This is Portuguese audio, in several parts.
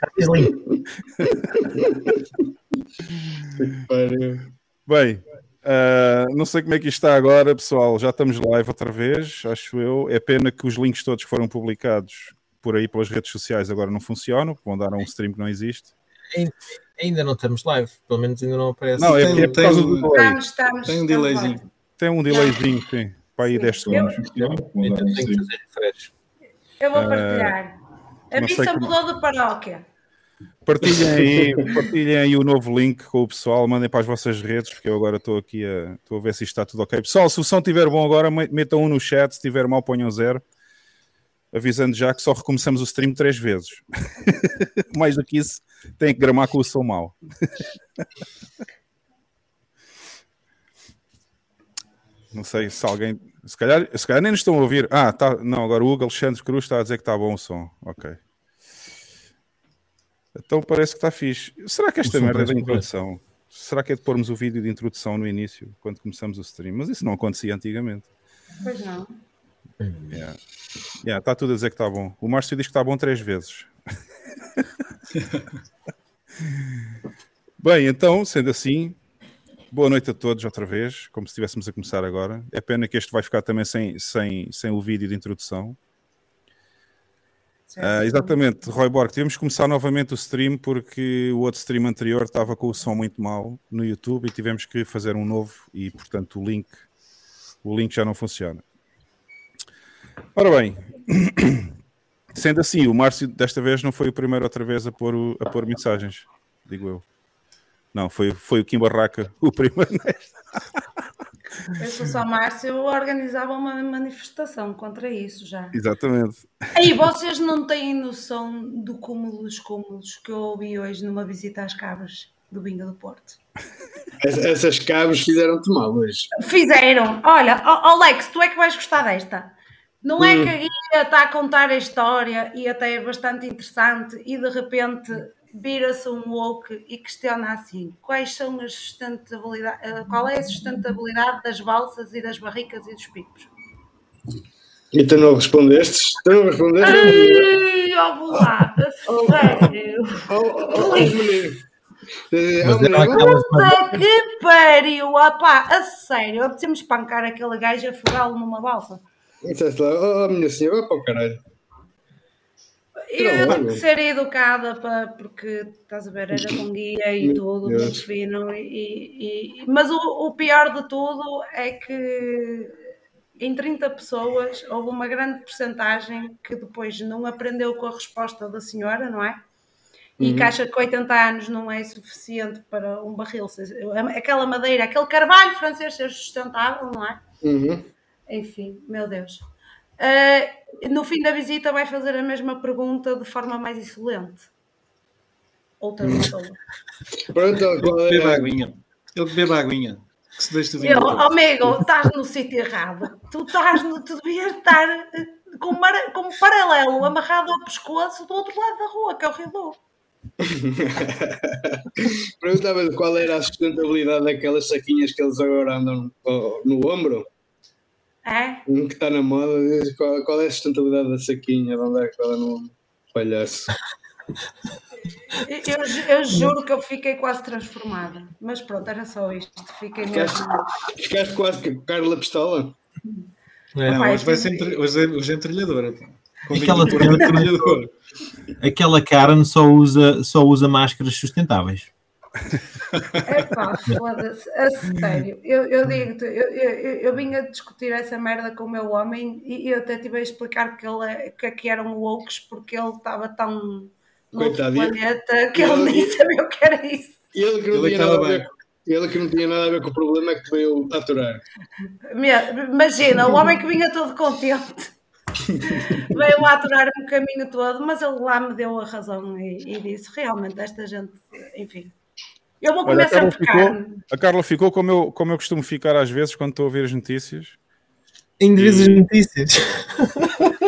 Já fiz link. Bem, uh, não sei como é que isto está agora, pessoal. Já estamos live outra vez, acho eu. É pena que os links todos que foram publicados por aí pelas redes sociais agora não funcionam, vão dar a um stream que não existe. Ainda não estamos live, pelo menos ainda não aparece. Não, é, tem, é por causa do delay. Estamos, estamos, Tem um delayzinho. Tem um delayzinho, sim. Para aí 10 segundos. Refresh. Eu vou partilhar. A missa como- mudou de paróquia. Partilhem aí, partilhem aí o novo link com o pessoal, mandem para as vossas redes, porque eu agora estou aqui a, estou a ver se isto está tudo ok. Pessoal, se o som estiver bom agora, me- metam um no chat, se estiver mal, ponham zero. Avisando já que só recomeçamos o stream três vezes. Mais do que isso, tem que gramar com o som mau. Não sei se alguém. Se calhar, se calhar nem nos estão a ouvir. Ah, tá, não, agora o Hugo Alexandre Cruz está a dizer que está bom o som. Ok. Então parece que está fixe. Será que esta merda é da introdução? Será que é de pormos o vídeo de introdução no início, quando começamos o stream? Mas isso não acontecia antigamente. Pois não. Yeah. Yeah, está tudo a dizer que está bom. O Márcio diz que está bom três vezes. Bem, então, sendo assim, boa noite a todos outra vez, como se estivéssemos a começar agora. É pena que este vai ficar também sem, sem, sem o vídeo de introdução. Ah, exatamente, Roy Borg, tivemos que começar novamente o stream porque o outro stream anterior estava com o som muito mau no YouTube e tivemos que fazer um novo e, portanto, o link, o link já não funciona. Ora bem, sendo assim, o Márcio desta vez não foi o primeiro outra vez a pôr, o- a pôr mensagens, digo eu. Não, foi, foi o Kim Barraca o primeiro nesta. Eu sou só Márcio, eu organizava uma manifestação contra isso já. Exatamente. Aí vocês não têm noção do cúmulo dos cúmulos que eu ouvi hoje numa visita às cabras do Binga do Porto. Es- Essas cabos fizeram-te mal hoje. Fizeram. Olha, ó- ó Lex, tu é que vais gostar desta. Não é Hum. que a guia está a contar a história e até é bastante interessante e de repente vira-se um woke e questiona assim quais são as sustentabilidade, eh, qual é a sustentabilidade das balsas e das barricas e dos picos. E tu não respondeste? Tu não respondeste? Ai, ó lá, a sério. Oh, oh, oh. Eh, Puta que pariu, opá, a sério, apetecemos pancar aquele gajo e afogá-lo numa balsa. Disseste lá, oh, oh, minha senhora, vai para o caralho. Eu não. que ser educada para, porque estás a ver, era com guia e tudo, muito fino. E, e- mas o, o pior de tudo é que em 30 pessoas houve uma grande porcentagem que depois não aprendeu com a resposta da senhora, não é? E que acha que 80 anos não é suficiente para um barril. Aquela madeira, aquele carvalho francês ser sustentável, não é? Uhum. Enfim, meu Deus. Ah, no fim da visita vai fazer a mesma pergunta de forma mais insolente. Outra pessoa. Pronto, bebe era? aguinha. Ele bebe aguinha. Que se deixe de Eu, amigo, estás no sítio errado. Tu, estás no, tu devias estar eh, com, mara- com um paralelo amarrado ao pescoço do outro lado da rua, que é o Rio Douro. Perguntava qual era a sustentabilidade daquelas saquinhas que eles agora andam no, no ombro. É? Um que está na moda, diz qual, qual é a sustentabilidade da saquinha de andar com ela no ombro. Palhaço. Eu, eu juro que eu fiquei quase transformada. Mas pronto, era só isto. Fiquei Ficaste, ficaste quase com Carla Pistola. É. Não, Pai, hoje vai tu- ser entre- hoje é, hoje é. Aquela. Aquela Karen só usa, só usa máscaras sustentáveis. Epá, foda-se, a sério. Eu, eu digo-te, eu, eu, eu, eu vim a discutir essa merda com o meu homem e eu até tive a explicar que, ele, é- que aqui eram woke porque ele estava tão no planeta que ele Ele- nem sabia o que era isso. E ele que não, Ele tinha nada a ver, ele que não tinha nada a ver com o problema é que veio aturar. Imagina, o homem que vinha todo contente veio lá aturar o caminho todo, mas ele lá me deu a razão e, e disse: realmente, esta gente, enfim. Eu vou Olha, a Carla sempre ficou, a Carla ficou como, eu, como eu costumo ficar às vezes quando estou a ouvir as notícias. Ainda vês as notícias.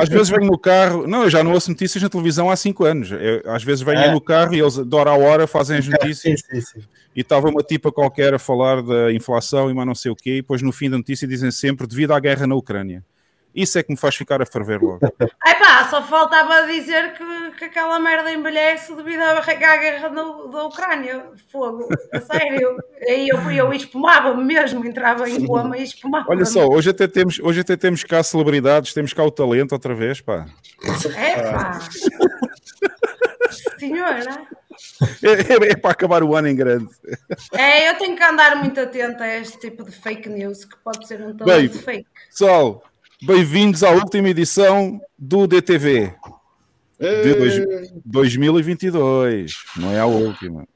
Às vezes venho no carro, não, eu já não ouço notícias na televisão há 5 anos. Eu- às vezes venho É. no carro e eles de hora a hora fazem as Sim, notícias sim, sim. e estava uma tipa qualquer a falar da inflação e mais não sei o quê, e depois no fim da notícia dizem sempre devido à guerra na Ucrânia. Isso é que me faz ficar a ferver logo. Ai pá, só faltava dizer que, que aquela merda envelhece devido à, guerra no- da Ucrânia. Fogo, a sério. Aí eu, eu espumava-me mesmo, entrava em coma e espumava. Olha só, hoje até temos, hoje até temos cá celebridades, temos cá o talento outra vez, pá. É pá. Senhora. É, é- é para acabar o ano em grande. É, eu tenho que andar muito atenta a este tipo de fake news, que pode ser um Bem, talento fake. Pessoal, bem-vindos à última edição do DTV de dois- Eh, 2022. Não é a última.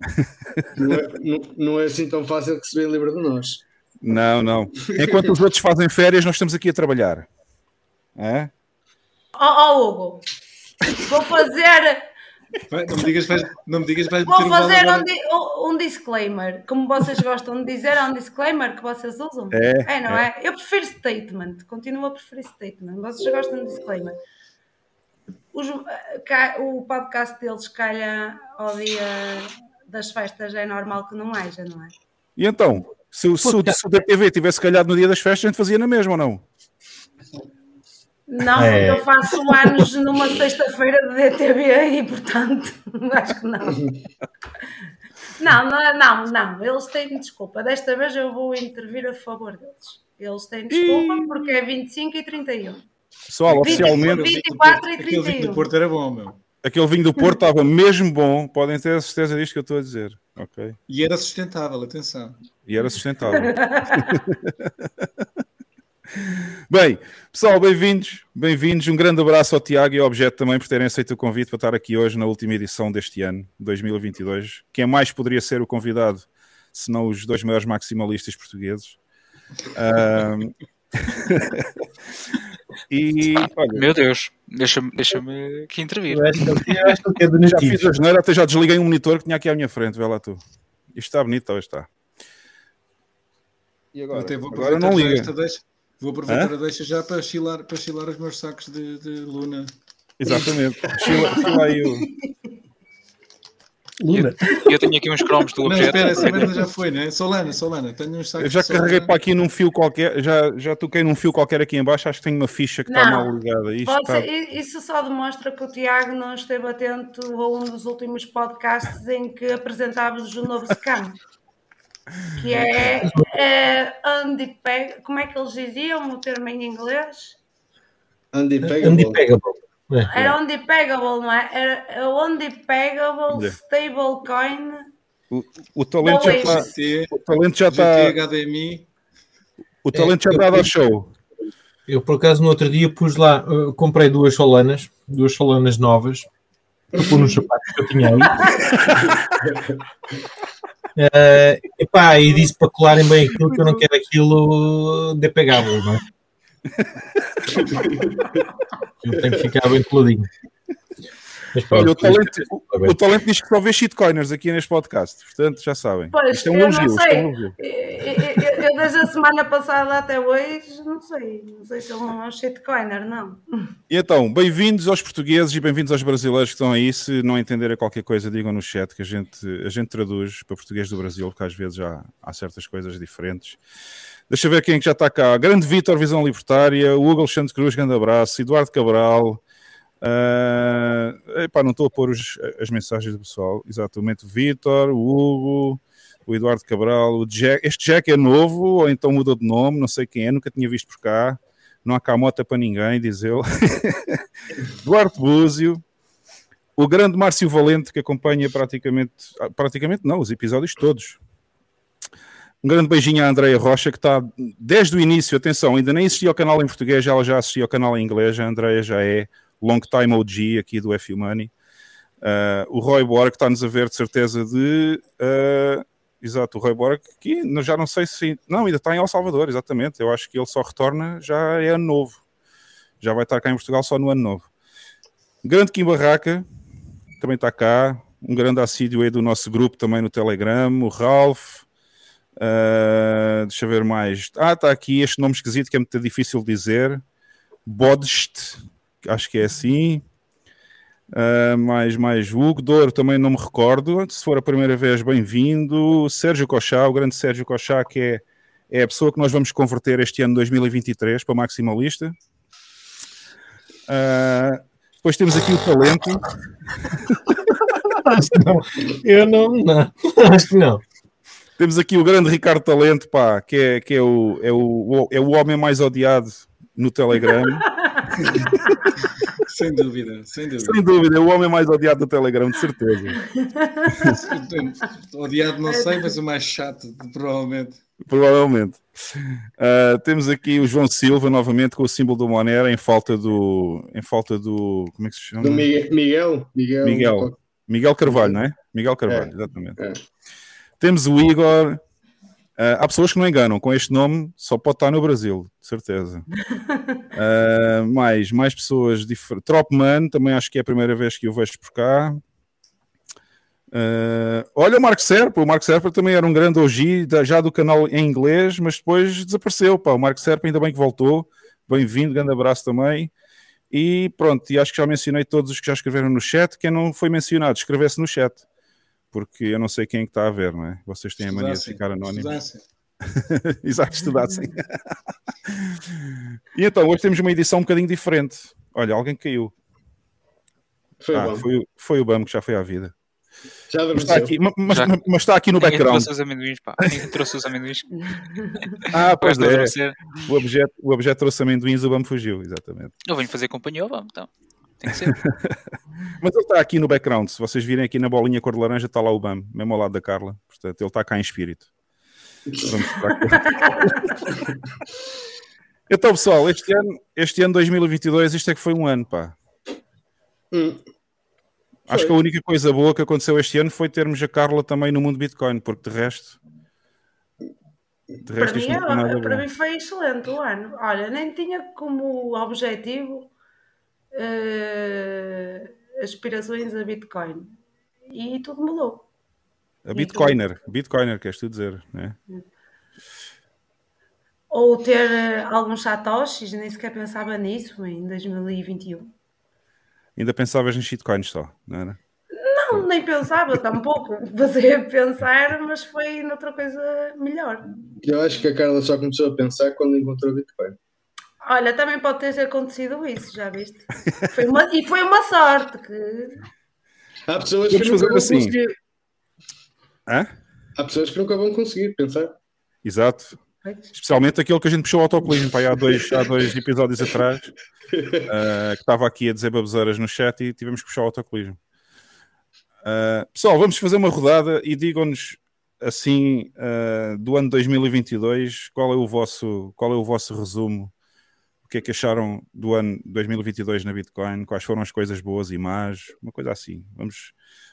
não, é, não- não é assim tão fácil que se vê livre de nós. Não, não. Enquanto os outros fazem férias, nós estamos aqui a trabalhar. É? Ó ó, Hugo, vou fazer, Não me digas, não me digas, vais vou fazer um, di- um- disclaimer. Como vocês gostam de dizer, é um disclaimer que vocês usam. É, não é? Eu prefiro statement, continuo a preferir statement. Vocês gostam de disclaimer. Os- o podcast deles calha ao dia das festas, é normal que não haja, não é? E então, se, o- se, o- se o DTV tivesse calhado no dia das festas, a gente fazia na mesma ou não? Não, É. eu faço anos numa sexta-feira de DTV e, portanto, acho que não. Não, não, não, não, eles têm desculpa. Desta vez eu vou intervir a favor deles. Eles têm desculpa porque é 25 e 31. Pessoal, 20, oficialmente, 24 e Aquele vinho 31. do Porto era bom, meu. aquele vinho do Porto estava mesmo bom. Podem ter a certeza disto que eu estou a dizer. Ok? E era sustentável, atenção. E era sustentável. Bem, pessoal, bem-vindos, bem-vindos. Um grande abraço ao Tiago e ao Objeto também por terem aceito o convite para estar aqui hoje na última edição deste ano, 2022. Quem mais poderia ser o convidado, se não os dois maiores maximalistas portugueses? Ahm, e olha, Meu Deus, deixa-me deixa aqui intervir. Eu acho que eu acho que é já fiz a geneira, até já desliguei um monitor que tinha aqui à minha frente, vê lá tu. Isto está bonito, hoje está. E agora? Até vou Agora não liga. esta deixa. Vou aproveitar a deixa já para chilar, para chilar os meus sacos de, de Luna. Exatamente. Chila, chila aí o... Luna. E eu tenho aqui uns cromos do Não, objeto. espera, essa merda já foi, né? Solana, Solana, tenho uns sacos Eu já Solana. carreguei para aqui num fio qualquer, já, já toquei num fio qualquer aqui em baixo, acho que tenho uma ficha que está Não. mal ligada. Isto Pode está... ser- isso só demonstra que o Tiago não esteve atento a um dos últimos podcasts em que apresentávamos o novo scan. Que é, é undepeg- Como é que eles diziam o termo em inglês? Undepeggable. Undepegable. É. Era undepegable, não é? Era É. stablecoin. O, o talento já está, o talento já está, HDMI. o talento já É, está a eu- dar show. Eu, por acaso, no outro dia pus lá, uh, comprei duas solanas, duas solanas novas, para pôr nos sapatos que eu tinha aí. Eh, epá, e disse para colarem bem aquilo que eu não quero aquilo depegável, não é? Eu tenho que ficar bem coladinho. Olha, o talento, o, o talento diz que só vê shitcoiners aqui neste podcast, portanto já sabem. Pois, isto é um eu não elogio, é sei. um elogio. Eu, eu- eu desde a semana passada até hoje, não sei. Não sei se ele não é um shitcoiner, não. E então, bem-vindos aos portugueses e bem-vindos aos brasileiros que estão aí. Se não entenderem qualquer coisa, digam no chat que a gente, a gente traduz para português do Brasil, porque às vezes já há certas coisas diferentes. Deixa eu ver quem é que já está cá. Grande Vitor, Visão Libertária, o Hugo Alexandre Cruz, grande abraço, Eduardo Cabral. Ah, epá, não estou a pôr os- as mensagens do pessoal. Exatamente, o Vitor, o Hugo, o Eduardo Cabral, o Jack. Este Jack é novo ou então mudou de nome, não sei quem é, nunca tinha visto por cá. Não há camota para ninguém, diz ele. Duarte Búzio, o grande Márcio Valente, que acompanha praticamente, ah, praticamente não, os episódios todos. Um grande beijinho à Andreia Rocha, que está desde o início, atenção, ainda nem assistia ao canal em português, ela já assistia ao canal em inglês, a Andreia já é long time OG aqui do F Money. Ah, o Roy Borg está-nos a ver de certeza de. ah, exato, o Roy Borg, que já não sei se. Não, ainda está em El Salvador, exatamente. Eu acho que ele só retorna já é ano novo. Já vai estar cá em Portugal só no ano novo. Grande Kim Barraca, também está cá. Um grande assíduo aí do nosso grupo também no Telegram. O Ralph. ah, deixa ver mais. Ah, está aqui este nome esquisito que é muito difícil de dizer. Bodst, acho que é assim. Ah, mais, mais Hugo Douro, também não me recordo. Se for a primeira vez, bem-vindo. Sérgio Cochá, o grande Sérgio Cochá, que é, é a pessoa que nós vamos converter este ano 2023 para maximalista. Ah, depois temos aqui o talento. Acho que não. Eu não, não. Acho que não. Temos aqui o grande Ricardo Talento, pá, que é, que é, o, é, o, é o homem mais odiado no Telegram. Sem dúvida, sem dúvida. Sem dúvida, é o homem mais odiado do Telegram, de certeza. Odiado não sei, mas o mais chato, provavelmente. Provavelmente. Ah, temos aqui o João Silva novamente com o símbolo do Monera em falta do. Em falta do. Como é que se chama? Do Miguel. Miguel. Miguel. Miguel. Carvalho, não é? Miguel Carvalho, exatamente. É. Temos o Igor. Ah, há pessoas que não enganam, com este nome só pode estar no Brasil, de certeza. Ah, mais, mais pessoas diferentes. Tropman, também acho que é a primeira vez que o vejo por cá. Ah, olha o Marco Serpa, o Marco Serpa também era um grande OG já do canal em inglês, mas depois desapareceu. Pá. O Marco Serpa ainda bem que voltou. Bem-vindo, grande abraço também. E pronto, e acho que já mencionei todos os que já escreveram no chat. Quem não foi mencionado, escrevesse no chat. Porque eu não sei quem é que está a ver, não é? Vocês têm a mania de ficar anónimos. estudassem. Exato, estudassem. e então, hoje temos uma edição um bocadinho diferente. Olha, alguém caiu. Foi Ah, bom. foi, o- foi o Bam que já foi à vida. Já Mas está aqui, ma- mas, Já. mas está aqui no Ninguém background. trouxe os amendoins, pá. Ninguém trouxe os amendoins. Ah, pois é. O objeto, o objeto trouxe amendoins, o Bam fugiu, exatamente. Eu venho fazer companhia ao Bam, então. Tem que ser. Mas ele está aqui no background. Se vocês virem aqui na bolinha cor de laranja, está lá o Bam, mesmo ao lado da Carla. Portanto, ele está cá em espírito. Então, pessoal, este ano, este ano 2022, isto é que foi um ano, pá. Hum. Acho que a única coisa boa que aconteceu este ano foi termos a Carla também no mundo Bitcoin, porque de resto. De Para resto, mim, foi nada é- para bom. mim foi excelente o ano. Olha, nem tinha como objetivo eh, aspirações a Bitcoin. E tudo mudou. A Bitcoiner, Bitcoiner, queres tu dizer, né? Ou ter eh, alguns satoshis, nem sequer pensava nisso em 2021. Ainda pensavas nos shitcoins só, não era? Não, nem pensava tampouco. Fazia pensar, mas foi noutra coisa melhor. Eu acho que a Carla só começou a pensar quando encontrou Bitcoin. Olha, também pode ter acontecido isso, já viste? Foi uma- e foi uma sorte que Há pessoas que Vamos nunca fazer vão assim. conseguir. Hã? Há pessoas que nunca vão conseguir pensar. Exato. Especialmente aquele que a gente puxou ao autocolismo para aí há dois, há dois episódios atrás, ah, que estava aqui a dizer baboseiras no chat e tivemos que puxar o autocolismo. Ah, pessoal, vamos fazer uma rodada e digam-nos assim ah, do ano 2022 qual é o vosso qual é o vosso resumo o que é que acharam do ano 2022 na Bitcoin? Quais foram as coisas boas e más? Uma coisa assim. Vamos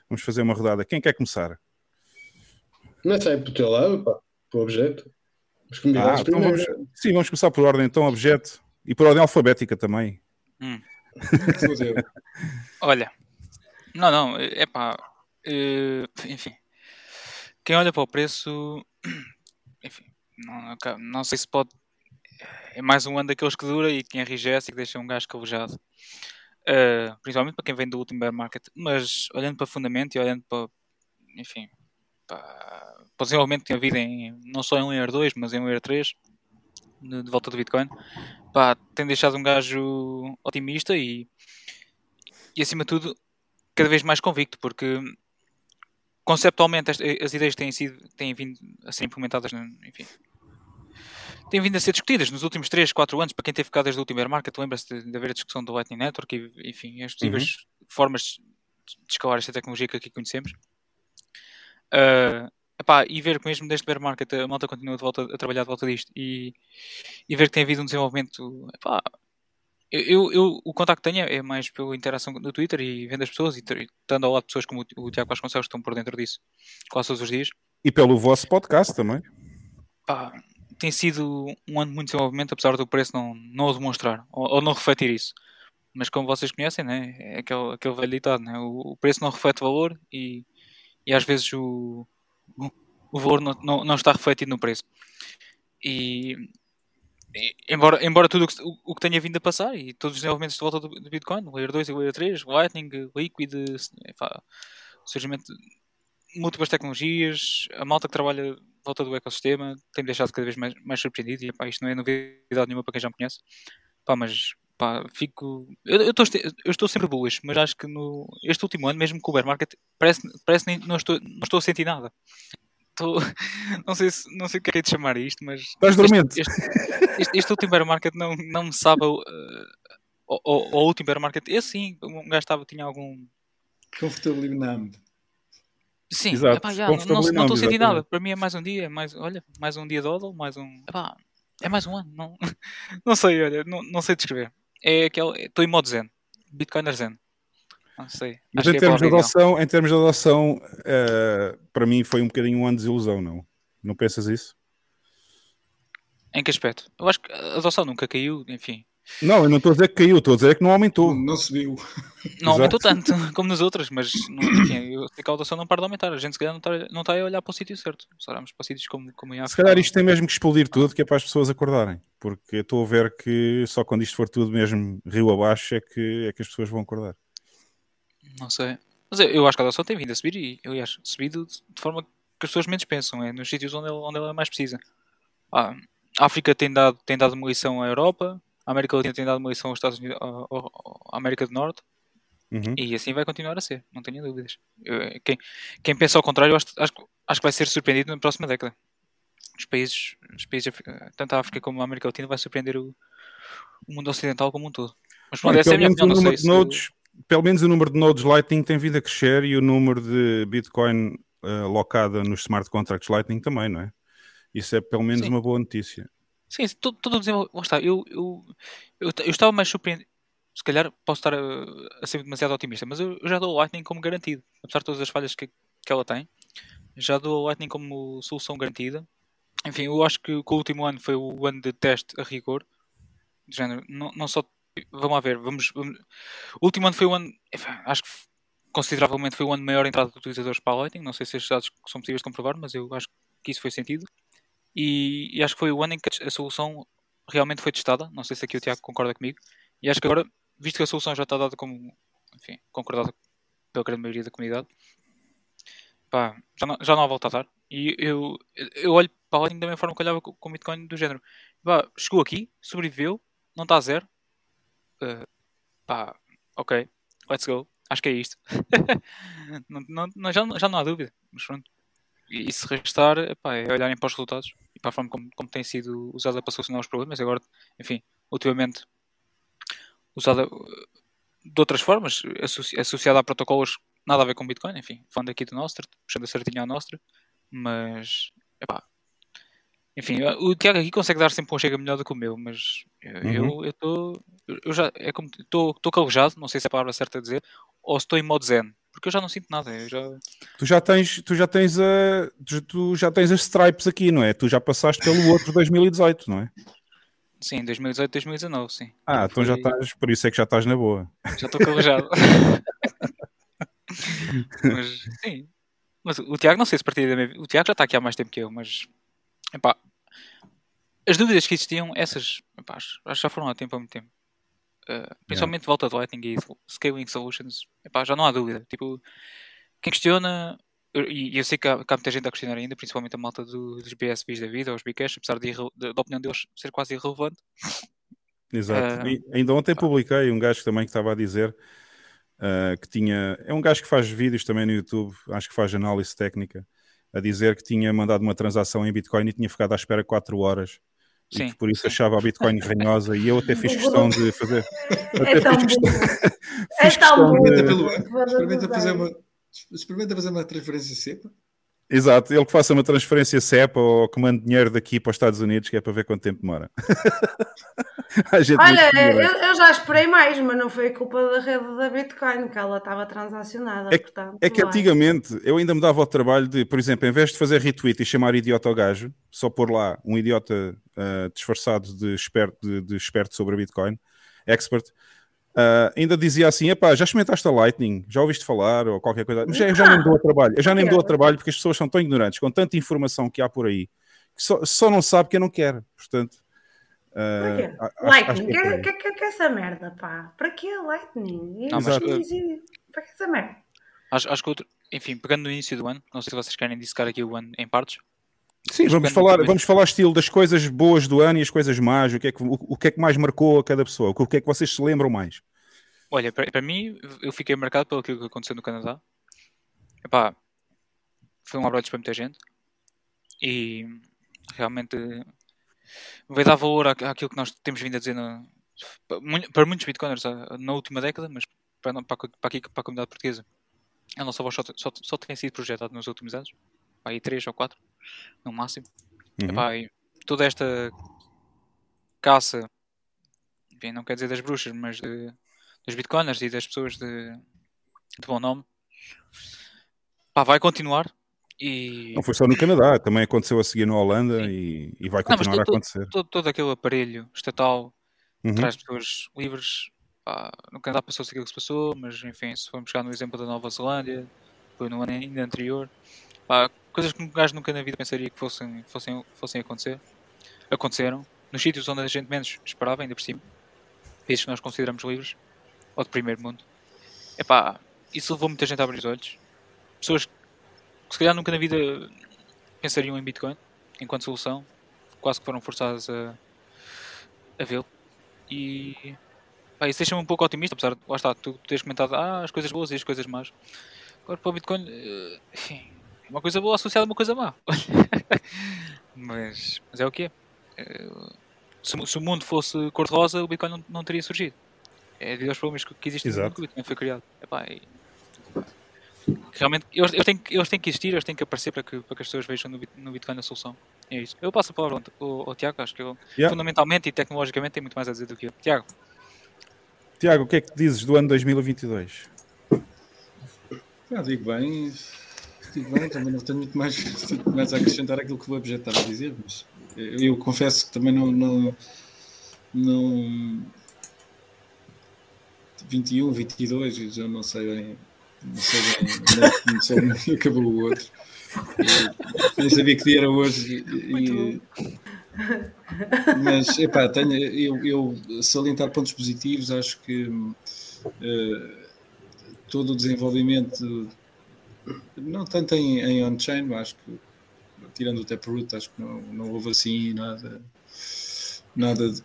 vamos fazer uma rodada. Quem quer começar? Começa aí para o teu lado, pá, para o objeto. Ah, então vamos, sim, vamos começar por ordem, então, objeto. E por ordem alfabética também. Fodeu. Olha, não, não, é pá, eh, enfim, quem olha para o preço, enfim, não, não- não sei se pode, é mais um ano daqueles que dura e que enrijece e que deixa um gajo calejado, Eh, principalmente para quem vem do último bear market, mas olhando para fundamento e olhando para, enfim, para, para o desenvolvimento que tem havido em, não só em Layer 2, mas em Layer 3, de, de volta do Bitcoin, pá, tem deixado um gajo otimista e, e acima de tudo cada vez mais convicto, porque conceptualmente esta- as ideias têm sido têm vindo a ser implementadas, no- enfim, têm vindo a ser discutidas nos últimos 3, 4 anos, para quem teve ficado desde o último bear market, lembra-se de, de haver a discussão do Lightning Network e, enfim, as possíveis formas de escalar esta tecnologia que aqui conhecemos. Ah, epá, e ver que mesmo desde o bear market a malta continua de volta, a trabalhar de volta disto e, e ver que tem havido um desenvolvimento epá, eu, eu, o contacto que tenho é mais pela interação no Twitter e vendo as pessoas e estando ao lado de pessoas como o, o Tiago Vasconcelos que estão por dentro disso quase todos os dias. E pelo vosso podcast também. Pá, tem sido um ano de muito desenvolvimento, apesar do preço não, não o demonstrar ou, ou não refletir isso. Mas como vocês conhecem, né, é aquele, aquele velho ditado: né, o, o preço não reflete valor e, e às vezes o, o, o valor não, não, não está refletido no preço. E, e- embora, embora tudo o que, o, o que tenha vindo a passar e todos os desenvolvimentos de volta do, do Bitcoin, o Layer 2 e o Layer 3, Lightning, Liquid, epá, surgimento de múltiplas tecnologias, a malta que trabalha volta do ecossistema tem deixado cada vez mais, mais surpreendido e epá, isto não é novidade nenhuma para quem já me conhece. Pá, mas pá, fico. Eu, eu, estou, eu estou sempre bullish, mas acho que no este último ano, mesmo com o bear market, parece, parece nem não estou, não estou a sentir nada. Estou, não, sei se, não sei o que é de chamar isto, mas. Estás dormente. Este, este, este, este último bear market não, não me sabe. Uh, o, o, o último bear market, esse sim, um gajo estava, tinha algum. Comfortably numb. Sim, Exato, epá, já, não, estou a sentir nada. Para mim é mais um dia, é mais, olha, mais um dia de hodl, mais um. epá, é mais um ano. Não, não sei, olha, não, não sei descrever. É aquele. Estou em modo zen. Bitcoiner zen. Não sei. Mas em é termos, adoção, em termos de adoção, eh, para mim foi um bocadinho um ano de desilusão, não? Não pensas isso? Em que aspecto? Eu acho que a adoção nunca caiu, enfim. Não, eu não estou a dizer que caiu, estou a dizer que não aumentou. Não subiu. Não Exato. aumentou tanto como nos outros, mas não, enfim, eu sei que a adoção não para de aumentar. A gente se calhar não está, não está a olhar para o sítio certo. Se olharmos para sítios como, como em Se África. calhar isto tem mesmo que explodir tudo, que é para as pessoas acordarem. Porque eu estou a ver que só quando isto for tudo mesmo rio abaixo é que, é que as pessoas vão acordar. Não sei. Mas eu, eu acho que a adoção tem vindo a subir e, aliás, subido de de forma que as pessoas menos pensam, é nos sítios onde ela, onde ela mais precisa. Ah, a África tem dado, tem dado uma lição à Europa, a América Latina tem dado uma lição aos Estados Unidos, à América do Norte, Uhum. e assim vai continuar a ser, não tenho dúvidas. Eu- quem, quem pensa ao contrário, acho, acho, que- acho que vai ser surpreendido na próxima década. Os países, os países tanto a África como a América Latina, vai surpreender o, o mundo ocidental como um todo. Mas pronto, essa é a minha opinião, não sei se... nodes, pelo menos o número de nodes Lightning tem vindo a crescer e o número de Bitcoin eh, locada nos smart contracts Lightning também, não é? Isso é pelo menos Sim. uma boa notícia. Sim, todo, todo o desenvolvimento. Eu, eu, eu, estava mais surpreendido. Se calhar posso estar a, a ser demasiado otimista, mas eu, eu já dou o Lightning como garantido. Apesar de todas as falhas que, que ela tem, já dou o Lightning como solução garantida. Enfim, eu acho que, que o último ano foi o ano de teste a rigor. De género, não, não só. Vamos lá ver, vamos, vamos- O último ano foi o ano. acho que consideravelmente foi o ano de maior entrada de utilizadores para a Lightning. Não sei se estes dados são possíveis de comprovar, mas eu acho que isso foi sentido. E, e acho que foi o ano em que a solução realmente foi testada. Não sei se aqui o Tiago concorda comigo. E acho que agora, visto que a solução já está dada como, enfim, concordada pela grande maioria da comunidade, pá, já não, já não há volta a dar. E eu, eu olho para a Lightning da mesma forma que olhava com com o Bitcoin do género. Pá, chegou aqui, sobreviveu, não está a zero. Uh, pá, ok, let's go. Acho que é isto. não, não, já, já não há dúvida. Mas pronto. E, e se restar, epá, é olharem para os resultados e para a forma como, como tem sido usada para solucionar os problemas. Agora, enfim, ultimamente usada uh, de outras formas, associ- associada a protocolos nada a ver com Bitcoin, enfim, falando aqui do Nostra, puxando a certinha à Nostra, mas epá, enfim, o Tiago aqui consegue dar sempre um chega melhor do que o meu, mas eu eu estou eu já é como estou calejado, não sei se é a palavra certa a dizer, ou se estou em modo zen, porque eu já não sinto nada, eu já Tu já tens, tu já tens a, tu- tu já tens as stripes aqui, não é? Tu já passaste pelo outro 2018, não é? sim, 2018, 2019, sim. Ah, então já estás, por isso é que já estás na boa. Já estou calejado. mas sim. Mas o Tiago não sei se partilha da minha... O Tiago já está aqui há mais tempo que eu, mas epá, as dúvidas que existiam, essas epá, acho acho que já foram há tempo há muito tempo. Uh, principalmente volta do Lightning e Scaling Solutions, epá, já não há dúvida. Tipo, quem questiona, e eu sei que há, que há muita gente a questionar ainda, principalmente a malta do- dos BSBs da vida, os Bcash, apesar de, de- da opinião deles ser quase irrelevante. Exato. E ainda ontem publiquei um gajo também que estava a dizer ah, que tinha. É um gajo que faz vídeos também no YouTube, acho que faz análise técnica, a dizer que tinha mandado uma transação em Bitcoin e tinha ficado à espera 4 horas. E Sim, que por isso achava a Bitcoin ranhosa e eu até fiz questão de fazer. É Até tão fiz questão, É fiz tão questão bom. Experimenta, de- pelo, experimenta, fazer uma, experimenta fazer uma transferência cepa. Exato, ele que faça uma transferência CEPA ou que mande dinheiro daqui para os Estados Unidos, que é para ver quanto tempo demora. Olha, eu, eu já esperei mais, mas não foi culpa da rede da Bitcoin, que ela estava transacionada. É que- portanto, É que vai. antigamente eu ainda me dava o trabalho de, por exemplo, em vez de fazer retweet e chamar idiota ao gajo, só pôr lá um idiota ah, disfarçado de esperto, de, de esperto sobre a Bitcoin, expert, ah, ainda dizia assim: epá, já experimentaste a Lightning? Já ouviste falar? Ou qualquer coisa. Já, eu já nem me dou o trabalho. Eu já nem me dou o trabalho porque as pessoas são tão ignorantes, com tanta informação que há por aí, que só, só não sabe que eu não quero. Portanto, ah, Para quê? a- Lightning, que, que é que, que, que é essa merda, pá? Para que Lightning? Não, mas, uh. Para que essa merda? Acho, acho que outro, enfim, pegando no início do ano, não sei se vocês querem dissecar aqui o ano em partes. Sim, vamos falar, vamos falar estilo das coisas boas do ano e as coisas más, o que é que, o, o que, é que mais marcou a cada pessoa, o que é que vocês se lembram mais? Olha, para, mim, eu fiquei marcado pelo que aconteceu no Canadá. Epá, foi um abraço para muita gente e realmente vai dar valor à- àquilo que nós temos vindo a dizer na- para mu- para muitos bitcoiners ah, na última década, mas para, para, para, aqui, para a comunidade portuguesa. A nossa voz só, só, só tem sido projetada nos últimos anos, aí três ou quatro, no máximo. Uhum. Epá, e toda esta caça, bem, não quer dizer das bruxas, mas de, dos bitcoiners e das pessoas de, de bom nome, pá, vai continuar. E Não foi só no Canadá, também aconteceu a seguir na Holanda e, e vai Não, continuar a todo- acontecer. todo, todo aquele aparelho estatal Uhum. traz pessoas livres. Pá, no Canadá passou-se aquilo que se passou, mas enfim, se formos chegar no exemplo da Nova Zelândia, foi no ano ainda anterior, pá, coisas que um gajo nunca na vida pensaria que fossem, fossem, fossem acontecer, aconteceram, nos sítios onde a gente menos esperava, ainda por cima, países que nós consideramos livres, ou de primeiro mundo. Epá, isso levou muita gente a abrir os olhos. Pessoas que se calhar nunca na vida pensariam em Bitcoin enquanto solução, quase que foram forçadas a, a vê-lo. E pá, isso deixa-me um pouco otimista, apesar de lá está, tu teres comentado ah, as coisas boas e as coisas más. Agora para o Bitcoin, eh, enfim, uma coisa boa associada a uma coisa má. mas, mas é o que é. Se, se o mundo fosse cor-de-rosa, o Bitcoin não, não teria surgido. É devido aos problemas que, que existem no mundo que o Bitcoin foi criado. Epá, e- realmente, eles, eles, têm, que- eles têm que existir, eles têm que aparecer para que, para que as pessoas vejam no, no Bitcoin a solução. É isso. Eu passo a palavra ao, ao, ao Tiago, acho que ele Yeah. fundamentalmente e tecnologicamente tem muito mais a dizer do que eu. Tiago, Tiago, o que é que dizes do ano 2022? Ah, digo bem, digo bem, também não tenho muito mais, mais a acrescentar aquilo que o Web já estava a dizer, mas eu, eu confesso que também não, não, não 21, 22, eu já não sei bem, não sei bem, é que começou um e acabou o outro. Nem sabia que dia era hoje. e- mas, epá, tenho, eu, eu salientar pontos positivos, acho que eh, todo o desenvolvimento, não tanto em, em on-chain, acho que, tirando o Taproot, acho que não, não houve assim nada, nada de,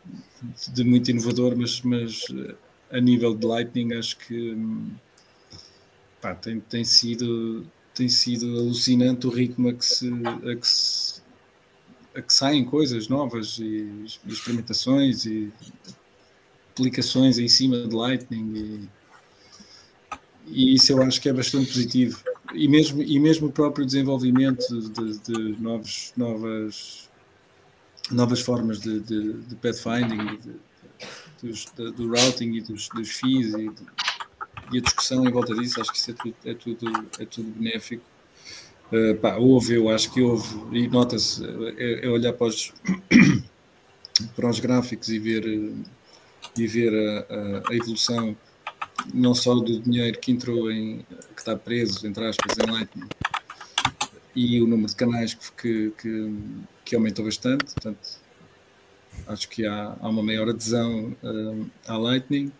de muito inovador, mas, mas eh, a nível de Lightning, acho que hum, pá, tem, tem, sido, tem sido alucinante o ritmo a que se. A que se a que saem coisas novas e, e experimentações e aplicações em cima de Lightning e, e isso eu acho que é bastante positivo e mesmo, e mesmo o próprio desenvolvimento de, de novos, novas, novas formas de, de, de pathfinding, dos, do routing e dos, dos fees e, e a discussão em volta disso, acho que isso é tudo, é tudo, é tudo benéfico. Uh, pá, houve, eu acho que houve, e nota-se, é, é, olhar para os, para os gráficos e ver, e ver a, a, a evolução não só do dinheiro que entrou em que está preso, entre aspas, em Lightning e o número de canais que, que, que aumentou bastante, portanto acho que há, há uma maior adesão uh, à Lightning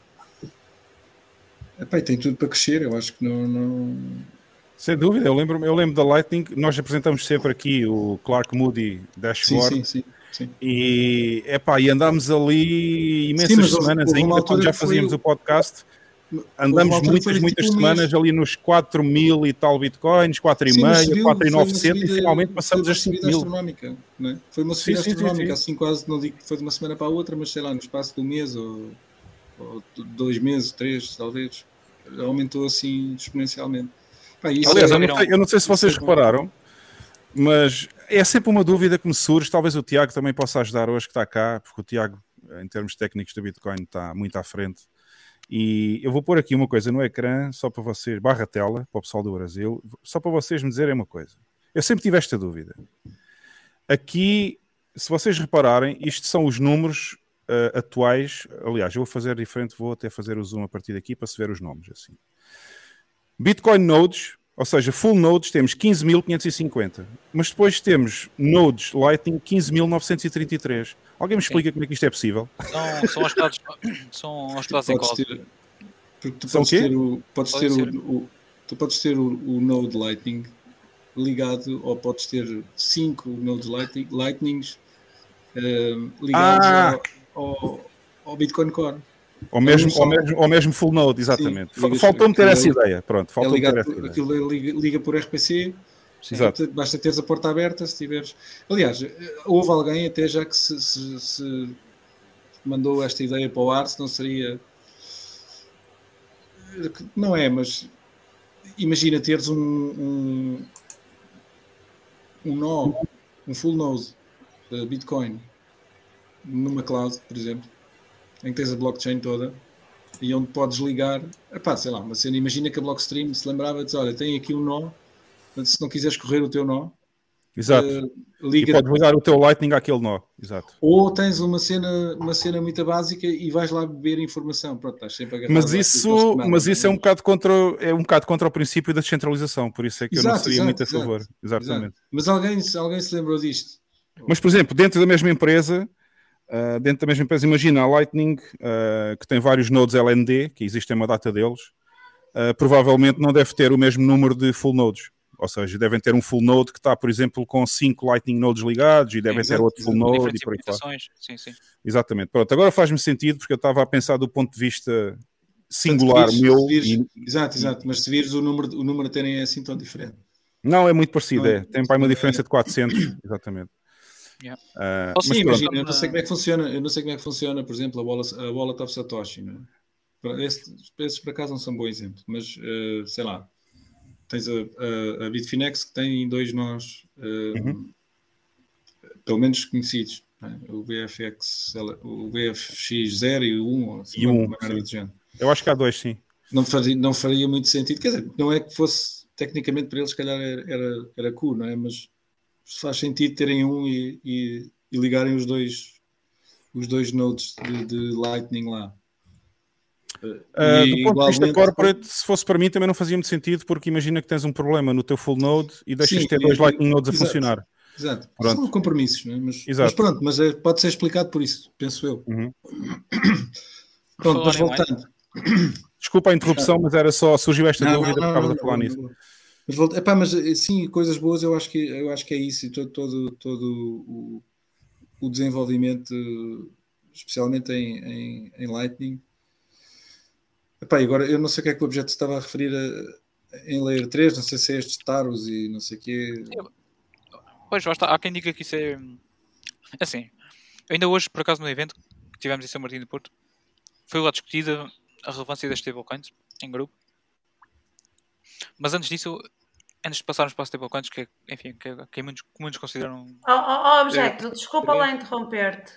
Epá, tem tudo para crescer, eu acho que não, não... Sem dúvida, eu lembro, eu lembro da Lightning, nós apresentamos sempre aqui o Clark Moody Dashboard sim, sim, sim, sim. E, epá, e andámos ali imensas Sim, semanas ainda, quando já fazíamos o- o podcast. Andamos muitas, muitas tipo semanas ali nos 4 mil e tal bitcoins, 4,5, Sim, mas subiu, foi uma 4,900 e finalmente passamos uma a 5 subida mil. astronómica, não é? Foi uma subida Sim, astronómica, sim. assim quase, não digo que foi de uma semana para a outra, mas sei lá, no espaço de um mês ou, ou dois meses, três, talvez, aumentou assim exponencialmente. Pá, Aliás, é- eu não, sei, eu não sei se vocês é repararam, mas é sempre uma dúvida que me surge. Talvez o Tiago também possa ajudar hoje que está cá, porque o Tiago, em termos técnicos da Bitcoin, está muito à frente. E eu vou pôr aqui uma coisa no ecrã, só para vocês, barra tela, para o pessoal do Brasil, só para vocês me dizerem uma coisa. Eu sempre tive esta dúvida. Aqui, se vocês repararem, isto são os números eh, atuais. Aliás, eu vou fazer diferente, vou até fazer o zoom a partir daqui para se ver os nomes assim. Bitcoin nodes, ou seja, full nodes, temos 15.550. Mas depois temos nodes Lightning 15.933. Alguém me explica como é que isto é possível? são, são hospedados, são hospedados em podes cloud. ter, porque tu São podes quê? ter o, podes Pode ter o, o- tu podes ter o, o Node Lightning ligado, ou podes ter cinco nodes Lightning, Lightnings eh, ligados Ah! ao, ao, ao Bitcoin Core. Ou mesmo, ou mesmo, ou mesmo full node, exatamente. Faltou-me ter essa ideia. Pronto, É faltou-me ter ligado, essa aquilo liga, liga por RPC, Exato. Basta teres a porta aberta se tiveres. Aliás, eh, houve alguém até já que se, se- se mandou esta ideia para o ar, se não seria. Não é, mas imagina teres um, um, um nó, um full node de Bitcoin numa cloud, por exemplo, em que tens a blockchain toda e onde podes ligar, epá, sei lá, uma cena, imagina que a Blockstream se lembrava de olha, tem aqui um nó, se não quiseres correr o teu nó, Exato. eh, E liga podes ligar o teu Lightning àquele nó. Exato. ou tens uma cena, uma cena muito básica e vais lá beber informação. Pronto, estás sempre agarrado Mas isso, mas isso é um bocado contra, é um bocado contra o princípio da descentralização, por isso é que eu não Exato, seria exato, muito a exato, favor. Exatamente. Exato. Mas alguém, alguém se lembrou disto? Mas, por exemplo, dentro da mesma empresa, ah, dentro da mesma empresa, imagina a Lightning, ah, que tem vários nodes LND, que existem uma data deles, ah, provavelmente não deve ter o mesmo número de full nodes. Ou seja, devem ter um full node que está, por exemplo, com cinco Lightning nodes ligados e devem ter outro full node e por aí fora. Sim, sim. Exatamente. Pronto, agora faz-me sentido porque eu estava a pensar do ponto de vista singular se meu. vires- e- Exato, exato. Mas se vires o número, o número a terem é assim tão diferente. Não, é muito parecido. Não, É. Tem para uma é- diferença de 400. Exatamente. Yeah. Ah, Posso- mas Sim, pronto. imagina, eu não sei como é que funciona, eu não sei como é que funciona, por exemplo, a wallet, a wallet of Satoshi, não é? Esses, esses por acaso não são bom exemplo, mas eh, sei lá, tens a, a, a Bitfinex que tem dois nós, eh, Uhum. pelo menos conhecidos, é? o BFX, o BFX0 e o 1, ou assim, E o uma 1, merda sim. do género. Eu acho que há dois, sim. Não faria, não faria muito sentido, quer dizer, não é que fosse tecnicamente para eles, se calhar era, era, era cool, não é? Mas faz sentido terem um e, e, e ligarem os dois os dois nodes de, de Lightning lá. E do ponto de vista igualmente- corporate, se fosse para mim, também não fazia muito sentido, porque imagina que tens um problema no teu full node e deixas Sim, de ter dois Lightning nodes a exato. funcionar. Exato. Pronto. São compromissos, não é? Mas, Exato. mas pronto, mas é- pode ser explicado por isso, penso eu. Uhum. Pronto, mas voltando. Desculpa a interrupção, mas era só, surgiu esta Não, dúvida não, por não, causa não, de falar não, nisso. Mas, epá, mas eh, sim, coisas boas eu acho que, eu acho que é isso e todo, todo, todo o, o desenvolvimento, especialmente em, em, em Lightning. Epá, agora eu não sei o que é que o objeto estava a referir a- em Layer 3, não sei se é estes taros e não sei o quê. Pois, está. Há quem diga que isso é. Assim, ainda hoje, por acaso, no evento que tivemos em São Martinho do Porto, foi lá discutida a relevância das stablecoins em grupo. Mas antes disso, antes de passarmos para as stablecoins, que, é, enfim, que, é- que muitos, que muitos consideram. Ó ó, ó, objeto, desculpa lá interromper-te.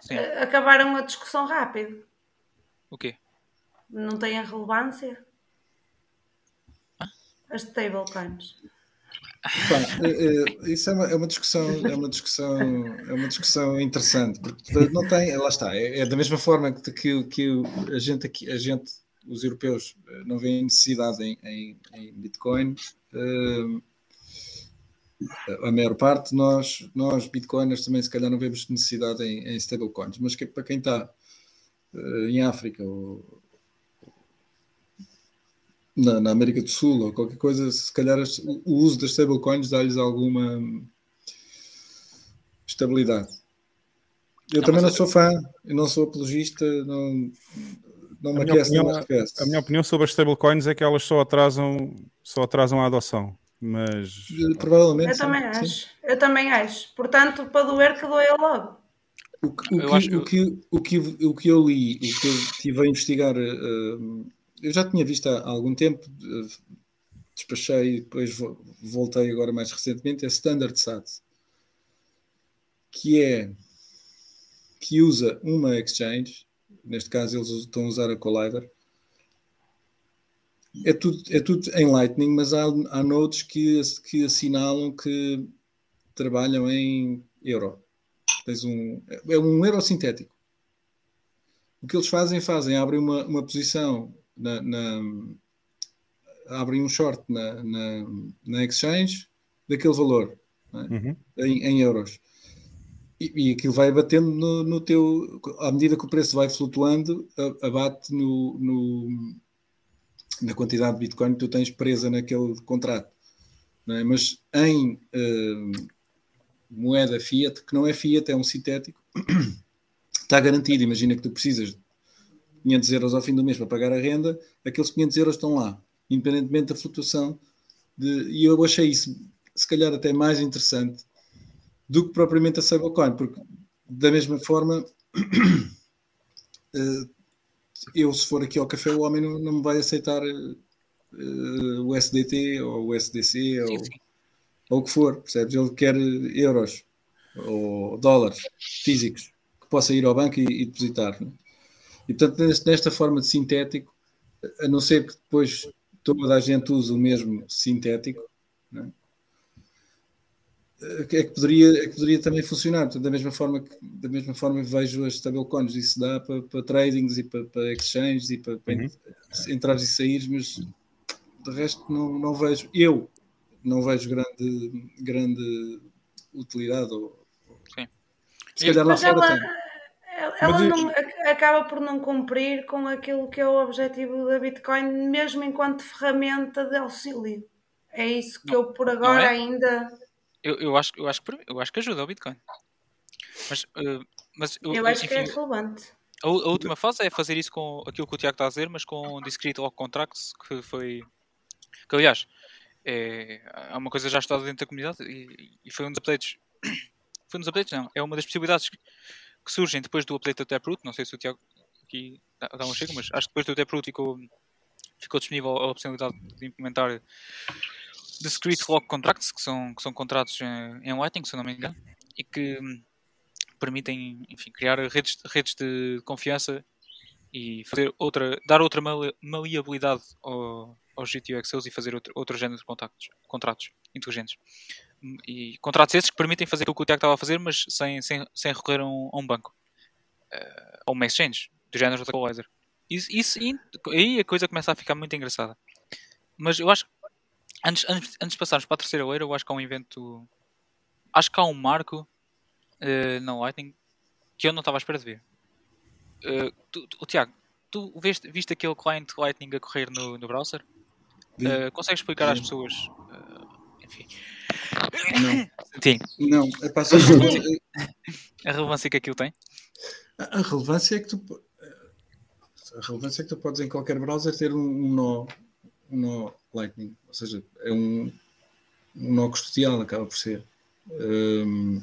Sim, Eh, Acabaram a discussão rápido. o quê? Não tem a relevância? As stablecoins. Pá, eh, eh, isso é uma, é uma discussão, é uma discussão, é uma discussão interessante, porque não tem, lá está, é, é da mesma forma que, que, que o- a gente aqui, a gente, os europeus, não veem necessidade em, em, em Bitcoin. A maior parte, nós, nós bitcoiners também se calhar não vemos necessidade em, em stablecoins, mas que, para quem está eh, em África ou na, na América do Sul ou qualquer coisa, se calhar o uso das stablecoins dá-lhes alguma estabilidade. Eu Não, também não sou fã, eu não sou apologista, não, não me A minha aquece, não me. A minha opinião sobre as stablecoins é que elas só atrasam, só atrasam a adoção. Mas Eh, Provavelmente. Eu sim, também sim. acho. Eu também acho. Portanto, para doer, que doer logo. O que, o, Eu que, o, que, o, que, o que eu li, o que eu estive a investigar, eh, eu já tinha visto há algum tempo, eh, despachei, depois vo- voltei agora mais recentemente, é Standard Sat, que é que usa uma exchange, neste caso eles estão a usar a Collider. É tudo, é tudo em Lightning, mas há, há nodes que, que assinalam que trabalham em euro. Tens um, é um euro sintético. O que eles fazem, fazem, abrem uma, uma posição na, na- abrem um short na, na, na exchange daquele valor é? Uhum. em, em euros. E, aquilo vai batendo no, no teu. À medida que o preço vai flutuando, abate no, no- na quantidade de Bitcoin que tu tens presa naquele contrato. é? mas em uh, moeda fiat, que não é fiat, é um sintético, está garantido. Imagina que tu precisas de 500 euros ao fim do mês para pagar a renda, aqueles 500 euros estão lá, independentemente da flutuação. De, e eu achei isso, se calhar, até mais interessante do que propriamente a stablecoin, porque da mesma forma, eh, eu se for aqui ao café, o homem não, não me vai aceitar uh, o SDT ou o SDC sim, ou, sim. ou o que for, percebes? Ele quer euros ou dólares físicos que possa ir ao banco e, e depositar. Né? E portanto, nesta forma de sintético, a não ser que depois toda a gente use o mesmo sintético, né? É que poderia, é que poderia também funcionar. da mesma forma que da mesma forma vejo as stablecoins, isso dá para, para tradings e para, para exchanges e para, para uhum. entrares e saíres, mas de resto não, não vejo, eu não vejo grande, grande utilidade. Ou, Sim. Se calhar lá fora ela, tem. Ela não, acaba por não cumprir com aquilo que é o objetivo da Bitcoin, mesmo enquanto ferramenta de auxílio. É isso que não, eu por agora é? ainda. Eu, eu, acho, eu, acho que, eu acho que ajuda o Bitcoin. Mas, uh, mas eu, eu acho enfim, que é relevante. A, a, última fase é fazer isso com aquilo que o Tiago está a dizer, mas com Discrete Lock Contracts, que foi que aliás, é, é uma coisa já estudada dentro da comunidade e, e, foi um dos updates. foi um dos updates, não. É uma das possibilidades que, que surgem depois do update do Taproot. Não sei se o Tiago aqui dá, dá um chego, mas acho que depois do Taproot ficou, ficou disponível a possibilidade de implementar discrete lock contracts, que são, que são contratos em, em Lightning, se eu não me engano, e que permitem enfim, criar redes, redes de confiança e fazer outra, dar outra maleabilidade ao, aos GTO e fazer outro, outro género de contactos, contratos inteligentes. E contratos esses que permitem fazer o que o Tiago estava a fazer, mas sem, sem, sem recorrer a um, a um banco. Uh, a uma exchange, do género da Equalizer. Isso, isso, aí a coisa começa a ficar muito engraçada. Mas eu acho que antes, antes, antes de passarmos para a terceira leira, eu acho que há um evento. Acho que há um marco uh, na Lightning que eu não estava à espera de ver. Uh, tu, tu, o Tiago, tu viste, viste aquele client Lightning a correr no, no browser? Uh, consegues explicar às pessoas? Uh, enfim. Não. Sim. Não, é para a relevância que aquilo tem? A, a, relevância é que tu a relevância é que tu podes em qualquer browser ter um, um nó um nó Lightning, ou seja, é um, um nó custodial, acaba por ser. Um,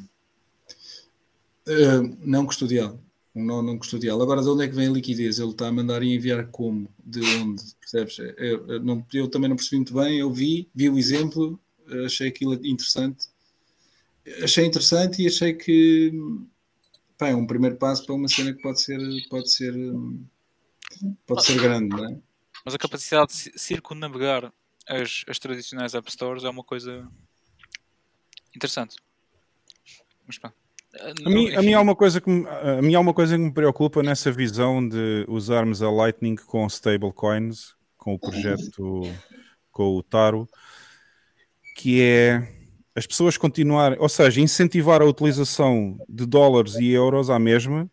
uh, não custodial um nó não custodial. Agora, de onde é que vem a liquidez? Ele está a mandar e enviar como? De onde? Percebes? Eu, eu, não, eu também não percebi muito bem. Eu vi, vi o exemplo, achei aquilo interessante. Achei interessante e achei que pá, é um primeiro passo para uma cena que pode ser, pode ser, pode ser grande, não é? Mas a capacidade de circunnavegar as, as tradicionais App Stores é uma coisa interessante. Mas pá. A mim, a, mim há uma coisa que me, a mim há uma coisa que me preocupa nessa visão de usarmos a Lightning com stablecoins, com o projeto, com o Taro, que é as pessoas continuarem, ou seja, incentivar a utilização de dólares e euros à mesma,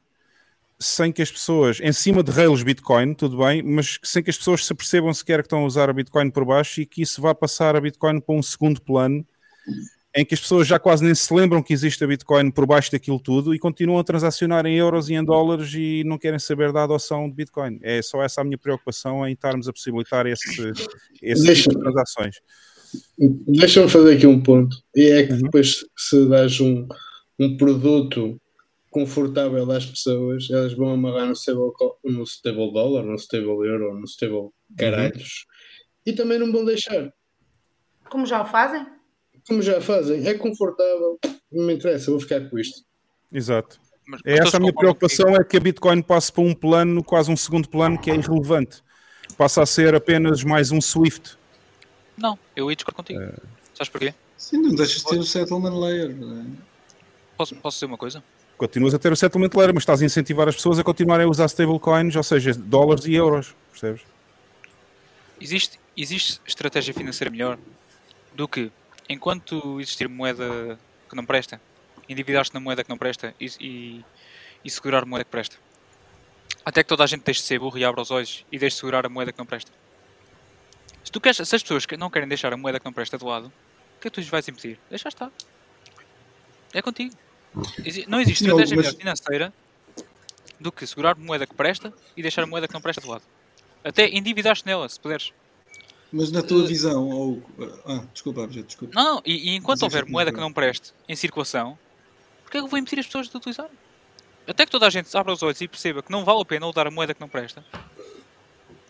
sem que as pessoas, em cima de rails Bitcoin, tudo bem, mas sem que as pessoas se percebam sequer que estão a usar a Bitcoin por baixo e que isso vá passar a Bitcoin para um segundo plano em que as pessoas já quase nem se lembram que existe a Bitcoin por baixo daquilo tudo e continuam a transacionar em euros e em dólares e não querem saber da adoção de Bitcoin. É só essa a minha preocupação em estarmos a possibilitar esse, esse Deixa, tipo de transações. Deixa-me fazer aqui um ponto. E é que uhum. depois, se dás um, um produto confortável às pessoas, elas vão amarrar no stable, no stable dólar, no stable euro, no stable caralhos uhum. e também não vão deixar. Como já o fazem? como já fazem, é confortável, não me interessa, vou ficar com isto. Exato. Mas, é essa a minha preocupação é que a Bitcoin passe para um plano, quase um segundo plano, que é irrelevante. Passa a ser apenas mais um Swift. Não, eu ia discordar contigo. É... Sabes porquê? Sim, não deixas de ter o settlement layer. É? Posso, posso dizer uma coisa? Continuas a ter o settlement layer, mas estás a incentivar as pessoas a continuarem a usar stablecoins, ou seja, dólares e euros. Percebes? Existe, existe estratégia financeira melhor do que enquanto existir moeda que não presta, endividar-se na moeda que não presta e, e, e, segurar a moeda que presta. Até que toda a gente deixe de ser burro e abra os olhos e deixe de segurar a moeda que não presta. Se, tu queres, se as pessoas não querem deixar a moeda que não presta de lado, que é que tu lhes vais impedir? Deixa estar. É contigo. Não existe Não, estratégia mas- melhor financeira do que segurar moeda que presta e deixar a moeda que não presta de lado. Até endividar-te nela, se puderes. Mas na tua visão, ou. Ah, desculpa, Abjeto, desculpa. Não, não, e, e enquanto Mas houver moeda que não preste em circulação, porque é que eu vou impedir as pessoas de utilizar? Até que toda a gente abra os olhos e perceba que não vale a pena usar a moeda que não presta.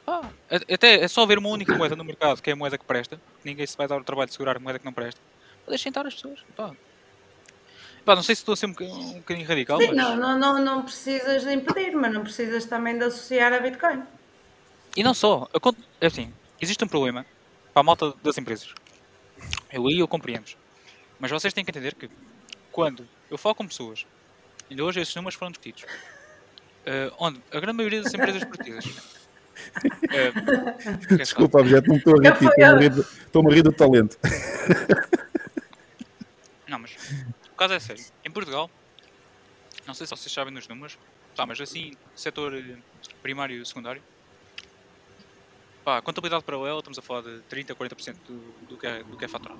Ah, até é só haver uma única moeda no mercado que é a moeda que presta. Ninguém se vai dar o trabalho de segurar a moeda que não presta. Deixem estar as pessoas. Pá. Pá, não sei se estou a ser um bocadinho, um bocadinho radical, Sim, mas... não, não, não, não precisas de impedir, mas não precisas também de associar a Bitcoin. E não só. a con- É assim, existe um problema para a malta das empresas. Eu aí eu compreendo. Mas vocês têm que entender que quando eu falo com pessoas, ainda hoje esses números foram discutidos, eh, onde a grande maioria das empresas portuguesas. eh, Desculpa, objeto, não estou a rir, estou-me a rir do talento. Não, mas o caso é sério. Em Portugal, não sei se vocês sabem dos números, pá, mas assim, setor eh, primário e secundário, pá, contabilidade paralela, estamos a falar de 30 a 40% do, do, que é, do que é faturado.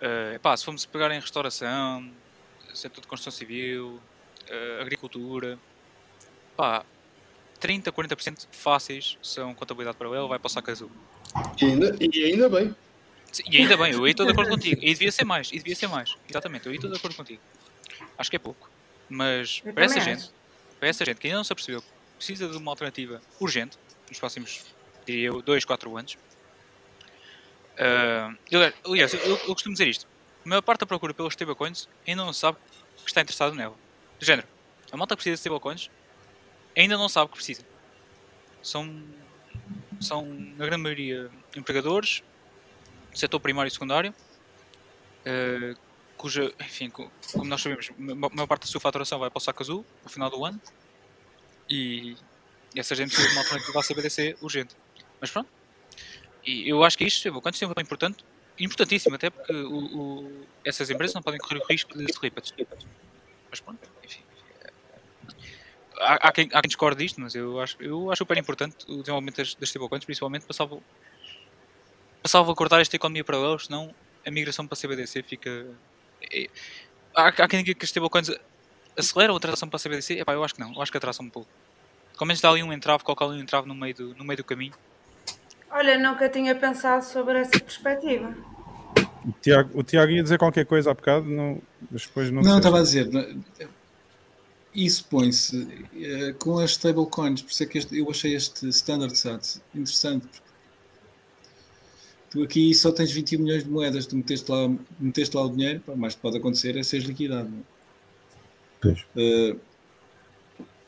Eh, pá, se formos pegar em restauração, setor de construção civil, eh, agricultura, pá, 30 a 40% fáceis são contabilidade paralela, vai para o saco azul. E ainda, e ainda bem. Sim, E ainda bem, eu aí estou de acordo contigo. E devia ser mais, e devia ser mais. Exatamente, eu aí estou de acordo contigo. Acho que é pouco. Mas Eu para essa também gente, acho. para essa gente que ainda não se apercebeu que precisa de uma alternativa urgente, nos próximos, diria eu, 2, 4 anos. eu- aliás, eu, eu costumo dizer isto. A maior parte da procura pelos stablecoins ainda não sabe que está interessado nela. Do género, a malta que precisa de stablecoins ainda não sabe que precisa. São, são na grande maioria, empregadores, setor primário e secundário, eh, cuja, enfim, co- como nós sabemos, a ma- maior parte da sua faturação vai para o saco azul no final do ano e, essa gente precisa de uma alternativa à CBDC urgente. Mas pronto, e eu acho que isto, eu quanto tempo é importante, importantíssimo, até porque o, o- essas empresas não podem correr o risco de slippage. Mas pronto, enfim. Há, há quem, há quem discorde disto, mas eu acho, eu acho super importante o desenvolvimento das, das stablecoins, principalmente para salvo, para salvaguardar esta economia paralela, senão a migração para CBDC fica. é- há, há quem diga que as stablecoins aceleram a transação para a CBDC. Epá, eu acho que não, eu acho que atrasam um pouco. Pelo menos dá ali um entrave, coloca ali um entrave no meio do, no meio do caminho. Olha, nunca tinha pensado sobre essa perspectiva. O Tiago, o Tiago ia dizer qualquer coisa há bocado, não, mas depois não Não, estava a dizer, isso põe-se eh, com as stablecoins, por isso é que este- eu achei este Standard SAT interessante. porque Tu aqui só tens 21 milhões de moedas, tu meteste lá, meteste lá o dinheiro, pá, mais que pode acontecer é seres liquidado. é? Eh,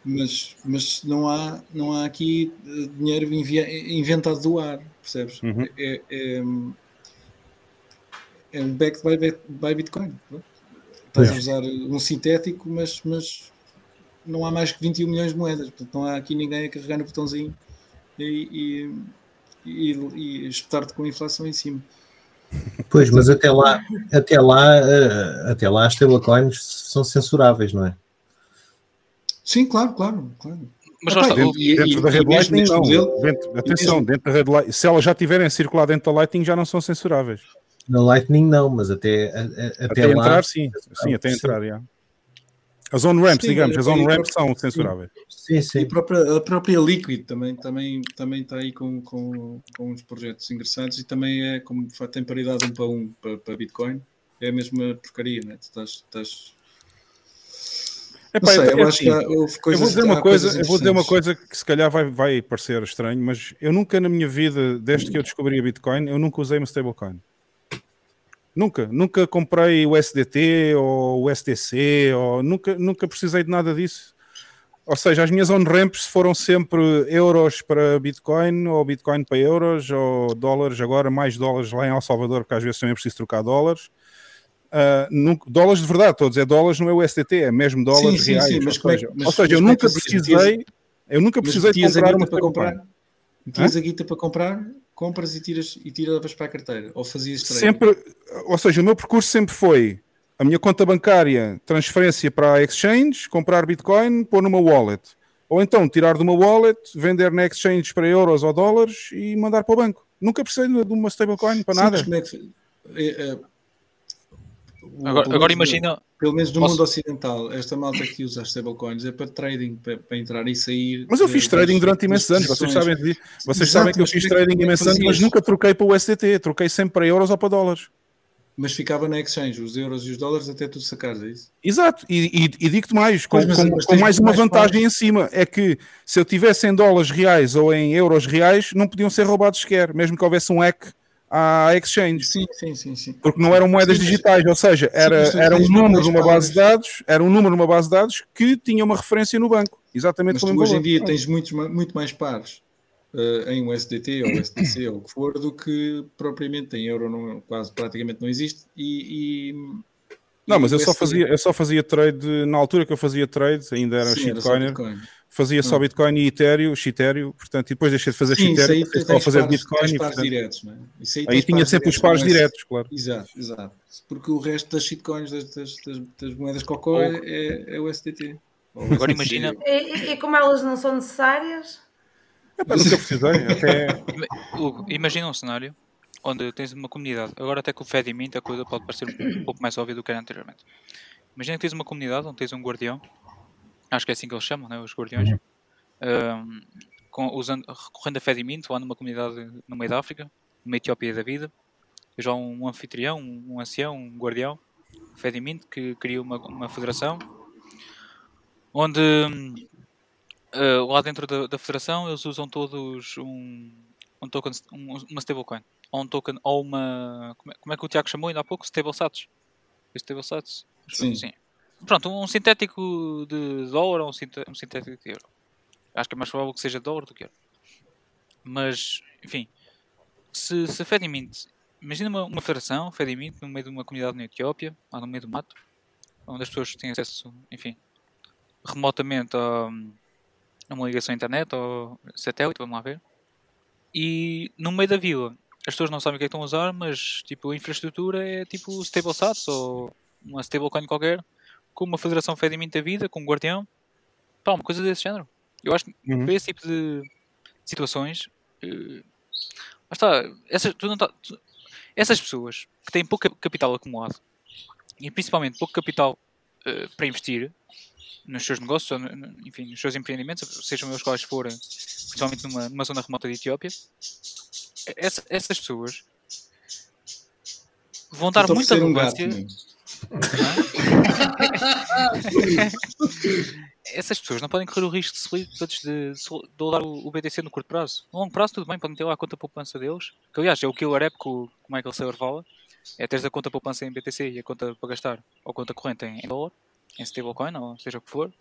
mas, mas não há, não há aqui eh, dinheiro inventado do ar, percebes? Uhum. É, é, é um backed by, by Bitcoin. pronto. Estás a usar um sintético, mas, mas não há mais que 21 milhões de moedas. Portanto, não há aqui ninguém a carregar no botãozinho e, e, e, e espetar-te com a inflação em cima. Pois, mas até lá, até lá, eh, até lá as stablecoins são censuráveis, não é? Sim, claro, claro, claro. Mas pá, está, e- o- e- Dentro da Red mesmo Lightning, não. modelo- Dentro- atenção, dentro da Red Lightning, se elas já tiverem circulado dentro da Lightning, já não são censuráveis. Na Lightning não, mas até, a- a- até, Até, lá. entrar, sim. Sim, até Sim. entrar, já. As on-ramps, Sim, digamos, as on-ramps são censuráveis. Sim, E a sim. própria, a própria Liquid também, também, também está aí com, com, com uns projetos engraçados e também é como tem paridade um para um para, para Bitcoin. É a mesma porcaria, né? Tu estás, estás... Epá, sei, é eu acho assim, que há, houve Eu vou dizer uma coisa, eu vou dizer uma interessantes. coisa que se calhar vai, vai parecer estranho, mas eu nunca na minha vida, desde que eu descobri a Bitcoin, eu nunca usei uma stablecoin. Nunca, nunca comprei o SDT ou o STC, ou nunca, nunca precisei de nada disso. Ou seja, as minhas on-ramps foram sempre euros para Bitcoin, ou Bitcoin para euros, ou dólares, agora mais dólares lá em El Salvador, porque às vezes também preciso trocar dólares. Ah, nunca- dólares de verdade, estou a dizer dólares não é o STT, é mesmo dólares Sim, sim, reais. sim, ou mas como é seja, que- mas- ou seja, eu é nunca precisei, eu nunca precisei de comprar uma para comprar? Metias a guita para comprar, compras e tiras e tiravas para a carteira. Ou fazias trading? Sempre, ou seja, o meu percurso sempre foi a minha conta bancária, transferência para a exchange, comprar Bitcoin, pôr numa wallet. Ou então tirar de uma wallet, vender na exchange para euros ou dólares e mandar para o banco. Nunca precisei de uma stablecoin para Sim, nada. é que, é, é, o- Agora, pelo agora menos- imagina. Pelo menos no Posso- mundo ocidental, esta malta que usa as stablecoins é para trading, para, para entrar e sair. Mas eu fiz trading das- durante imensos anos, vocês sabem, disso. vocês Exato, sabem que eu fiz é trading é imensos anos, mas nunca troquei para o SDT, troquei sempre para euros ou para dólares. Mas ficava na exchange, os euros e os dólares até tu sacares, é isso? Exato, e, e- e digo-te mais, com, mas- com- mas com mais uma mais vantagem em cima, é que se eu tivesse em dólares reais ou em euros reais, não podiam ser roubados sequer, mesmo que houvesse um hack à exchange. Sim, sim, sim, sim. Porque não eram moedas Sim, digitais, ou seja, era, tu era um número numa base de dados, era um número numa base de dados que tinha uma referência no banco, exatamente Mas como tu hoje em dia tens muitos, muito mais pares eh, em USDT ou USDC ou o que for do que propriamente em euro, não, quase praticamente não existe. E, e- Não, mas eu só, fazia, eu só fazia trade, na altura que eu fazia trade, ainda era Sim, era shitcoiner, Bitcoin. Fazia só Ah. Bitcoin e Ethereum, Shitério, portanto, e depois deixei de fazer Sim, aí passei tu só fazer pares, Bitcoin. tens e, portanto, diretos, não é? Isso aí tens tinha sempre os pares não é- diretos, claro. Exato, exato. Porque o resto das shitcoins, das, das, das, das moedas cocó é, é, é o SDT. Ou Agora imagina- E, e- e como elas não são necessárias, Epá, nunca precisei, até... Hugo, imagina um cenário onde tens uma comunidade. Agora até com o Fed e Mint a coisa pode parecer um pouco mais óbvia do que era anteriormente. Imagina que tens uma comunidade onde tens um guardião, acho que é assim que eles chamam, né, os guardiões, ahm, com- usando, recorrendo a Fed e Mint, lá numa comunidade no meio da África, numa Etiópia da vida. Tens lá um, anfitrião, um, um ancião, um guardião, Fed e Mint, que cria uma, uma federação onde Uh, lá dentro da, da federação eles usam todos um, um token, um- uma stablecoin. Ou um token, ou uma. Como é, como é que o Tiago chamou ainda há pouco? Stablesats. Stablesats? Sim. Sim. Pronto, um sintético de dólar ou um, sintético de euro. Acho que é mais provável que seja dólar do que euro. Mas, enfim, se, se Fedimint, imagina uma, uma federação, Fedimint, no meio de uma comunidade na Etiópia, lá no meio do mato, onde as pessoas têm acesso, enfim, remotamente a, a uma ligação à internet ou satélite, vamos lá ver. E no meio da vila, as pessoas não sabem o que é que estão a usar, mas tipo, a infraestrutura é tipo StableSats ou uma stablecoin qualquer, com uma federação Fedimint da vida, com um guardião, pá, uma coisa desse género. Eu acho que Uhum. para esse tipo de situações, eh, lá está, essas, tá- tu- essas pessoas que têm pouco capital acumulado e principalmente pouco capital eh, para investir nos seus negócios, ou, no- enfim, nos seus empreendimentos, sejam eles quais forem, principalmente numa, numa zona remota de Etiópia, essa- essas pessoas vão dar muita um gato, relevância. meu. essas pessoas não podem correr o risco de slippage de, de dólar o, BTC no curto prazo. No longo prazo, tudo bem, podem ter lá a conta poupança deles. Que aliás é o que o, que o Michael Saylor fala. É teres a conta poupança em BTC e a conta para gastar, ou conta corrente em, dólar, em stablecoin, ou seja o que for.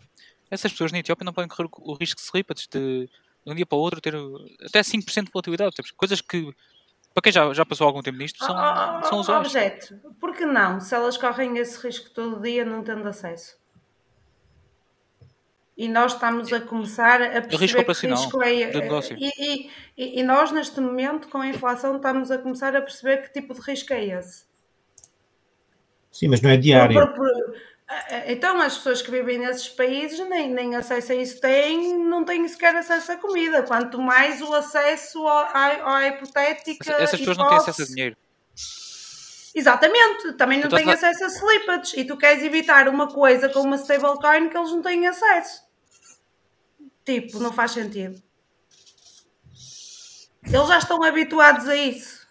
Essas pessoas na Etiópia não podem correr o, risco de slippage de, de um dia para o outro ter até 5% de volatilidade. Coisas que, para quem já, já passou algum tempo nisto, são, Oh, são oh, usuais. objeto, por que não? Se elas correm esse risco todo dia não tendo acesso. E nós estamos a começar a perceber risco que risco é, do negócio. e, e- e- e nós neste momento com a inflação estamos a começar a perceber que tipo de risco é esse. Sim, mas não é diário. Por- por- então as pessoas que vivem nesses países nem, nem acesso a isso têm, não têm sequer acesso à comida, quanto mais o acesso à, à hipotética. Essas pessoas não têm acesso a hipótese- dinheiro. Exatamente, também não Tu têm estás acesso a slippage e tu queres evitar uma coisa com uma stablecoin que eles não têm acesso. Tipo, não faz sentido. Eles já estão habituados a isso.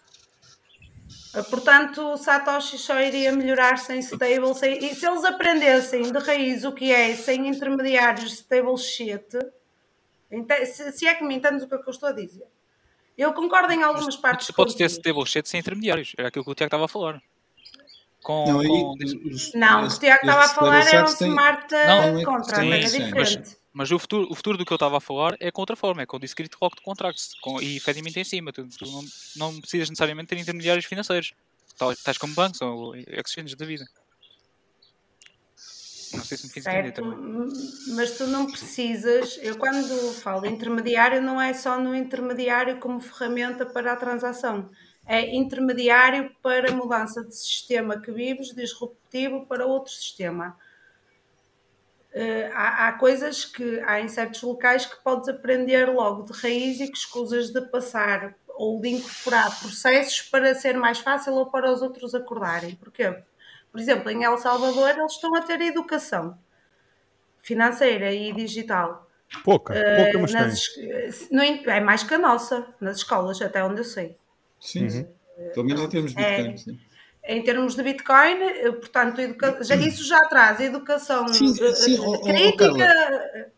Portanto, o Satoshi só iria melhorar sem stable. Sem... E se eles aprendessem de raiz o que é sem intermediários stable shit, se, se é que me entendes o que é que eu estou a dizer. Eu concordo em algumas partes. Tu podes ter stable shit sem intermediários. Era aquilo que o Tiago estava a falar. Com, Não, com- os- Não, o estes- que o Tiago estava a falar era um stablecoins têm- smart Não, contract, sim, era sim, diferente. Mas o futuro, o futuro do que eu estava a falar é com outra forma, é com discrete locked contracts com, e Fedimint em cima. Tu, tu não, não precisas necessariamente ter intermediários financeiros, tal- tais como bancos ou exchanges da vida. Não sei se me fiz entender Certo, também. mas tu não precisas. Eu, quando falo intermediário, não é só no intermediário como ferramenta para a transação, é intermediário para mudança de sistema que vives, disruptivo para outro sistema. Eh, há, há coisas que há em certos locais que podes aprender logo de raiz e que escusas de passar ou de incorporar processos para ser mais fácil ou para os outros acordarem. Porquê? Por exemplo, em El Salvador eles estão a ter educação financeira e digital. Pouca, pouca, mas Uh, nas é mais que a nossa, nas escolas, até onde eu sei. Sim, sim. Pelo menos em termos de É. Bitcoin. sim. Em termos de Bitcoin, eh, portanto, educa- já, isso já traz educação Sim, eh, sim, eh, ó, ó, ó, crítica, eh,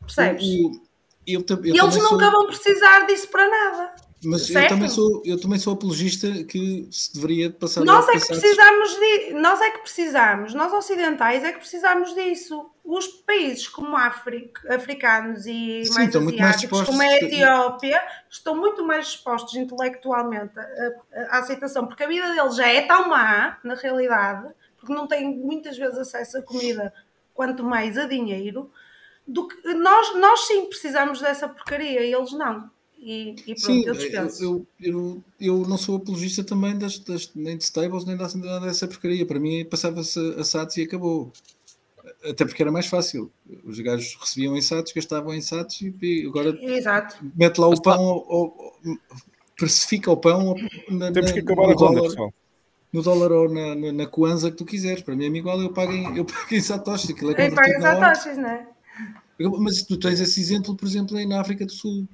percebes? Eu eu e eles nunca sou- vão precisar disso para nada. Mas eu também, sou, eu também sou apologista que se deveria passar Nós é que precisamos de, nós é que precisamos, nós ocidentais é que precisamos disso. Os países como África, africanos e Sim, mais estão mais asiáticos, dispostos como a Etiópia, estão muito mais dispostos intelectualmente à, aceitação, porque a vida deles já é tão má, na realidade, porque não têm muitas vezes acesso a comida, quanto mais a dinheiro, do que nós, nós sim precisamos dessa porcaria e eles não. E, e pronto, Sim, eu eu, dispenso. eu, eu, eu não sou apologista também das, das- nem de stables nem dessa, nada dessa porcaria. Para mim passava-se a SATs e acabou. Até porque era mais fácil. Os gajos recebiam em SATs, gastavam em SATs e, agora Exato. mete lá o pão, ou, ou- precifica o pão na, Temos na- que acabar no a dólar, pessoal. no dólar ou na, na, na Kwanza que tu quiseres. Para mim é igual, eu pago em, eu pago em Satoshi. Aquilo é convertido na hora. satoshis, não é? Mas tu tens esse exemplo, por exemplo, aí na África do Sul.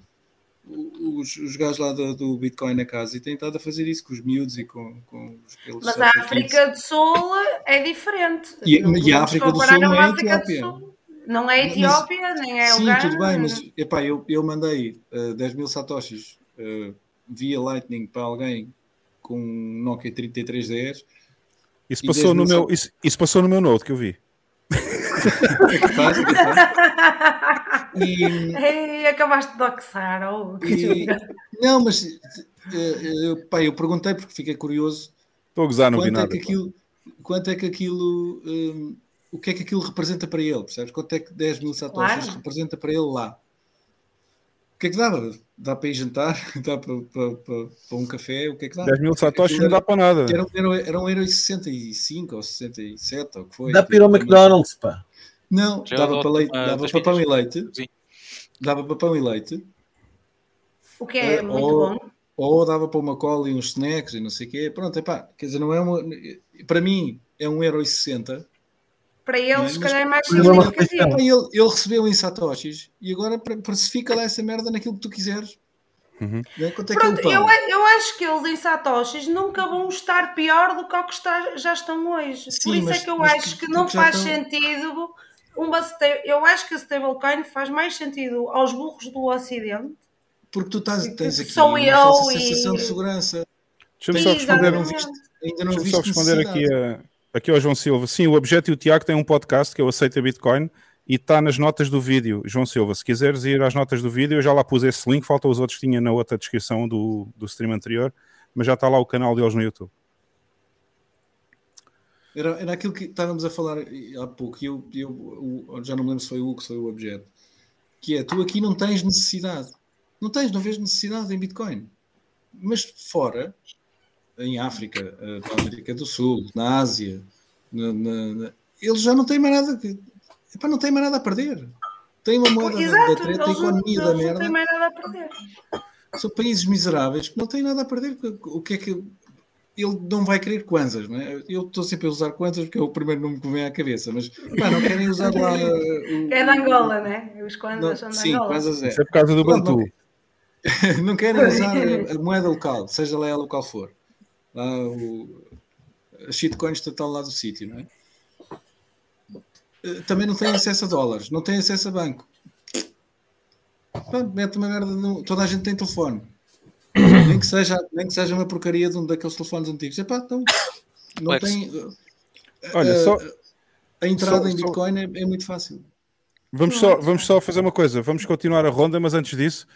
O- Os, os gajos lá do, do Bitcoin na casa e têm estado a fazer isso com os miúdos e com, com os Mas a África do Sul é diferente. E- Não e a África do comparar Sul não é a a África do Etiópia. Sul. Não é Mas- Etiópia, nem é Sim, Uganda. tudo bem, mas epá, eu, eu mandei uh, 10 mil satoshis uh, via Lightning para alguém com um Nokia 3310. Isso passou, 10 no meu, isso, isso passou no meu note que eu vi. É capaz, é capaz. E, Ei, acabaste de doxar. Oh, e- não, mas uh, pá, eu perguntei porque fiquei curioso Estou a gozar, não vi quanto é nada. que aquilo, quanto é que aquilo, hum, o que é que aquilo representa para ele, percebes? Quanto é que 10 mil satoshis Claro. representa para ele lá? O que é que dava? Dá para ir jantar? Dá para, para, para, para um café? O que é que dá? 10 mil satoshis não dá para nada. Era, era, era um euro e 65 ou 67 ou o que foi. Dá para ir ao McDonald's, pá. Não, Já dava para, leite, dava para pão e leite. Sim. Dava para pão e leite. O que é Eh, muito ou- bom. Ou dava para uma cola e uns snacks e não sei o quê. Pronto, epá, quer dizer, não é uma... Para mim, é um euro e 60. Para eles, Mas- se calhar, é mais é significativo. Pá, Ele, ele recebeu em satoshis e agora pre- precifica lá essa merda naquilo que tu quiseres. Uhum. Quanto é que é o Pronto, pão? eu, eu acho que eles em Satoshis nunca vão estar pior do que o que está- já estão hoje. Sim, Por isso mas- é que eu acho que tu não faz estão- sentido uma eu acho que a stablecoin faz mais sentido aos burros do Ocidente. Porque tu estás, tens aqui Sou uma falsa e- sensação de segurança. Deixa-me só responder, não viste, ainda não deixa-me só viste responder aqui, a, aqui ao João Silva. Sim, o Objeto e o Tiago têm um podcast que eu aceito a Bitcoin e está nas notas do vídeo. João Silva, se quiseres ir às notas do vídeo, eu já lá pus esse link, falta os outros, tinha na outra descrição do, do stream anterior, mas já está lá o canal deles no YouTube. Era, era aquilo que estávamos a falar há pouco, e eu, eu, o- já não me lembro se foi o se foi o objeto, que é, tu aqui não tens necessidade. Não tens, não vês necessidade em Bitcoin. Mas fora, em África, eh, na América do Sul, na Ásia, na- na- na- eles já não têm mais nada, que- epá, não têm mais nada a perder. Tem uma moeda da- da Exato, treta, a não, economia da não merda têm mais nada a perder. são países miseráveis que não têm nada a perder. O que é que ele não vai querer Kwanzas, não é? Eu estou sempre a usar Kwanzas porque é o primeiro nome que me vem à cabeça, mas pá, não querem usar lá. uh, o- É de Angola, né? Os não, Kwanzas são sim, Angola. Kwanzas é. Isso é por causa do Bantu. Não querem usar a, a moeda local, seja lá ela qual for. Lá o, a shitcoins está lá do sítio, não é? Eh, Também não têm acesso a dólares, não têm acesso a banco. Pronto, mete uma merda no, toda a gente tem telefone. Nem que, seja, nem que seja uma porcaria de um daqueles telefones antigos. Epá, então, não tem. Olha, eh, só, a entrada só- em só- Bitcoin é, é muito fácil. Vamos só, vamos só fazer uma coisa, vamos continuar a ronda, mas antes disso,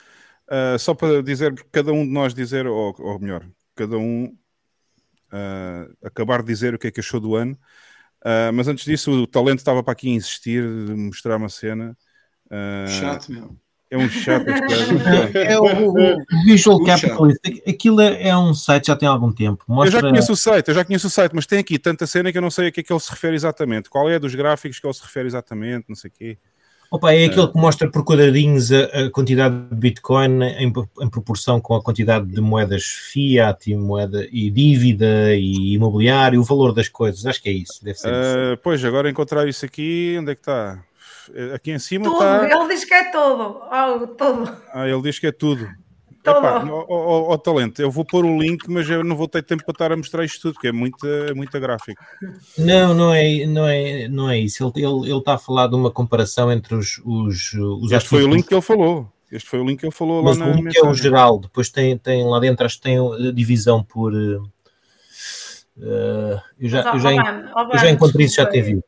ah, só para dizer, cada um de nós dizer, ou, ou melhor, cada um ah, acabar de dizer o que é que achou do ano. Ah, mas antes disso, o talento estava para aqui insistir, de mostrar uma cena. Chato, meu. É um chato gajo. É o, Visual. Capitalist. Aquilo é, é um site já tem algum tempo. Eu Mostra, já conheço o site, eu já conheço o site, mas tem aqui tanta cena que eu não sei a que é que ele se refere exatamente. Qual é dos gráficos que ele se refere exatamente, não sei o quê. Opa, é aquele que mostra por quadradinhos a, a quantidade de Bitcoin em, em proporção com a quantidade de moedas fiat e moeda e dívida e imobiliário, o valor das coisas. Acho que é isso. Deve ser isso. Ah, pois, agora encontrar isso aqui, onde é que está? Aqui em cima Tudo, está. ele diz que é todo. Oh, todo. Ah, ele diz que é tudo. Tudo. Epá, ó, ó, ó, talento, eu vou pôr o link, mas eu não vou ter tempo para estar a mostrar isto tudo, porque é muita, muita gráfica. Não, não é, não é, não é isso. Ele, ele, ele está a falar de uma comparação entre os, os, os Este foi o link que ele falou. Este foi o link que ele falou lá Mas na o link é o geral, depois tem, tem lá dentro, acho que tem a divisão por. eh, eh, eu, já, Mas, eu, já, oh, oh, eu já encontrei isso, já desculpa, te vi.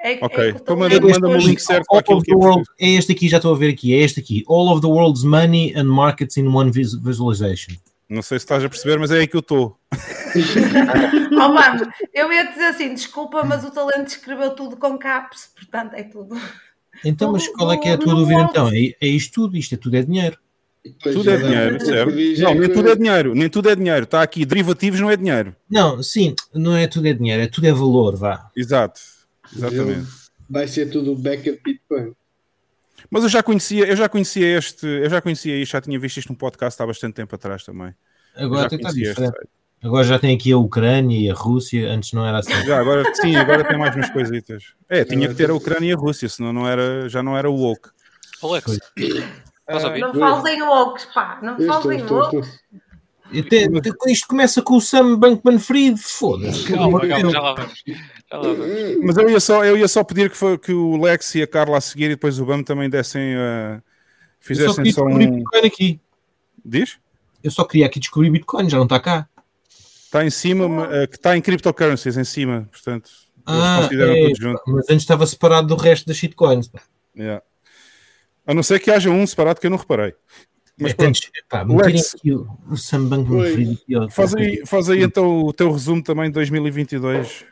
É, é Ok, que o então manda- manda-me o depois- link certo All of the é world, é este aqui, já estou a ver aqui, é este aqui. All of the world's money and markets in one vis- visualization. Não sei se estás a perceber, mas é aí que eu estou. Oh, mano, eu ia dizer assim, desculpa, mas o talento escreveu tudo com caps, portanto é tudo. Então, mas qual é que é a tua dúvida então? É, é isto tudo, isto é tudo é dinheiro. Pois, Tudo é dá- dinheiro, o certo? Não, é nem tudo é dinheiro, nem tudo é dinheiro. Está aqui, derivativos não é dinheiro. Não, sim, não é tudo é dinheiro, é tudo é valor, vá. Exato, exatamente. Vai ser tudo backup Bitcoin. Mas eu já conhecia, eu já conhecia este, eu já conhecia isto, já tinha visto isto num podcast há bastante tempo atrás também. Agora conhecia este. Agora já tem aqui a Ucrânia e a Rússia, antes não era assim. Já, agora sim, agora tem mais umas coisitas. É, tinha que ter a Ucrânia e a Rússia, senão não era, já não era o woke. Alex? Não falem loucos, pá, não Eu estou, Até, até- isto começa com o Sam Bankman-Fried, foda-se. Calma, calma, já lá vamos. Já lá vamos. Mas eu ia só, eu ia só pedir que, foi, que o Lex e a Carla a seguir e depois o BAM também dessem, uh, Eu só fizessem queria só descobrir um. Bitcoin aqui. Diz? Eu só queria aqui descobrir Bitcoin, já não está cá. Está em cima, uh, que está em cryptocurrencies em cima, portanto, Ah, consideram é, tudo junto. mas antes estava separado do resto das shitcoins. Yeah. A não ser que haja um separado que eu não reparei. Mas É, pronto, tens- pá, Lex. o, o Sam Bankman-Fried. aqui, ó, faz aí, faz aí então o teu resumo também de 2022.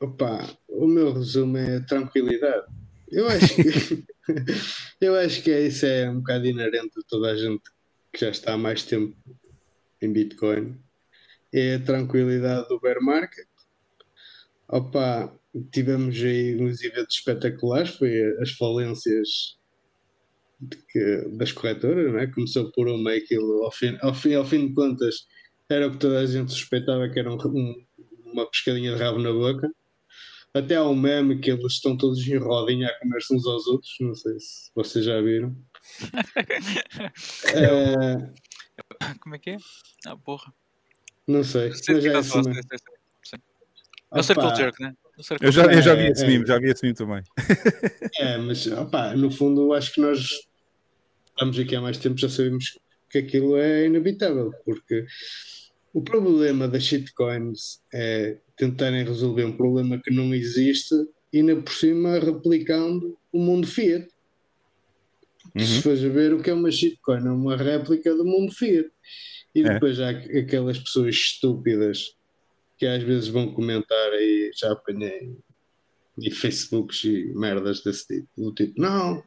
Opa, o meu resumo é tranquilidade. Eu acho que eu acho que é isso é um bocado inerente a toda a gente que já está há mais tempo em Bitcoin. É a tranquilidade do bear market. Opa, tivemos aí uns eventos espetaculares, foi as falências que- das corretoras, não é? Começou por uma e aquilo, ao fim, ao, fim, ao fim de contas, era o que toda a gente suspeitava que era um- um- uma pescadinha de rabo na boca. Até há um meme que eles estão todos em rodinha a comer-se uns aos outros, não sei se vocês já viram. Eh, Como é que é? Ah, porra. não sei, Sei mas é assim sei. É o Circle Jerk, né? Eu já, eu já É, vi esse é. meme, já vi esse meme também. É, mas opa, no fundo acho que nós estamos aqui há mais tempo, já sabemos que aquilo é inevitável, porque o problema das shitcoins é tentarem resolver um problema que não existe e ainda por cima replicando o mundo fiat. Se Uhum. fores a ver o que é uma shitcoin, é uma réplica do mundo fiat. E É. depois há aqu- aquelas pessoas estúpidas que às vezes vão comentar aí, já apanhei e Facebooks e merdas desse tipo. Do tipo, não,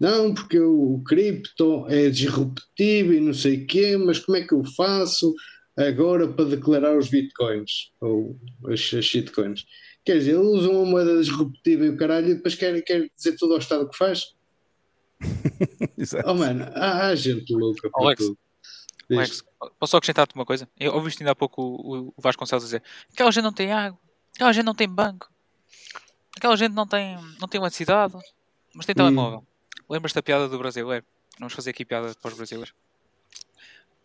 não, porque o, o cripto é disruptivo e não sei o quê, mas como é que eu faço agora para declarar os bitcoins ou as, as shitcoins? Quer dizer, eles usam uma moeda disruptiva e o caralho e depois querem, querem dizer tudo ao Estado que faz? Exato. Oh, mano, há, há gente louca para Alex, tudo. Alex, posso só acrescentar-te uma coisa? Eu ouviste ainda há pouco o, o Vasconcelos dizer aquela gente não tem água, aquela gente não tem banco, aquela gente não tem, não tem eletricidade, mas tem telemóvel. Lembras-te da piada do brasileiro? Vamos fazer aqui piada para os brasileiros.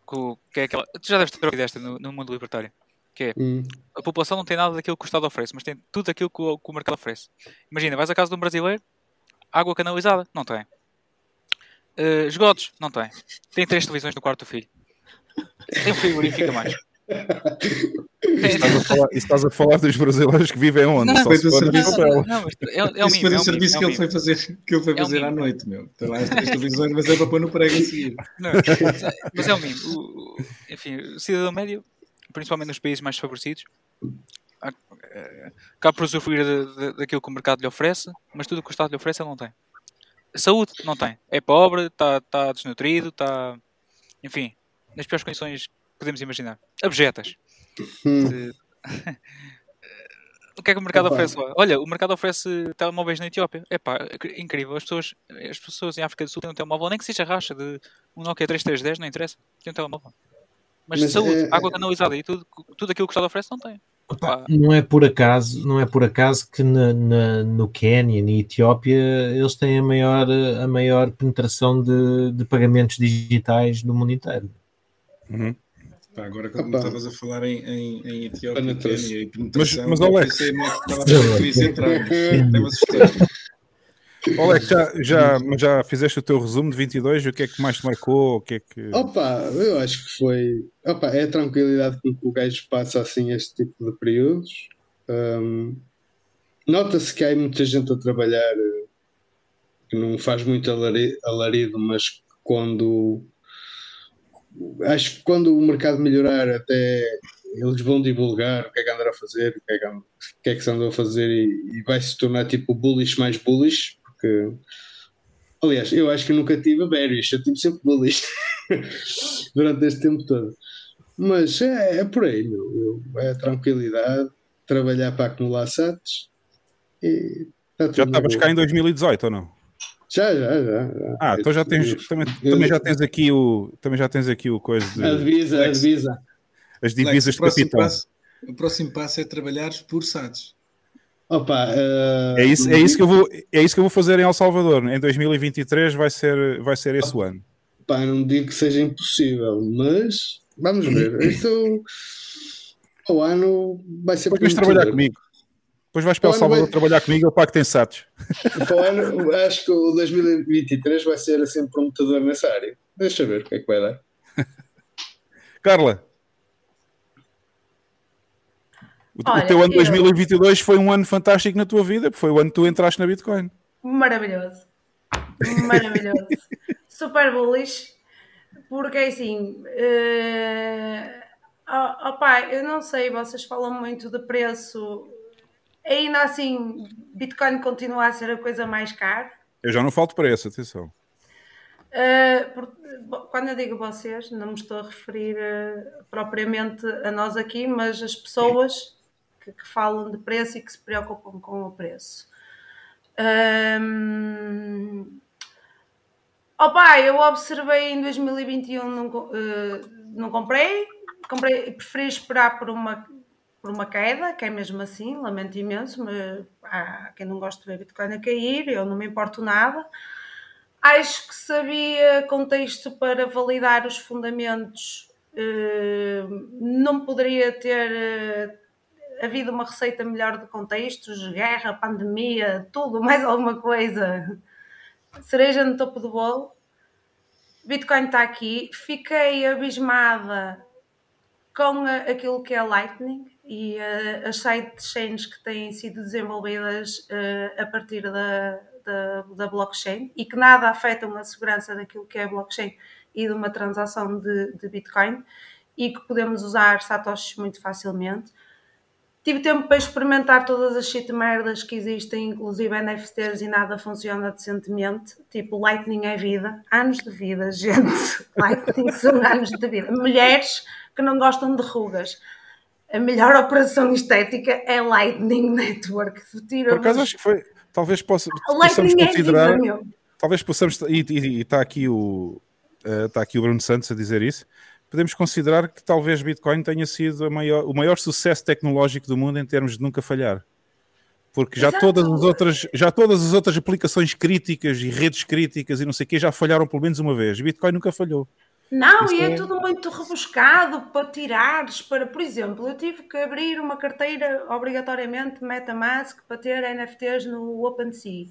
Que, que é aquela... Tu já deves ter ouvido esta no, no mundo libertário. Que é, Hum, a população não tem nada daquilo que o Estado oferece, mas tem tudo aquilo que o, que o mercado oferece. Imagina, vais à casa de um brasileiro, água canalizada? Não tem. Eh, esgotos? Não tem. Tem três televisões no quarto do filho. Tem frigorífico a mais. Estás a falar, estás a falar dos brasileiros que vivem onde? Não, Só foi se do for no serviço. Não, mas é, é um Isso mimo, foi é o um serviço mimo, que ele foi fazer, que ele foi É um fazer à mimo. noite, meu. Tem lá as três televisões, mas é para pôr no prego a seguir. Não, mas é- mas é o mínimo. O- o- enfim, o cidadão médio, principalmente nos países mais desfavorecidos, a- eh, acaba por usufruir daquilo que o mercado lhe oferece, mas tudo o que o Estado lhe oferece ele não tem. Saúde, não tem. É pobre, está tá desnutrido, está. Enfim, nas piores condições que podemos imaginar. Abjetas. hum. De- O que é que o mercado Opa. oferece lá? Olha, o mercado oferece telemóveis na Etiópia. É pá, incrível. As pessoas, as pessoas em África do Sul têm um telemóvel, nem que seja racha de um Nokia 3310, não interessa. Tem um telemóvel. Mas, Mas saúde, é- água canalizada e tudo, tudo aquilo que o Estado oferece não tem. Não é por acaso, não é por acaso que na, na- no Quénia, na Etiópia, eles têm a maior, a maior penetração de, de pagamentos digitais do mundo inteiro. Uhum. Pá, agora quando Opa. estavas a falar em, em, em Etiópia, e penetração, mas, Alex- é que que mas assustou. Alex, já, já, já fizeste o teu resumo de 22? O que é que mais te marcou? O que é que... Opa, eu acho que foi. Opa, é a tranquilidade com que o gajo passa assim este tipo de períodos. Hum, Nota-se que há muita gente a trabalhar eh, que não faz muito alari- alarido, mas que quando. Acho que quando o mercado melhorar, até eles vão divulgar o que é que andaram a fazer, o que é que, and- o que, é que se andou a fazer e, e vai se tornar tipo bullish mais bullish, porque. Aliás, eu acho que nunca tive bearish, eu tive sempre bullish durante este tempo todo. Mas é, é por aí, meu. Eu- é tranquilidade, trabalhar para acumular sats e tá tudo Já estavas cá em 2018 ou não? Já, já, já. já. Ah, então já tens, também, também já tens aqui o, também já tens aqui o coisa de A divisa, a divisa. as divisas o de próximo capitão. passo- O próximo passo é trabalhares por SATs. Opa, eh, É isso, é isso que eu vou, é isso que eu vou fazer em El Salvador. Em 2023 vai ser, vai ser esse o ano. pá, não digo que seja impossível, mas vamos ver. Isto o ano vai ser Depois trabalhar comigo. Depois vais para O ano Salvador vai- trabalhar comigo, eu pago que tem satos. Para o ano, acho que o 2023 vai ser assim prometedor nessa área. Deixa ver o que é que vai dar. Carla, o, o Olha, teu ano eu- 2022 foi um ano fantástico na tua vida, porque foi o ano que tu entraste na Bitcoin. Maravilhoso. Maravilhoso. Super bullish. Porque assim. eh, ó- opá, eu não sei, vocês falam muito de preço. Ainda assim, Bitcoin continua a ser a coisa mais cara. Eu já não falto para essa, atenção. Uh, por- quando eu digo vocês, não me estou a referir uh, propriamente a nós aqui, mas as pessoas que, que falam de preço e que se preocupam com o preço. Um, opa, eu observei em 2021, não, uh, não comprei, comprei, preferi esperar por uma, por uma queda, que é mesmo assim, lamento imenso, mas há quem não gosta de ver Bitcoin a cair, eu não me importo nada. Acho que se havia contexto para validar os fundamentos, eh, não poderia ter eh, havido uma receita melhor de contextos, guerra, pandemia, tudo, mais alguma coisa. Cereja no topo do bolo. Bitcoin está aqui. Fiquei abismada com aquilo que é Lightning e eh, as sidechains que têm sido desenvolvidas eh, a partir da, da, da blockchain e que nada afetam a segurança daquilo que é a blockchain e de uma transação de, de Bitcoin e que podemos usar satoshis muito facilmente. Tive tempo para experimentar todas as shit merdas que existem, inclusive NFTs, e nada funciona decentemente. Tipo, Lightning é vida. Anos de vida, gente. Lightning são anos de vida. Mulheres que não gostam de rugas. A melhor operação estética é Lightning Network. Por acaso acho que foi. Talvez possa, possamos Lightning é considerar. vida, meu. talvez possamos. E está aqui, o, eh, está aqui o Bruno Santos a dizer isso. Podemos considerar que talvez Bitcoin tenha sido a maior- o maior sucesso tecnológico do mundo em termos de nunca falhar. Porque já Exato. todas, as outras, já todas as outras aplicações críticas e redes críticas e não sei o quê já falharam pelo menos uma vez. Bitcoin nunca falhou. Não, Isso e é é- tudo muito rebuscado para tirares, para, por exemplo, eu tive que abrir uma carteira obrigatoriamente MetaMask para ter NFTs no OpenSea.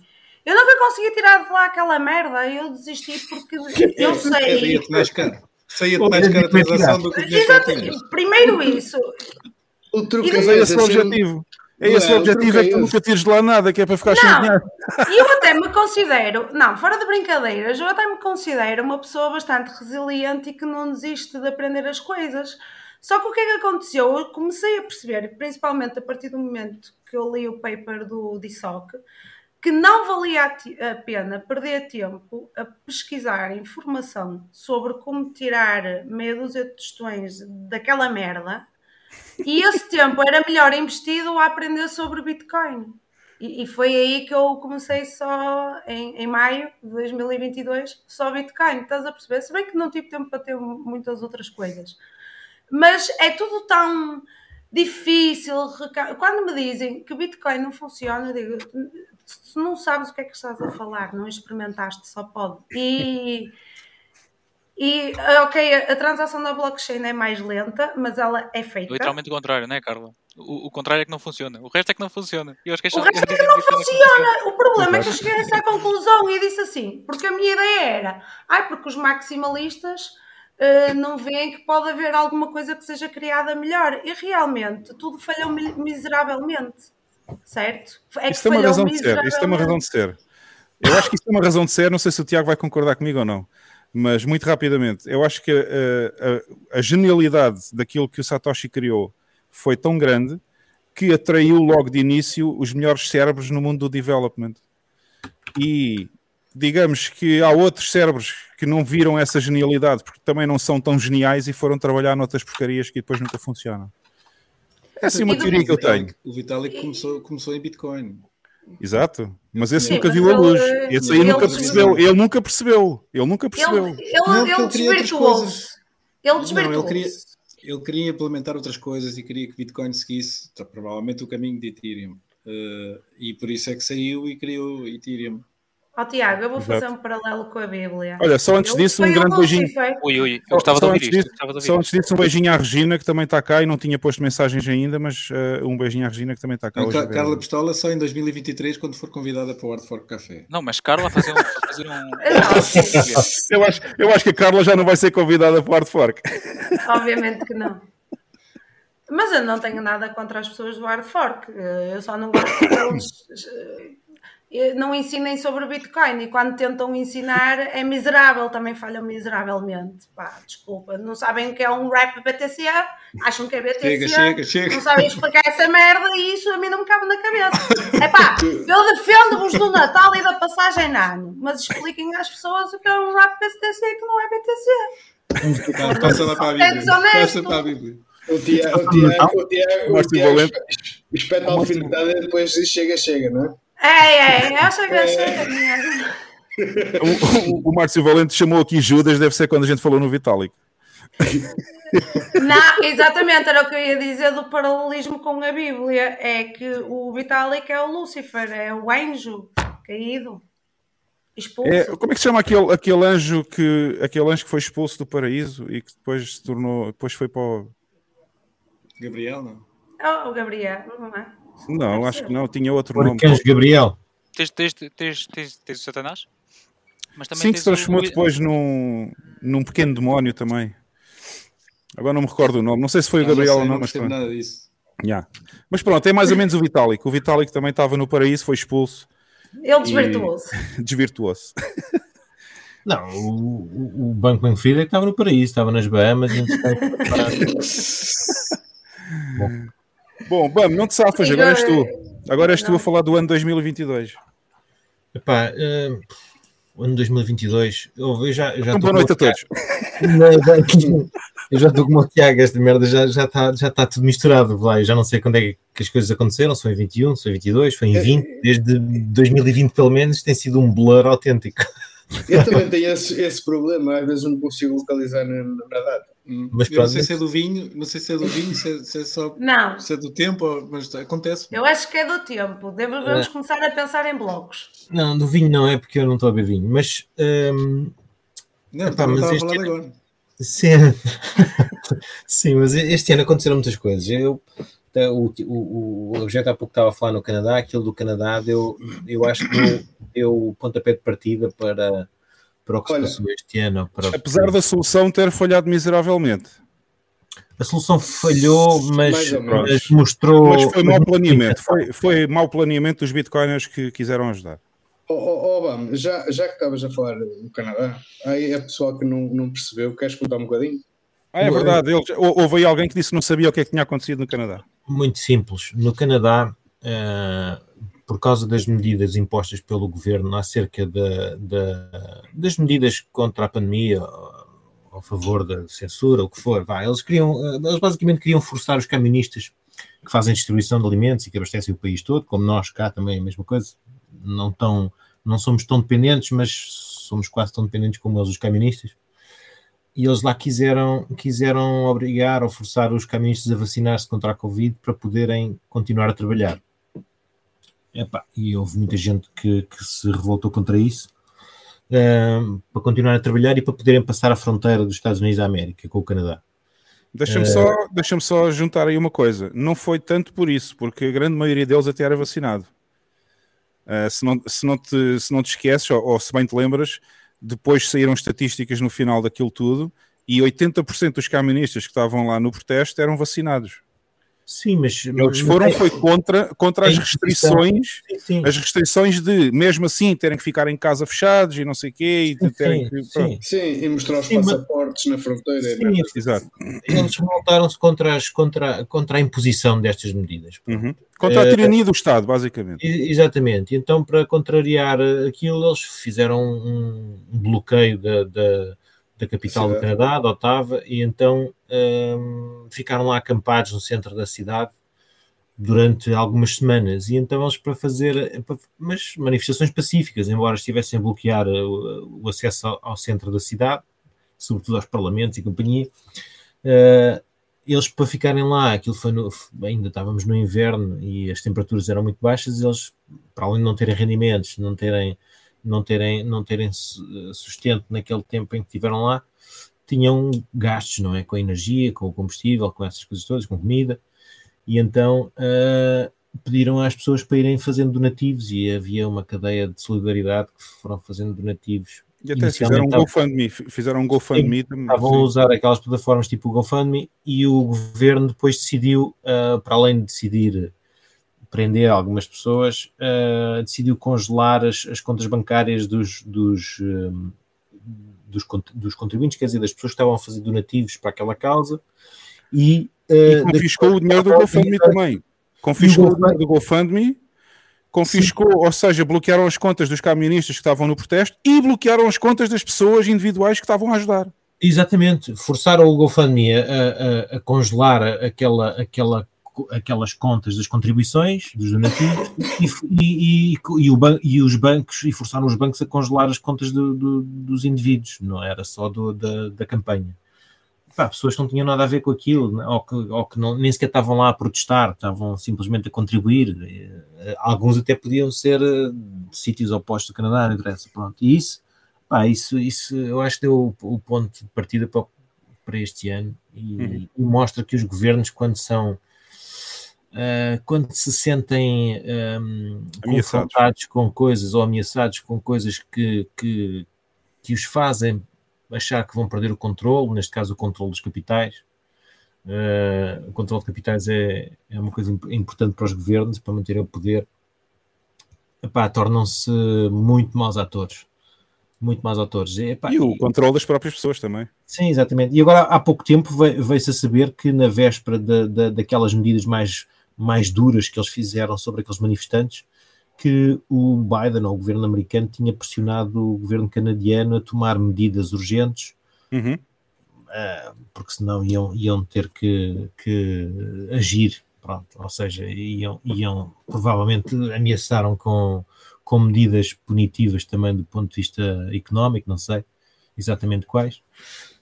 Eu nunca consegui tirar de lá aquela merda, eu desisti porque eu sei. Saía-te mais caro. Saía-te mais caro a transação do que Exato, primeiro isso. O truque E é é esse, esse o objetivo. É Não esse é, o objetivo, é é que tu esse. nunca tires de lá nada, que é para ficar sem Não. dinheiro. E eu até me considero, não, fora de brincadeiras, eu até me considero uma pessoa bastante resiliente e que não desiste de aprender as coisas. Só que o que é que aconteceu? Eu comecei a perceber, principalmente a partir do momento que eu li o paper do DISOC, que não valia a a pena perder tempo a pesquisar informação sobre como tirar meia dúzia de tostões daquela merda E esse tempo era melhor investido a aprender sobre Bitcoin. E, e foi aí que eu comecei só em, em maio de 2022, só Bitcoin, estás a perceber? Se bem que não tive tempo para ter muitas outras coisas. Mas é tudo tão difícil. Quando me dizem que Bitcoin não funciona, eu digo, se não sabes o que é que estás a falar, não experimentaste, só pode. E, e ok, a transação da blockchain é mais lenta, mas ela é feita. Literalmente o contrário, não é, Carla? O, o contrário é que não funciona. O resto é que não funciona. E eles O queixam- resto é que não funciona. O problema é que eu cheguei a essa conclusão e disse assim, porque a minha ideia era, ai, porque os maximalistas eh, não veem que pode haver alguma coisa que seja criada melhor. E realmente, tudo falhou mi- miseravelmente. Certo? É que Isso tem uma falhou razão de ser. Isso tem uma razão de ser. Eu acho que isso tem uma razão de ser. Não sei se o Tiago vai concordar comigo ou não. Mas muito rapidamente, eu acho que eh, a, a genialidade daquilo que o Satoshi criou foi tão grande que atraiu logo de início os melhores cérebros no mundo do development. E digamos que há outros cérebros que não viram essa genialidade porque também não são tão geniais e foram trabalhar noutras porcarias que depois nunca funcionam. É assim uma teoria que eu tenho. O Vitalik começou, começou em Bitcoin. Exato. Mas esse Sim, nunca mas viu a ele- luz. Esse aí ele- nunca percebeu. Ele nunca percebeu. Ele nunca percebeu. Ele, ele, Não, ele ele desvirtuou-se. Ele desvirtuou-se. ele queria, ele queria implementar outras coisas e queria que Bitcoin seguisse tá, provavelmente o caminho de Ethereum. Eh, e por isso é que saiu e criou Ethereum. Ó Tiago, eu vou fazer Exato. um paralelo com a Bíblia. Olha, só antes disso, um grande beijinho. Ui, ui, eu gostava de só ouvir antes isto. disso- ouvir Só antes disso, um beijinho à Regina, que também está cá e não tinha posto mensagens ainda, mas eh, um beijinho à Regina, que também está cá A hoje. Ca- a ver. Carla Pistola só em 2023, quando for convidada para o Hard Fork Café. Não, mas Carla a fazer um. a fazer um... Eu acho, eu acho que a Carla já não vai ser convidada para o Hard Fork. obviamente que não. Mas eu não tenho nada contra as pessoas do hard fork. Eh, Eu só não gosto que eles eh, não ensinem sobre Bitcoin e quando tentam ensinar é miserável, também falham miseravelmente. Pá, desculpa, não sabem o que é um rap BTC, acham que é BTC, Chega, chega, chega. não sabem explicar essa merda e isso a mim não me cabe na cabeça. É pá, eu defendo-vos do Natal e da passagem de ano, mas expliquem às pessoas o que é um rap BTC que não é BTC. Tá, passa lá para a É Bíblia. desonesto. Passa para a Bíblia. O Tiago, o Tiago, o Tiago, espeta a alfinetada e depois diz chega, chega, não é? É, é, acha que chega. O, o- o Márcio Valente chamou aqui Judas, deve ser quando a gente falou no Vitalik. Não, exatamente, era o que eu ia dizer do paralelismo com a Bíblia. É que o Vitalik é o Lúcifer, é o anjo caído, expulso. É, como é que se chama aquele, aquele, anjo que, aquele anjo que foi expulso do paraíso e que depois se tornou, depois foi para o... Gabriel, não? Oh, o Gabriel, não é? Não, acho que não, tinha outro O nome. Arcanjo Gabriel. Tens, tens, tens, tens, tens o Satanás? Mas também Sim, que se transformou o... depois num, num pequeno demónio também. Agora não me recordo o nome. Não sei se foi o Ah, não Gabriel sei, ou não, não mas pronto. nada disso. Yeah. Mas pronto, é mais ou menos o Vitalik. O Vitalik também estava no paraíso, foi expulso, Ele desvirtuou-se. desvirtuou-se. Não, o, o- Banco que estava no paraíso, estava nas Bahamas. e entretanto, Bom, Bam, não te safas, Sim, agora és tu. agora- Agora és tu Não. a falar do ano 2022. Epá, eh, o ano 2022, eu, eu já, eu já Então, estou boa noite a com todos. Tiago- Eu já estou como o Tiago, esta merda já está já tá, já tá tudo misturado. Lá. Eu já não sei quando é que as coisas aconteceram, se foi em 21, se foi em 22, foi em 20, desde 2020 pelo menos, tem sido um blur autêntico. Eu também tenho esse, esse problema, às vezes não consigo localizar na, na data. Hum. Mas eu não sei se é do vinho, não sei se é do vinho, se é, se é só Não, se é do tempo, mas acontece. eu acho que é do tempo. Devemos É. começar a pensar em blocos. Não, do vinho não é porque eu não estou a beber vinho, mas hum, Não, Epá, não mas estava a este falar ano- agora. Sim. Sim, mas este ano aconteceram muitas coisas. Eu, o, o, o objeto há pouco estava a falar no Canadá, aquilo do Canadá deu, eu acho que deu, deu o pontapé de partida para, para o que Olha, se passou este ano. Para, Apesar da solução ter falhado miseravelmente. A solução falhou, mas, mas mostrou. Mas foi mau planeamento. Foi, foi mau planeamento dos bitcoiners que quiseram ajudar. Oh, oh, oh, Obama, já, já que estavas a falar do Canadá, aí é pessoal que não, não percebeu, queres contar um bocadinho? Ah, é verdade. Eles, hou- houve aí alguém que disse que não sabia o que é que tinha acontecido no Canadá. Muito simples. No Canadá, eh, por causa das medidas impostas pelo governo acerca da- da- das medidas contra a pandemia, a favor da censura, o que for. Vá, eles queriam, eh, eles basicamente queriam forçar os camionistas que fazem distribuição de alimentos e que abastecem o país todo, como nós cá também é a mesma coisa. Não, tão, não somos tão dependentes, mas somos quase tão dependentes como eles, os camionistas. E eles lá quiseram, quiseram obrigar ou forçar os camionistas a vacinar-se contra a Covid para poderem continuar a trabalhar. Epá, e houve muita gente que, que se revoltou contra isso uh, para continuar a trabalhar e para poderem passar a fronteira dos Estados Unidos da América com o Canadá. Deixa-me só, deixa só juntar aí uma coisa. Não foi tanto por isso, porque a grande maioria deles até era vacinado. Uh, se, não, se, não te, se não te esqueces, ou, ou se bem te lembras, depois saíram estatísticas no final daquilo tudo e 80% dos camionistas que estavam lá no protesto eram vacinados. Sim, mas. Eles foram é, foi contra, contra as restrições, sim, sim. as restrições de, mesmo assim, terem que ficar em casa fechados e não sei o quê, e terem sim, que. Sim. sim, e mostrar os passaportes mas... na fronteira. Sim, né? exato. Eles voltaram-se contra, as, contra, contra a imposição destas medidas. Uhum. Contra a eh, tirania do Estado, basicamente. Exatamente. Então, para contrariar aquilo, eles fizeram um bloqueio da, da capital do Canadá, de Ottawa, e então um, ficaram lá acampados no centro da cidade durante algumas semanas. E então eles, para fazer para, mas manifestações pacíficas, embora estivessem a bloquear o, o acesso ao, ao, centro da cidade, sobretudo aos parlamentos e companhia, uh, eles para ficarem lá, aquilo foi no, ainda estávamos no inverno e as temperaturas eram muito baixas, eles, para além de não terem rendimentos, não terem não terem, não terem sustento naquele tempo em que estiveram lá, tinham gastos, não é? Com a energia, com o combustível, com essas coisas todas, com comida, e então uh, pediram às pessoas para irem fazendo donativos e havia uma cadeia de solidariedade que foram fazendo donativos. E até fizeram um GoFundMe, fizeram um GoFundMe. Estavam a usar aquelas plataformas tipo o GoFundMe e o governo depois decidiu, uh, para além de decidir prender algumas pessoas, uh, decidiu congelar as, as, contas bancárias dos, dos, um, dos, dos, contribuintes, quer dizer, das pessoas que estavam a fazer donativos para aquela causa e, uh, e confiscou o dinheiro do GoFundMe também. Confiscou o dinheiro do GoFundMe, confiscou, Sim. ou seja, bloquearam as contas dos camionistas que estavam no protesto e bloquearam as contas das pessoas individuais que estavam a ajudar. Exatamente, forçaram o GoFundMe a, a, a congelar aquela, aquela aquelas contas das contribuições, dos donativos, e, e, e, o e, os bancos, e forçaram os bancos a congelar as contas do, do, dos indivíduos, não era só do, da, da campanha. Pá, pessoas que não tinham nada a ver com aquilo, né, ou que, ou que não, nem sequer estavam lá a protestar, estavam simplesmente a contribuir. Eh, alguns até podiam ser eh, de sítios opostos do Canadá, não interessa. Pronto. E isso, pá, isso, isso eu acho que deu o, o ponto de partida para, para este ano e, uhum. e mostra que os governos, quando são uh, quando se sentem um, confrontados com coisas ou ameaçados com coisas que, que, que os fazem achar que vão perder o controle, neste caso o controle dos capitais. Uh, o controle de capitais é, é uma coisa importante para os governos, para manterem o poder. Tornam-se muito maus atores. Muito maus atores. E, epá, e o e, controle das próprias pessoas também. Sim, exatamente. E agora, há pouco tempo, veio-se a saber que na véspera da, da, daquelas medidas mais mais duras que eles fizeram sobre aqueles manifestantes, que o Biden, ou o governo americano, tinha pressionado o governo canadiano a tomar medidas urgentes, uhum. uh, porque senão iam, iam ter que, que agir, pronto, ou seja, iam, iam provavelmente ameaçaram com, com medidas punitivas também do ponto de vista económico, não sei exatamente quais.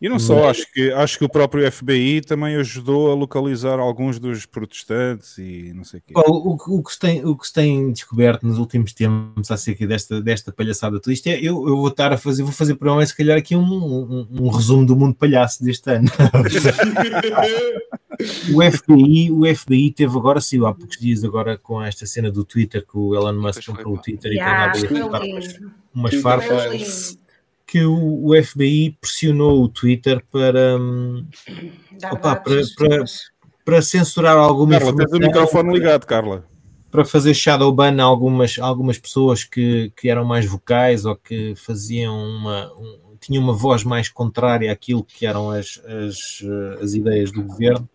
E não só, acho que, acho que o próprio FBI também ajudou a localizar alguns dos protestantes e não sei o quê. O, o, o, que se tem, o que se tem descoberto nos últimos tempos acerca desta, desta palhaçada tudo isto é, eu, eu vou estar a fazer, vou fazer para mais se calhar aqui um, um, um, resumo do mundo palhaço deste ano. o FBI, o FBI teve agora, sim, há poucos dias agora com esta cena do Twitter que o Elon Musk comprou o Twitter yeah, e tem andado a umas, umas farpas que o, o FBI pressionou o Twitter para, hum, opa, para, para, para, censurar alguma Carla, informação. Tens o microfone ligado, Carla. Para fazer shadow ban a algumas, algumas pessoas que, que eram mais vocais ou que faziam uma, um, tinham uma voz mais contrária àquilo que eram as, as, as ideias do governo.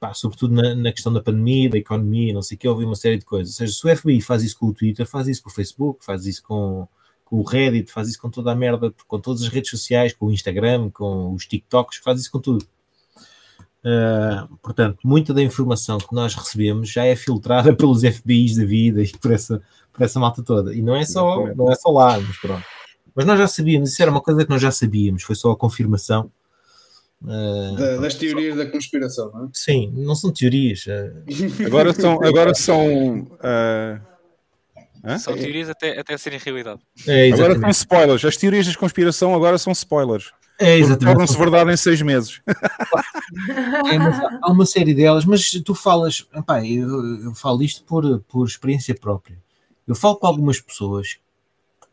Pá, sobretudo na, na, questão da pandemia, da economia, não sei o que, houve uma série de coisas. Ou seja, se o FBI faz isso com o Twitter, faz isso com o Facebook, faz isso com, com o Reddit, faz isso com toda a merda, com todas as redes sociais, com o Instagram, com os TikToks, faz isso com tudo. Uh, portanto, muita da informação que nós recebemos já é filtrada pelos FBIs da vida e por essa, por essa malta toda. E não é só, não é só lá, mas pronto. Mas nós já sabíamos, isso era uma coisa que nós já sabíamos, foi só a confirmação. Uh, Da- das teorias da conspiração, não é? sim, não são teorias. uh, Agora são. Agora são ah, hã? São teorias até, até serem realidade. é, Agora são spoilers. As teorias da conspiração agora são spoilers. É. Tornam-se verdade em seis meses. É, mas há- uma série delas, mas tu falas, eu, eu falo isto por, por experiência própria. Eu falo com algumas pessoas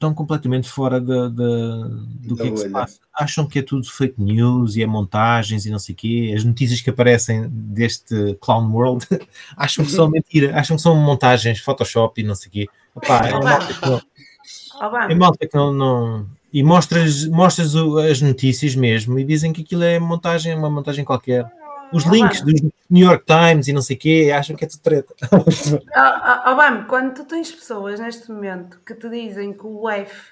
estão completamente fora da- da- do Da que é que se passa. Acham que é tudo fake news e é montagens e não sei o quê. As notícias que aparecem deste Clown World acham que são mentira, acham que são montagens, Photoshop e não sei o quê. Epá, é malta que não, é malta que não, não- E mostras, mostras o- as notícias mesmo e dizem que aquilo é montagem, é uma montagem qualquer. Os links dos New York Times e não sei o quê acham que é tudo treta. Ah, ah, Obama, quando tu tens pessoas neste momento que te dizem que o F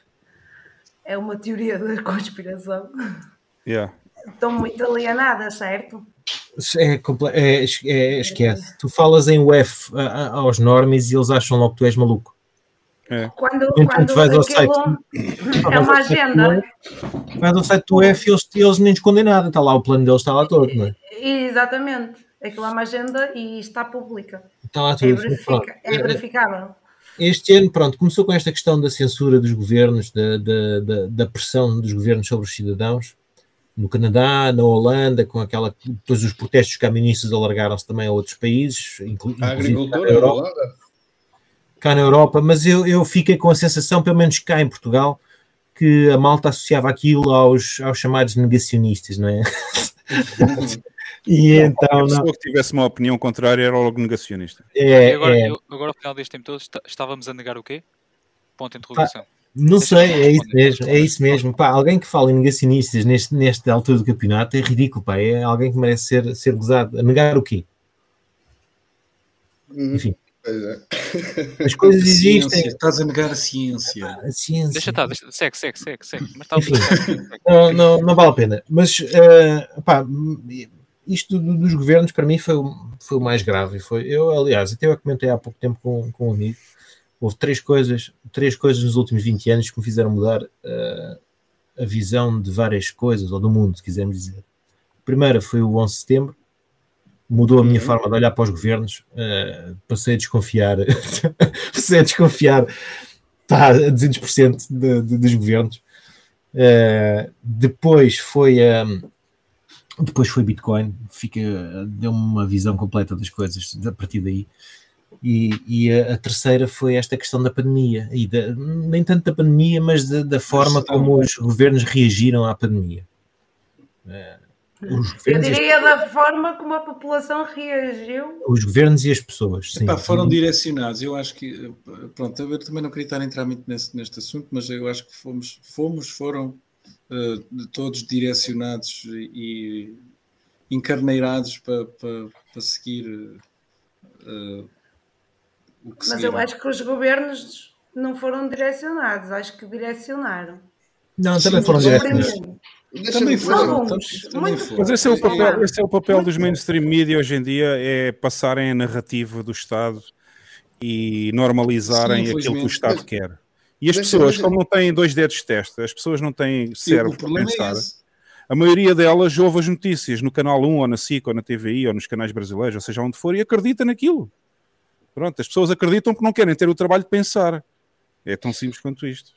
é uma teoria da conspiração, Yeah. estão muito alienadas, certo? É, é, é- esquece. Tu falas em UF a- a- aos normes e eles acham logo que tu és maluco. Quando, Então quando tu vais ao aquilo é uma agenda, Vais ao site do e eles, eles nem escondem nada. Está lá o plano deles, está lá todo, não é? exatamente, aquilo é uma agenda e está pública. Está lá É, tudo. Pronto. verifica, é verificável. Este ano, pronto, começou com esta questão da censura dos governos, da, da, da, da pressão dos governos sobre os cidadãos. No Canadá, na Holanda, com aquela. Depois os protestos caministas alargaram-se também a outros países, inclu- A inclusive na agricultura, a Europa. Holanda. Cá na Europa, mas eu, eu fiquei com a sensação, pelo menos cá em Portugal, que a malta associava aquilo aos, aos chamados negacionistas, não é? e então, não, pessoa que tivesse uma opinião contrária era logo negacionista. é, e agora, é, eu- agora, ao final deste tempo todo, está- estávamos a negar o quê? Ponto de interrogação. não deixa sei, é isso mesmo, é isso mesmo. Pá, alguém que fala em negacionistas neste, nesta altura do campeonato é ridículo, pá, é alguém que merece ser, ser gozado. A negar o quê? Hum, Enfim. Pois é. As coisas Ciência, existem. Estás a negar a ciência. A ciência. Deixa estar, deixa, segue, segue, segue, segue. Mas negar. não, não, não vale a pena. Mas eh, pá, isto do- dos governos para mim foi, o- foi o mais grave. Foi, eu, aliás, até eu comentei há pouco tempo com, com um amigo. Houve três coisas, três coisas nos últimos 20 anos que me fizeram mudar eh, a visão de várias coisas, ou do mundo, se quisermos dizer. A primeira foi o 11 de setembro, mudou a minha Uhum. forma de olhar para os governos, eh, passei a desconfiar, passei a desconfiar pá, a 200% de, de, dos governos. Eh, depois foi a depois foi Bitcoin, fica, deu-me uma visão completa das coisas a partir daí. E, e a, a terceira foi esta questão da pandemia, e da- nem tanto da pandemia, mas da, da forma como os governos reagiram à pandemia. Eh, Eu governos e as, diria da forma como a população reagiu. os governos e as pessoas, sim. Epá, foram direcionados. Eu acho que, pronto, eu também não queria estar a entrar muito nesse, neste assunto, mas eu acho que fomos, fomos foram de todos direcionados e encarneirados para, para, para seguir eh, o que Mas eu seguiram. acho que os governos não foram direcionados, acho que direcionaram. Não, também Sim, foram. Deixa-me Também foram. Mas esse é, o papel, Claro. esse é o papel dos mainstream media hoje em dia, é passarem a narrativa do Estado e normalizarem Sim, aquilo que o. Estado quer. E as pessoas, como não têm dois dedos de testa, as pessoas não têm cérebro para é pensar, esse. a maioria delas ouve as notícias no canal 1, ou na SIC, ou na TVI, ou nos canais brasileiros, ou seja onde for, e acredita naquilo. Pronto, as pessoas acreditam porque não querem ter o trabalho de pensar. É tão simples quanto isto.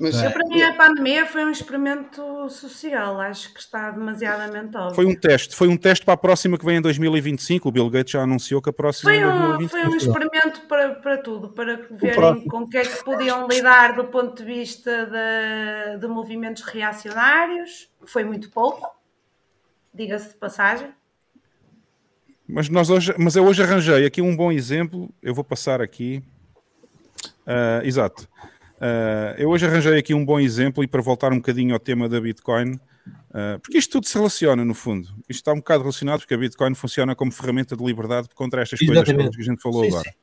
Mas Eu, para mim, a pandemia foi um experimento social, acho que está demasiadamente óbvio. Foi um teste, foi um teste para a próxima que vem em 2025. O Bill Gates já anunciou que a próxima é Foi em um, 2025. foi um experimento para, para tudo, para verem com o que é que podiam lidar do ponto de vista de, de movimentos reacionários. Foi muito pouco, diga-se de passagem. Mas, nós hoje, mas eu hoje arranjei aqui um bom exemplo. Eu vou passar aqui. Ah, exato. Ah, eu hoje arranjei aqui um bom exemplo e para voltar um bocadinho ao tema da Bitcoin, ah, porque isto tudo se relaciona no fundo. Isto está um bocado relacionado porque a Bitcoin funciona como ferramenta de liberdade contra estas coisas Exatamente. todas que a gente falou Sim, agora.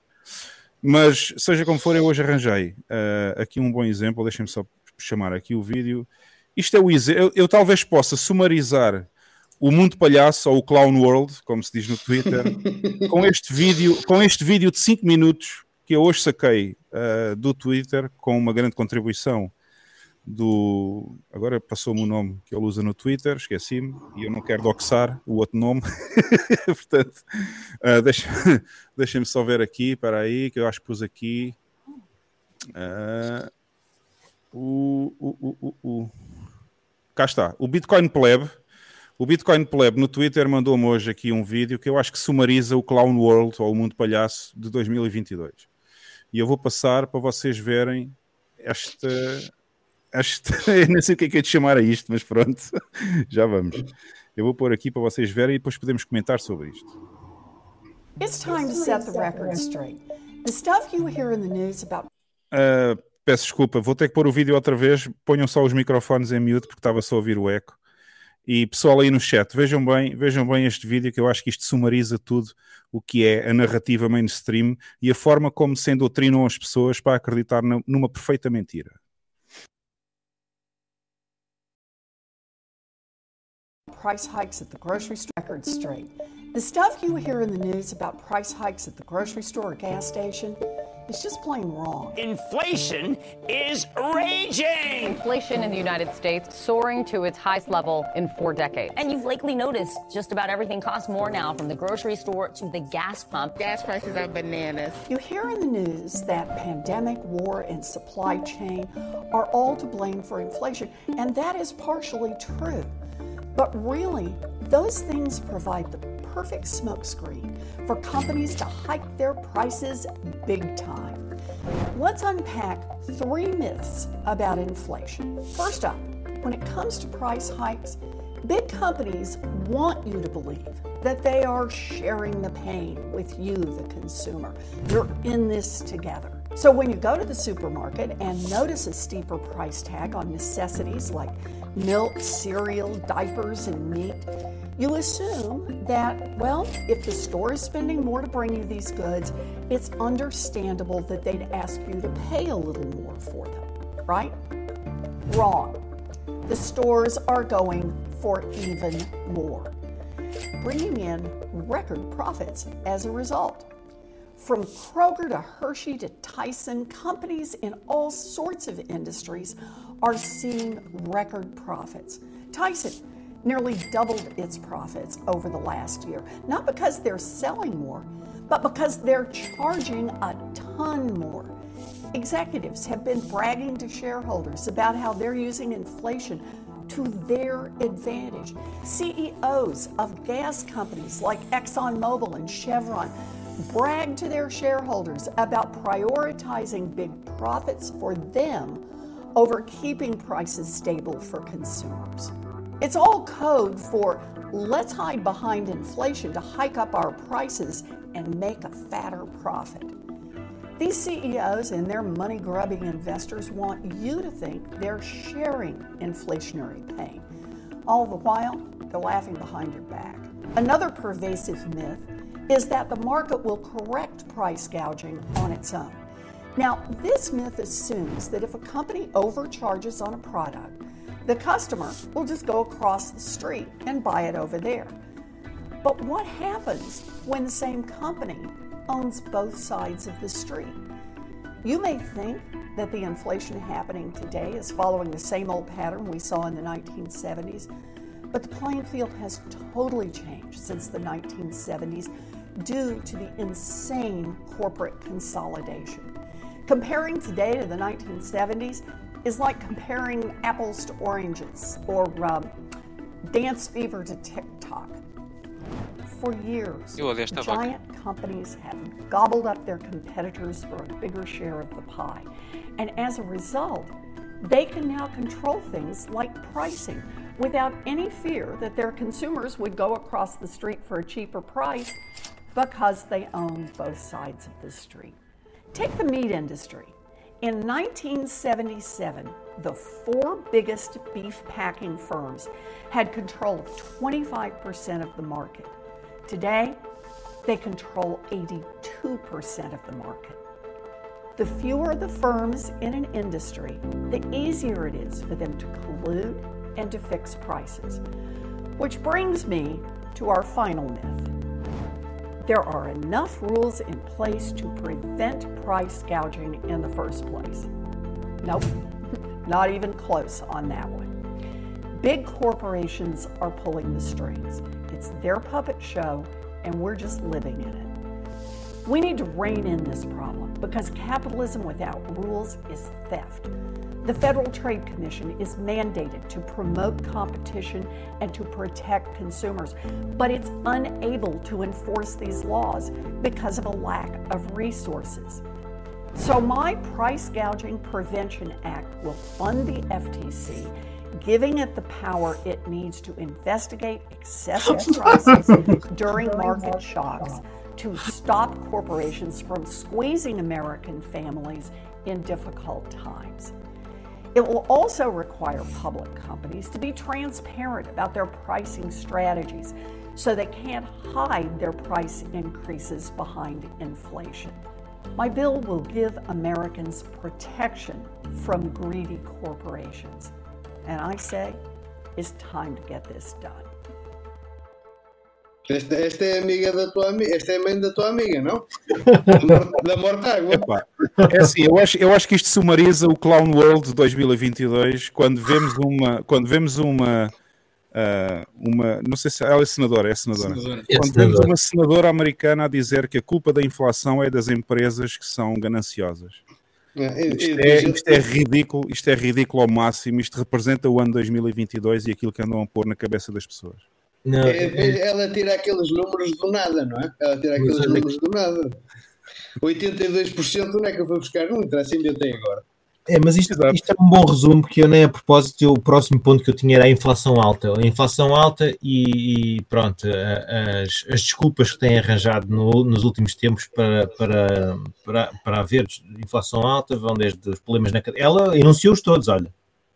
Mas, seja como for, eu hoje arranjei uh, aqui um bom exemplo. Deixem-me só chamar aqui o vídeo. Isto é o exemplo. Eu, eu, talvez possa sumarizar o mundo palhaço ou o clown world, como se diz no Twitter, com este vídeo, com este vídeo de 5 minutos que eu hoje saquei uh, do Twitter com uma grande contribuição do. Agora passou-me o nome que ele usa no Twitter, esqueci-me, e eu não quero doxar o outro nome. Portanto, uh, deixa, deixem-me só ver aqui, para aí, que eu acho que pus aqui. Uh, o, o, o, o, cá está, o Bitcoin Pleb. O Bitcoin Pleb no Twitter mandou-me hoje aqui um vídeo que eu acho que sumariza o Clown World ou o Mundo Palhaço de 2022. E eu vou passar para vocês verem esta, que, eu não sei o que é que é de chamar a isto, mas pronto, já vamos. Eu vou pôr aqui para vocês verem e depois podemos comentar sobre isto. It's time to set the record straight. The stuff you hear in the news about. Uh, peço desculpa, vou ter que pôr o vídeo outra vez. Ponham só os microfones em mute porque estava só a ouvir o eco. E pessoal aí no chat, vejam bem, vejam bem este vídeo que eu acho que isto sumariza tudo o que é a narrativa mainstream e a forma como se endoctrinam as pessoas para acreditar numa perfeita mentira. price hikes at the grocery store record straight. The stuff you hear in the news about price hikes at the grocery store or gas station is just plain wrong. Inflation is raging! Inflation in the United States soaring to its highest level in four decades. And you've likely noticed just about everything costs more now, from the grocery store to the gas pump. Gas prices are bananas. You hear in the news that pandemic, war, and supply chain are all to blame for inflation, and that is partially true. But really, those things provide the perfect smokescreen for companies to hike their prices big time. Let's unpack three myths about inflation. First up, when it comes to price hikes, big companies want you to believe that they are sharing the pain with you, the consumer. You're in this together. So when you go to the supermarket and notice a steeper price tag on necessities like milk, cereal, diapers, and meat, you assume that, well, if the store is spending more to bring you these goods, it's understandable that they'd ask you to pay a little more for them, right? Wrong. The stores are going for even more, bringing in record profits as a result. From Kroger to Hershey to Tyson, companies in all sorts of industries are seeing record profits. Tyson nearly doubled its profits over the last year, not because they're selling more, but because they're charging a ton more. Executives have been bragging to shareholders about how they're using inflation to their advantage. CEOs of gas companies like ExxonMobil and Chevron brag to their shareholders about prioritizing big profits for them over keeping prices stable for consumers. It's all code for let's hide behind inflation to hike up our prices and make a fatter profit. These CEOs and their money grubbing investors want you to think they're sharing inflationary pain. All the while, they're laughing behind your back. Another pervasive myth is that the market will correct price gouging on its own. Now, this myth assumes that if a company overcharges on a product, the customer will just go across the street and buy it over there. But what happens when the same company owns both sides of the street? You may think that the inflation happening today is following the same old pattern we saw in the 1970s, but the playing field has totally changed since the 1970s due to the insane corporate consolidation. Comparing today to the 1970s is like comparing apples to oranges or um, dance fever to TikTok. For years, giant companies have gobbled up their competitors for a bigger share of the pie. And as a result, they can now control things like pricing without any fear that their consumers would go across the street for a cheaper price because they own both sides of the street. Take the meat industry. In 1977, the four biggest beef packing firms had control of 25% of the market. Today, they control 82% of the market. The fewer the firms in an industry, the easier it is for them to collude and to fix prices. Which brings me to our final myth. There are enough rules in place to prevent price gouging in the first place. Nope, not even close on that one. Big corporations are pulling the strings. It's their puppet show, and we're just living in it. We need to rein in this problem because capitalism without rules is theft. The Federal Trade Commission is mandated to promote competition and to protect consumers, but it's unable to enforce these laws because of a lack of resources. So, my Price Gouging Prevention Act will fund the FTC, giving it the power it needs to investigate excessive prices during market shocks to stop corporations from squeezing American families in difficult times. It will also require public companies to be transparent about their pricing strategies so they can't hide their price increases behind inflation. My bill will give Americans protection from greedy corporations. And I say, it's time to get this done. Esta, esta é amiga da tua amiga, esta é a mãe da tua amiga, não? da Mortágua. Epá, é assim, eu acho, eu acho que isto sumariza o Clown World de 2022 quando vemos uma, quando vemos uma, uh, uma não sei se ela é senadora, é senadora. Senadora. É Quando senadora. vemos uma senadora americana a dizer que a culpa da inflação é das empresas que são gananciosas. É, Isto é, isto é ridículo, isto é ridículo ao máximo, isto representa o ano 2022 e aquilo que andam a pôr na cabeça das pessoas. Não, é- é- ela tira aqueles números do nada, não é? Ela tira aqueles números do nada. 82% onde é que eu vou buscar? Não interessa, ainda tem agora. É, mas isto, isto é um bom resumo, que eu nem a propósito, o próximo ponto que eu tinha era a inflação alta. A inflação alta e, e pronto, as, as desculpas que têm arranjado no- nos últimos tempos para, para, para, para haver inflação alta vão desde os problemas na cadeia. Ela enunciou-os todos, olha.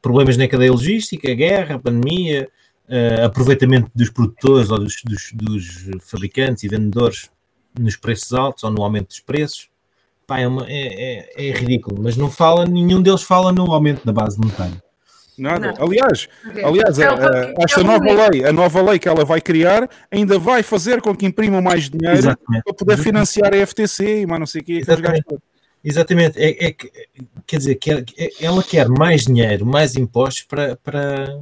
Problemas na cadeia logística, guerra, pandemia, eh, aproveitamento dos produtores ou dos, dos, dos fabricantes e vendedores nos preços altos ou no aumento dos preços. Pá, é, uma- é- é- é ridículo, mas não fala, nenhum deles fala no aumento da base monetária. Nada. Não. Aliás, Ok. aliás, É a- o que- a- é esta nova lei, a nova lei que ela vai criar, ainda vai fazer com que imprimam mais dinheiro Exatamente. para poder financiar a FTC e mais não sei o quê. Exatamente. é, é que, quer dizer, quer, é- ela quer mais dinheiro, mais impostos para, para,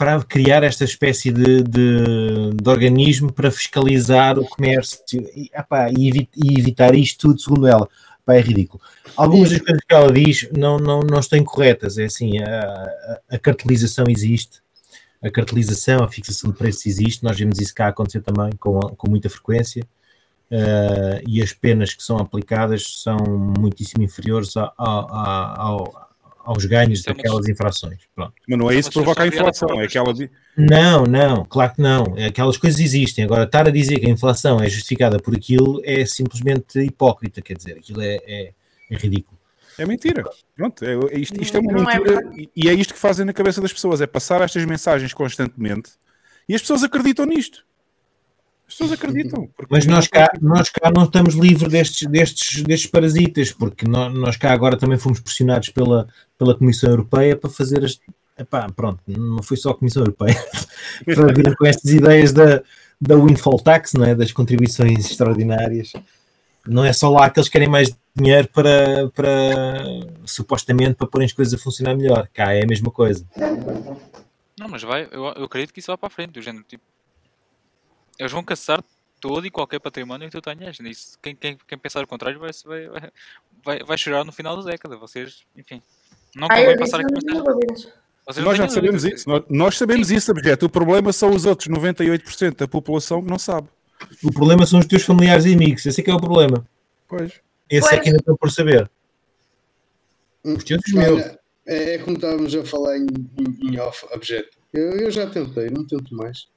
para criar esta espécie de, de, de organismo para fiscalizar o comércio e, epá, e evi- e evitar isto tudo, segundo ela. Pá, é ridículo. Algumas das coisas que ela diz não, não, não estão incorretas. É assim, a, a, cartelização existe, a cartelização, a fixação de preços existe, nós vemos isso cá acontecer também com, com muita frequência. Uh, e as penas que são aplicadas são muitíssimo inferiores a- a- a- ao- aos ganhos Isso é daquelas infrações. Pronto. Mas não é isso que Mas provoca a inflação, é próprias que ela coisas. di- Não, não, claro que não. Aquelas coisas existem. Agora, estar a dizer que a inflação é justificada por aquilo é simplesmente hipócrita, quer dizer, aquilo é, é- é ridículo. é mentira. Pronto, é, é isto, isto é uma Não é mentira e- e é isto que fazem na cabeça das pessoas, é passar estas mensagens constantemente e as pessoas acreditam nisto. As pessoas acreditam. porque- Mas nós cá, nós cá não estamos livres destes, destes, destes parasitas, porque nós, nós cá agora também fomos pressionados pela, pela Comissão Europeia para fazer as. Epá, pronto, não foi só a Comissão Europeia para vir com estas ideias da, da windfall tax, não é? das contribuições extraordinárias. Não é só lá que eles querem mais dinheiro para, para supostamente para porem as coisas a funcionar melhor. Cá é a mesma coisa. Não, mas vai, eu, eu acredito que isso vai para a frente, do género, tipo, eles vão caçar todo e qualquer património que tu tenhas. Isso, quem, quem, quem pensar o contrário vai, vai, vai, vai, chorar no final da década. Vocês, enfim, não Ah, convém passar aqui. Vocês não Nós já sabemos isso, nós, nós sabemos isso, objeto. O problema são os outros 98% da população que não sabe. O problema são os teus familiares e amigos. Esse é que é o problema. Pois. Esse é Pois. que ainda estão por saber. Os teus meus. É, é como estávamos a falar em, em, em off, objeto. Eu, eu já tentei, não tento mais.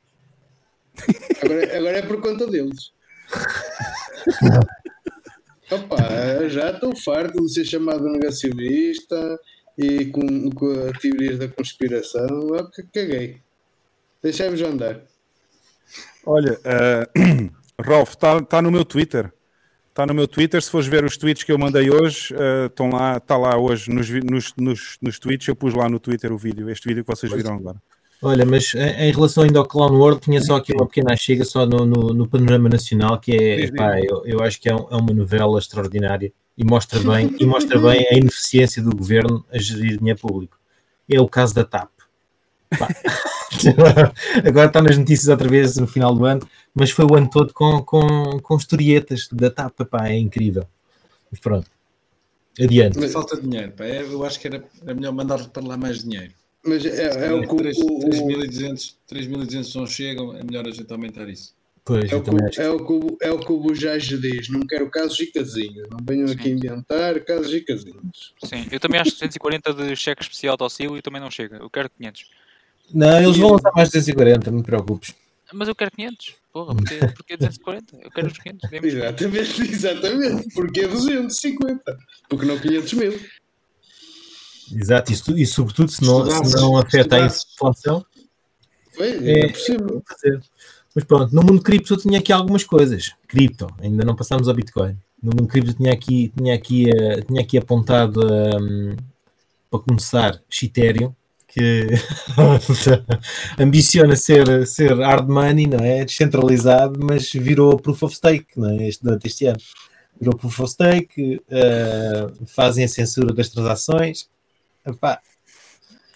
Agora, agora é por conta deles. Opa, já estou farto de ser chamado negacionista e com, com a teorias da conspiração. Ah, Caguei. Deixai-vos andar. Olha, uh, Rolf, está tá no meu Twitter. Está no meu Twitter. Se fores ver os tweets que eu mandei hoje, eh, estão lá, está lá hoje nos, nos, nos, nos tweets. Eu pus lá no Twitter o vídeo, este vídeo que vocês viram agora. Olha, mas em relação ainda ao Clown World, tinha só aqui uma pequena chega só no, no, no panorama nacional, que é, pá, eu, eu acho que é, um- é uma novela extraordinária e mostra bem, e mostra bem a ineficiência do governo a gerir dinheiro público. É o caso da TAP. Pá. Agora está nas notícias outra vez no final do ano, mas foi o ano todo com, com, com historietas da TAP, pá, é incrível. Mas pronto, adiante. Falta de dinheiro, pá. É, Eu acho que era, era melhor mandar para lá mais dinheiro. Mas é, é o que o- o- 3.200 3.200 não chegam, é melhor a gente aumentar isso. Pois, É o, que, é, o que, é o que o Bujage diz, não quero casos e casinhos, não venham aqui inventar casos e casinhos. Sim, eu também acho que 240 de cheque especial de auxílio também não chega. Eu quero 500. Não, eles vão lançar mais de 240, não te preocupes. Mas eu quero 500. Porra, porque, porque 240? Eu quero os 500. dê-me os 500. Exatamente, exatamente. Porque 250, porque não 500 mil. Exato, e, e sobretudo se não, se não afeta a inflação. Foi, É, é possível. fazer. Mas pronto, no mundo cripto eu tinha aqui algumas coisas. Cripto, ainda não passamos ao Bitcoin. No mundo cripto eu tinha aqui, tinha aqui, eh, tinha aqui apontado hum, para começar Ethereum, que ambiciona ser, ser hard money, não é? Descentralizado, mas virou proof of stake, não é? Este, durante este ano. Virou proof of stake, eh, fazem a censura das transações. Epá,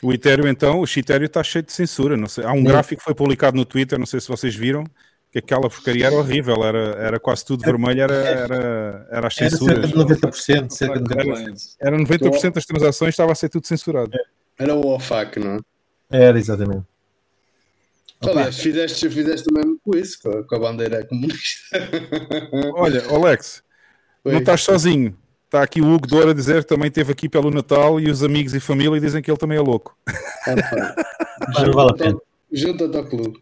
O Ethereum, então, o Ethereum está cheio de censura. Não sei. Há um Sim. gráfico que foi publicado no Twitter, não sei se vocês viram, que aquela porcaria era horrível, era, era quase tudo vermelho, era, era, era as Era censuras. cerca de 90%, cerca de 90%. Era 90% das transações estava a ser tudo censurado. Era o OFAC, não é? Era, exatamente. Aliás, fizeste, fizeste o mesmo com isso, com a, com a bandeira comunista. Olha, Alex, Oi. não estás sozinho. Está aqui o Hugo Doura a dizer que também esteve aqui pelo Natal e os amigos e família dizem que ele também é louco. Pá, não vale a pena. Junta-te ao clube.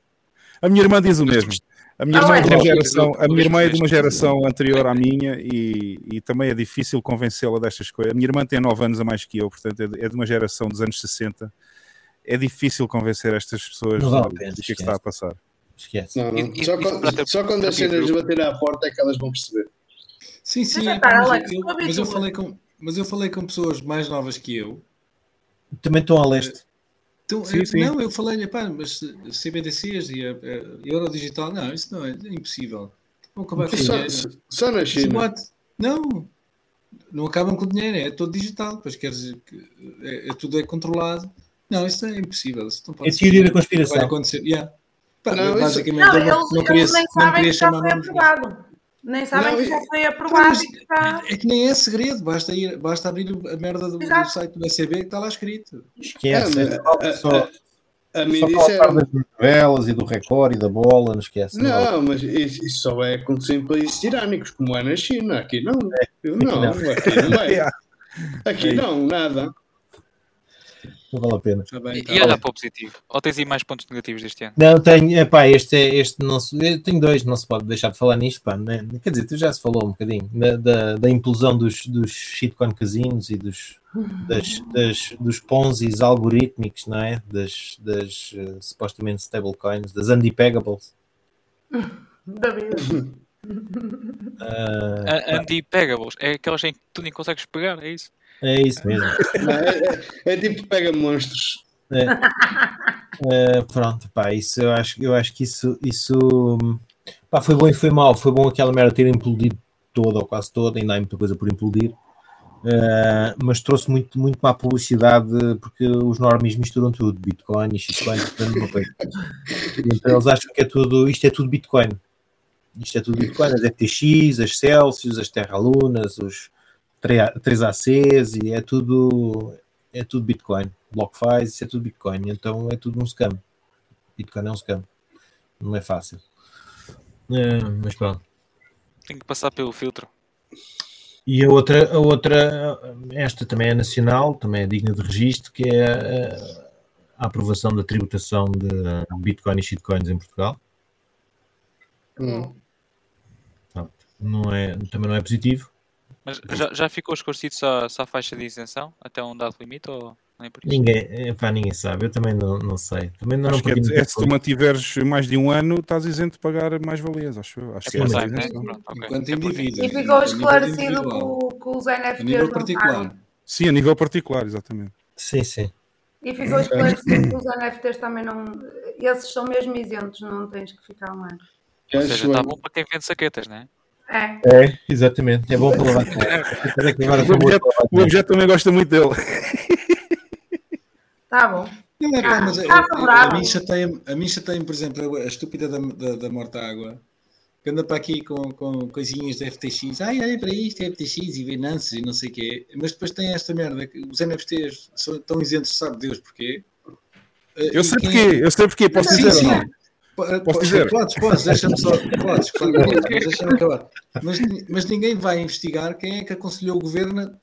A minha irmã diz o mesmo. A minha irmã é de uma Alex. geração, a minha irmã é de uma geração anterior à minha e, e também é difícil convencê-la destas coisas. A minha irmã tem 9 anos a mais que eu, portanto é de, é uma geração dos anos 60. É difícil convencer estas pessoas vale do, do que é que está a passar. Esquece. Não, não. Só, quando, só quando as cenas bater à porta é que elas vão perceber. Sim, sim, Mas, pá, repara, mas, Alex, eu, mas eu falei com, mas eu falei com pessoas mais novas que eu. Também estão a leste. Então, Sim, eu- sim. Não, eu falei, pá, mas CBDCs e a, a Euro Digital, não, isso não é, é impossível. Vão acabar com Só, dinheiro. só na China. Não, não acabam com o dinheiro, é todo digital, pois quer dizer que é, é- tudo é controlado. Não, isso é impossível. Isso não pode É teoria da conspiração. Vai acontecer. Yeah. Pá, Não, basicamente, Não, eu não, eles, não queria, eles nem não sabem queria que já chamar foi nome. Nem sabem Não, que já foi aprovado e que está. É que nem é segredo, basta, ir, basta abrir a merda do, do site do ECB que está lá escrito. Esquece. Ah, mas, só, a, a, a mim disseram. falar das novelas e do Record e da bola, não esquece. Não, mas isso, isso só vai acontecer em países tirânicos, como é na China. Aqui não. Eu não, não. aqui não. Yeah. Aqui não, nada. Não vale a pena. Bem, E, está e olha bem. para o positivo. Ou tens aí mais pontos negativos deste ano? Não, tenho, epá, este é, este não se, eu tenho dois, não se pode deixar de falar nisto, pá, né? quer dizer, tu já se falou um bocadinho, da, da, da implosão dos, dos shitcoin casinos e dos, das, das, dos ponzis algorítmicos, não é? Das, das eh, supostamente stablecoins, das undepegables. Da vida. Ah, Anti-pegables. É aquelas em que tu nem consegues pegar, é isso? É isso mesmo. É, é- é tipo pega monstros. É. É, pronto, pá, isso eu acho, eu acho que isso, isso pá, foi bom e foi mal. Foi bom aquela merda ter implodido toda ou quase toda, ainda há muita coisa por implodir, Eh, mas trouxe muito, muito má publicidade porque os normies misturam tudo, Bitcoin e Shitcoin, tudo coisa. E Então eles acham que é tudo, isto é tudo Bitcoin. Isto é tudo Bitcoin, as FTX, as Celsius, as Terra Lunas, os 3ACs e é tudo é tudo Bitcoin. BlockFi, isso é tudo Bitcoin. Então é tudo um scam. Bitcoin é um scam. Não é fácil. É, mas pronto. Tenho que passar pelo filtro. E a outra, a outra, esta também é nacional, também é digna de registro, que é a, a aprovação da tributação de Bitcoin e shitcoins em Portugal. Hum. Pronto. Não é, também não é positivo. Mas já, já ficou esclarecido só, só a faixa de isenção até um dado limite? Ou... Nem por isso. Ninguém, epá, ninguém sabe, eu também não, não sei. Também não, Acho não que é, é se tu mantiveres mais de um ano, estás isento de pagar mais valias, acho. Acho É que a né? isenção. Pronto, ok. Enquanto É indivíduos. E a ficou nível esclarecido que, os A NFTs nível não particular. Sim, a nível particular, exatamente. Sim, sim. E ficou esclarecido que os NFTs também não. Esses são mesmo isentos, não tens que ficar um ano. Ou Acho seja, está bem. bom para quem vende saquetas, né? É. É, exatamente. É bom para lavar. Depois é bom objeto, para lavar o objeto também gosta muito dele. Tá bom. Não é pá, Ah, mas a, está a, a chateia-me, a mim chateia-me, por exemplo, a estúpida da, da, da morta água, que anda para aqui com, com coisinhas de FTX, ai, olha para isto, é FTX e Binance e não sei o quê, mas depois tem esta merda, que os NFTs são tão isentos, sabe Deus porquê? Eh, Eu e sei quem- porquê, eu sei porquê, posso Sim, dizer sim. ou não? Po- Posso po- dizer? Podes, podes, deixa-me só. Podes, claro podes, deixa-me acabar. Mas, mas ninguém vai investigar quem é que aconselhou o governo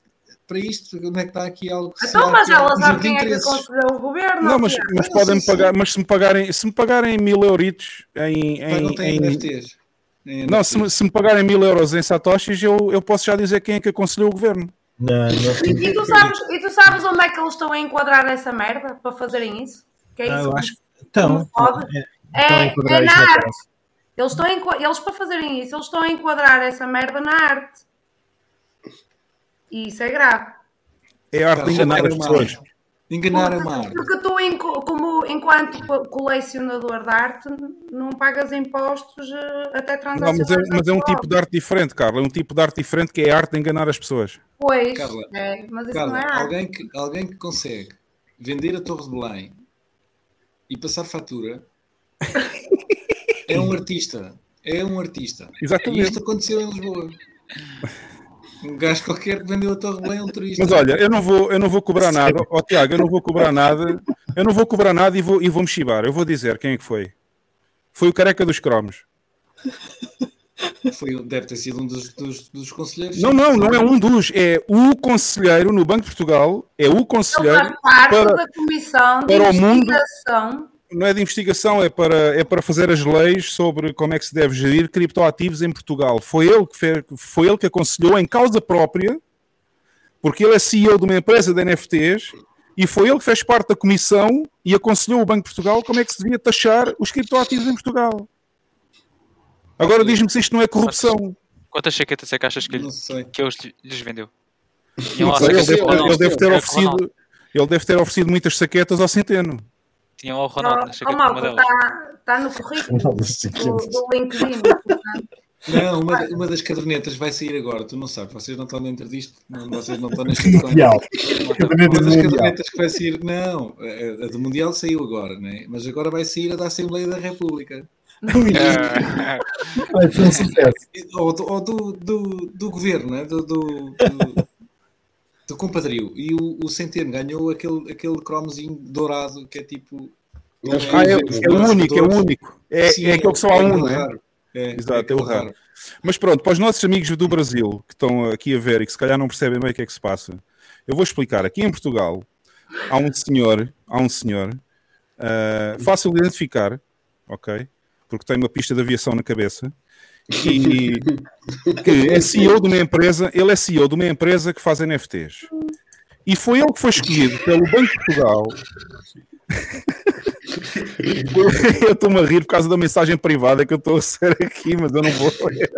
para isto. Onde é que está aqui algo que se Então, mas há ela sabe quem é que aconselhou o governo. Não, mas, mas podem sim, pagar, sim. mas se me pagarem, se me pagarem mil euritos em, em, tem em- NFTs. Em não, se, me- se me pagarem mil euros em satoshis, eu, eu posso já dizer quem é que aconselhou o governo. Não, não. E tu, sabes, e tu sabes onde é que eles estão a enquadrar essa merda para fazerem isso? Que é Ah, isso? eu acho que então, é, É, é na arte. Eles, estão a eles, para fazerem isso, eles estão a enquadrar essa merda na arte. E isso é grave. É a arte de enganar as pessoas. Enganar uma arte. porque tu, como, enquanto co- colecionador de arte, não pagas impostos eh, até Não, transações. mas, é, mas é um tipo de arte diferente, Carla. É um tipo de arte diferente que é a arte de enganar as pessoas. Pois, Carla, é, mas isso Carla, não é arte. alguém que, alguém que consegue vender a Torre de Belém e passar fatura é um artista. É um artista. Exatamente. E isto aconteceu em Lisboa. Um gajo qualquer que vendeu a Torre Belém é um turista. Mas olha, eu não vou, eu não vou cobrar nada. Ó Tiago, eu não vou cobrar nada. Eu não vou cobrar nada e vou, e vou me chibar. Eu vou dizer quem é que foi. Foi o careca dos cromos. Foi, deve ter sido um dos, dos, dos conselheiros. Não, não, não é um dos. É o conselheiro no Banco de Portugal. É o Ele conselheiro faz parte para, da comissão de para o mundo- investigação. Não é de investigação, é para, é para fazer as leis sobre como é que se deve gerir criptoativos em Portugal. Foi ele que, fez, foi ele que aconselhou em causa própria, porque ele é CEO de uma empresa de NFTs, e foi ele que fez parte da comissão e aconselhou o Banco de Portugal como é que se devia taxar os criptoativos em Portugal. Agora diz-me se isto não é corrupção. Quantas chaquetas é que achas que, que eles lhes vendeu? Ele deve, ele ter oferecido, ele deve ter oferecido muitas saquetas ao Centeno. Tinham lá o Ronaldo na Oh, chaqueta malta, uma delas. está tá no currículo do, do LinkedIn. Não, uma, uma das cadernetas vai sair agora, tu não sabes, vocês não estão dentro disto, não, vocês não estão neste Mundial. Uma das cadernetas que vai sair, não, a, a do Mundial saiu agora, né? mas agora vai sair a da Assembleia da República. É, Vai ser um sucesso. Ou, do, ou do, do, do governo, né? do, do, do, do compadrio. E o, o Centeno ganhou aquele, aquele cromozinho dourado que é tipo. Acho que Ah, é, é o único, é o único. É, Sim, é aquele que só há um, não é? raro. É, Exato, é o aquele raro. Mas pronto, para os nossos amigos do Brasil que estão aqui a ver e que se calhar não percebem bem o que é que se passa, eu vou explicar. Aqui em Portugal há um senhor, há um senhor ah, fácil de identificar, ok? Porque tem uma pista de aviação na cabeça e que é CEO de uma empresa, ele é CEO de uma empresa que faz NFTs. E foi ele que foi escolhido pelo Banco de Portugal. eu estou-me a rir por causa da mensagem privada que eu estou a ser aqui, mas eu não vou ler.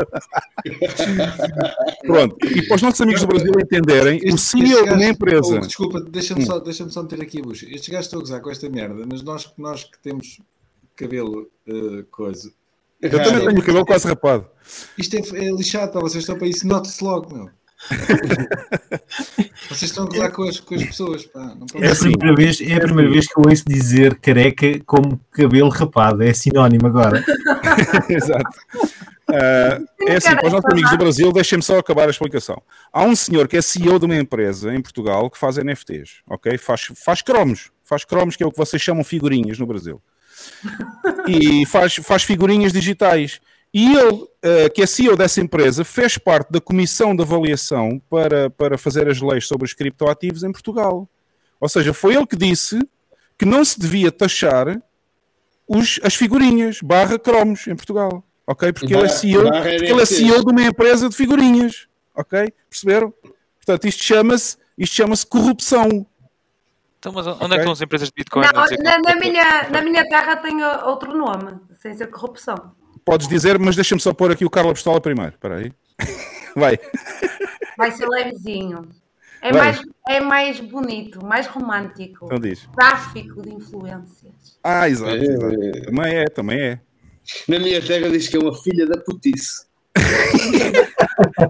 Pronto, e para os nossos amigos do Brasil entenderem, o Este- CEO este de uma empresa. Oh, desculpa, deixa-me Hum. só, deixa só meter aqui a bucha. Estes gajos estão a gozar com esta merda, mas nós, nós que temos cabelo eh, coisa. Eu também tenho o cabelo quase rapado. Isto é, é lixado, pá, vocês estão para isso, note-se logo, meu. vocês estão a com as, com as pessoas, pá. É a primeira vez, é a primeira vez que eu ouço dizer careca como cabelo rapado. É sinónimo agora. Exato. Ah, é assim, para os nossos amigos do Brasil, deixem-me só acabar a explicação. Há um senhor que é CEO de uma empresa em Portugal que faz NFTs, ok? Faz, faz cromos, faz cromos, que é o que vocês chamam figurinhas no Brasil. E faz, faz figurinhas digitais. E ele, eh, que é CEO dessa empresa, fez parte da comissão de avaliação para, para fazer as leis sobre os criptoativos em Portugal. Ou seja, foi ele que disse que não se devia taxar os, as figurinhas barra cromos em Portugal. Ok? Porque ele é CEO, porque ele é. CEO de uma empresa de figurinhas. Ok? Perceberam? Portanto, isto chama-se isto chama-se corrupção. Então, mas onde é que estão as empresas de Bitcoin? Não, na, na minha, na minha terra tem outro nome, sem ser corrupção. Podes dizer, mas deixa-me só pôr aqui o Carla Pistola primeiro. Espera aí. Vai. Vai ser levezinho. É Vai. mais, é mais bonito, mais romântico. Então diz. Tráfico de influências. Ah, exato. É, é. Também é, também é. Na minha terra diz que é uma filha da putice.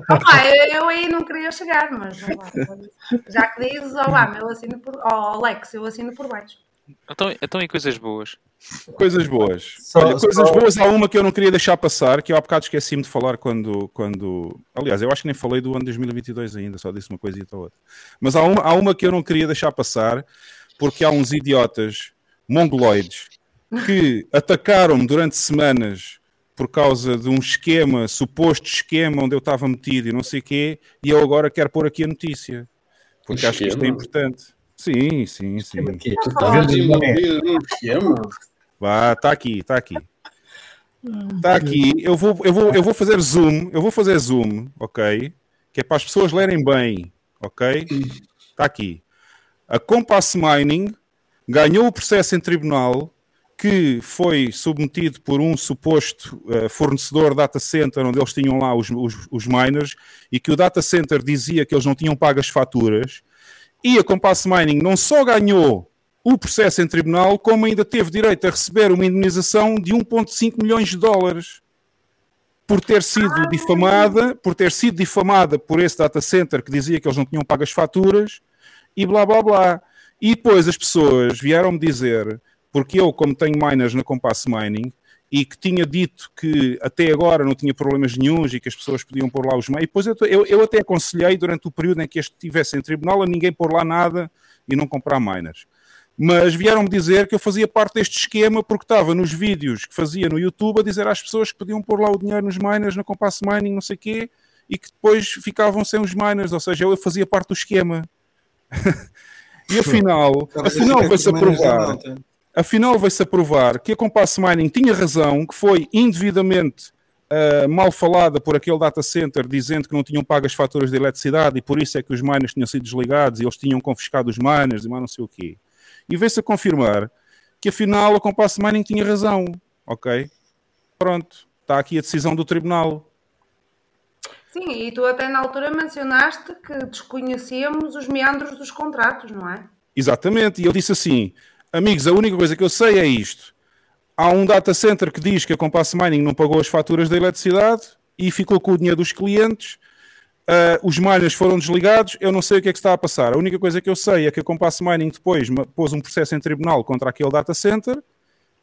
Opa, eu, eu aí não queria chegar, mas já que dizes, ó lá, eu assino por. Ó, Alex, eu assino por baixo. Então, então e coisas boas? Coisas boas. Só- Olha, coisas só- boas. Há uma que eu não queria deixar passar, que eu há bocado esqueci-me de falar quando, quando. Aliás, eu acho que nem falei do ano 2022 ainda, só disse uma coisa ou outra. Mas há uma, há uma que eu não queria deixar passar, porque há uns idiotas mongoloides que atacaram-me durante semanas por causa de um esquema, suposto esquema onde eu estava metido e não sei o quê, e eu agora quero pôr aqui a notícia. Porque Um acho que isto é esquema? importante. Sim, sim, sim. Envolvido num esquema? Vá, está aqui, está aqui. Está aqui. Eu vou, eu, vou, eu vou fazer zoom, eu vou fazer zoom, ok? Que é para as pessoas lerem bem, ok? Está aqui. A Compass Mining ganhou o processo em tribunal que foi submetido por um suposto eh, fornecedor data center onde eles tinham lá os, os, os miners e que o data center dizia que eles não tinham pago as faturas e a Compass Mining não só ganhou o processo em tribunal, como ainda teve direito a receber uma indenização de 1,5 milhões de dólares por ter sido difamada, por ter sido difamada por esse data center que dizia que eles não tinham pago as faturas e blá blá blá. E depois as pessoas vieram-me dizer, porque eu, como tenho miners na Compass Mining, e que tinha dito que até agora não tinha problemas nenhuns e que as pessoas podiam pôr lá os meios. E depois eu, eu, eu até aconselhei durante o período em que este estivesse em tribunal a ninguém pôr lá nada e não comprar miners. Mas vieram-me dizer que eu fazia parte deste esquema porque estava nos vídeos que fazia no YouTube a dizer às pessoas que podiam pôr lá o dinheiro nos miners, na Compass Mining, não sei o quê, e que depois ficavam sem os miners, ou seja, eu fazia parte do esquema. e afinal, afinal vai-se a provar afinal vai-se a provar que a Compass Mining tinha razão, que foi indevidamente uh, mal falada por aquele data center, dizendo que não tinham pago as faturas de eletricidade e por isso é que os miners tinham sido desligados e eles tinham confiscado os miners e mais não sei o quê. E veio-se a confirmar que afinal a Compass Mining tinha razão, ok? Pronto, está aqui a decisão do tribunal. Sim, e tu até na altura mencionaste que desconhecíamos os meandros dos contratos, não é? Exatamente, e eu disse assim: amigos, a única coisa que eu sei é isto. Há um data center que diz que a Compass Mining não pagou as faturas da eletricidade e ficou com o dinheiro dos clientes. Uh, os miners foram desligados. Eu não sei o que é que está a passar. A única coisa que eu sei é que a Compass Mining depois pôs um processo em tribunal contra aquele data center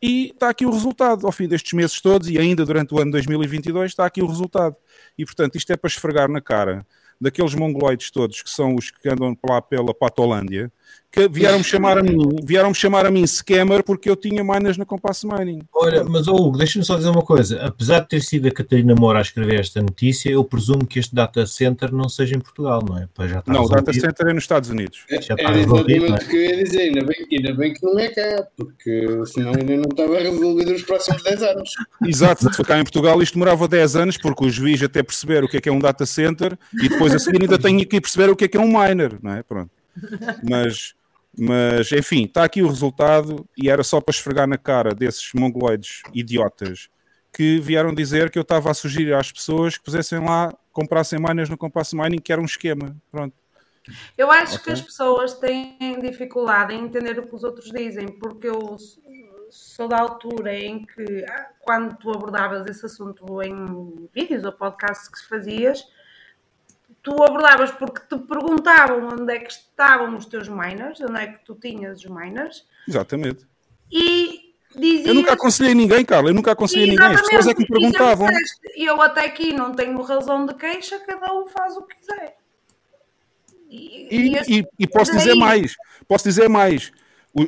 e está aqui o resultado. Ao fim destes meses todos e ainda durante o ano 2022 está aqui o resultado. E portanto, isto é para esfregar na cara daqueles mongoloides todos que são os que andam lá pela Patolândia, que vieram-me chamar a mim, vieram-me chamar a mim scammer porque eu tinha miners na Compass Mining. Olha, mas oh, Hugo, deixa-me só dizer uma coisa. Apesar de ter sido a Catarina Moura a escrever esta notícia, eu presumo que este data center não seja em Portugal, não é? Pois já está não, o data center é nos Estados Unidos. Já está Era resolvido, exatamente é? o que eu ia dizer, ainda bem, ainda bem que não é cá, porque senão ainda não estava resolvido nos próximos 10 anos. Exato, se cá em Portugal isto demorava 10 anos porque o juiz até perceber o que é que é um data center e depois a seguir ainda tem que perceber o que é que é um miner, não é? Pronto. Mas, mas enfim, está aqui o resultado e era só para esfregar na cara desses mongoloides idiotas que vieram dizer que eu estava a sugerir às pessoas que pusessem lá, comprassem miners no Compass Mining, que era um esquema. Pronto. Eu acho que Ok. as pessoas têm dificuldade em entender o que os outros dizem, porque eu sou da altura em que, ah, quando tu abordavas esse assunto em vídeos ou podcasts que fazias, tu abordavas porque te perguntavam onde é que estavam os teus miners, onde é que tu tinhas os miners, Exatamente. e dizias... Eu nunca aconselhei ninguém, Carla, eu nunca aconselhei ninguém. As pessoas é que me Exatamente, e perguntavam. eu até aqui não tenho razão de queixa, cada um faz o que quiser. E, este- e- e posso dizer mais, posso dizer mais.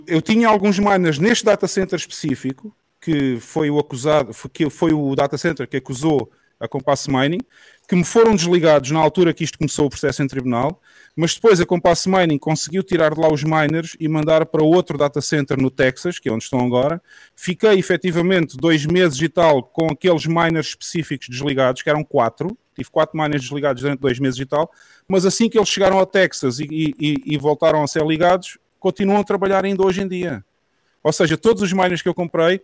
Eu tinha alguns miners neste data center específico, que foi o acusado, que foi o data center que acusou a Compass Mining, que me foram desligados na altura que isto começou o processo em tribunal, mas depois a Compass Mining conseguiu tirar de lá os miners e mandar para outro data center no Texas, que é onde estão agora. Fiquei efetivamente dois meses e tal com aqueles miners específicos desligados, que eram quatro, tive quatro miners desligados durante dois meses e tal, mas assim que eles chegaram ao Texas e, e- e- voltaram a ser ligados, continuam a trabalhar ainda hoje em dia. Ou seja, todos os miners que eu comprei,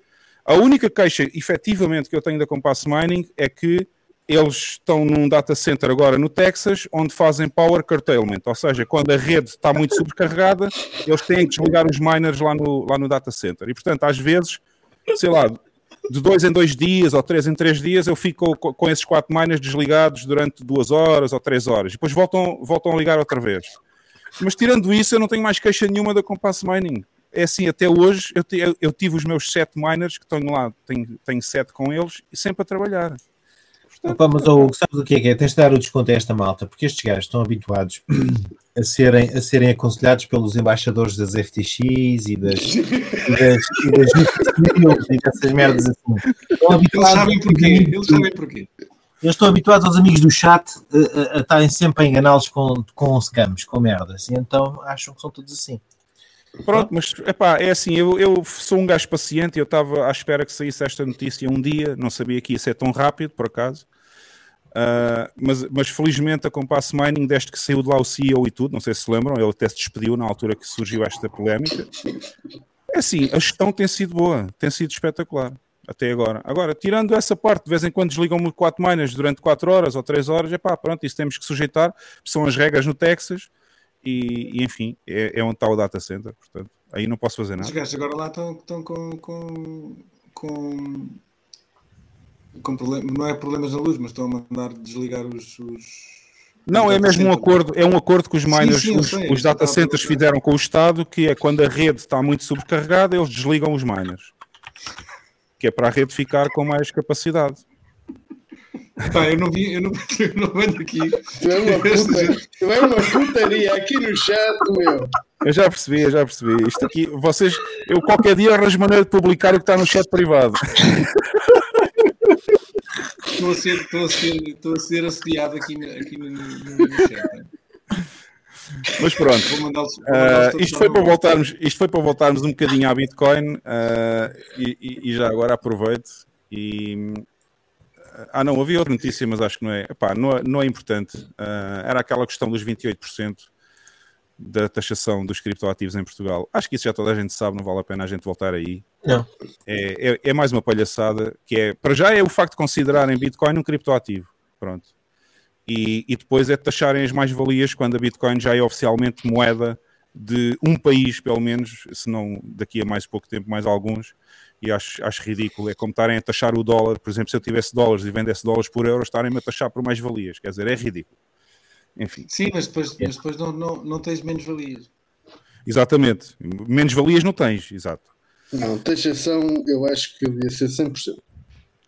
a única queixa efetivamente que eu tenho da Compass Mining é que eles estão num data center agora no Texas, onde fazem power curtailment, ou seja, quando a rede está muito sobrecarregada, eles têm que desligar os miners lá no, lá no data center. E portanto, às vezes, sei lá, de dois em dois dias ou três em três dias, eu fico com, esses quatro miners desligados durante duas horas ou três horas. Depois voltam, voltam a ligar outra vez. Mas tirando isso, eu não tenho mais queixa nenhuma da Compass Mining. É assim, até hoje eu, eu, eu tive os meus sete miners que estão lá, tenho, tenho sete com eles e sempre a trabalhar. Opa, mas oh, sabes o que é que é? Tens de dar o desconto a esta malta, porque estes gajos estão habituados a serem, a serem aconselhados pelos embaixadores das FTX e das e das, e das e dessas merdas assim. Estão Eles sabem porquê. Eles sabem porquê. Eles estão habituados aos amigos do chat a, a, a estarem sempre a enganá-los com, com scams, com merdas, e então acham que são todos assim. Pronto, mas epá, é assim, eu, eu sou um gajo paciente eu estava à espera que saísse esta notícia um dia, não sabia que ia ser tão rápido, por acaso. Uh, mas, mas, felizmente a Compass Mining, desde que saiu de lá o CEO e tudo, não sei se se lembram, ele até se despediu na altura que surgiu esta polémica. É assim, a gestão tem sido boa, tem sido espetacular até agora. Agora, tirando essa parte, de vez em quando desligam-me 4 miners durante 4 horas ou 3 horas, é pá, pronto, isso temos que sujeitar, são as regras no Texas e, e enfim, é, é onde está o data center, portanto, aí não posso fazer nada. Os gajos agora lá estão, estão com, com, com com problem... não é problemas na luz, mas estão a mandar desligar os. os... Não, é mesmo um acordo, é um acordo que os miners, sim, sim, os, sei, os data centers fizeram com o Estado, que é quando a rede está muito sobrecarregada, eles desligam os miners. Que é para a rede ficar com mais capacidade. Pá, eu não vi, eu não, eu não venho aqui. Tu é uma, puta, tu é uma putaria aqui no chat, meu. Eu já percebi, eu já percebi. Isto aqui, vocês, eu qualquer dia arranjo maneira de publicar o que está no chat privado. Estou a ser, estou a ser, estou a ser assediado aqui, aqui no, no, no chat. Mas pronto, uh, isto, foi para voltarmos, isto foi para voltarmos um bocadinho à Bitcoin uh, e, e, e, já agora aproveito e ah não, havia outra notícia, mas acho que não é, Epá, não, é, não é importante. Uh, era aquela questão dos 28% da taxação dos criptoativos em Portugal. Acho que isso já toda a gente sabe, não vale a pena a gente voltar aí. Não. É, é, é, mais uma palhaçada que é, para já é o facto de considerarem Bitcoin um criptoativo. Pronto. E, e depois é taxarem as mais-valias quando a Bitcoin já é oficialmente moeda de um país, pelo menos, se não daqui a mais pouco tempo, mais alguns. E acho, acho ridículo. É como estarem a taxar o dólar. Por exemplo, se eu tivesse dólares e vendesse dólares por euros, estarem-me a taxar por mais-valias. Quer dizer, é ridículo. Enfim. Sim, mas depois, mas depois não, não, não tens menos valias. Exatamente. Menos valias não tens, exato. Não, taxação eu acho que devia ser 100%.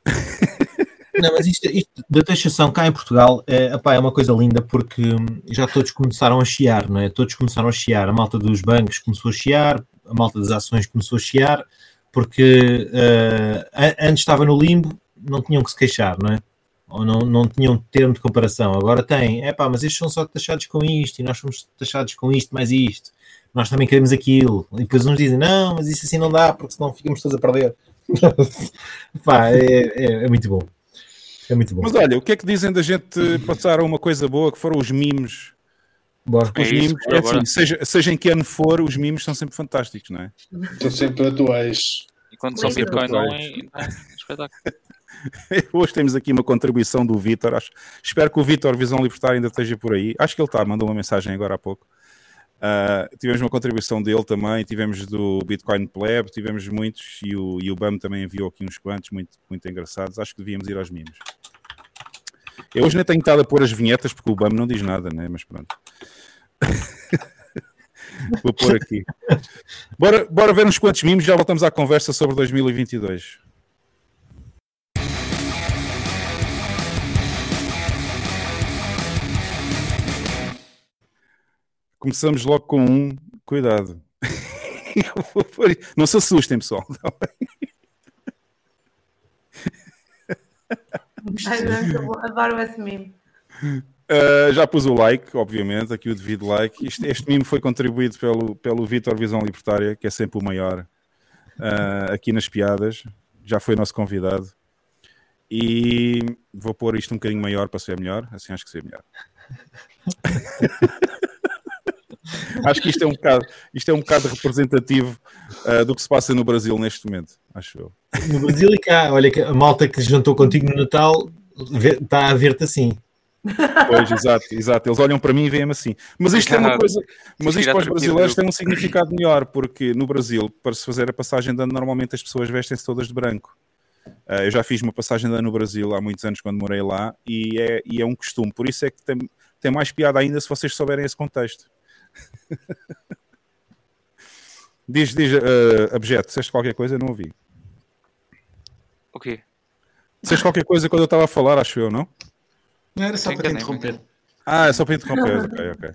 Não, mas isto, isto, da taxação cá em Portugal é, opá, é uma coisa linda porque já todos começaram a chiar, não é? Todos começaram a chiar. A malta dos bancos começou a chiar, a malta das ações começou a chiar, porque uh, antes estava no limbo, não tinham que se queixar, não é? ou não, não tinham termo de comparação. Agora tem, é pá, mas estes são só taxados com isto e nós somos taxados com isto mais isto. Nós também queremos aquilo. E depois uns dizem, não, mas isso assim não dá, porque senão ficamos todos a perder. pá, é, é, é, muito bom. É muito bom. Mas olha, o que é que dizem da gente passar a uma coisa boa que foram os memes? Bora. Os é memes, é assim, seja, seja em que ano for, os memes são sempre fantásticos, não é? São sempre atuais. E quando são Bitcoin, não é, é espetáculo. Hoje temos aqui uma contribuição do Vitor. Espero que o Vitor Visão Libertária ainda esteja por aí. Acho que ele está, mandou uma mensagem agora há pouco. Uh, tivemos uma contribuição dele também, tivemos do Bitcoin Pleb, tivemos muitos e o, e o BAM também enviou aqui uns quantos, muito, muito engraçados. Acho que devíamos ir aos mimos. Eu hoje nem tenho estado a pôr as vinhetas porque o BAM não diz nada, né? mas pronto. Vou pôr aqui. Bora, bora ver uns quantos mimos, já voltamos à conversa sobre 2022. Começamos logo com um. Cuidado. Não se assustem, pessoal. Adoro esse meme. Uh, já pus o like, obviamente, aqui o devido like. Este, este meme foi contribuído pelo, pelo Vitor Visão Libertária, que é sempre o maior uh, aqui nas piadas. Já foi nosso convidado. E vou pôr isto um bocadinho maior para ser melhor. Assim acho que ser melhor. Acho que isto é um bocado, isto é um bocado representativo uh, do que se passa no Brasil neste momento, acho eu. No Brasil e cá, olha que a malta que se juntou contigo no Natal está a ver-te assim. Pois, exato, exato. Eles olham para mim e veem-me assim. Mas isto é uma coisa, mas isto para os brasileiros tem um significado melhor, porque no Brasil, para se fazer a passagem de ano, normalmente as pessoas vestem-se todas de branco. Uh, eu já fiz uma passagem de ano no Brasil há muitos anos quando morei lá e é, e é um costume. Por isso é que tem, tem mais piada ainda se vocês souberem esse contexto. diz, diz, uh, Abjeto, disseste qualquer coisa? Eu não ouvi. O quê? Disseste qualquer coisa quando eu estava a falar, acho eu, não? Não era só para te interromper. Ah, é só para interromper. ok, ok.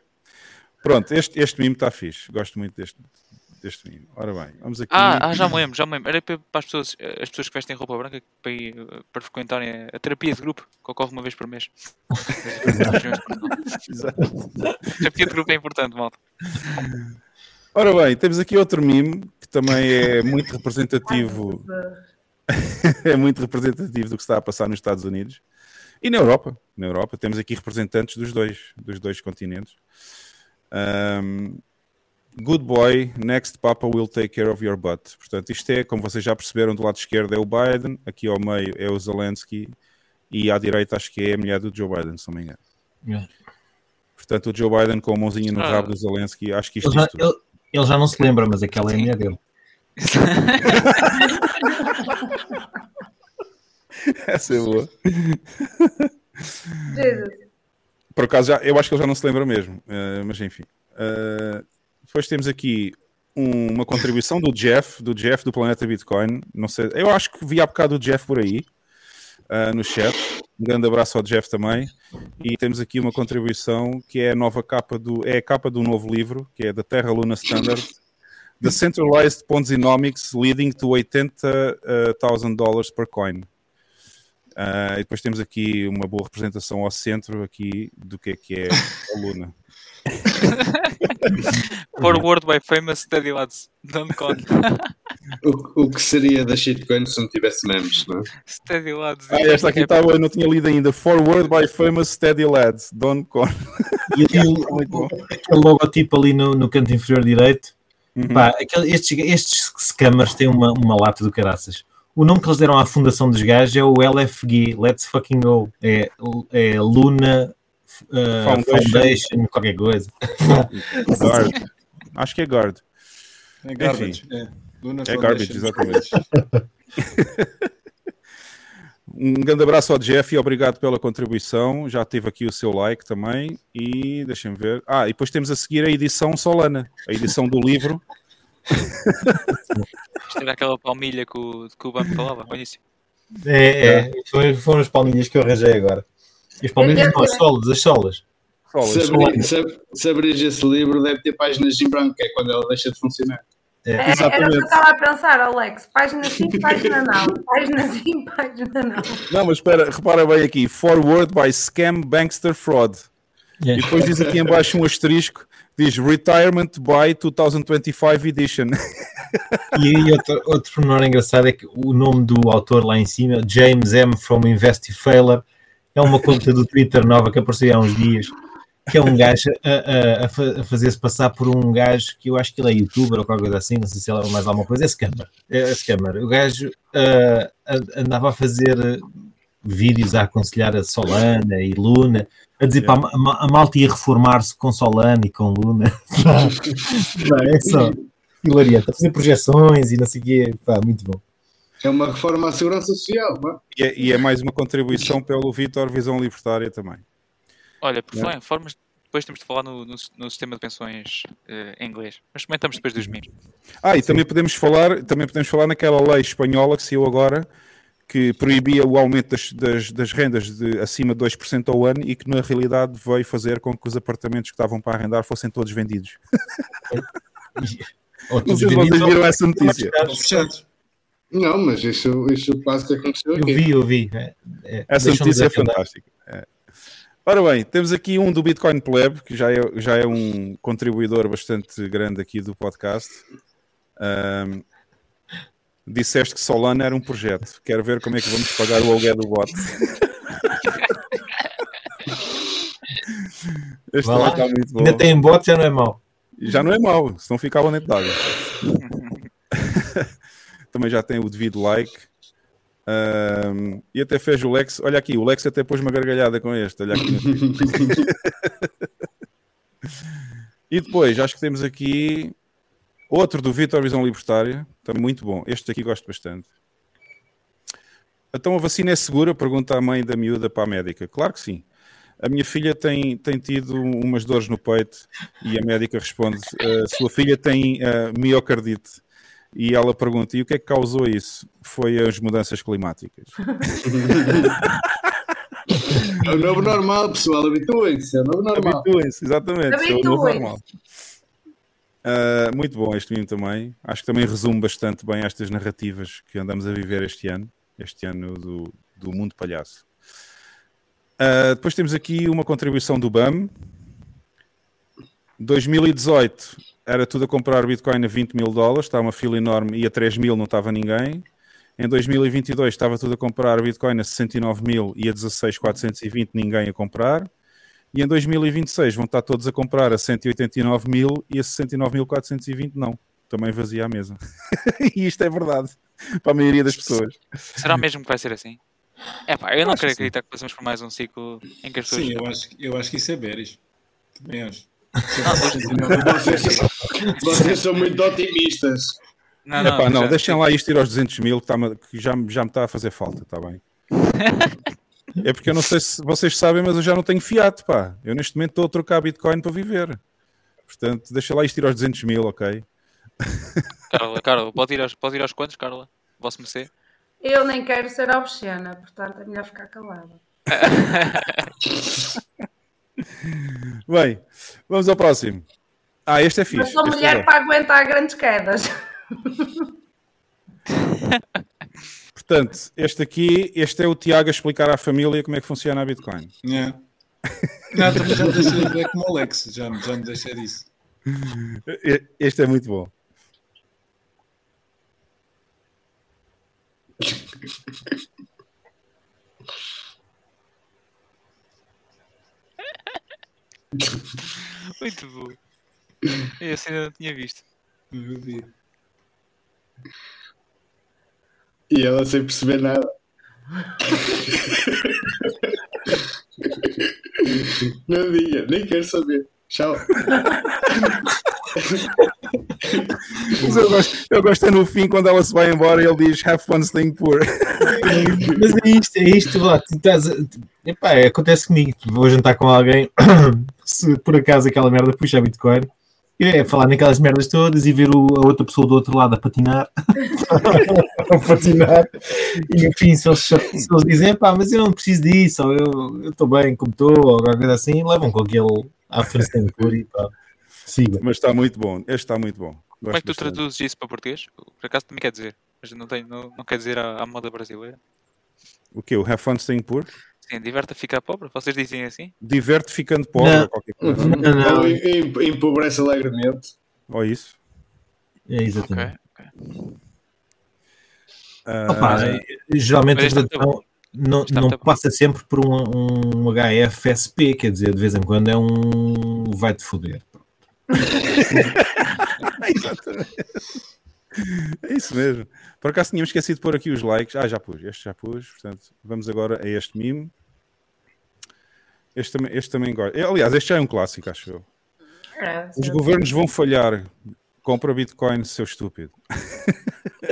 Pronto, este, este mimo está fixe. Gosto muito deste, deste mimo. Ora bem, vamos aqui. Ah, ah, já me lembro, já me lembro. Era para as pessoas, as pessoas que vestem roupa branca para, ir, para frequentarem a terapia de grupo, que ocorre uma vez por mês. Exato. A terapia de grupo é importante, malta. Ora bem, temos aqui outro mimo que também é muito representativo. é muito representativo do que está a passar nos Estados Unidos e na Europa. Na Europa temos aqui representantes dos dois, dos dois continentes. Um, good boy, next Papa will take care of your butt. Portanto, isto é, como vocês já perceberam, do lado esquerdo é o Biden, aqui ao meio é o Zelensky e à direita acho que é a mulher do Joe Biden, se não me engano. Portanto, o Joe Biden com a mãozinha no Ah. rabo do Zelensky, acho que isto Ele já, tudo. ele- ele já não se lembra, mas aquela é a mulher dele. Essa é boa. Jesus. Por acaso, já, eu acho que ele já não se lembra mesmo, eh, mas enfim. Eh, depois temos aqui um- uma contribuição do Jeff, do Jeff do Planeta Bitcoin. Não sei, eu acho que vi há bocado o Jeff por aí, eh, no chat. Um grande abraço ao Jeff também. E temos aqui uma contribuição que é a nova capa do, é a capa do novo livro, que é da Terra Luna Standard. The Centralized Ponzinomics Leading to 80,000 dollars per coin. Ah, e depois temos aqui uma boa representação ao centro aqui do que é que é a Luna. Forward by famous study lads. Don't con. O, o que seria da shitcoin se não tivesse memes, não é? Steady lads. Ah, esta aqui está boa, eu não tinha lido ainda. Forward by famous steady lads. Don Con. E, e o- aquele logotipo ali no, no canto inferior direito, Uhum. pá, aquele- estes, estes scammers têm uma, uma lata do caraças. O nome que eles deram à fundação dos gajos é o LFG, Let's Fucking Go. É, é Luna uh, Foundation. Foundation. qualquer coisa. Guard. Acho que é guard. É garbage. É, Luna É garbage, exatamente. Um grande abraço ao Jeff e obrigado pela contribuição. Já teve aqui o seu like também. E deixem-me ver. Ah, e depois temos a seguir a edição Solana, a edição do livro. Isto era aquela palmilha que o, que o Bam falava início. É, é. Foi- Foram as palminhas que eu arranjei agora. E as palminhas não, as solas, as solas. Se, abrir, se, se abrir esse livro, deve ter páginas em branco, que é quando ela deixa de funcionar. É, É, era o que eu estava a pensar, Alex. Página sim, página não. Página sim, página não. Não, mas espera, repara bem aqui. Forward by Scam Bankster Fraud. É. E depois diz aqui em baixo um asterisco. Diz Retirement by 2025 Edition. E aí outro, outro pormenor engraçado é que o nome do autor lá em cima, James M. from Investifailer, é uma conta do Twitter nova que apareceu há uns dias, que é um gajo a, a- a fa- a fazer-se passar por um gajo que eu acho que ele é youtuber ou qualquer coisa assim, não sei se ele é mais alguma coisa, é scammer. É scammer. O gajo a- andava a fazer vídeos a aconselhar a Solana e Luna, a dizer para a, a malta ia reformar-se com Solana e com Luna. Pá, é só hilariante, a fazer projeções e não sei o quê, pá, muito bom. É uma reforma à segurança social, não é? E é, e é mais uma contribuição pelo Vitor Visão Libertária também. Olha, por É. falar em formas, depois temos de falar no, no, no sistema de pensões eh, em inglês. Mas comentamos depois dos mimos. Ah, e também podemos falar, também podemos falar naquela lei espanhola que saiu agora que proibia o aumento das, das, das rendas de acima de 2% ao ano e que na realidade veio fazer com que os apartamentos que estavam para arrendar fossem todos vendidos. Ou sei se vocês viram essa notícia. Não, mas isso, isso quase que aconteceu Eu aqui. vi, eu vi. É, é, Essa notícia é fantástica. É. Ora bem, temos aqui um do Bitcoin Pleb, que já é, já é um contribuidor bastante grande aqui do podcast. Ahm, disseste que Solana era um projeto. Quero ver como é que vamos pagar o aluguel do bot. Este lá. está muito bom. Ainda tem bot, já não é mau. Já não é mau, senão ficava dentro d'água. Também já tem o devido like. Um, e até fez o Lex. Olha aqui, o Lex até pôs uma gargalhada com este. Olha aqui. e depois, acho que temos aqui outro do Vitor Visão Libertária. Também muito bom. Este aqui gosto bastante. Então a vacina é segura? Pergunta a mãe da miúda para a médica. Claro que sim. A minha filha tem, tem tido umas dores no peito e a médica responde: a sua filha tem uh, miocardite. E ela pergunta: e o que é que causou isso? Foi as mudanças climáticas. É o novo normal, pessoal. Habituem-se. É o novo normal. Habituem-se, exatamente. É o novo normal. Uh, muito bom este mimo também. Acho que também resume bastante bem estas narrativas que andamos a viver este ano, este ano do, do mundo palhaço. Uh, depois temos aqui uma contribuição do BAM. 2018 era tudo a comprar Bitcoin a 20 mil dólares, estava uma fila enorme e a 3 mil não estava ninguém. Em 2022 estava tudo a comprar Bitcoin a 69 mil e a 16,420 ninguém a comprar. E em 2026 vão estar todos a comprar a 189 mil e a 69.420 não. Também vazia a mesa. e isto é verdade para a maioria das pessoas. Será mesmo que vai ser assim? É pá, eu não quero acreditar que passamos por mais um ciclo em que as pessoas. Sim, eu acho, eu acho que isso é beres. Também acho. Vocês, vocês são muito otimistas. Não, não, Epá, não já... deixem lá isto ir aos 200 mil, que, tá, que já, já me está a fazer falta, está bem? é porque eu não sei se vocês sabem, mas eu já não tenho fiat, pá. Eu neste momento estou a trocar Bitcoin para viver. Portanto, deixa lá isto ir aos 200 mil, ok? Carla, Carla, pode ir aos, pode ir aos quantos, Carla? Vosso mercê? Eu nem quero ser obscena, portanto é melhor ficar calada. Bem, vamos ao próximo. Ah, este é fixe. Mas sou mulher é para aguentar grandes quedas. Portanto, este aqui, este é o Tiago a explicar à família como é que funciona a Bitcoin. É. Não, também já me deixei de ver como o Alex, já, já me deixei disso. Este é muito bom. Muito bom. Esse ainda não tinha visto. Eu vi. E ela sem perceber nada. Não diga, nem quero saber. Tchau. Mas eu gosto, eu gosto é no fim quando ela se vai embora e ele diz Have fun staying poor. Mas é isto, é isto, lá, estás, epá, acontece comigo, vou jantar com alguém, se por acaso aquela merda puxa a Bitcoin, é falar naquelas merdas todas e ver o, a outra pessoa do outro lado a patinar. a patinar. E enfim, se eles, se eles dizem, pá, mas eu não preciso disso, ou eu estou bem como estou, ou alguma coisa assim, levam com aquele à frente de cor e pá. Siga. Mas está muito bom, este está muito bom. Gosto Como é que tu bastante. traduzes isso para português? Por acaso também quer dizer, mas não, tem, não, não quer dizer à, à moda brasileira. O que? O Have fun staying poor? Sim, diverte a ficar pobre. Vocês dizem assim? Diverte ficando pobre Não. ou qualquer coisa. Não, não. Em- empobrece alegremente. Ou isso. É exatamente. Ok, ok. Ah, Opa, é, geralmente a é tradução não, é não passa sempre por um, um HFSP, quer dizer, de vez em quando é um vai-te foder. Exatamente. É isso mesmo. Por acaso tínhamos esquecido de pôr aqui os likes. Ah, já pus, este já pus. Portanto, vamos agora a este mimo. Este também, este também gosto. Aliás, este já é um clássico, acho eu. É, Os governos vão falhar. Compra Bitcoin, seu estúpido.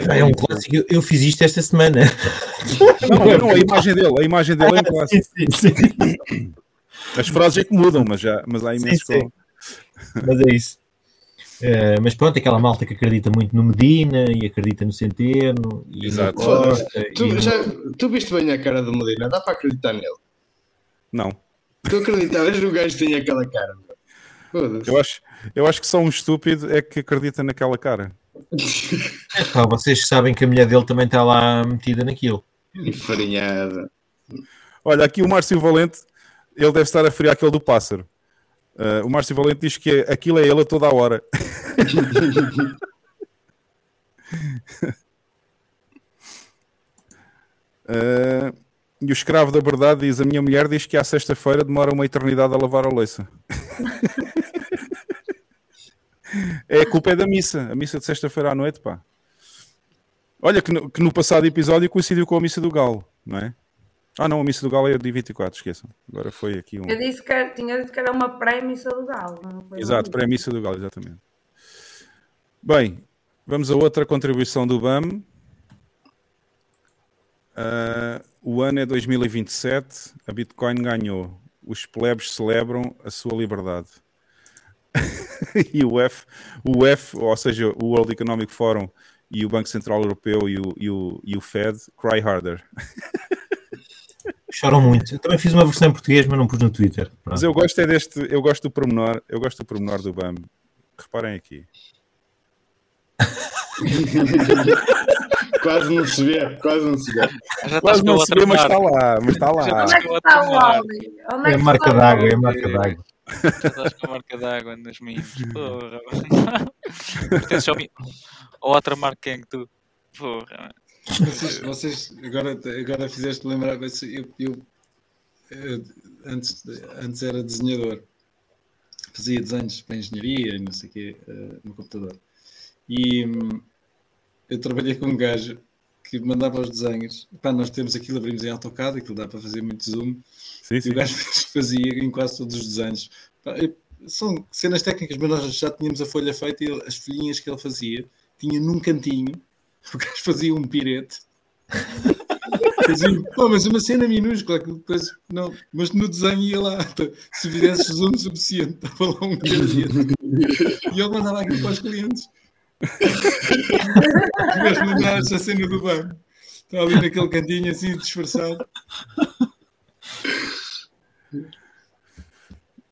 Ah, é um clássico. Eu, eu fiz isto esta semana. Não, não, a imagem dele, a imagem dele é um clássico. Sim, sim, sim. As frases é que mudam, mas, já, mas há imenso. Sim, sim. Mas é isso. Eh, mas pronto, aquela malta que acredita muito no Medina e acredita no Centeno e Exato. no Costa. Tu, e no- já, tu viste bem a cara do Medina, dá para acreditar nele. Não. Tu acreditavas no gajo que tem aquela cara. Eu acho, eu acho que só um estúpido é que acredita naquela cara. Pá, vocês sabem que a mulher dele também está lá metida naquilo. Enfarinhada. Olha, aqui o Márcio Valente, ele deve estar a friar aquele do pássaro. Ah, o Márcio Valente diz que é- aquilo é ele a toda a hora. Ah, e o escravo da verdade diz: A minha mulher diz que à sexta-feira demora uma eternidade a lavar a louça. É a culpa é da missa, a missa de sexta-feira à noite, pá. Olha que no, que no passado episódio coincidiu com a missa do Galo, não é? Ah, não, a missa do Galo é de 24, esqueçam. Agora foi aqui um. Eu disse que era- tinha dito que era uma pré-missa do Galo. não foi Exato, uma para a missa do Galo, exatamente. Bem, vamos a outra contribuição do BAM. Ah, o ano é 2027, a Bitcoin ganhou. Os plebes celebram a sua liberdade. e o F, o F, ou seja, o World Economic Forum e o Banco Central Europeu e o, e o, e o Fed, cry harder. Choram muito. Eu também fiz uma versão em português, mas não pus no Twitter. Pronto. Mas eu gosto é deste, eu gosto do pormenor, eu gosto do pormenor do BAM. Reparem aqui. quase não se vê, quase não se vê. Já Quase não se vê, mas está lá, mas está lá. Onde é que a está outra o É é a que marca está d'água, é a marca d'água. Estás com a marca d'água nos mimos. Porra. A outra marca que tu. Porra. Vocês, vocês agora, agora fizeste lembrar, mas eu, eu, eh, antes, antes era desenhador, fazia desenhos para engenharia e não sei o quê eh, no computador. E hum, eu trabalhei com um gajo que mandava os desenhos. Pá, nós temos aquilo, abrimos em AutoCAD, aquilo dá para fazer muito zoom. Sim, E sim. o gajo fazia em quase todos os desenhos. Pá, eu- são cenas técnicas, mas nós já tínhamos a folha feita e ele- as folhinhas que ele fazia tinha num cantinho. O gajo fazia um pirete. Fazia, "Pô, mas uma cena minúscula, que depois, não, mas no desenho ia lá, se fizesse zoom suficiente, estava lá um pirete. E ele mandava aquilo para os clientes. Mas mandar essa cena do banco. Está ali naquele cantinho assim, disfarçado.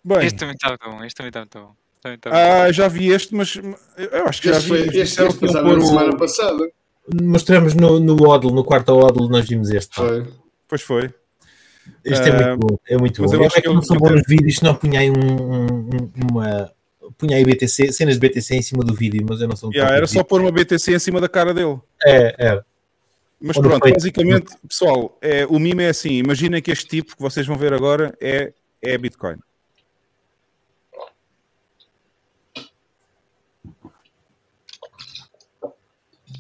Bem, Este também está muito bom. Este também está muito bom. Também está muito ah, já vi este, mas eu acho que já Este vi. foi este, este que iam passava pôr na o- semana passada. Mostramos no, no Odl, no quarto Odl, nós vimos este. Foi. Pois foi. Este é Ah, muito bom. É muito mas bom. eu Eu acho é que eu- não sou bom nos vídeos, não punha aí um, um- uma. Punha aí BTC, cenas de BTC em cima do vídeo, mas eu não sou muito Yeah, era só pôr uma BTC em cima da cara dele. É, é. Mas Ou pronto, basicamente, pessoal, é, o mime é assim. Imaginem que este tipo que vocês vão ver agora é, é Bitcoin.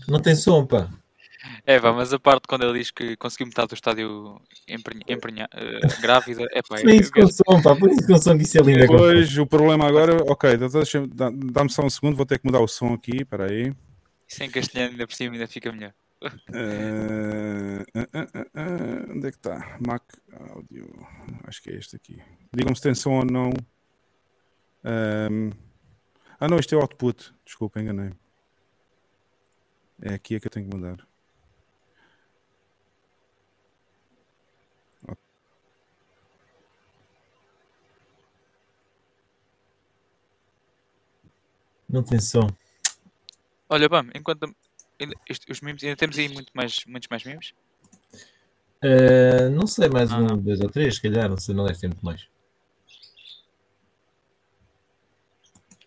Não tem som, pá. É, pá, mas a parte quando ele diz que conseguiu metade do estádio emprenha, emprenha, eh, grávida, é pá, Põe isso com som, pá. Põe isso com som que isso é lindo. Depois, o problema agora, ok, então dá-me só um segundo, vou ter que mudar o som aqui, espera aí. sem castelhano ainda por cima ainda fica melhor. Ah, ah, onde é que está? Mac Audio. Acho que é este aqui. Digam-me se tem som ou não. Ahm, ah, não, isto é output. Desculpa, enganei. É aqui é que eu tenho que mudar. Não tem som. Olha, vamos, enquanto ainda- isto- os memes, ainda temos aí muito mais, muitos mais memes. Uh, não sei, mais Ah, um, não. dois ou três, se calhar, não sei, não deve ter muito mais.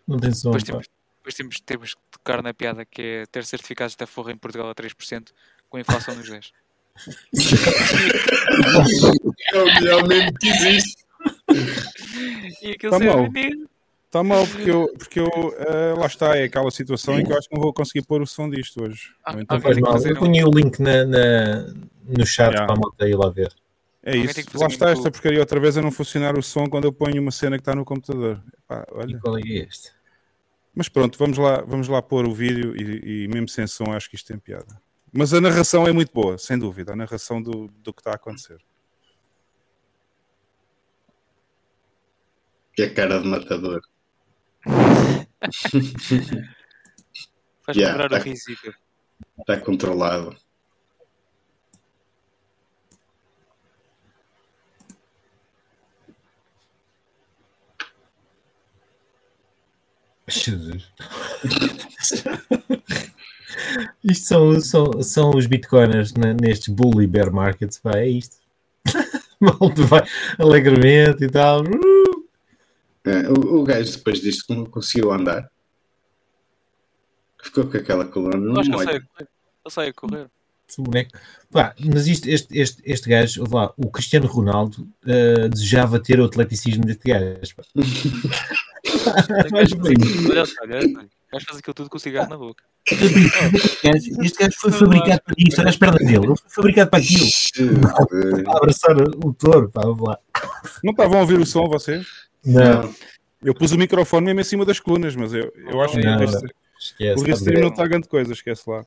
Não tem som. Depois pá. temos, depois temos, temos que tocar na piada que é ter certificados da Forra em Portugal a 3% com a inflação dos 10. É o melhor meme que existe. E aquilo Tá ser mal. Está mal, porque eu, porque eu eh, lá está, é aquela situação em que eu acho que não vou conseguir pôr o som disto hoje. Ah, então Não faz mal. Eu um- ponho o link na, na- no chat Yeah. para a malta ir lá ver. É Alguém isso. Lá está esta porcaria outra vez a não funcionar o som quando eu ponho uma cena que está no computador. Epá, olha. E qual é é este? Mas pronto, vamos lá, vamos lá pôr o vídeo e, e mesmo sem som acho que isto tem piada. Mas a narração é muito boa, sem dúvida. A narração do, do que está a acontecer. Que é cara de matador. Faz Yeah, lembrar tá. o Rizica. Está controlado. Jesus. Isto são, são, são os bitcoiners nestes bull e bear markets, pá, é isto. Malta vai alegremente e tal. É, o, o gajo depois disto como conseguiu andar. Ficou com aquela coluna Eu no acho que ele sai, a correr. boneco. Pá, mas isto, este, este, este gajo, lá, o Cristiano Ronaldo eh, desejava ter o atleticismo deste gajo. Vais por aí. Olha, olha. Vais fazer aquilo tudo com o cigarro na boca. Este gajo- Este gajo foi fabricado para isto, olha as pernas dele. Ele foi fabricado para aquilo. Para abraçar o touro, pá, vamos lá. Não estavam a ouvir o som vocês? Não. Eu pus o microfone mesmo em cima das colunas, mas eu, eu acho que Não, este- não. Esquece, o tá restream bem. não está grande coisa, esquece lá.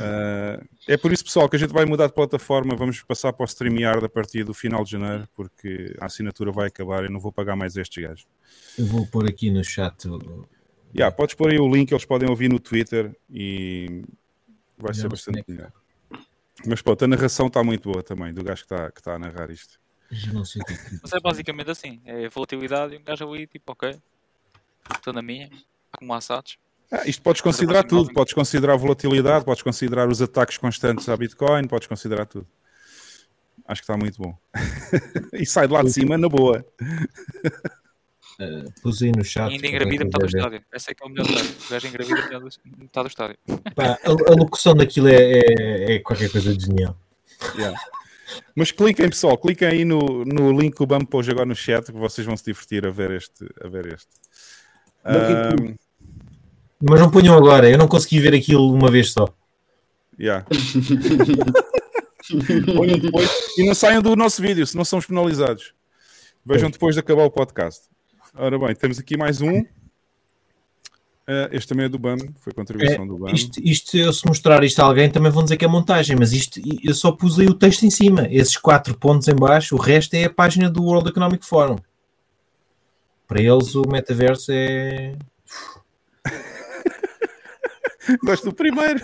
Ah, é por isso, pessoal, que a gente vai mudar de plataforma. Vamos passar para o StreamYard a partir do final de janeiro, porque a assinatura vai acabar e não vou pagar mais estes gajos. Eu vou pôr aqui no chat. Yeah, podes pôr aí o link, eles podem ouvir no Twitter e vai ser não bastante melhor. Mas pronto, a narração está muito boa também, do gajo que está que está a narrar isto. Já não sei o que é que- Mas é basicamente assim. É volatilidade e um gajo ali, tipo, ok. Estou na minha. Como assados. Ah, isto podes considerar tudo, podes considerar a volatilidade, podes considerar os ataques constantes à Bitcoin, podes considerar tudo. Acho que está muito bom. e sai de lá de cima na boa. Eh, Pus aí no chat. E ainda engravida para metade do estádio. Esse é que é o melhor estádio. O gajo engravida metade do- estádio. Pá, a, a locução daquilo é, é, é qualquer coisa de genial. Yeah. Mas cliquem, pessoal, cliquem aí no, no link que o Bam pôs agora no chat, que vocês vão se divertir a ver este. A ver este. Ahm, Mas não ponham agora, eu não consegui ver aquilo uma vez só. yeah. Ponham depois e não saiam do nosso vídeo, senão somos penalizados. Vejam depois de acabar o podcast. Ora bem, temos aqui mais um. Ah, este também é do BAM, foi contribuição É, do BAM. isto, isto, eu se mostrar isto a alguém também vão dizer que é montagem, mas isto eu só pus aí o texto em cima, esses quatro pontos em baixo, o resto é a página do World Economic Forum. Para eles o metaverso é. Gosto do primeiro.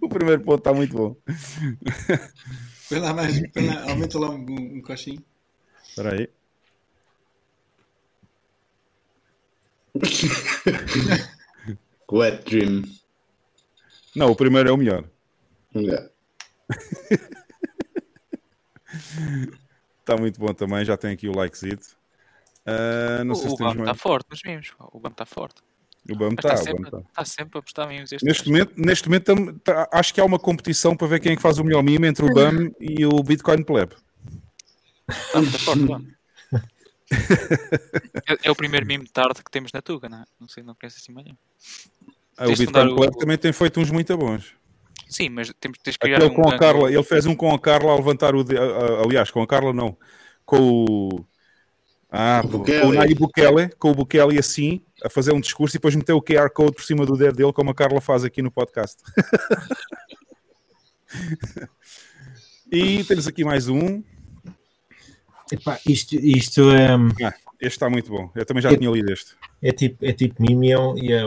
o primeiro ponto está muito bom. Põe lá mais, põe lá, aumenta lá um, um coxinho. Espera aí. Wet Dream. Não, o primeiro é o melhor. Yeah. Está muito bom também, já tem aqui o likezito. Ah, não sei o se o temos BAM está mais. forte nos mimos. O BAM está forte. O BAM está, está sempre, está. está sempre a postar mimos este Neste momento, neste momento tá- acho que há uma competição para ver quem é que faz o melhor meme entre o BAM e o Bitcoin Pleb. Está muito forte, BAM. É, é o primeiro mimo de tarde que temos na Tuga, não é? Não sei, não conheço assim manhã. Ah, o Bitcoin o- Pleb também tem feito uns muito bons. Sim, mas temos, de criar Aquele um com a Carla, ele fez um com a Carla a levantar o. de- aliás, com a Carla não. Com o. Ah, Bukele. o Nayib Bukele, com o Bukele assim, a fazer um discurso e depois meter o QR Code por cima do dedo dele, como a Carla faz aqui no podcast. e temos aqui mais um. Epá, isto, isto é, Ah, este está muito bom. Eu também já tinha lido este. é tipo, é tipo meme e é um, é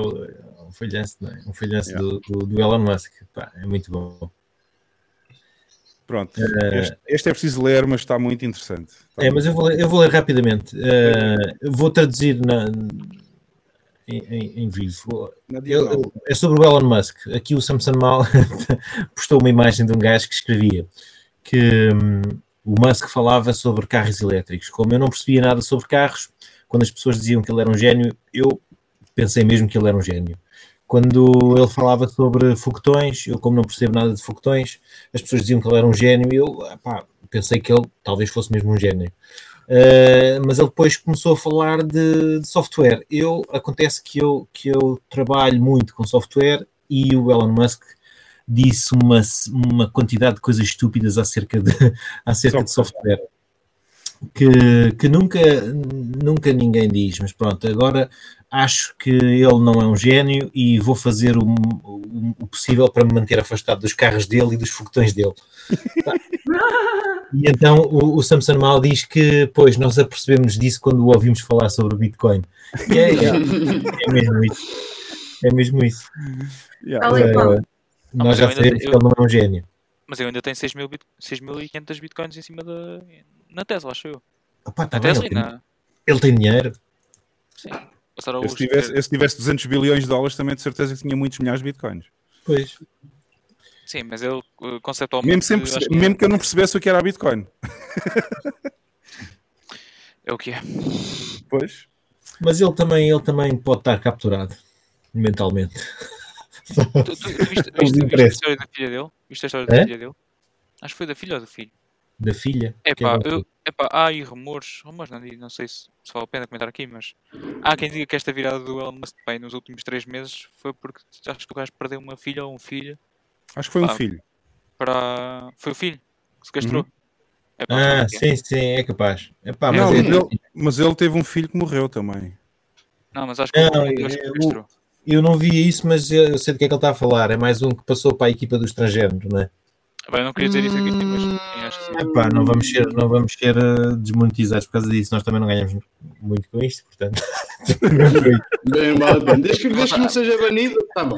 um falhanço, não é? Um falhanço Yeah. do, do, do Elon Musk. Pá, é muito bom. Pronto. Eh, Este, este é preciso ler, mas está muito interessante. Está É, muito mas eu vou ler, eu vou ler rapidamente. Eu vou traduzir na, em, em- em vivo. É sobre o Elon Musk. Aqui o Samson Mal postou uma imagem de um gajo que escrevia que hum, o Musk falava sobre carros elétricos. Como eu não percebia nada sobre carros, quando as pessoas diziam que ele era um gênio, eu pensei mesmo que ele era um gênio. Quando ele falava sobre foguetões, eu, como não percebo nada de foguetões, as pessoas diziam que ele era um gênio e eu epá, pensei que ele talvez fosse mesmo um gênio. Uh, mas ele depois começou a falar de, de software. Eu acontece que eu, que eu trabalho muito com software e o Elon Musk disse uma, uma quantidade de coisas estúpidas acerca de, acerca de software que, que nunca, nunca ninguém diz, mas pronto, agora acho que ele não é um gênio e vou fazer o, o, o possível para me manter afastado dos carros dele e dos foguetões dele. E então o, o Samson Mal diz que, pois, nós apercebemos disso quando o ouvimos falar sobre o Bitcoin. E é, é, é mesmo isso. É mesmo isso. Yeah. Uh, nós já mas eu ainda- sabemos que ele não é um gênio. Mas eu ainda tenho 6.000 bit- 6.500 bitcoins em cima da. Na Tesla, acho eu. Opa, tá na bem, Tesla ele, tem, na. ele tem dinheiro. Sim. Eu, se, tivesse, eu se tivesse 200 bilhões de dólares, também de certeza que tinha muitos milhares de bitcoins. Pois. Sim, mas ele uh, conceptualmente. Mesmo, sem perce- acho que é- mesmo que eu não percebesse o que era a bitcoin. é o que é. Pois. Mas ele também, ele também pode estar capturado mentalmente. Tu, tu, tu viste, viste, viste a história da filha dele? Viste a história da É? filha dele? Acho que foi da filha ou do filho. Da filha. É que pá, é eu, Epá, há aí rumores, rumores não, digo, não sei se, se vale a pena comentar aqui, mas há quem diga que esta virada do Elon Musk bem, nos últimos três meses foi porque acho que o gajo perdeu uma filha ou um filho. Acho que foi um filho. Para... Foi o filho que se castrou. Uhum. Epá, Ah, é. sim, sim, é capaz. Epá, não, mas mas, é- ele, mas ele teve um filho que morreu também. Não, mas acho que Não, filho acho que castrou. eu não vi isso, mas eu sei do que é que ele está a falar. É mais um que passou para a equipa do estrangeiro, não é? Bem, eu não queria dizer isso aqui, mas sim, acho que. Epá, não vamos ser, não vamos ser eh, desmonetizados por causa disso. Nós também não ganhamos muito com isto, portanto. Bem, a pena. Desde que, desde que não seja banido, tá bom.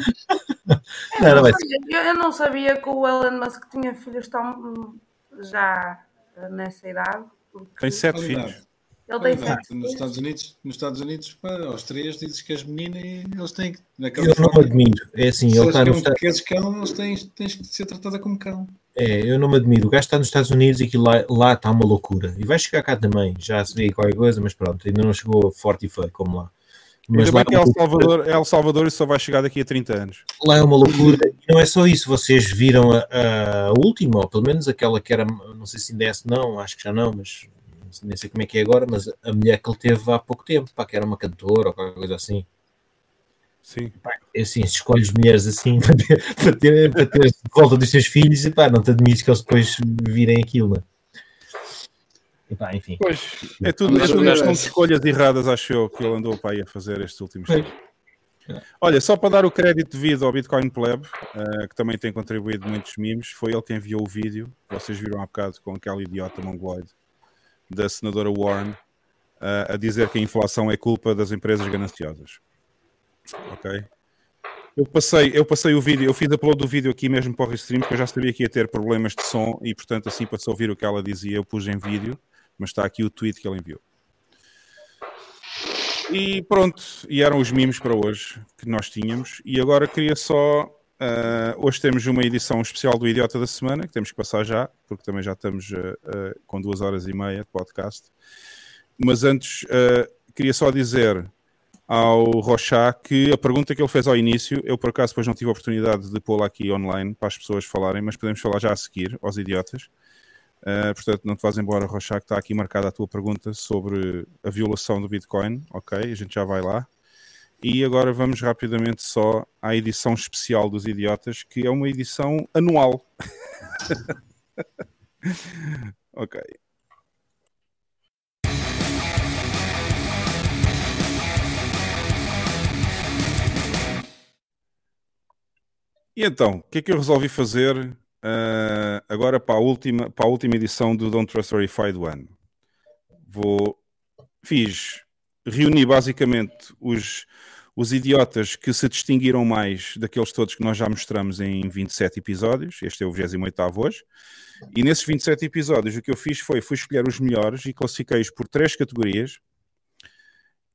Não, não vai Eu, eu não sabia que o Elon Musk tinha filhos tão hum, já eh, nessa idade. porque Tem sete filhos. Ele tem Nos. Estados Unidos, nos Estados Unidos pá, aos três dizes que és menina e eles têm que. Na Eu não Califórnia, admiro. É assim, se ele está nos Estados que és cão, eles têm, tens que ser tratada como cão. É, eu não me admiro. O gajo está nos Estados Unidos e aquilo lá, lá está uma loucura. E vai chegar cá também. Já se vê qualquer coisa, mas pronto, ainda não chegou forte e feio como lá. Mas lá que é é El. Salvador, El Salvador e só vai chegar daqui a 30 anos. Lá é uma loucura. E não é só isso. Vocês viram a, a última, ou pelo menos aquela que era, não sei se ainda é não, acho que já não, mas nem sei como é que é agora, mas a mulher que ele teve há pouco tempo, pá, que era uma cantora ou qualquer coisa assim. Sim. É assim, se escolhes mulheres assim para ter, para ter, para ter de volta dos teus filhos, e pá, não te admires que eles depois virem aquilo, né? E pá, enfim. Pois, é tudo, é tudo de escolhas erradas, acho eu, que ele andou para aí a fazer estes últimos tempos. Olha, só para dar o crédito devido ao Bitcoin Pleb, eh, que também tem contribuído muitos memes, foi ele que enviou o vídeo, vocês viram há bocado com aquela idiota mongoloide da senadora Warren, eh, a dizer que a inflação é culpa das empresas gananciosas. Ok? Eu passei, eu passei o vídeo, eu fiz upload do vídeo aqui mesmo para o Restream, porque eu já sabia que ia ter problemas de som e, portanto, assim para se ouvir o que ela dizia, eu pus em vídeo, mas está aqui o tweet que ele enviou. E pronto, e eram os mimos para hoje que nós tínhamos. E agora queria só. Ah, hoje temos uma edição especial do Idiota da Semana, que temos que passar já, porque também já estamos ah, com duas horas e meia de podcast. Mas antes, queria só dizer ao Rochá que a pergunta que ele fez ao início, eu por acaso depois não tive a oportunidade de pô-la aqui online para as pessoas falarem, mas podemos falar já a seguir, aos idiotas. Uh, portanto, não te vás embora, Rochá, que está aqui marcada a tua pergunta sobre a violação do Bitcoin. Ok, a gente já vai lá. E agora vamos rapidamente só à edição especial dos Idiotas, que é uma edição anual. ok. E então, o que é que eu resolvi fazer ah, agora para a, última, para a última edição do Don't Trust Verified One? Vou. Fiz. Reuni basicamente os, os idiotas que se distinguiram mais daqueles todos que nós já mostramos em 27 episódios. Este é o 28 hoje. E nesses 27 episódios, o que eu fiz foi fui escolher os melhores e classifiquei-os por três categorias.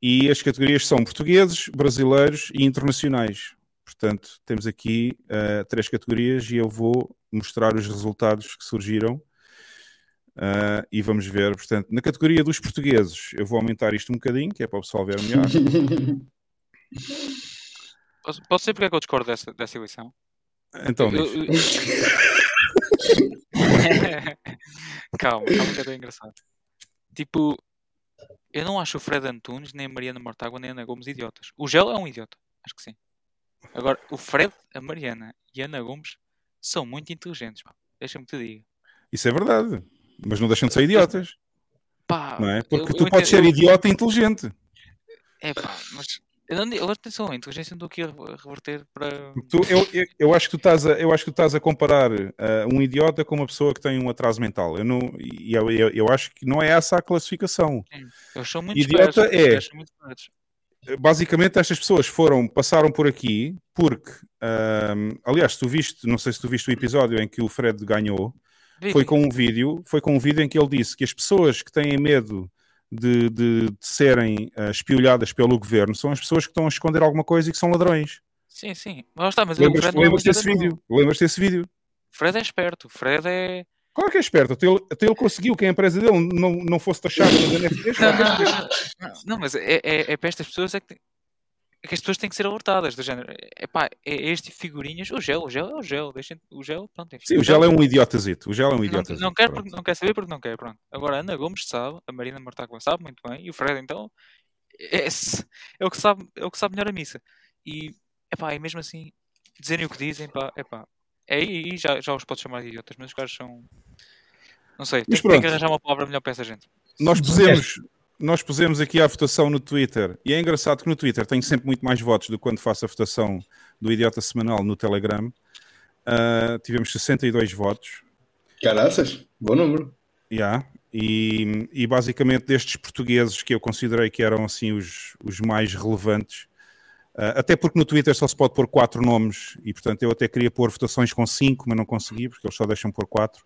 E as categorias são portugueses, brasileiros e internacionais. Portanto, temos aqui uh, três categorias e eu vou mostrar os resultados que surgiram. Uh, e vamos ver, portanto, na categoria dos portugueses, eu vou aumentar isto um bocadinho, que é para o pessoal ver melhor. Posso, posso dizer porque é que eu discordo dessa, dessa eleição? Então, Eu- diz. calma, calma que é bem engraçado. Tipo, eu não acho o Fred Antunes, nem a Mariana Mortágua, nem a Ana Gomes idiotas. O Gel é um idiota, acho que sim. Agora, o Fred, a Mariana e a Ana Gomes são muito inteligentes. Deixa-me que te diga. Isso é verdade, mas não deixam de ser idiotas, Pá, não é? Porque eu- tu eu podes entendo- ser eu- idiota e inteligente. É pá, mas. Eu não, eu, atenção, a inteligência não estou aqui a re- a reverter para. Tu- eu, eu, eu acho que tu estás a, eu acho que tu estás a comparar ah, um idiota com uma pessoa que tem um atraso mental. Eu, não, eu, eu, eu acho que não é essa a classificação. Eles são muito Idiota é- muito espertos. basicamente estas pessoas foram passaram por aqui porque ahm, aliás tu viste não sei se tu viste o episódio em que o Fred ganhou foi com um vídeo foi com um vídeo em que ele disse que as pessoas que têm medo de, de- de serem ah, espiolhadas pelo governo são as pessoas que estão a esconder alguma coisa e que são ladrões Sim, sim. Mas está, mas o lembras, é um lembras desse não. vídeo lembras desse vídeo O Fred é esperto. O Fred é. Claro que é esperto, até ele, até ele conseguiu que a empresa dele não, não fosse taxada nos NFTs. Não, não, não, mas é, é, é para estas pessoas é que. É que as pessoas têm que ser alertadas do género. Epá, é este tipo figurinhas. O gel, o gel é o gel. Deixem, o gel, pronto. Enfim, Sim, o gel é um idiotazito. O gel é um não, idiotazito. não, quer pronto. porque não quer saber porque não quer, pronto. Agora a Ana Gomes sabe, a Marina Martágua sabe muito bem, e o Fred então é, é o que sabe, é o que sabe melhor a missa. E, epá, e mesmo assim, dizerem o que dizem, pá, epá, é aí já, já os podes chamar de idiotas, mas os caras são. Não sei, tem, tem que arranjar uma palavra melhor para essa gente. Nós pusemos, nós pusemos aqui a votação no Twitter e é engraçado que no Twitter tenho sempre muito mais votos do que quando faço a votação do Idiota Semanal no Telegram. Ah, tivemos 62 votos. Caraças, bom número. Yeah. E, e basicamente destes portugueses que eu considerei que eram assim os, os mais relevantes, ah, até porque no Twitter só se pode pôr quatro nomes e portanto eu até queria pôr votações com cinco, mas não consegui porque eles só deixam pôr quatro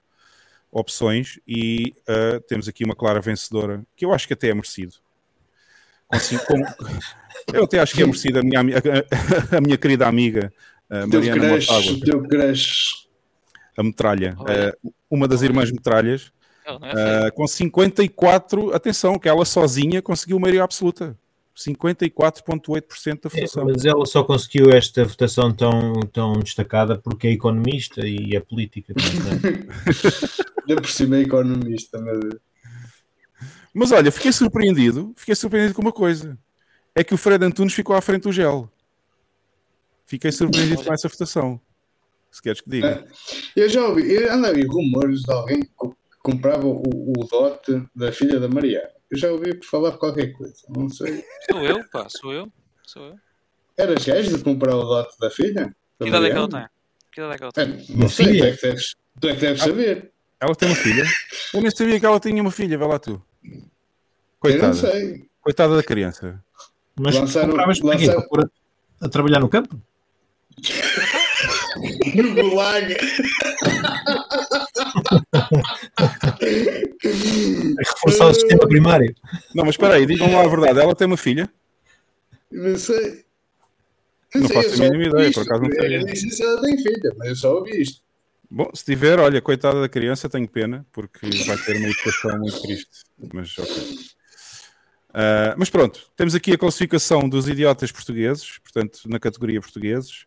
opções e ah, temos aqui uma clara vencedora que eu acho que até é merecido. Com cinco- com- eu até acho que é merecido a minha, a, a minha querida amiga Teu Mariana crush, Mortágua, teu crush. a metralha, ah, uma das irmãs metralhas. Uh, com 54, atenção, que ela sozinha conseguiu maioria absoluta. 54,8% da É, votação. mas ela só conseguiu esta votação tão, tão destacada porque é economista e é política. portanto, Ainda por cima é economista, meu Deus. Mas olha, fiquei surpreendido, fiquei surpreendido com uma coisa. É que o Fred Antunes ficou à frente do gel. Fiquei surpreendido com essa votação. Se queres que diga. Eu já ouvi, eu ando a ouvir rumores de alguém comprava o, o dote da filha da Maria. Eu já ouvi falar qualquer coisa, não sei. Sou eu, pá, sou eu. Sou eu. Eras gajo de comprar o dote da filha? Da Que idade é que ela tem? Que idade é que ela É, tem? não sei, tu é que deves, tu é que deves saber. Ela tem uma filha? Eu nem sabia que ela tinha uma filha, vê lá tu. Eu não Coitada. sei. Coitada da criança. Mas Lançaram- lançaram- Para a trabalhar no campo? No gulag. A reforçar o sistema primário. Não, mas espera aí, digam lá a verdade. Ela tem uma filha? Não sei. Não sei, faço a mínima ideia, isto. por acaso não. Eu sei se ela tem filha, mas eu só ouvi isto. Bom, se tiver, olha, coitada da criança, tenho pena, porque vai ter uma educação muito triste. Mas, ok. Ah, mas pronto, temos aqui a classificação dos idiotas portugueses, portanto, na categoria portugueses.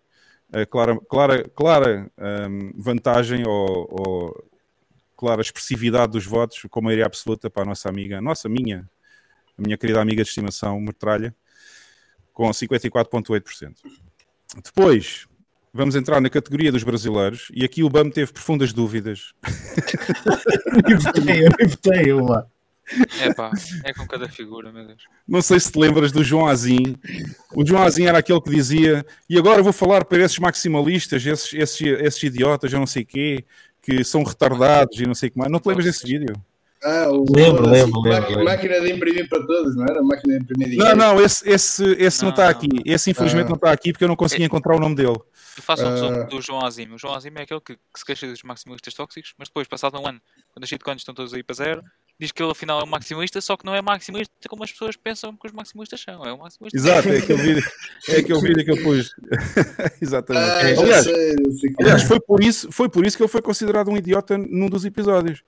Clara, clara, clara ahm, vantagem ou, ou clara expressividade dos votos, com maioria absoluta para a nossa amiga, nossa, minha, a minha querida amiga de estimação, Metralha, com 54,8%. Depois, vamos entrar na categoria dos brasileiros, e aqui o BAM teve profundas dúvidas. Eu votei, eu votei, lá. É pá, é com cada figura, meu Deus. Não sei se te lembras do João Azim. O João Azim era aquele que dizia: e agora vou falar para esses maximalistas, esses, esses, esses idiotas, eu não sei quê, que são retardados e não sei o que mais. Não te lembras desse vídeo? Ah, o Lembro, lembro, lembro, máquina, lembro. máquina de imprimir para todos, não era? Máquina de imprimir Não, dinheiro. não, esse, esse, esse não Não, está não. aqui. Esse infelizmente Ah. não está aqui porque eu não consegui encontrar o nome dele. Eu faço um resumo Ah. do João Azim. O João Azim é aquele que, que se queixa dos maximalistas tóxicos, mas depois, passado um ano, quando as shitcoins estão todos aí para zero, diz que ele afinal é um maximalista, só que não é maximalista como as pessoas pensam que os maximalistas são. É um maximalista. Exato, é aquele vídeo, é aquele vídeo que eu pus. Exatamente. Ah, aliás, sei, quê. aliás foi, por isso, foi por isso que ele foi considerado um idiota num dos episódios.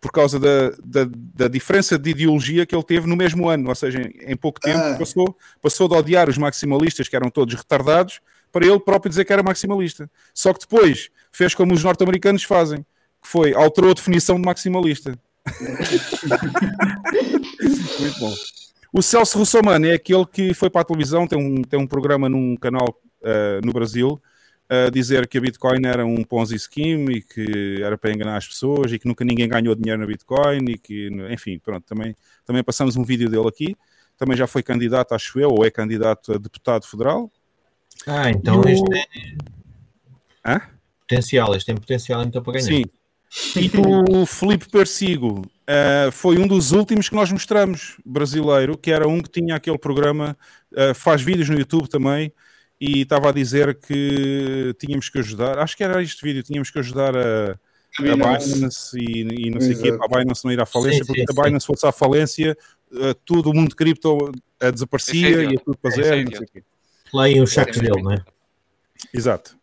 Por causa da, da, da diferença de ideologia que ele teve no mesmo ano. Ou seja, em, em pouco tempo Ah. passou, passou de odiar os maximalistas, que eram todos retardados, para ele próprio dizer que era maximalista. Só que depois fez como os norte-americanos fazem, que foi, alterou a definição de maximalista. Muito bom. O Celso Russomano é aquele que foi para a televisão, tem um, tem um programa num canal eh, no Brasil, a dizer que a Bitcoin era um Ponzi scheme e que era para enganar as pessoas e que nunca ninguém ganhou dinheiro na Bitcoin e que, enfim, pronto, também, também passamos um vídeo dele aqui. Também já foi candidato, acho eu, ou é candidato a deputado federal. Ah, então o- este é Hã? potencial, este tem potencial então para ganhar. Sim. E o Felipe Persigo eh, foi um dos últimos que nós mostramos, brasileiro, que era um que tinha aquele programa, eh, faz vídeos no YouTube também, e estava a dizer que tínhamos que ajudar, acho que era este vídeo, tínhamos que ajudar a, a Binance. E, e não sei o quê, a Binance não ir à falência, Sim, porque sim, se a Binance fosse à falência, eh, todo o mundo cripto eh, desaparecia, é ia tudo para é zero, não sei o quê. Lá os sacos dele, não é? Exato.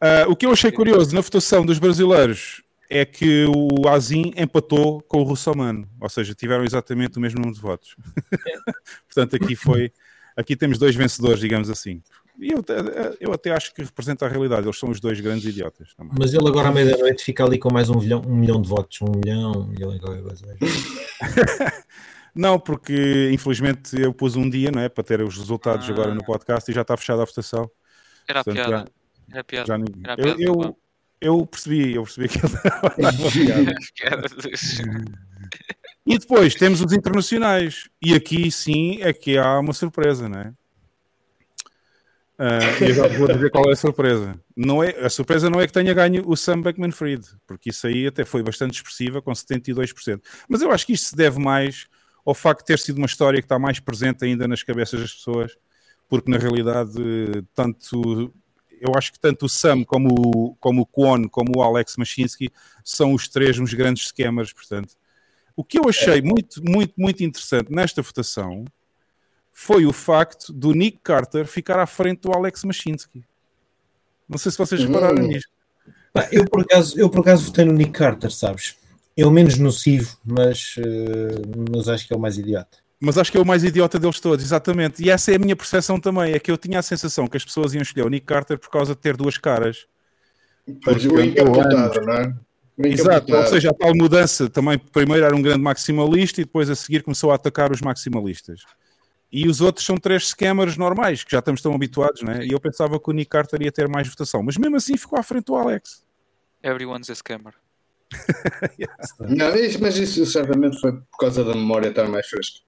Ah, o que eu achei curioso na votação dos brasileiros é que o Azim empatou com o Russomano, ou seja, tiveram exatamente o mesmo número de votos. Portanto, aqui foi aqui temos dois vencedores, digamos assim. E eu, até- eu até acho que representa a realidade. Eles são os dois grandes idiotas também. Mas ele agora à meia-noite fica ali com mais um milhão, um milhão de votos. Um milhão, um milhão e qualquer coisa. Não, porque infelizmente eu pus um dia, não é? Para ter os resultados Ah. agora no podcast e já está fechada a votação. Era Portanto, piada. já- Era piada. já ninguém- Era a eu, piada. eu, eu percebi, eu percebi que ele E depois temos os internacionais. E aqui sim é que há uma surpresa, não é? E eu já vou dizer qual é a surpresa. Não é, a surpresa não é que tenha ganho o Sam Beckman Fried, porque isso aí até foi bastante expressiva, com 72%. Mas eu acho que isto se deve mais ao facto de ter sido uma história que está mais presente ainda nas cabeças das pessoas, porque na realidade, tanto eu acho que tanto o Sam como o, como o Kwon, como o Alex Machinsky são os três uns grandes esquemas, portanto. O que eu achei muito, muito, muito interessante nesta votação foi o facto do Nick Carter ficar à frente do Alex Machinsky. Não sei se vocês repararam Hum. nisto. Pá, eu, por acaso, eu por acaso votei no Nick Carter, sabes? É o menos nocivo, mas, eh, mas acho que é o mais idiota. Mas acho que é o mais idiota deles todos, exatamente. E essa é a minha percepção também. É que eu tinha a sensação que as pessoas iam escolher o Nick Carter por causa de ter duas caras. Pois, o Porque encapotado, anos- não é? O Exato, ou seja, a tal mudança também primeiro era um grande maximalista e depois a seguir começou a atacar os maximalistas. E os outros são três scammers normais, que já estamos tão habituados, né? E eu pensava que o Nick Carter ia ter mais votação, mas mesmo assim ficou à frente do Alex. Everyone's a scammer. Não, mas isso certamente foi por causa da memória estar mais fresca.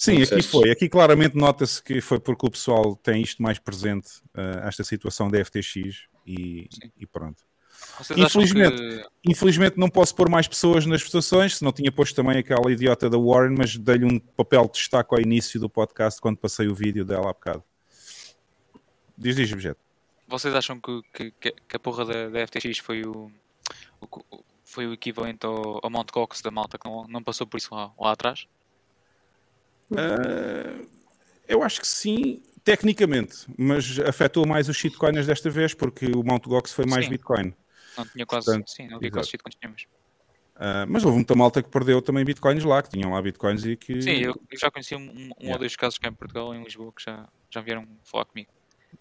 Sim, aqui foi. Aqui claramente nota-se que foi porque o pessoal tem isto mais presente, eh, esta situação da FTX, e, e pronto. Vocês Infelizmente, que- infelizmente não posso pôr mais pessoas nas votações, se não tinha posto também aquela idiota da Warren, mas dei-lhe um papel de destaque ao início do podcast quando passei o vídeo dela há bocado. Diz, diz, objeto. Vocês acham que, que, que- a porra da, da FTX foi o, o- o- foi o equivalente ao, ao Mount Cox da malta que não, não passou por isso lá, lá atrás? Ah, eu acho que sim, tecnicamente, mas afetou mais os shitcoiners desta vez, porque o Mt. Gox foi mais Sim. Bitcoin. Não tinha quase. Portanto, sim, não havia quase shitcoins nenhumas. Ah, mas houve muita malta que perdeu também bitcoins lá, que tinham lá bitcoins e que. Sim, eu, eu já conheci um, um- Yeah. ou dois casos cá em Portugal, em Lisboa, que já, já vieram falar comigo.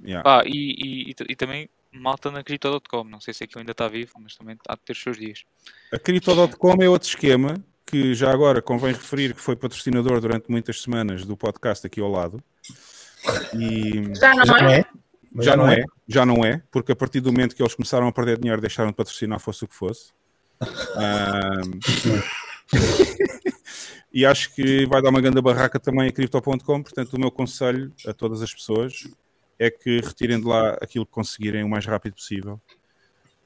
Yeah. Pá, e, e, e, e também malta na Crypto.com. Não sei se aquilo ainda está vivo, mas também há de ter os seus dias. A Crypto.com é outro esquema que já agora convém referir que foi patrocinador durante muitas semanas do podcast aqui ao lado. E Já não é? Já não é, já não é, porque a partir do momento que eles começaram a perder dinheiro, deixaram de patrocinar, fosse o que fosse. Ahm, e acho que vai dar uma grande barraca também a Crypto.com. Portanto, o meu conselho a todas as pessoas é que retirem de lá aquilo que conseguirem o mais rápido possível.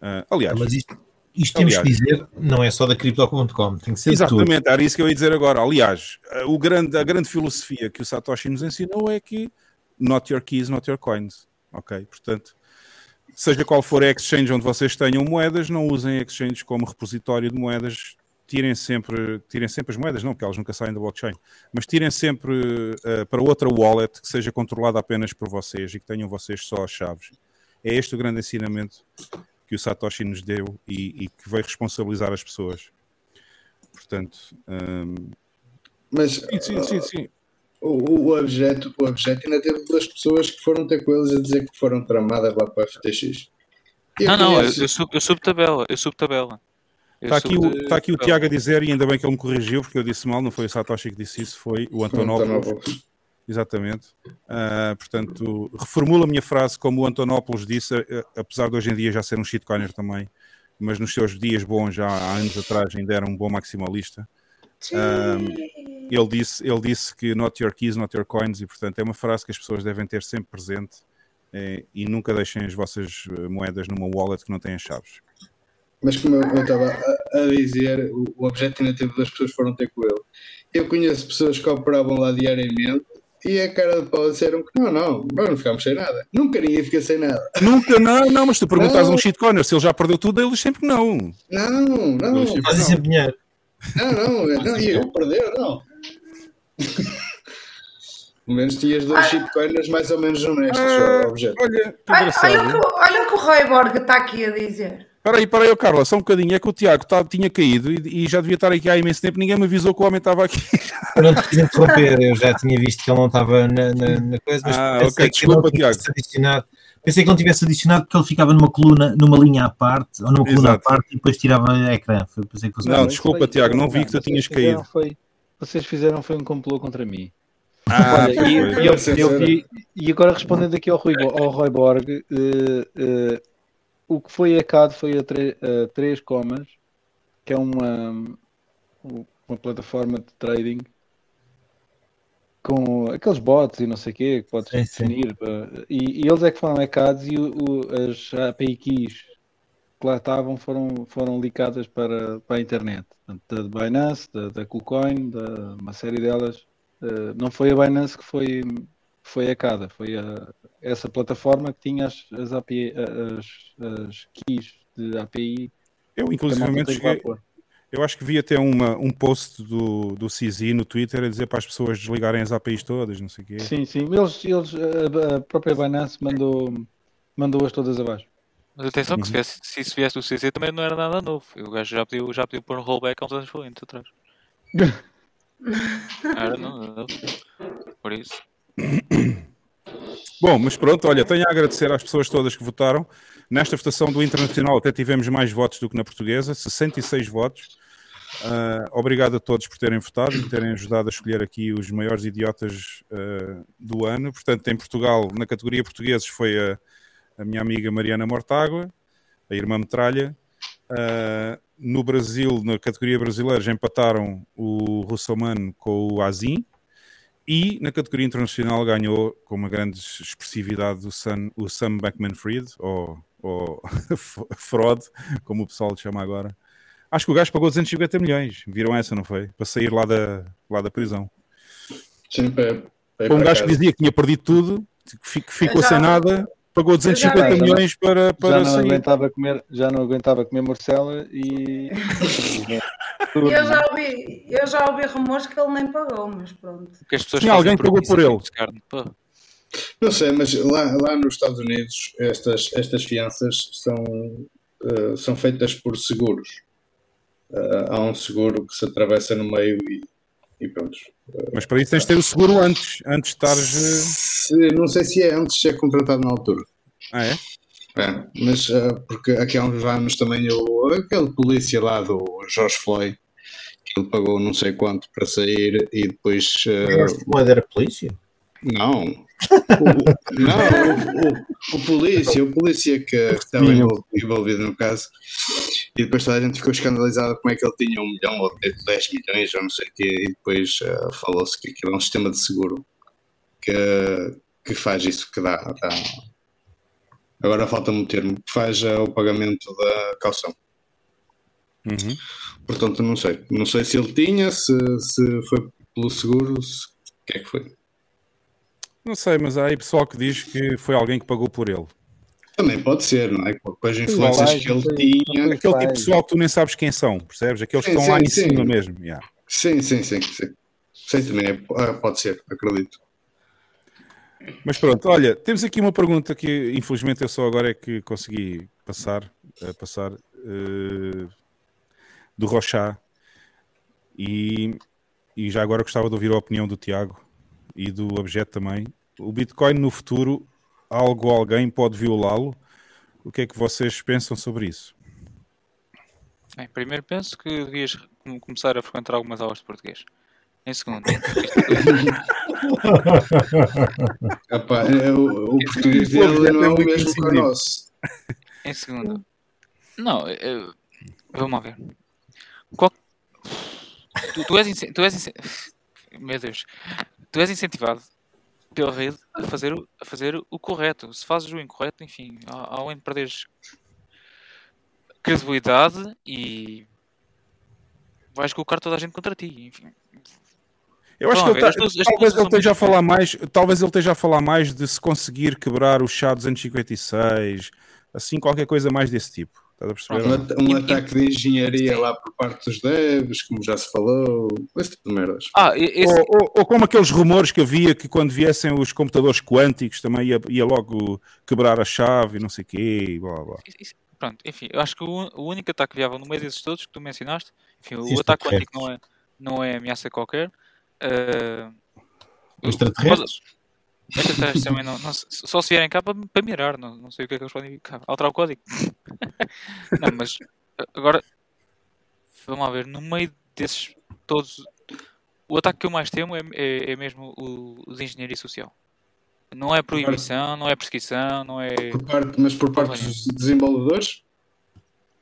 Ah, aliás, Mas isto, isto temos que dizer, não é só da Crypto.com, tem que ser de tudo. Exatamente, era isso que eu ia dizer agora. Aliás, o grande, a grande filosofia que o Satoshi nos ensinou é que not your keys, not your coins. Ok? Portanto, seja qual for a exchange onde vocês tenham moedas, não usem a exchange como repositório de moedas. Tirem sempre, tirem sempre as moedas, não, porque elas nunca saem da blockchain, mas tirem sempre eh, para outra wallet que seja controlada apenas por vocês e que tenham vocês só as chaves. É este o grande ensinamento que o Satoshi nos deu e, e que veio responsabilizar as pessoas. Portanto, hum, Mas sim, sim, sim, sim. O, o, o objeto, o objeto ainda teve duas pessoas que foram ter com eles a dizer que foram tramadas lá para a FTX. Eu não, não, eu, conheço- eu, sub, eu subo tabela, eu subo tabela. Está aqui, subo o, está aqui o. Tiago a dizer, e ainda bem que ele me corrigiu, porque eu disse mal, não foi o Satoshi que disse isso, foi o Antonopoulos. Exatamente. Ah, portanto, reformulo a minha frase como o Antonopoulos disse, eh, apesar de hoje em dia já ser um shitcoiner também, mas nos seus dias bons, já há anos atrás, ainda era um bom maximalista. Ele, disse, ele disse que not your keys, not your coins, e portanto é uma frase que as pessoas devem ter sempre presente eh, e nunca deixem as vossas eh, moedas numa wallet que não tem as chaves. Mas como eu estava a, a dizer, o, o objeto ainda teve duas pessoas foram ter com ele. Eu conheço pessoas que operavam lá diariamente e a cara de pau disseram que não, não, nós não ficámos sem nada. Nunca ninguém fica sem nada. Nunca, não, não, mas tu perguntas a Não. um shitcoiner se ele já perdeu tudo, eles sempre que não. Não, não. Eles sempre Fazem não. sempre dinheiro. Não, não, não, e eu perder, não. Pelo menos tinhas dois shitcoiners mais ou menos honestos, Ah. Olha, Olha, olha, o que, olha o que o Roy Borg está aqui a dizer. Espera aí, espera aí, ô, Carla, só um bocadinho. É que o Tiago tá- tinha caído e, e já devia estar aqui há imenso tempo. Ninguém me avisou que o homem estava aqui. Eu não te quis interromper, eu já tinha visto que ele não estava na, na- na coisa, mas Ah, pensei ok, que desculpa, tivesse adicionado. Pensei que não tivesse adicionado porque ele ficava numa coluna, numa linha à parte, ou numa coluna Exato. à parte e depois tirava a ecrã. Foi, pensei que Não, desculpa, Tiago, não vi que tu tinhas fizeram caído. Foi, vocês fizeram foi um complô contra mim. Ah, Olha, e, foi. e eu- eu vi- e agora respondendo aqui ao Rui, ao Roy Borg, eh, eh, o que foi hackado foi a, tre- a 3 Comas, que é uma, uma plataforma de trading com aqueles bots e não sei o quê, que podes Sim, sim. definir. eh, E, e eles é que foram hackados e o, o- as API keys que lá estavam foram, foram licadas para, para a internet. Portanto, da Binance, da, da KuCoin, da, uma série delas. Eh, não foi a Binance que foi, foi hackada, foi a, essa plataforma que tinha as, as, API, as, as keys de API. Eu, a cheguei, pôr. eu acho que vi até uma, um post do, do CZ no Twitter a dizer para as pessoas desligarem as APIs todas, não sei o quê. Sim, sim. Eles, eles, a, a própria Binance mandou, mandou-as todas abaixo. Mas atenção que se, Uhum. viesse, se isso viesse do CC também não era nada novo. O gajo já pediu, já pediu pôr um rollback há uns anos atrás. Era, não, não. Por isso. Bom, mas pronto, olha, tenho a agradecer às pessoas todas que votaram. Nesta votação do Internacional até tivemos mais votos do que na portuguesa, 66 votos. Ah, obrigado a todos por terem votado e terem ajudado a escolher aqui os maiores idiotas ah, do ano. Portanto, em Portugal, na categoria portugueses, foi a, a minha amiga Mariana Mortágua, a irmã Metralha. Ah, no Brasil, na categoria brasileira, já empataram o Russomano com o Azim. E na categoria internacional ganhou com uma grande expressividade o, Sam, o Sam Beckman-Fried, ou, ou Fraud, como o pessoal lhe chama agora. Acho que o gajo pagou 250 milhões. Viram essa, não foi? Para sair lá da, lá da prisão. Sim, para, para ir Para um para gajo que casa. dizia que tinha perdido tudo, que fi- que ficou já- sem nada, pagou 250 já- milhões para, já para não sair. aguentava comer, já não aguentava comer morcela e Eu já ouvi, eu já ouvi rumores que ele nem pagou, mas pronto. Porque as pessoas Sim, alguém pagou por ele. Pô, Não sei, mas lá, lá nos Estados Unidos estas, estas fianças são, eh, são feitas por seguros. Eh, há um seguro que se atravessa no meio e, e pronto. Mas para isso tens de ter o seguro antes, antes de estares. eh, Se- não sei se é antes de ser contratado na altura. Ah, é? É, mas eh, porque aqui há uns anos também o, aquele polícia lá do George Floyd, que ele pagou não sei quanto para sair e depois. eh, George Floyd era polícia? Não. O, não, o, o- o polícia, o polícia que estava envol- envolvido no caso, e depois toda a gente ficou escandalizada como é que ele tinha um milhão ou 10 milhões, ou não sei o quê, e depois eh, falou-se que aquilo é um sistema de seguro que, que faz isso, que dá. dá- agora falta-me o termo, que faz eh, o pagamento da calção. Uhum. Portanto, não sei. Não sei se ele tinha, se, se foi pelo seguro, se, o que é que foi. Não sei, mas há aí pessoal que diz que foi alguém que pagou por ele. Também pode ser, não é? Com as Sim, influências vai, que ele foi- tinha. Aquele tipo de pessoal que tu nem sabes quem são, percebes? Aqueles que Sim, estão lá sim, em sim. cima mesmo. yeah. Sim, sim, sim, sim. Sim, também é- ah, pode ser, acredito. Mas pronto, olha, temos aqui uma pergunta que infelizmente eu só agora é que consegui passar, eh, passar eh, do Rochá e, e já agora gostava de ouvir a opinião do Tiago e do Objeto também. O Bitcoin no futuro, algo ou alguém pode violá-lo? O que é que vocês pensam sobre isso? Bem, primeiro penso que devias com- começar a frequentar algumas aulas de português. Em segundo, Epá, é, o, o português dele não é o mesmo que o nosso. em segundo, não, eu- vamos lá ver. Qual- tu, tu és, tu és meu Deus, tu és incentivado pela rede a fazer, o- a fazer o correto. Se fazes o incorreto, enfim, a- além de perderes credibilidade e vais colocar toda a gente contra ti. Enfim, Eu acho Estão que ele tá- as talvez ele esteja a falar mais, talvez ele esteja a falar mais de se conseguir quebrar o chá 256, assim qualquer coisa mais desse tipo. Estás a perceber? Um, um ataque de engenharia lá por parte dos devs, como já se falou, esse tipo de merdas. Ah, esse, Ou, ou- ou como aqueles rumores que havia que quando viessem os computadores quânticos também ia, ia logo quebrar a chave e não sei o quê, e blá blá. isso- pronto, enfim, eu acho que o, o único ataque viável no meio desses todos que tu mencionaste, enfim, o Sim, ataque quântico não é, não é ameaça qualquer. Uh, Extraterrestres? Extraterrestres também não, não- só se vierem cá para, para mirar, não, não sei o que é que eles podem vir cá, alterar o código. não, mas agora vamos lá ver, no meio desses todos, o ataque que eu mais temo é, é, é mesmo o, o de engenharia social. Não é proibição, não é perseguição, não é. Por parte, mas por parte dos desenvolvedores?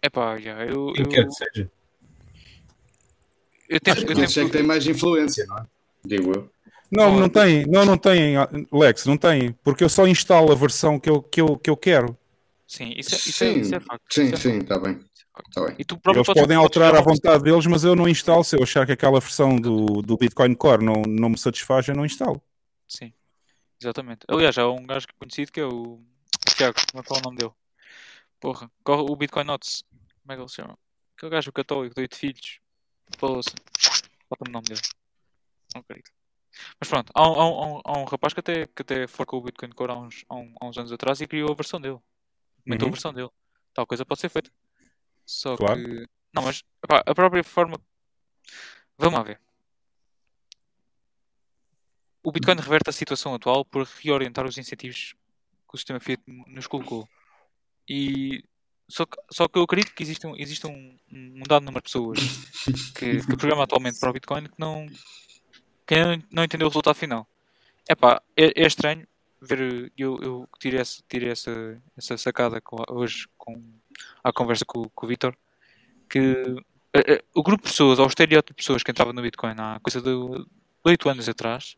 É pá, já, eu. Quem eu, quer que seja. eu tento, Acho eu que isso é tento, que tem mais influência, não é? Digo eu. Não, não tem, não, não tem, Lex, não tem, porque eu só instalo a versão que eu, que eu, que eu quero. Sim, isso é, isso é, Sim, isso é facto. sim, isso é sim, está bem. Tá bem. E tu próprio Eles podem alterar à vontade deles, mas eu não instalo. Se eu achar que aquela versão do, do Bitcoin Core não, não me satisfaz, eu não instalo. Sim, exatamente. Aliás, há um gajo conhecido que é o Tiago, como é que é o nome dele? Porra, corre o Bitcoin Notes. Como é que ele se chama? Aquele gajo católico, de oito filhos. Falou-se. Falta-me o nome dele. Não acredito. Mas pronto, há um, há um- há um- rapaz que até, que até forcou o Bitcoin Core há uns, há um- há uns anos atrás e criou a versão dele. Aumentou Uhum. a versão dele. Tal coisa pode ser feita. Só Claro. que. Não, mas epá, a própria forma. Vamos lá ver. O Bitcoin reverte a situação atual por reorientar os incentivos que o sistema Fiat nos colocou. E só que, só que eu acredito que existe um, existe um, um dado número de pessoas que, que programa atualmente para o Bitcoin que não, que não, entendeu o resultado final. Epá, é, é estranho ver eu, eu tirei, essa, tirei essa, essa sacada com- hoje com a conversa com, com o Vitor que eh, eh, o grupo de pessoas, ou o estereótipo de pessoas que entrava no Bitcoin há coisa de 8 anos atrás,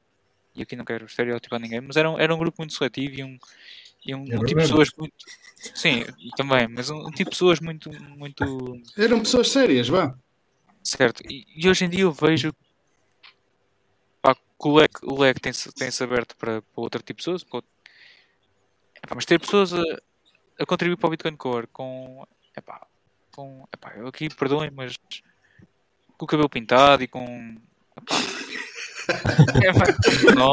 e aqui não quero estereotipar ninguém, mas era um, era um grupo muito seletivo e um, e um, É um tipo de pessoas muito. Sim, também, mas um, um tipo de pessoas muito. muito Eram pessoas sérias, vá. certo. E, e hoje em dia eu vejo que o leque, o leque tem-se tem-se aberto para, para outro tipo de pessoas, para outro- Epá, mas ter pessoas a, a contribuir para o Bitcoin Core com. Epá, com epá, eu aqui perdoem, mas com o cabelo pintado e com. Epá, é, pá, não,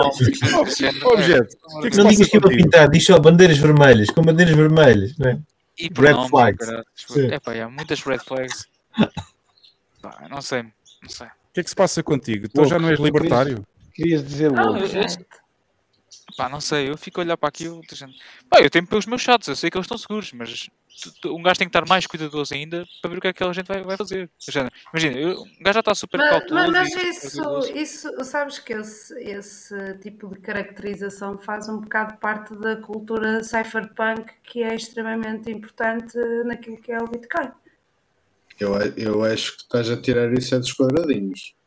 Objeto, o que é que se Não digas que eu vou contigo? pintar, diz só bandeiras vermelhas, com bandeiras vermelhas, não é? E Red pronomes, flags. Sim. Epá, há muitas red flags. Pá, não sei, não sei. O que é que se passa contigo? Tu já não és libertário? Querias dizer Não, louco. eu, eu- pá, não sei, eu fico a olhar para aquilo. dizendo, Pá, eu tenho pelos meus chatos, eu sei que eles estão seguros, mas um gajo tem que estar mais cuidadoso ainda para ver o que é que aquela gente vai, vai fazer. Imagina, eu- um gajo já está super Mas, cauteloso. mas- mas isso, isso, sabes que esse, esse tipo de caracterização faz um bocado parte da cultura cypherpunk que é extremamente importante naquilo que é o Bitcoin. Eu, eu acho que estás a tirar isso é dos quadradinhos.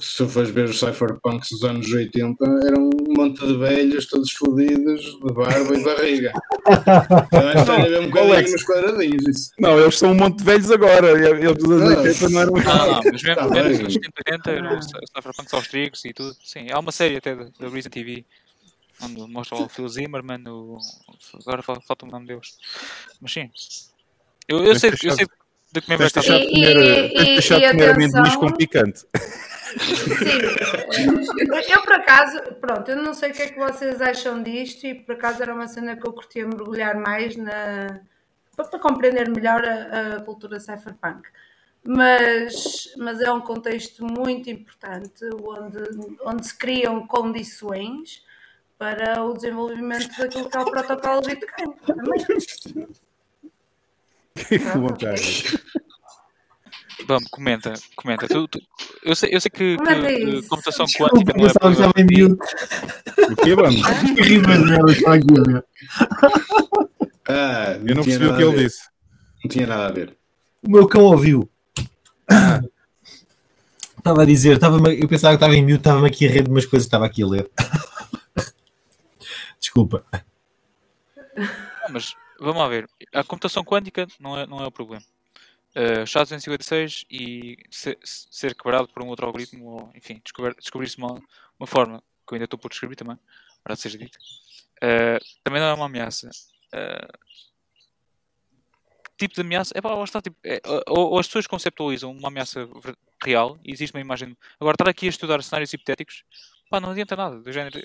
Se tu fores ver os cypherpunks dos anos 80, eram um monte de velhos, todos fodidos, de barba e barriga. A ver um bocadinho nos quadradinhos. Isso. Não, eles são um monte de velhos agora. Eles dos anos Não, 80 não eram. Não, não, mas mesmo, Tá mesmo bem. nos 70, 80, eram Cyberpunk aos trigos e tudo. Sim, há uma série até da, Reason TV onde mostra o Phil Zimmerman, o, agora fal- falta o nome deles. Mas sim, eu, eu sei, eu sei de que me Tens está de comer amendoins com picante. Sim, eu por acaso, pronto, eu não sei o que é que vocês acham disto e por acaso era uma cena que eu curtia mergulhar mais na para, compreender melhor a, a cultura cypherpunk. Mas, mas é um contexto muito importante onde, onde se criam condições para o desenvolvimento daquilo que é o protocolo Bitcoin. Que vontade. Vamos, comenta, comenta. Tu, tu- eu, sei, eu sei que, que, isso. computação Desculpa, quântica não é pensava que estava em mute. O quê, vamos? A ver. Ah, Eu não percebi o que ele disse. Não tinha nada a ver. O meu cão ouviu. Estava a dizer, estava eu pensava que estava em mute, estava-me aqui a rir de umas coisas, estava aqui a ler. Desculpa. Mas vamos lá ver. A computação quântica não é, não é o problema. Uh, SHA-256 e ser, ser quebrado por um outro algoritmo, ou enfim, descobrir- descobrir-se uma, uma forma que eu ainda estou por descobrir também, para seja dito, uh, também não é uma ameaça. Uh, tipo de ameaça? É pá, está, tipo, é, ou, ou as pessoas conceptualizam uma ameaça real e existe uma imagem. Agora, estar aqui a estudar cenários hipotéticos, pá, não adianta nada. Do género,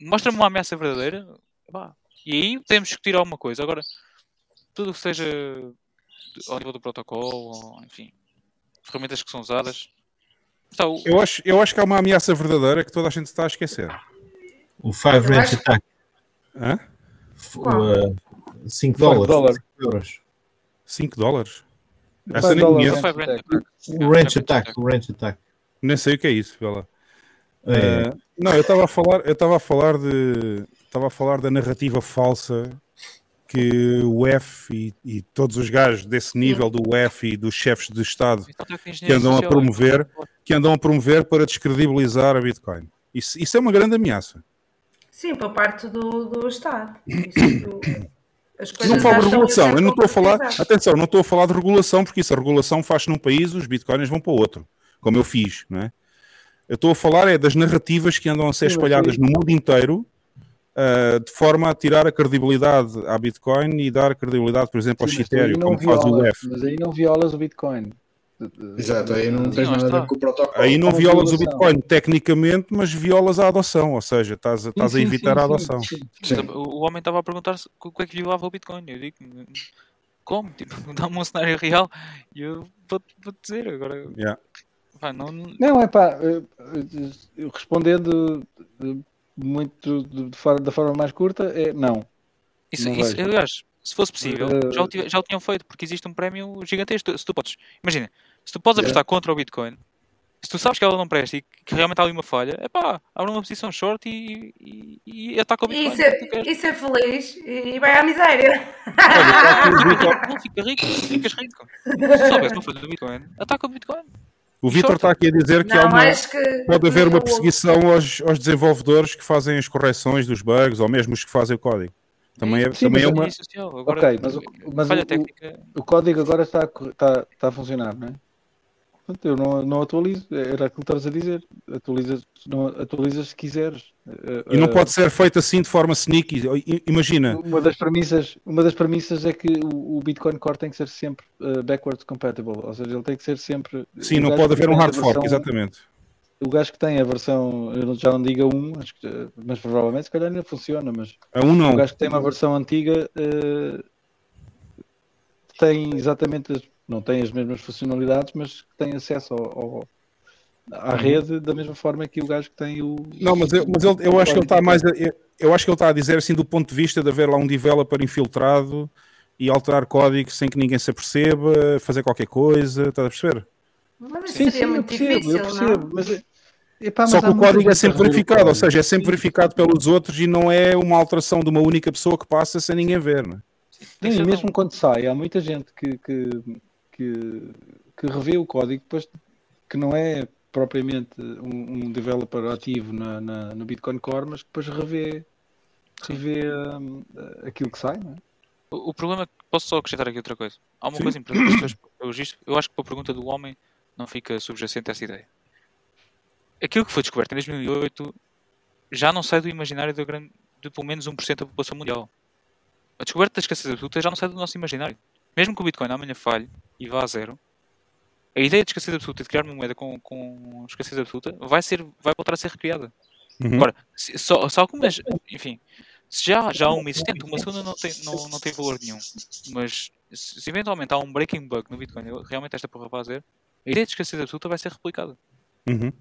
mostra-me uma ameaça verdadeira, pá, e aí temos que tirar alguma coisa. Agora, tudo que seja ao nível do protocolo, enfim, ferramentas que são usadas. Está o- Eu acho, eu acho que há uma ameaça verdadeira que toda a gente está a esquecer. O Five Eu Ranch acho- Attack. Hã? O, uh, 5 Five dólares. dólares. cinco euros. 5 dólares? Essa nem dólares. conheço. O Ranch Attack. O Ranch Attack. Nem sei o que é isso, lá. É. Ah, não, eu estava a falar, eu estava a falar de, estava a falar da narrativa falsa que o F e, e todos os gajos desse nível do F e dos chefes de Estado que andam a promover, que andam a promover para descredibilizar a Bitcoin. Isso, isso é uma grande ameaça. Sim, para parte do, do Estado. Isso, as coisas Não falo de regulação, ser eu não estou a falar, atenção, não estou a falar de regulação, porque isso a regulação faz num país, os bitcoins vão para o outro, como eu fiz, não é? Eu estou a falar é das narrativas que andam a ser espalhadas no mundo inteiro, ah, de forma a tirar a credibilidade à Bitcoin e dar credibilidade, por exemplo, ao Sim, aí Ethereum, não como faz o violas- F. Mas aí não violas o Bitcoin. Exato, aí não tens nada a ver com o protocolo. Aí não violas o. Bitcoin tecnicamente, mas violas a adoção, ou seja, estás a, estás a Sim, sim, evitar sim, a sim, adoção. sim. Sim. O o homem estava a perguntar se- o que é que violava o Bitcoin. Eu digo, como? Tipo, dá-me um cenário real e eu vou-te vou dizer agora. Yeah. Pá, não, Não, é pá, eh, eh, respondendo muito de, de forma- da forma mais curta, é não. isso, Não isso, aliás, se fosse possível, Eh, já, o tive- já o tinham feito, porque existe um prémio gigantesco. Se tu podes, imagina, se tu podes Yeah. apostar contra o Bitcoin, se tu sabes que ela não presta e que realmente há ali uma falha, é pá, abre uma posição short e, e, e ataca o Bitcoin. E ser, se tu queres. e ser feliz e vai à miséria. Não fica rico, não ficas rico. Se soubesse uma falha do Bitcoin, ataca o Bitcoin. O Vitor está aqui a dizer que há Não, uma, que. pode haver uma perseguição aos, aos desenvolvedores que fazem as correções dos bugs ou mesmo os que fazem o código. Também é, Sim, também é uma. Social. Agora, ok, mas, o, mas falha o- técnica. o, código agora está, está, está a funcionar, não é? Portanto, eu não, não atualizo, era aquilo que estavas a dizer. Atualizas, não, atualizas se quiseres. Eh, E não eh, pode ser feito assim de forma sneaky. Imagina, Uma das premissas, uma das premissas é que o, Bitcoin Core tem que ser sempre eh, backwards compatible, ou seja, ele tem que ser sempre. sim, não pode haver um hard fork, exatamente. O gajo que tem a versão, eu já não digo a 1, acho que, eh, mas provavelmente se calhar ainda funciona, mas A um não. o gajo que tem uma versão antiga tem exatamente as, não tem as mesmas funcionalidades, mas tem acesso ao, ao- à rede da mesma forma que o gajo que tem o. Uhum. Não, mas eu, mas ele- eu acho que ele está mais. A, eu, eu acho que ele está a dizer assim do ponto de vista de haver lá um developer infiltrado e alterar código sem que ninguém se aperceba, fazer qualquer coisa, estás a perceber? Mas Sim, sim, eu percebo, difícil, eu percebo, não? mas, epá, Só que o código é sempre verificado, ou seja, é sempre verificado pelos outros e não é uma alteração de uma única pessoa que passa sem ninguém ver, não é? Que Sim, e mesmo quando sai, há muita gente que, que, que, que revê o código depois que não é propriamente um, um developer ativo na, na- no Bitcoin Core, mas que depois revê, revê hum, aquilo que sai, não é? O, o problema posso só acrescentar aqui outra coisa. Há uma Sim. coisa importante que as pessoas eu. Eu acho que para a pergunta do homem não fica subjacente a essa ideia. Aquilo que foi descoberto em 2008 já não sai do imaginário da grande, de pelo menos 1% da população mundial. A descoberta da escassez absoluta já não sai do nosso imaginário. Mesmo que o Bitcoin amanhã falhe e vá a zero, a ideia de escassez absoluta, de criar uma moeda com, com escassez absoluta, vai, ser, vai voltar a ser recriada. Uhum. Agora, se, só, só algumas, enfim, se já, já há uma existente, uma segunda não tem, não, não tem valor nenhum. Mas se, eventualmente há um breaking bug no Bitcoin, realmente esta porra vai fazer, a ideia de escassez absoluta vai ser replicada. Uhum.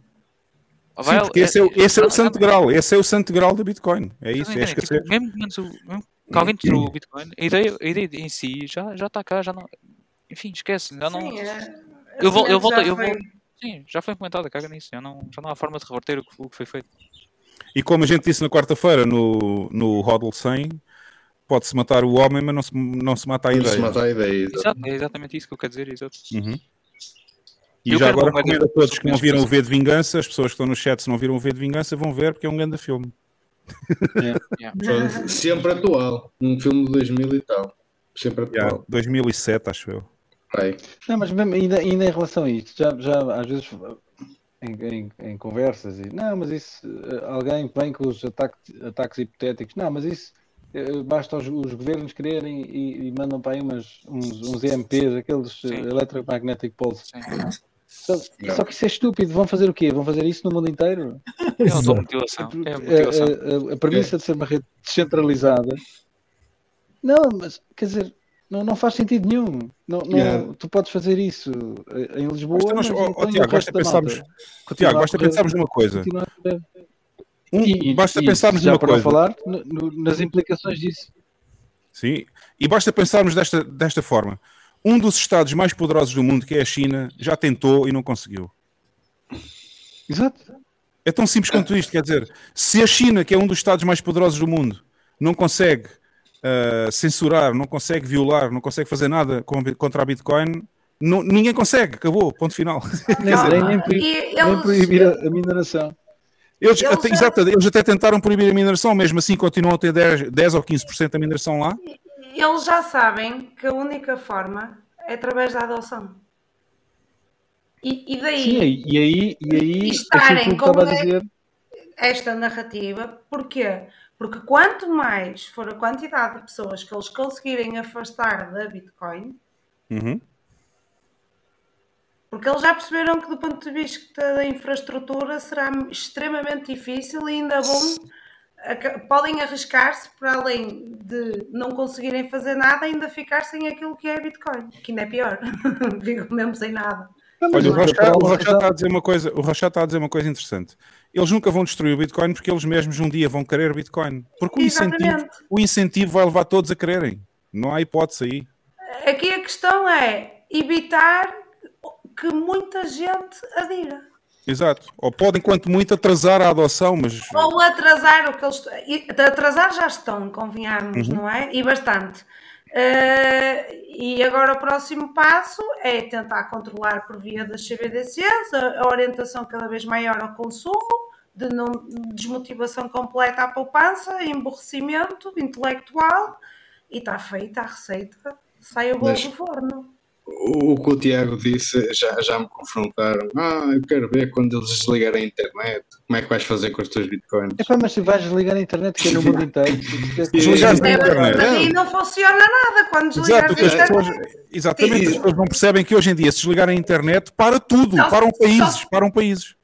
Vai- Sim, esse é, o- esse é o não- santo grau, esse é o santo grau do Bitcoin. É isso, é tipo, mesmo, o- mesmo que alguém destruiu o Bitcoin, a ideia, a ideia em si já já está cá, já não. Enfim, esquece, já não. Sim, é. eu vou, eu A volto, eu já vou. foi- Sim, já foi implementada, caga nisso. Já não, já não há forma de reverter o que, o que foi feito. E como a gente disse na quarta-feira no, no Hodl 100, pode-se matar o homem, mas não se, não se mata a Não ideia. se mata a ideia. exato. É exatamente isso que eu quero dizer. Exato. Uhum. E Eu já agora recomendo a todos que não viram o. V de Vingança, as pessoas que estão no chat se não viram o V de Vingança vão ver porque é um grande filme. Yeah. Sempre atual. Um filme de 2000 e tal. Sempre atual. 2007, acho eu. Vai. Não, mas mesmo ainda, ainda em relação a isto, já, já às vezes em, em- em conversas, e não, mas isso, eh, alguém vem com os ataques, ataques hipotéticos, não, mas isso eh, basta os, os governos quererem e, e mandam para aí umas, uns, uns EMPs, aqueles eh, Sim. Electromagnetic Pulse. Sim. Só, só que isso é estúpido, vão fazer o quê? Vão fazer isso no mundo inteiro? É a Exato. automutilação. É a A- a, a- a premissa de ser uma rede descentralizada. Não, mas quer dizer, Não, não faz sentido nenhum. Não, não- Yeah. Tu podes fazer isso em Lisboa. Mas, mas, mas ó, ó, então e o Tiago, basta pensarmos? Tiago, basta pensarmos numa coisa. Um, E- basta e pensarmos já numa para coisa. falar no- no- nas implicações disso. Sim, e basta pensarmos desta, desta forma. Um dos estados mais poderosos do mundo, que é a China, já tentou e não conseguiu. Exato. É tão simples quanto isto, quer dizer, se a China, que é um dos estados mais poderosos do mundo, não consegue ah, censurar, não consegue violar, não consegue fazer nada com- contra a Bitcoin, não- ninguém consegue, acabou, ponto final. Nem, nem, nem, pro- E nem eles- proibir a, a mineração. Eles, Eles até, já- exato, eles até tentaram proibir a mineração, mesmo assim continuam a ter 10, 10 ou 15% da mineração lá. Eles já sabem que a única forma é através da adoção. E, e daí Sim, e aí, e aí aquilo estarem com a- dizer. esta narrativa, porquê? Porque quanto mais for a quantidade de pessoas que eles conseguirem afastar da Bitcoin, Uhum. porque eles já perceberam que do ponto de vista da infraestrutura será extremamente difícil e ainda bom podem arriscar-se para além de não conseguirem fazer nada ainda ficar sem aquilo que é Bitcoin, que ainda é pior, ficam mesmo sem nada. Olha, o Rachad razão- está a dizer uma coisa, o está a dizer uma coisa interessante. Eles nunca vão destruir o Bitcoin porque eles mesmos um dia vão querer Bitcoin. Porque o incentivo, o incentivo vai levar todos a quererem. Não há hipótese aí. Aqui a questão é evitar que muita gente adira. Exato. Ou podem, quanto muito, atrasar a adoção, mas Ou atrasar o que eles. Atrasar já estão, convenhamos, Uhum. não é? E bastante. Eh, e agora o próximo passo é tentar controlar por via das CBDCs a, a orientação cada vez maior ao consumo, de não, desmotivação completa à poupança, emborrecimento intelectual e está feita a receita. Sai o bolo do forno. O, que o Tiago disse já, já me confrontaram. Ah, eu quero ver quando eles desligarem a internet. Como é que vais fazer com os teus bitcoins? Epá, mas se vais desligar a internet, que é no mundo inteiro. Desligar a É, internet. mas aí não funciona nada quando desligares porque a internet. pessoas, exatamente, as pessoas não percebem que hoje em dia, se desligarem a internet, para tudo, Só- param países, só- param países.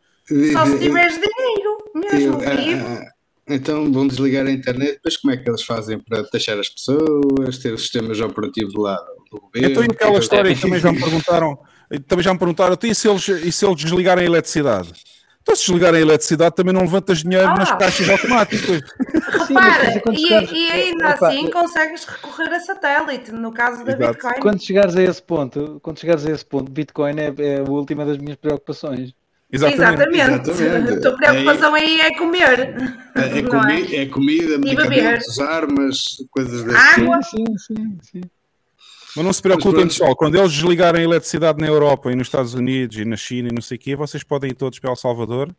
Só se tiveres dinheiro, mesmo. Eu- ah, ah, então vão desligar a internet, depois como é que eles fazem para taxar as pessoas, ter os sistemas operativos lá do governo? Então, e é aquela que história que também já me perguntaram, também já me perguntaram, então, e se eles, e se eles desligarem a eletricidade? Então, se desligarem a eletricidade, também não levantas dinheiro Ah. nas caixas automáticas. Sim, Repara, e, chegares- e ainda Epá, assim consegues recorrer a satélite, no caso da Exato. Bitcoin. Quando chegares a esse ponto, quando chegares a esse ponto, Bitcoin é, é a última das minhas preocupações. Exatamente. Exatamente. A tua preocupação aí é comer. É, é, comi- é comida, beber. medicamentos, armas, coisas desse Água. tipo. Sim, sim, sim. Mas não se preocupem, pessoal, quando eles desligarem a eletricidade na Europa e nos Estados Unidos e na China e não sei o quê, vocês podem ir todos para El Salvador,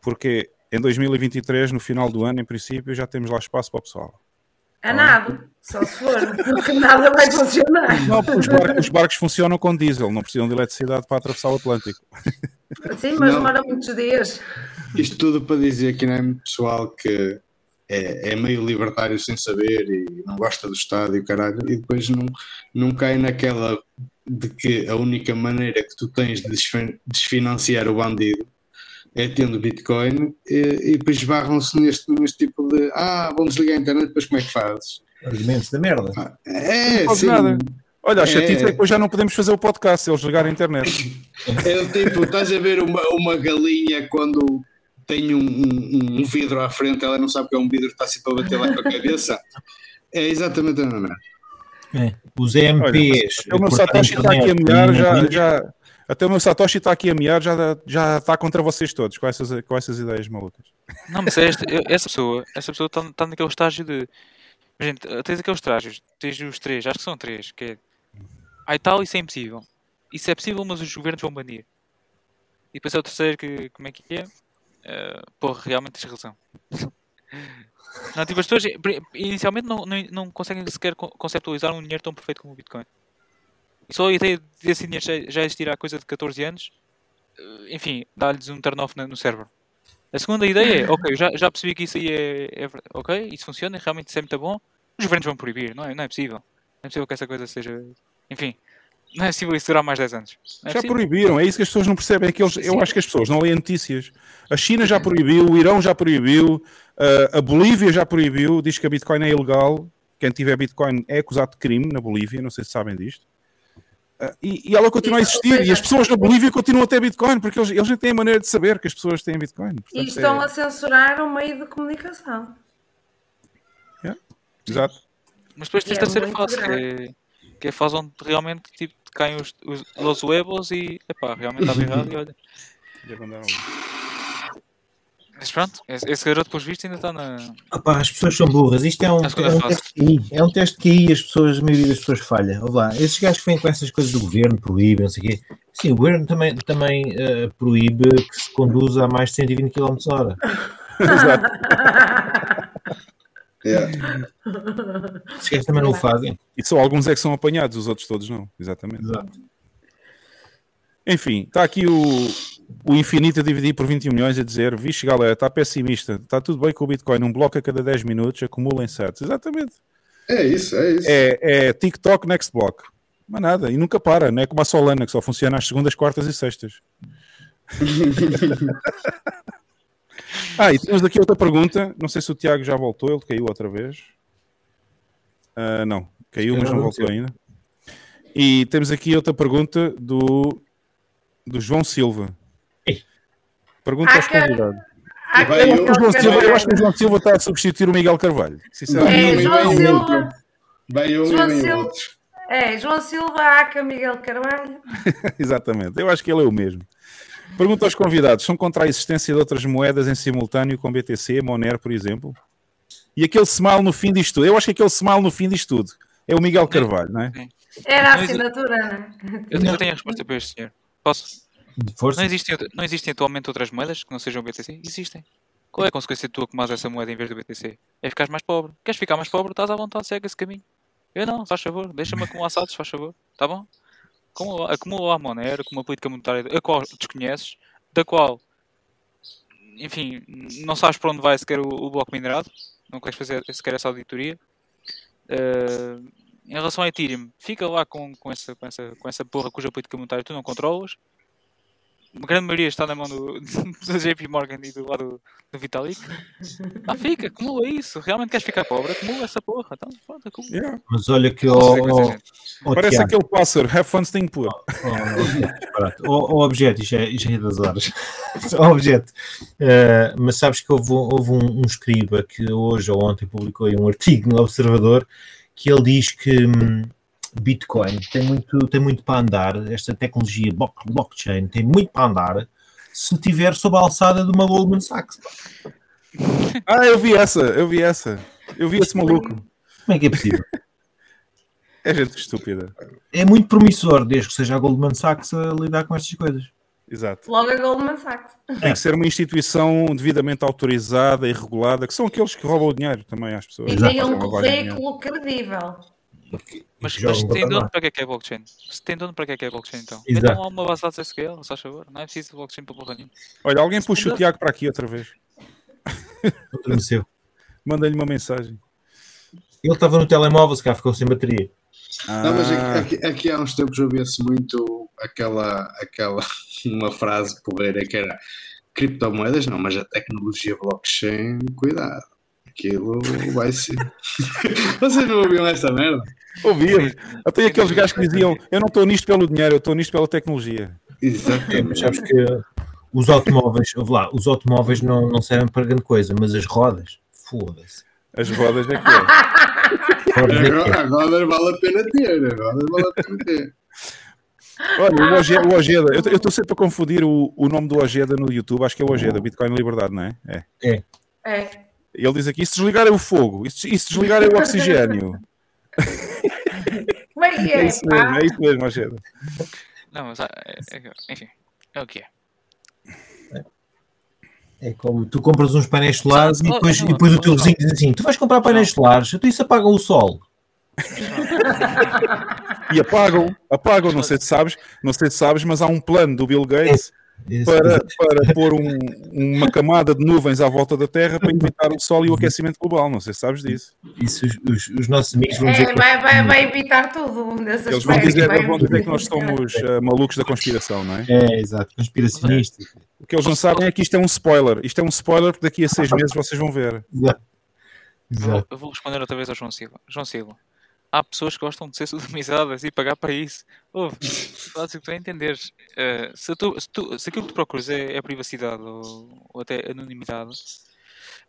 porque em 2023, no final do ano, em princípio, já temos lá espaço para o pessoal. A nada, só se for, porque nada vai funcionar. Não, os barcos, os barcos funcionam com diesel, não precisam de eletricidade para atravessar o Atlântico. Sim, mas Não. demora muitos dias. Isto tudo para dizer que não é muito pessoal que é, é meio libertário sem saber e não gosta do Estado e o caralho, e depois não, não cai naquela de que a única maneira que tu tens de desfin- desfinanciar o bandido é tendo Bitcoin e, e depois esbarram-se neste, neste tipo de ah, vão desligar a internet, depois como é que fazes? Argumentos da merda. É, Não faz sim. nada. Olha, a É. chatice é que hoje já não podemos fazer o podcast se eles ligarem a internet. É o tipo, estás a ver uma, uma galinha quando tem um, um- um vidro à frente, ela não sabe que é um vidro, está sempre a bater lá com a cabeça. É exatamente a mesma. É. Os Olha, EMPs. até o meu Satoshi está aqui a mear, e já, já, até o meu Satoshi está aqui a mear, já, já está contra vocês todos, com essas, com essas ideias malucas. Não, mas é esta- essa pessoa, essa pessoa está tá naquele estágio de. Gente, tens aqueles estágios, tens os três, acho que são três, que é. Ai tal, isso é impossível. Isso é possível, mas os governos vão banir. E depois é o terceiro que. Como é que é? Eh, porra, realmente tens razão. Não, tipo, as pessoas inicialmente não, não, não conseguem sequer co- conceptualizar um dinheiro tão perfeito como o Bitcoin. E só a ideia de esse dinheiro já, já existir há coisa de 14 anos, eh, enfim, dá-lhes um turn-off no cérebro. A segunda ideia é, ok, eu já, já percebi que isso aí é, é ok, isso funciona, realmente isso é muito bom, os governos vão proibir, não é, não é possível. Não é possível que essa coisa seja. Enfim, não é possível isso durar mais 10 anos. É Já possível. proibiram, é isso que as pessoas não percebem. É que eles, eu acho que as pessoas não leem notícias. A China já proibiu, o Irão já proibiu, uh, a Bolívia já proibiu, diz que a Bitcoin é ilegal. quem tiver Bitcoin é acusado de crime na Bolívia, não sei se sabem disto. Ah, e, e ela continua a existir, e as pessoas na Bolívia continuam a ter Bitcoin, porque eles, eles nem têm a maneira de saber que as pessoas têm Bitcoin. E Portanto, estão é- a censurar o meio de comunicação. Exato. Mas depois tens E a é terceira que grave. é, que é a fase onde realmente tipo, caem os, os, os huevos e epá, realmente estava errado e olha. Já mandaram ali. Mas pronto, esse, garoto, pelos vistos, ainda está na. Opá, as pessoas são burras. Isto é um, A segunda é um teste de QI. É um teste de QI. As pessoas, a maioria das pessoas falha. Ouve lá, esses gajos que vêm com essas coisas do governo, proíbem, não sei o quê. Sim, o governo também, também eh, proíbe que se conduza a mais de 120 km hora. Esses gajos também não o fazem. E só alguns é que são apanhados, os outros todos não. Exatamente. Enfim, está aqui o, o infinito a dividir por 21 milhões a dizer: Vixe, galera, está pessimista. Está tudo bem com o Bitcoin. Um bloco a cada 10 minutos acumula em sets. Exatamente. É isso, é isso. É, é TikTok next block. Mas nada. E nunca para. Não é como a Solana, que só funciona às segundas, quartas e sextas. ah, e temos aqui outra pergunta. Não sei se o Tiago já voltou. Ele caiu outra vez. Ah, não, caiu, mas não voltou ainda. E temos aqui outra pergunta do, do João Silva. Pergunta aos convidados. Eu acho que o João Silva- eu acho que o João Silva está a substituir o Miguel Carvalho. Sinceramente. É, João Silva. Vai um João Silva. É, João Silva, Aca, Miguel Carvalho. Exatamente, eu acho que ele é o mesmo. Pergunta aos convidados: são contra a existência de outras moedas em simultâneo com BTC, Monero, por exemplo? E aquele smile no fim disto tudo, eu acho que aquele smile no fim disto tudo é o Miguel Carvalho, não é? Era a assinatura, não é? Eu, eu tenho a resposta para este senhor. Posso? Força. Não existem, não existem atualmente outras moedas que não sejam BTC? Existem. Qual é a consequência de tu acomares essa moeda em vez do BTC? É ficares mais pobre. Queres ficar mais pobre? Estás à vontade, segue esse caminho. Eu não, faz favor. Deixa-me acumular saldos, faz favor. Tá bom? Acumula, acumula a Monero, com uma política monetária a qual desconheces, da qual, enfim, não sabes para onde vai sequer o, o bloco minerado. Não queres fazer sequer essa auditoria. Eh, em relação a Ethereum, fica lá com, com, essa, com, essa, com essa porra cuja política monetária tu não controlas. A grande maioria está na mão do, do JP Morgan e do lado do Vitalik. Ah, fica, acumula isso. Realmente queres ficar pobre? Acumula essa porra. Então, pronto, acumula. Yeah. Mas olha que Não o. sei o que dizer, gente. Parece aquele pássaro, have fun staying poor. O, o objeto, isto é, isto é das horas. o objeto. Eh, mas sabes que houve, um- houve um, um escriba que hoje ou ontem publicou aí um artigo no Observador que ele diz que hum, Bitcoin tem muito, tem muito para andar, esta tecnologia block- blockchain tem muito para andar se estiver sob a alçada de uma Goldman Sachs. Ah, eu vi essa, eu vi essa. Eu vi esse maluco. Como é que é possível? É gente estúpida. É muito promissor, desde que seja a Goldman Sachs a lidar com estas coisas. Exato. Logo a Goldman Sachs. Tem que ser uma instituição devidamente autorizada e regulada, que são aqueles que roubam o dinheiro também às pessoas. E tem um currículo credível. Mas, para tem dono para que é que é blockchain? Se tem dono para que é que é blockchain então? Exato. Metam lá uma base de dados SQL, se faz favor. Não é preciso de blockchain para porra nenhuma. Olha, alguém puxa o Tiago para aqui outra vez. Adormeceu. Manda-lhe uma mensagem. Ele estava no telemóvel, se cá ficou sem bateria. Não, mas Ah. aqui, aqui- aqui há uns tempos ouvia-se muito aquela, aquela uma frase porreira que era criptomoedas, não, mas a tecnologia blockchain, cuidado. Aquilo vai ser. Vocês não ouviam essa merda? Ouvíamos. Até aqueles gajos que diziam: Eu não estou nisto pelo dinheiro, eu estou nisto pela tecnologia. Mas sabes que os automóveis, ouve lá, os automóveis não, não servem para grande coisa, mas as rodas, foda-se. As rodas é que é. Rodas é que é. Agora, agora vale a pena ter, agora vale a pena ter. Olha, o Ojeda, o Ojeda eu estou sempre a confundir o, o nome do Ojeda no YouTube, acho que é o Ojeda, Bitcoin Liberdade, não é? É. É. É. Ele diz aqui: e se desligar é o fogo, e se, e se desligar é o oxigênio. Como é que É é? isso mesmo, é isso mesmo, Ojeda. Não, mas é- é- enfim, é o que é. É como tu compras uns painéis solares e depois, não, e depois o teu vizinho diz assim: tu vais comprar painéis solares, então isso apaga o sol. E apagam, apagam, não sei se sabes, não sei se sabes, mas há um plano do Bill Gates para, para pôr um- uma camada de nuvens à volta da Terra para evitar o sol e o aquecimento global. Não sei se sabes disso. Isso os, os- os nossos amigos vão dizer É, que vai, vai, vai evitar tudo Eles vão dizer, vai- vão dizer que nós somos eh, malucos da conspiração, não é? é, exato, conspiracionista. O que eles não sabem é que isto é um spoiler. Isto é um spoiler que daqui a seis meses vocês vão ver. Exato. Exato. eu vou responder outra vez ao João Silva. João Silva, há pessoas que gostam de ser sodomizadas e pagar para isso. Ouve, o que tu entenderes. Eh, se, tu, se, tu- se aquilo que tu procuras é, é privacidade ou, ou até anonimidade,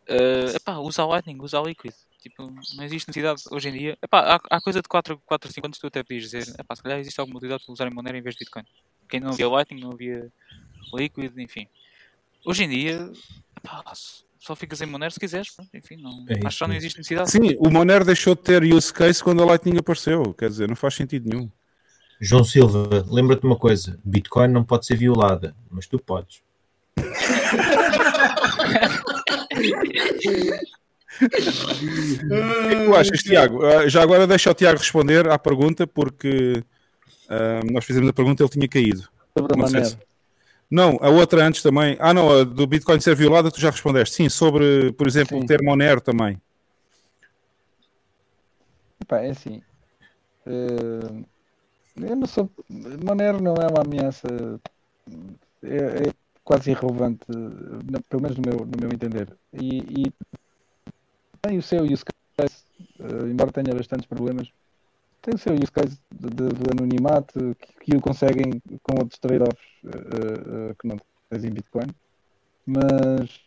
eh, epá, usa a Lightning, usa a Liquid. Tipo, não existe necessidade hoje em dia. Epá, há, há coisa de 4, 4 5 anos tu até podias dizer, epá, se calhar existe alguma utilidade para usarem Monero em vez de Bitcoin. Quem não havia Lightning, não havia Liquid, enfim. Hoje em dia, epá, só ficas em Monero se quiseres. enfim, não, É acho que já não existe necessidade. Sim, o Monero deixou de ter use case quando a Lightning apareceu. Quer dizer, não faz sentido nenhum. João Silva, lembra-te uma coisa: Bitcoin não pode ser violada, mas tu podes. O que é que tu achas, Tiago? Ah, Já agora deixa o Tiago responder à pergunta, porque ah, nós fizemos a pergunta e ele tinha caído. Sobre a Não sei Monero. Não, a outra antes também. Ah, não, a do Bitcoin ser violada, tu já respondeste. Sim, sobre, por exemplo, Sim. ter Monero também. Epá, é assim. eh, eu não sou. Monero não é uma ameaça. É, é quase irrelevante, pelo menos no meu, no meu entender. E, e tem o seu use case, eh, embora tenha bastantes problemas, tem o seu use case de, de- do anonimato que, que o conseguem com outros trade-offs eh, eh, que não tens em Bitcoin. Mas.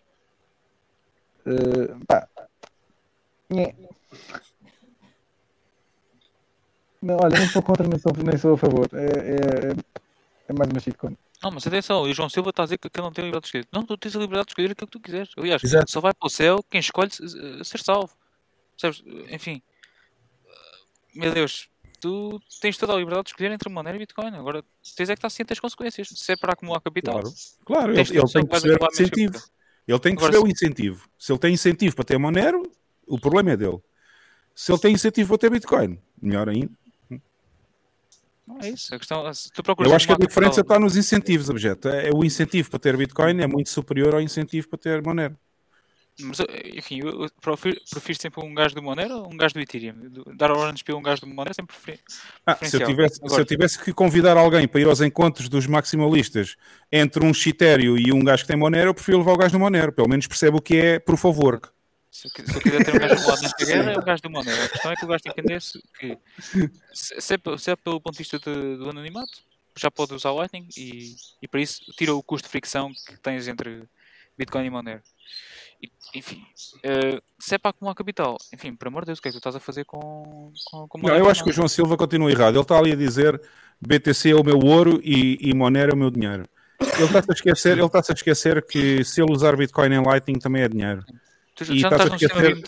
eh, pá, nhé. Não, olha, nem sou contra, nem sou, nem sou a favor. É, é, é mais uma shitcoin. Não, mas atenção, o João Silva está a dizer que, que ele não tem a liberdade de escolher. Não, tu tens a liberdade de escolher aquilo que tu quiseres. Aliás, Exato. só vai para o céu quem escolhe ser salvo. Percebes? Enfim, meu Deus, tu tens toda a liberdade de escolher entre Monero e Bitcoin. Agora tens é que estar ciente das consequências. Se é para acumular capital, Claro, claro ele, ele tem que perceber o incentivo. Ele tem que Agora, perceber o se- incentivo. Se ele tem incentivo para ter Monero, o problema é dele. Se ele tem incentivo para ter Bitcoin, melhor ainda. Não é isso. A questão, se tu procuras Eu acho que a diferença capital- está nos incentivos, objeto. É, o incentivo para ter Bitcoin é muito superior ao incentivo para ter Monero. Mas, eh, enfim, eu prefiro, prefiro sempre um gajo do Monero ou um gajo do Ethereum. Dar orange pelo um gajo do Monero é sempre preferi- Ah, se, eu tivesse, se Agora, eu tivesse que convidar alguém para ir aos encontros dos maximalistas entre um chitério e um gajo que tem Monero, eu prefiro levar o gajo do Monero. Pelo menos percebe o que é of work. Se eu, se eu quiser ter um gajo do lado nesta guerra, é o gajo do Monero. A questão é que o gajo tem que entender se, que, se, se é, se é pelo ponto de vista de- do anonimato, já pode usar Lightning e, e para isso tira o custo de fricção que tens entre Bitcoin e Monero. E, enfim, eh, se é para acumular capital, enfim, por amor de Deus, o que é que tu estás a fazer com, com, com Não, eu acho que o João Silva continua errado. Ele está ali a dizer BTC é o meu ouro e, e Monero é o meu dinheiro. Ele está-se a esquecer, ele a esquecer que se ele usar Bitcoin em Lightning também é dinheiro. Tu já E já estás a esquecer-.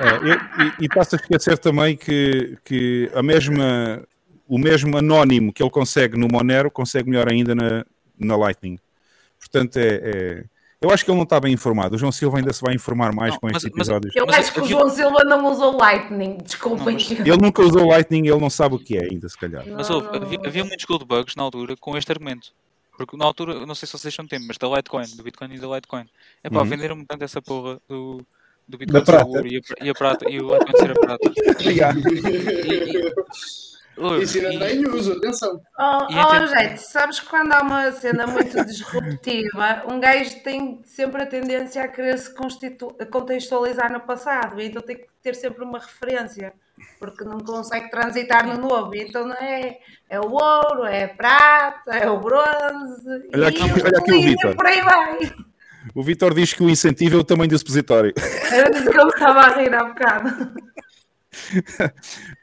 É, eu- e e está-se a esquecer também que, que a mesma, o mesmo anónimo que ele consegue no Monero consegue melhor ainda na, na Lightning. Portanto, é, é- eu acho que ele não está bem informado. O João Silva ainda se vai informar mais Não, com mas- estes mas- episódios. Eu Mas acho que o João Silva não usou Lightning, desculpem. Ele nunca usou Lightning, ele não sabe o que é ainda, se calhar. Mas houve, havia, havia muitos gold bugs na altura com este argumento. Porque na altura, não sei se vocês estão tempo, mas da Litecoin, do Bitcoin e da Litecoin. É pá, Uhum. venderam-me tanto essa porra do, do Bitcoin ser ouro e a, e a prata e o Litecoin ser a prata. Ouve, Isso ainda e- tem uso, atenção. Oh, oh gente, sabes que quando há uma cena muito disruptiva, um gajo tem sempre a tendência a querer se contextualizar no passado, e então tem que ter sempre uma referência, porque não consegue transitar no novo. E Então não é, é o ouro, é a prata, é o bronze, Olha aqui- e olha aqui o Vítor. por aí vai. O Vitor diz que o incentivo é o tamanho do supositório. Era disso que eu estava a rir há bocado.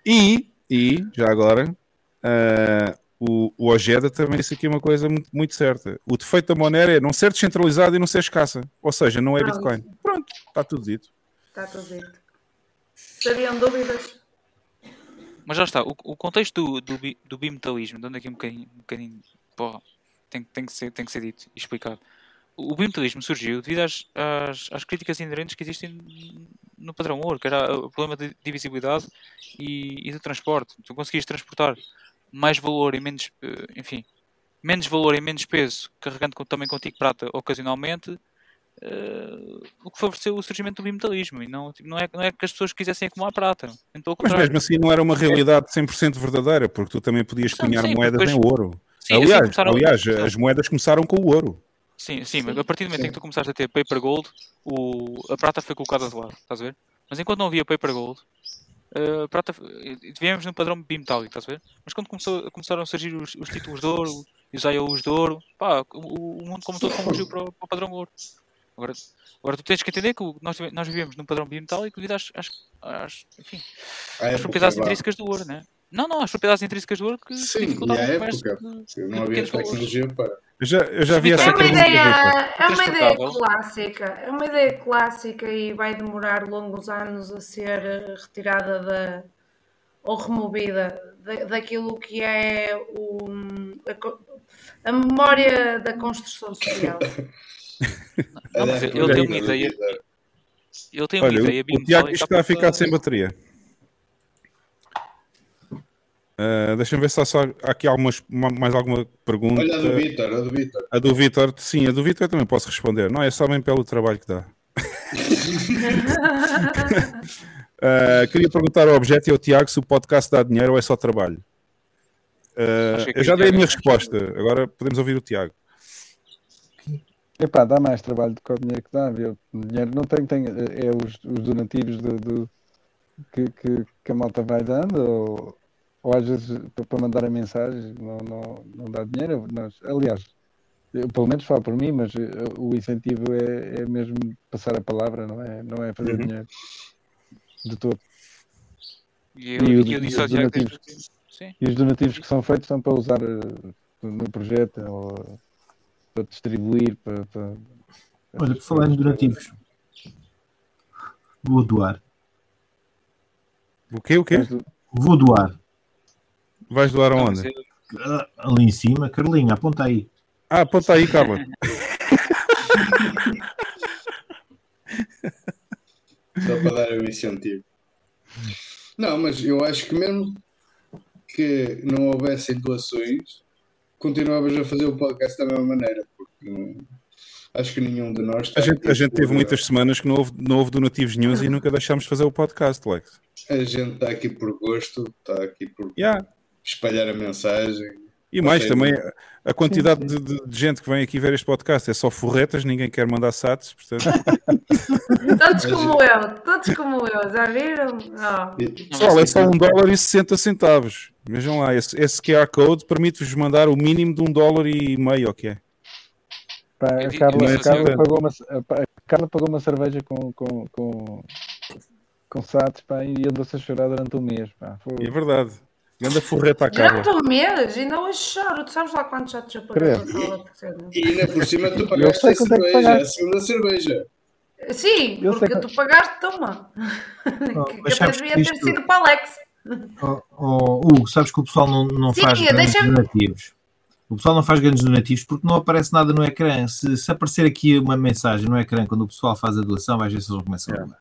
E, e já agora, ah, o, o Ojeda também disse aqui uma coisa muito, muito certa. O defeito da Monero é não ser descentralizado e não ser escassa. Ou seja, não é Pronto. Bitcoin. Pronto, está tudo dito. Está tudo dito. Sabiam dúvidas? Mas já está, o, o contexto do, do, do bimetalismo, dando aqui um bocadinho, um bocadinho porra, tem, tem, que ser, tem que ser dito e explicado. O, o bimetalismo surgiu devido às, às, às críticas inerentes que existem no padrão ouro, que era o problema de divisibilidade e, e do transporte. Tu conseguias transportar mais valor e menos, eh, enfim, menos valor e menos peso, carregando também contigo prata ocasionalmente, eh, o que favoreceu o surgimento do bimetalismo. E não, tipo, não, é, não é que as pessoas quisessem acumular prata. Pelo Mas mesmo assim não era uma realidade 100% verdadeira, porque tu também podias cunhar moedas depois- em ouro. Sim, assim aliás, começaram- aliás, as moedas começaram com o ouro. Sim, sim, mas a partir do momento em que tu começaste a ter Paper Gold, o, a prata foi colocada de lado, estás a ver? Mas enquanto não havia Paper Gold, a prata, viemos num padrão bimetálico, estás a ver? Mas quando começou, começaram a surgir os, os títulos de ouro e os IOUs de ouro, pá, o, o mundo como todo convergiu para, o- para o padrão ouro. Agora, agora tu tens que entender que nós, nós vivemos num padrão bimetálico devido às, às, às, enfim, às propriedades vá. intrínsecas do ouro, né? Não, não, as propriedades intrínsecas do ouro que Sim, e à época, de- não havia tecnologia para. Eu já, eu já vi É essa É uma pergunta. ideia, é uma ideia clássica, é uma ideia clássica e vai demorar longos anos a ser retirada da ou removida da, daquilo que é o, a, a memória da construção social. Não, tem aí, uma ideia. Ele tem uma Olha, ideia o, o Tiago está a ficar sem bateria. Ah, Deixa-me ver se há, só, aqui algumas, ma- mais alguma pergunta. Olha a do Vitor, a do Vitor. A do Vitor, sim, a do Vitor eu também posso responder. Não, é só bem pelo trabalho que dá. Ah, queria perguntar ao Objeto e ao Tiago se o podcast dá dinheiro ou é só trabalho. Que eu já dei a Tiago- minha resposta, agora podemos ouvir o Tiago. Epá, dá mais trabalho do que o dinheiro que dá. dinheiro não tem, tem é os, os donativos do, do- que, que, que a malta vai dando, ou, ou às vezes para, mandar a mensagem não, não, não dá dinheiro. Nós, aliás, eu pelo menos falo por mim, mas eh, o incentivo é, é mesmo passar a palavra, não é, não é fazer Uhum. dinheiro de todo. E eu, E o- e eu e disse os donativos? Sim. E os donativos que são feitos são para usar eh, no projeto ou para distribuir. Para, para- Olha, por falar em donativos, vou doar. O quê? O quê? Vou doar. Vais doar aonde? Ah, Ali em cima, Carlinha, aponta aí. Ah, aponta aí, Carla. Só para dar o incentivo. Não, mas eu acho que mesmo que não houvessem doações, continuavas a fazer o podcast da mesma maneira, porque não- acho que nenhum de nós A gente, a gente teve por- muitas semanas que não houve, não houve donativos nenhums e nunca deixámos de fazer o podcast, Lex. A gente está aqui por gosto, está aqui por Yeah. Espalhar a mensagem. E mais também, a quantidade de, de- de gente que vem aqui ver este podcast é só forretas, ninguém quer mandar sats, portanto. Tantos como eu, tantos como eu, já viram? Pessoal, é só um dólar e 60 centavos. Vejam lá, esse, esse QR Code permite-vos mandar o mínimo de um dólar e meio, ok? Pá, Eu a Carla, a Carla pagou uma, a Carla pagou uma cerveja com, com, com, com SATs pá, e andou-se a chorar durante um mês. Pá. Foi- É verdade. Anda forreta à Já Carla. estou mês, ainda hoje choro. Tu sabes lá quantos já te já paguei? E ainda por cima tu pagaste a quanto é que cerveja, a segunda cerveja. Sim, Eu porque que- tu pagaste, toma. Oh, que até devia ter isto- sido para Alex. Oh, oh, Hugo, sabes que o pessoal não, não Sim, faz grandes donativos. O pessoal não faz grandes donativos porque não aparece nada no ecrã. Se, se aparecer aqui uma mensagem no ecrã quando o pessoal faz a doação, vais ver se eles começam a doar.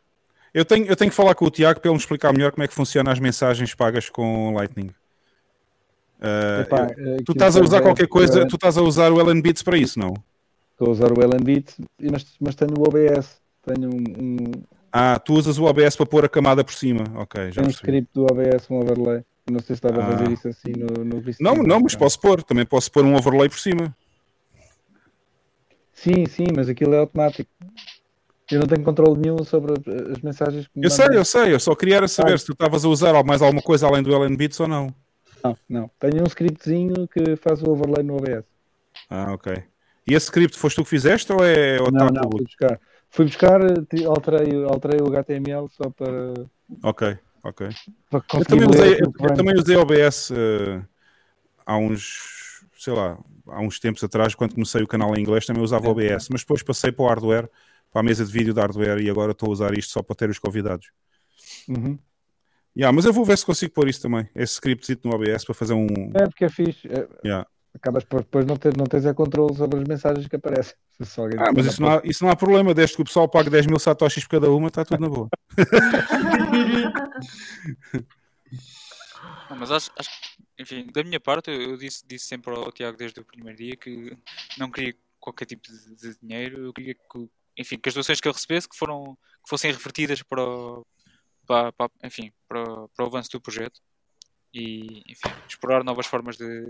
Eu tenho, eu tenho que falar com o Tiago para ele me explicar melhor como é que funciona as mensagens pagas com Lightning. Ah, Epá, eu- tu estás a usar qualquer coisa, é- tu estás a usar o Ellen Beats para isso, não? Estou a usar o Elambit, e mas, mas tenho o OBS. Tenho um, um, Ah, tu usas o OBS para pôr a camada por cima. Ok, já tenho um script do OBS, um overlay. Não sei se estava a Ah. fazer isso assim no, no Não, não, mas posso pôr. Também posso pôr um overlay por cima. Sim, sim, mas aquilo é automático. Eu não tenho controle nenhum sobre as mensagens que me Eu sei, mandam. eu sei. Eu só queria era saber Ah. se tu estavas a usar mais alguma coisa além do Ellen Beats ou não. Não, não. Tenho um scriptzinho que faz o overlay no OBS. Ah, ok. E esse script foste tu que fizeste ou é ou Não, tá não, fui buscar. Fui buscar, ti- alterei, alterei o HTML só para, Ok, ok. para Eu também usei, eu, eu também usei OBS eh, há uns, sei lá, há uns tempos atrás, quando comecei o canal em inglês, também usava OBS, mas depois passei para o hardware, para a mesa de vídeo da hardware e agora estou a usar isto só para ter os convidados. Uhum. Yeah, mas eu vou ver se consigo pôr isso também, esse scriptzito no OBS para fazer um. É porque é fixe. É, Yeah. acabas por depois não, ter, não tens a controle sobre as mensagens que aparecem. Ah, mas isso não, há, isso não há problema, desde que o pessoal pague 10 mil satoshis por cada uma, está tudo na boa. Não, mas acho, acho que, enfim, da minha parte, eu eu disse, disse sempre ao Tiago desde o primeiro dia que não queria qualquer tipo de, de dinheiro, eu queria que, enfim, que as doações que ele recebesse que, foram, que fossem revertidas para, o- para, para- enfim, para, para o avanço do projeto e, enfim, explorar novas formas de,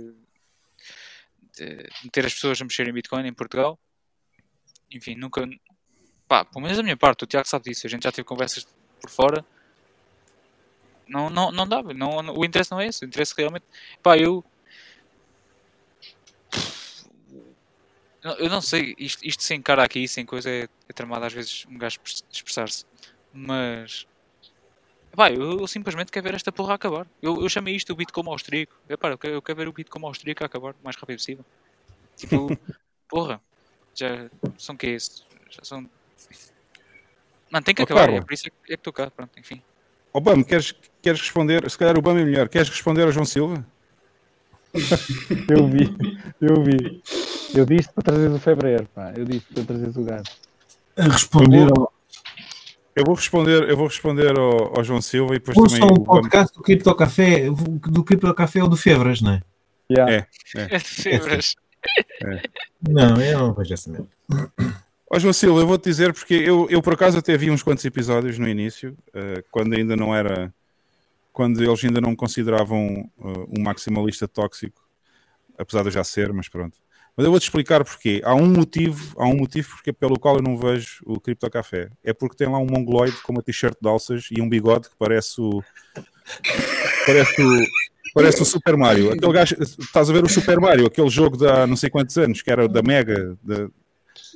de meter as pessoas a mexer em Bitcoin em Portugal enfim, nunca. Pá, pelo menos da minha parte, o Tiago sabe disso. A gente já teve conversas por fora. Não, não, não dá, não- o interesse não é esse. O interesse realmente. Pá, eu. Eu- não sei, isto, isto sem cara aqui, sem coisa, é, é tramado às vezes um gajo expres- expressar-se. Mas. Pá, eu, eu simplesmente quero ver esta porra acabar. Eu, eu chamei isto o beat como austríaco. Epá, eu, quero, eu quero ver o beat como austríaco acabar o mais rápido possível. Tipo, porra, já são que isso? Já são. Mano, tem que acabar, Carla. é por isso é que é que estou cá, pronto, enfim. Ó Bam, queres, queres responder? Se calhar o Bam é melhor. Queres responder ao João Silva? Eu vi, eu vi. Eu disse para trazer o fevereiro, pá. Eu disse para trazer o gajo. A responder Eu vou- ao. Eu vou responder, eu vou responder ao, ao João Silva e depois também Ouçam o o podcast do Cripto Café, do Cripto Café ou do Febras, não é? Yeah. É, É de febras. Não, eu não vejo essa merda. Ó João Silva, eu vou-te dizer porque eu, eu por acaso até vi uns quantos episódios no início, eh, quando ainda não era, quando eles ainda não me consideravam eh, um maximalista tóxico, apesar de eu já ser, mas pronto. Mas eu vou-te explicar porquê. Há um motivo, há um motivo porque, pelo qual eu não vejo o Cripto Café. É porque tem lá um mongoloide com uma t-shirt de alças e um bigode que parece o parece o, parece o Super Mario. Aquele gajo, estás a ver o Super Mario, aquele jogo de há não sei quantos anos, que era da Mega, da,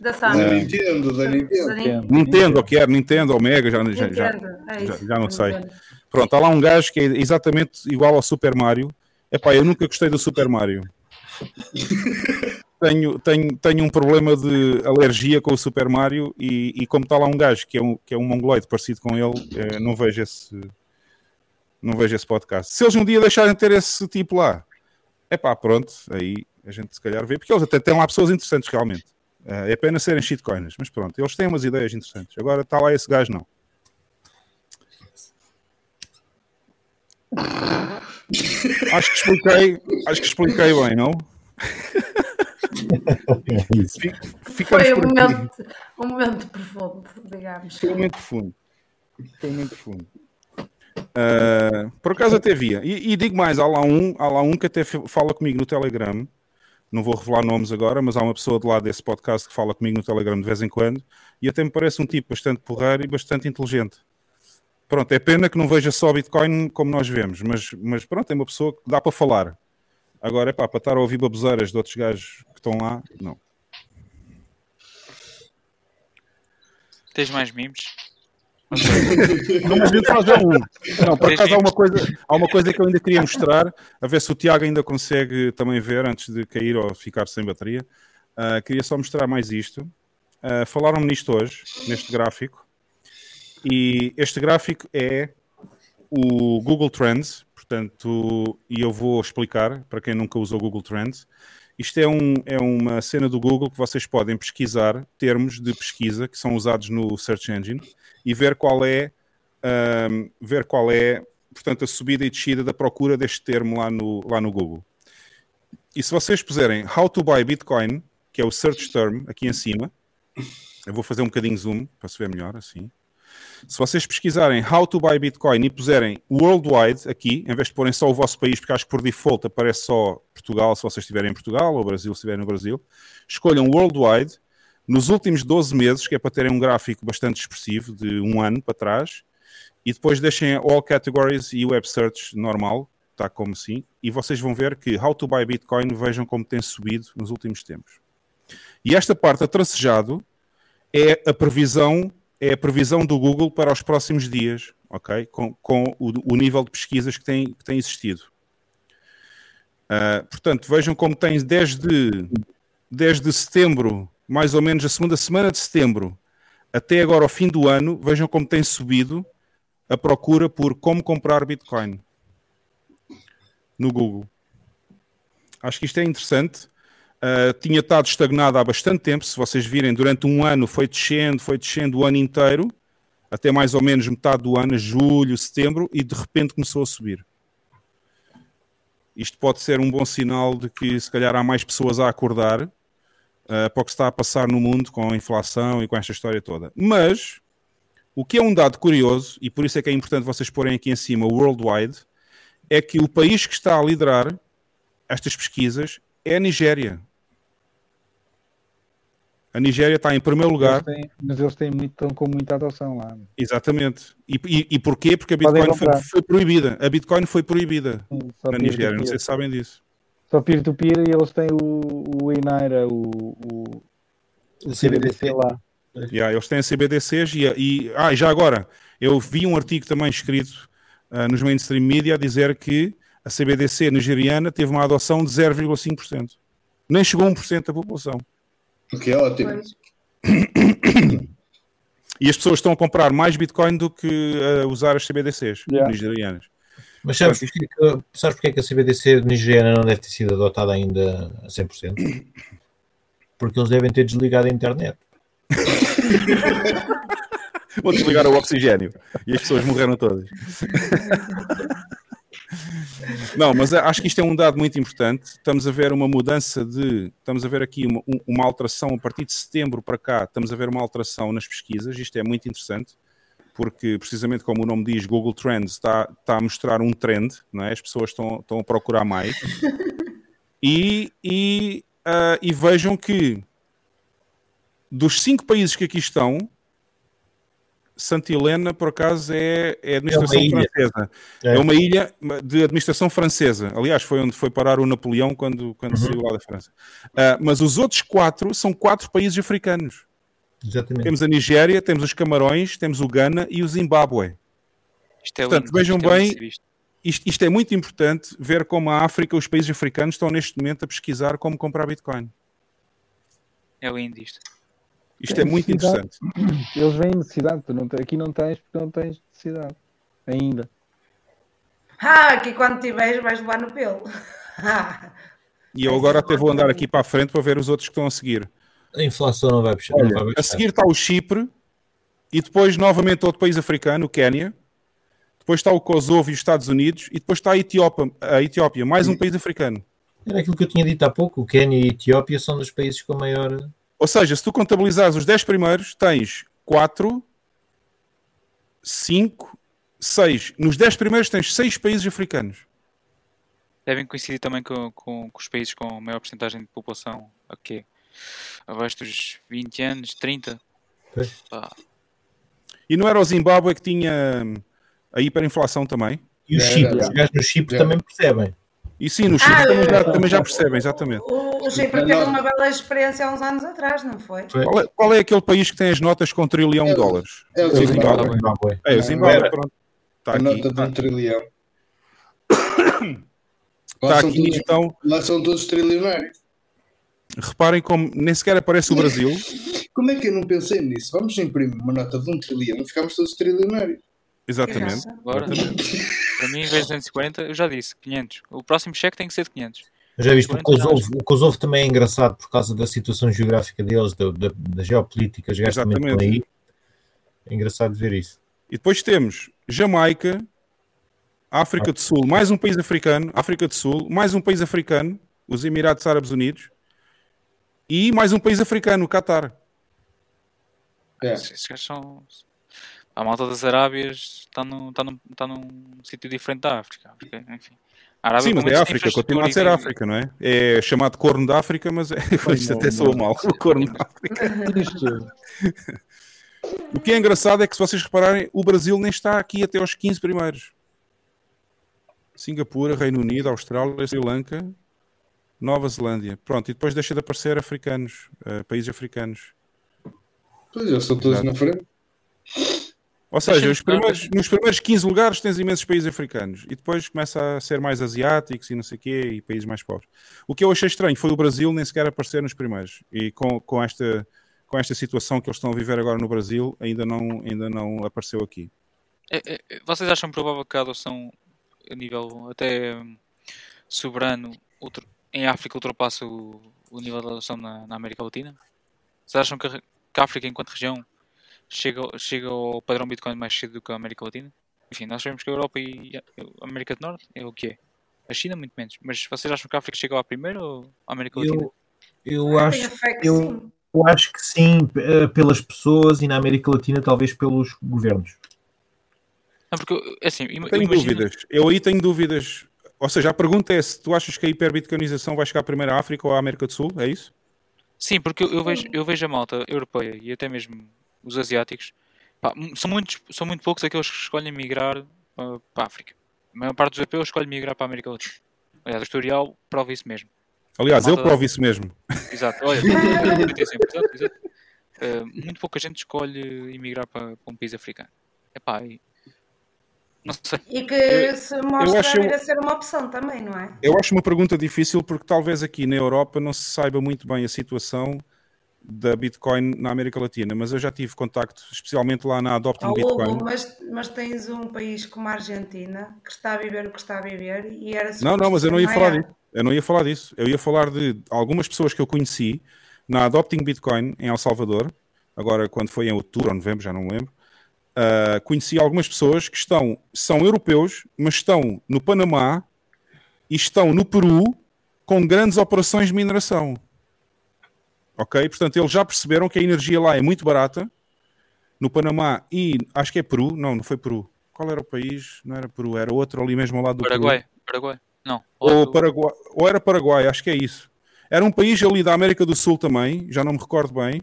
Da Da. Nintendo, da Nintendo. Da Nintendo. Nintendo, ou que era Nintendo ou Mega, já, já, já, é já, não sei. Nintendo. Pronto, há lá um gajo que é exatamente igual ao Super Mario. Epá, eu nunca gostei do Super Mario. tenho, tenho, tenho um problema de alergia com o Super Mario e, e como está lá um gajo que é um, que é um mongoloide parecido com ele, eh, não vejo esse não vejo esse podcast. Se eles um dia deixarem de ter esse tipo lá, é pá, pronto, aí a gente se calhar vê, porque eles até têm lá pessoas interessantes realmente. Eh, é pena serem shitcoins, mas pronto, eles têm umas ideias interessantes. Agora está lá esse gajo, não. Acho que expliquei, acho que expliquei bem, não? Ficamos Foi um momento, um momento profundo, digamos. Foi muito profundo. Foi muito profundo. Ah, por acaso até via. E, e digo mais, há lá, um, há lá um que até fala comigo no Telegram. Não vou revelar nomes agora, mas há uma pessoa de lá desse podcast que fala comigo no Telegram de vez em quando. E até me parece um tipo bastante porreiro e bastante inteligente. Pronto, é pena que não veja só Bitcoin como nós vemos, mas, mas pronto, é uma pessoa que dá para falar. Agora, é pá, para estar a ouvir baboseiras de outros gajos que estão lá, não. Tens mais memes? Não, mas eu fazer um. Não, por acaso há uma, coisa, há uma coisa que eu ainda queria mostrar, a ver se o Tiago ainda consegue também ver antes de cair ou ficar sem bateria. Ah, queria só mostrar mais isto. Ah, Falaram-me nisto hoje, neste gráfico. E este gráfico é o Google Trends, portanto, e eu vou explicar para quem nunca usou Google Trends. Isto é, um, é uma cena do Google que vocês podem pesquisar termos de pesquisa que são usados no Search Engine e ver qual é, ahm, ver qual é portanto, a subida e descida da procura deste termo lá no, lá no Google. E se vocês puserem How to buy Bitcoin, que é o search term aqui em cima, eu vou fazer um bocadinho zoom para se ver melhor assim. Se vocês pesquisarem How to buy Bitcoin e puserem Worldwide aqui, em vez de porem só o vosso país, porque acho que por default aparece só Portugal, se vocês estiverem em Portugal, ou Brasil, se estiverem no Brasil, escolham Worldwide nos últimos 12 meses, que é para terem um gráfico bastante expressivo, de um ano para trás, e depois deixem All Categories e Web Search normal, está como assim, e vocês vão ver que How to buy Bitcoin, vejam como tem subido nos últimos tempos. E esta parte a tracejado é a previsão é a previsão do Google para os próximos dias, ok? Com, com o, o nível de pesquisas que tem, que tem existido. Ah, portanto, vejam como tem desde, desde setembro, mais ou menos a segunda semana de setembro, até agora ao fim do ano, vejam como tem subido a procura por como comprar Bitcoin no Google. Acho que isto é interessante. Uh, tinha estado estagnado há bastante tempo. Se vocês virem, durante um ano foi descendo, foi descendo o ano inteiro, até mais ou menos metade do ano, julho, setembro, e de repente começou a subir. Isto pode ser um bom sinal de que se calhar há mais pessoas a acordar uh, para o que está a passar no mundo com a inflação e com esta história toda. Mas o que é um dado curioso, e por isso é que é importante vocês porem aqui em cima worldwide, é que o país que está a liderar estas pesquisas é a Nigéria. A Nigéria está em primeiro lugar. Eles têm- mas eles têm muito, estão com muita adoção lá. Exatamente. E, e, e porquê? Porque a Bitcoin foi, foi proibida. A Bitcoin foi proibida Só na. Nigéria. Não sei se sabem disso. Só peer-to-peer e eles têm o, o Inaira, o, o, o CBDC lá. Yeah, eles têm CBDCs e, e- ah, e já agora, eu vi um artigo também escrito ah, nos mainstream media a dizer que a CBDC nigeriana teve uma adoção de 0,5%. Nem chegou a 1% da população. O que é ótimo. E as pessoas estão a comprar mais Bitcoin do que a usar as CBDCs Yeah. nigerianas. Mas sabes porque, é que- sabes porque é que a CBDC nigeriana não deve ter sido adotada ainda a 100%? Porque eles devem ter desligado a internet. Vou desligar o oxigênio. E as pessoas morreram todas. Não, mas acho que isto é um dado muito importante. Estamos a ver uma mudança de. Estamos a ver aqui uma, um- uma alteração a partir de setembro para cá. Estamos a ver uma alteração nas pesquisas. Isto é muito interessante, porque precisamente como o nome diz, Google Trends está, está a mostrar um trend, não é? as pessoas estão, estão a procurar mais. E, e, ah, e vejam que dos cinco países que aqui estão, Santa Helena, por acaso, é, é administração ilha. francesa. É. É. uma ilha de administração francesa. Aliás, foi onde foi parar o Napoleão quando, quando Uhum. saiu lá da França. Ah, mas os outros quatro são quatro países africanos. Exatamente. Temos a Nigéria, temos os Camarões, temos o Ghana e o Zimbábue. Isto é Portanto, lindo, vejam isto é bem, isto, isto é muito importante ver como a África, os países africanos estão neste momento a pesquisar como comprar Bitcoin. É lindo isto. Isto é muito interessante. Eles veem necessidade, tu não, aqui não tens porque não tens necessidade. Ainda. Ah, aqui quando tiveres vais levar no pelo. E eu agora até vou andar aqui para a frente para ver os outros que estão a seguir. A inflação não vai puxar. não vai Olha, a seguir está o Chipre e depois novamente outro país africano, o Quénia. Depois está o Kosovo e os Estados Unidos e depois está a Etiópia, a Etiópia mais um país africano. Era aquilo que eu tinha dito há pouco. O Quênia e a Etiópia são dos países com maior. Ou seja, se tu contabilizares os 10 primeiros, tens 4, 5, 6. Nos 10 primeiros tens 6 países africanos. Devem coincidir também com, com, com os países com maior porcentagem de população aqui. Abaixo dos 20 anos, 30. Pá, E não era o Zimbábue que tinha hum, a hiperinflação também? E os Chipre, os gajos no Chipre também percebem. E sim, no Chipre Ah, também, já, eu- também já percebem, exatamente. O, o Chipre teve uma bela experiência há uns anos atrás, não foi? Qual é, qual é aquele país que tem as notas com trilhão de dólares? é o É Zimbábue. É, o Zimbábue, pronto. Está a aqui. nota de um trilhão. Está Lá são aqui, todos- então, Lá são todos trilionários. reparem como nem sequer aparece o Brasil. Como é que eu não pensei nisso? Vamos imprimir uma nota de um trilhão e ficamos todos trilionários. Exatamente. Agora, para mim, em vez de 240, eu já disse, 500. O próximo cheque tem que ser de 500. Já viste, o 240 Kosovo, o Kosovo também é engraçado por causa da situação geográfica deles, da, da, da geopolítica, os gajos também aí. É engraçado ver isso. E depois temos Jamaica, África do Sul, mais um país africano, África do Sul, mais um país africano, os Emirados Árabes Unidos, e mais um país africano, o Qatar. É. Esses gajos são. A malta das Arábias está num, está num, está num sítio diferente da África. África, Enfim. Sim, mas é África, continua a ser África, não é? É chamado Corno da África, mas é, isto até soa mal, o Corno da África. O que é engraçado é que, se vocês repararem, o Brasil nem está aqui até aos 15 primeiros. Singapura, Reino Unido, Austrália, Sri Lanka, Nova Zelândia. Pronto, e depois deixa de aparecer africanos, eh, países africanos. Pois, eles estão todos na frente. Ou seja, primeiros- nos primeiros 15 lugares tens imensos países africanos e depois começa a ser mais asiáticos e não sei o quê e países mais pobres. O que eu achei estranho foi o Brasil nem sequer aparecer nos primeiros e com, com, esta, com esta situação que eles estão a viver agora no Brasil ainda não, ainda não apareceu aqui. É- é- é- vocês acham provável que a adoção a nível até hum, soberano outro- em África ultrapasse o, o nível de adoção na, na América Latina? Vocês acham que a, que a África, enquanto região, chega, chega ao padrão Bitcoin mais cedo do que a América Latina? Enfim, nós sabemos que a Europa e a América do Norte é o que é. A China, muito menos. Mas vocês acham que a África chega lá primeiro ou a América Latina? Eu, eu acho, eu, sim. eu acho que sim, eh, pelas pessoas e na América Latina, talvez pelos governos. Não, porque, assim, Tenho imagino- dúvidas. Eu aí tenho dúvidas. Ou seja, a pergunta é se tu achas que a hiperbitcoinização vai chegar primeiro à África ou à América do Sul? É isso? Sim, porque eu, eu vejo, eu vejo a malta europeia e até mesmo os asiáticos. pá, são, muitos, são muito poucos aqueles que escolhem migrar ah, para a África. A maior parte dos europeus escolhe migrar para a América Latina. Aliás, o historial prova isso mesmo. Aliás, eu provo isso mesmo. Exato, olha, exato, exato. Ah, muito pouca gente escolhe emigrar para, para um país africano. Epá, e não sei. E que Eu- se eu mostra acho- vir a ser uma opção também, não é? Eu acho uma pergunta difícil porque talvez aqui na Europa não se saiba muito bem a situação da Bitcoin na América Latina, mas eu já tive contacto, especialmente lá na Adopting Oh, Bitcoin. Hugo, mas, mas tens um país como a Argentina que está a viver o que está a viver e era Não, não, mas eu não ia falar disso. Eu não ia falar disso. Eu ia falar de algumas pessoas que eu conheci na Adopting Bitcoin em El Salvador, agora quando foi em outubro ou novembro, já não me lembro. ah, conheci algumas pessoas que estão, são europeus, mas estão no Panamá e estão no Peru com grandes operações de mineração. Ok? Portanto, eles já perceberam que a energia lá é muito barata no Panamá e acho que é Peru. Não, não foi Peru. Qual era o país? Não era Peru, era outro ali mesmo ao lado do Peru. Paraguai, Paraguai. Não. Ou, Paraguai, ou era Paraguai, acho que é isso. Era um país ali da América do Sul também, já não me recordo bem.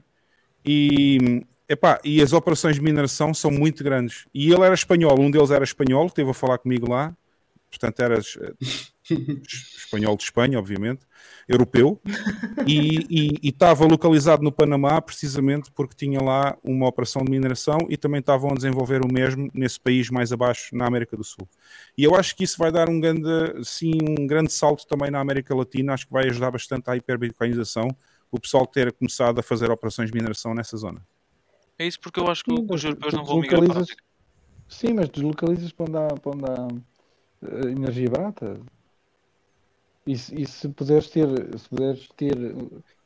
E, epá, e as operações de mineração são muito grandes. E ele era espanhol, um deles era espanhol, esteve a falar comigo lá. Portanto, era eh, espanhol de Espanha, obviamente, europeu. E estava localizado no Panamá precisamente porque tinha lá uma operação de mineração e também estavam a desenvolver o mesmo nesse país mais abaixo, na América do Sul. E eu acho que isso vai dar um grande, sim, um grande salto também na América Latina, acho que vai ajudar bastante à hiperbitcoinização, o pessoal ter começado a fazer operações de mineração nessa zona. É isso porque eu acho que Sim, os europeus não vão migrar para a África. Sim, mas deslocalizas para onde há, para onde há eh, energia barata. E se, e se puderes ter, se puderes ter,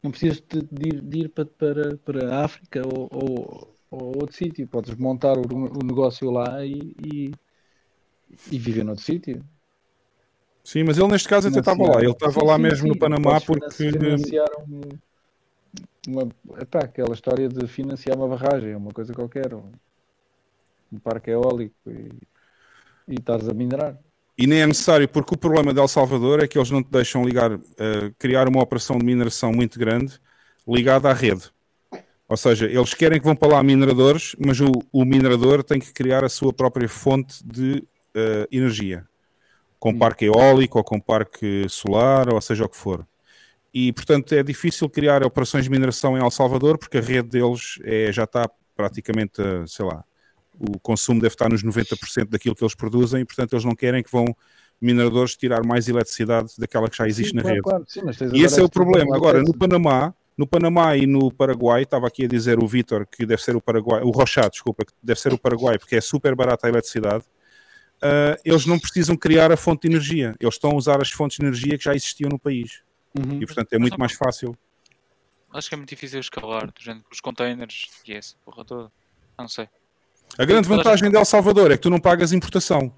não precisas de, de ir, de ir para, para, para a África ou, ou, ou outro sítio, podes montar o, o negócio lá e, e, e viver noutro sítio. Sim, mas ele neste caso até estava lá, ele estava Sim, lá sim, mesmo no sim, Panamá podes porque. financiar um, uma, epá, aquela história de financiar uma barragem, uma coisa qualquer, um, um parque eólico e, e estás a minerar. E nem é necessário, porque o problema de El Salvador é que eles não te deixam ligar, eh, criar uma operação de mineração muito grande ligada à rede. Ou seja, eles querem que vão para lá mineradores, mas o, o minerador tem que criar a sua própria fonte de eh, energia, com parque eólico ou com parque solar, ou seja o que for. E, portanto, é difícil criar operações de mineração em El Salvador, porque a rede deles é, já está praticamente, sei lá, o consumo deve estar nos 90% daquilo que eles produzem e, portanto, eles não querem que vão mineradores tirar mais eletricidade daquela que já existe Sim, na claro, rede. claro. Sim, e esse é o problema. Agora, no Panamá, no Panamá e no Paraguai, estava aqui a dizer o Vitor que deve ser o Paraguai, o Rochado, desculpa, que deve ser o Paraguai, porque é super barata a eletricidade. ah, eles não precisam criar a fonte de energia, eles estão a usar as fontes de energia que já existiam no país. Uhum. E, portanto, é muito mais fácil. Acho que é muito difícil escalar, do género, os containers e essa porra toda. Não sei. A grande vantagem de El Salvador é que tu não pagas importação.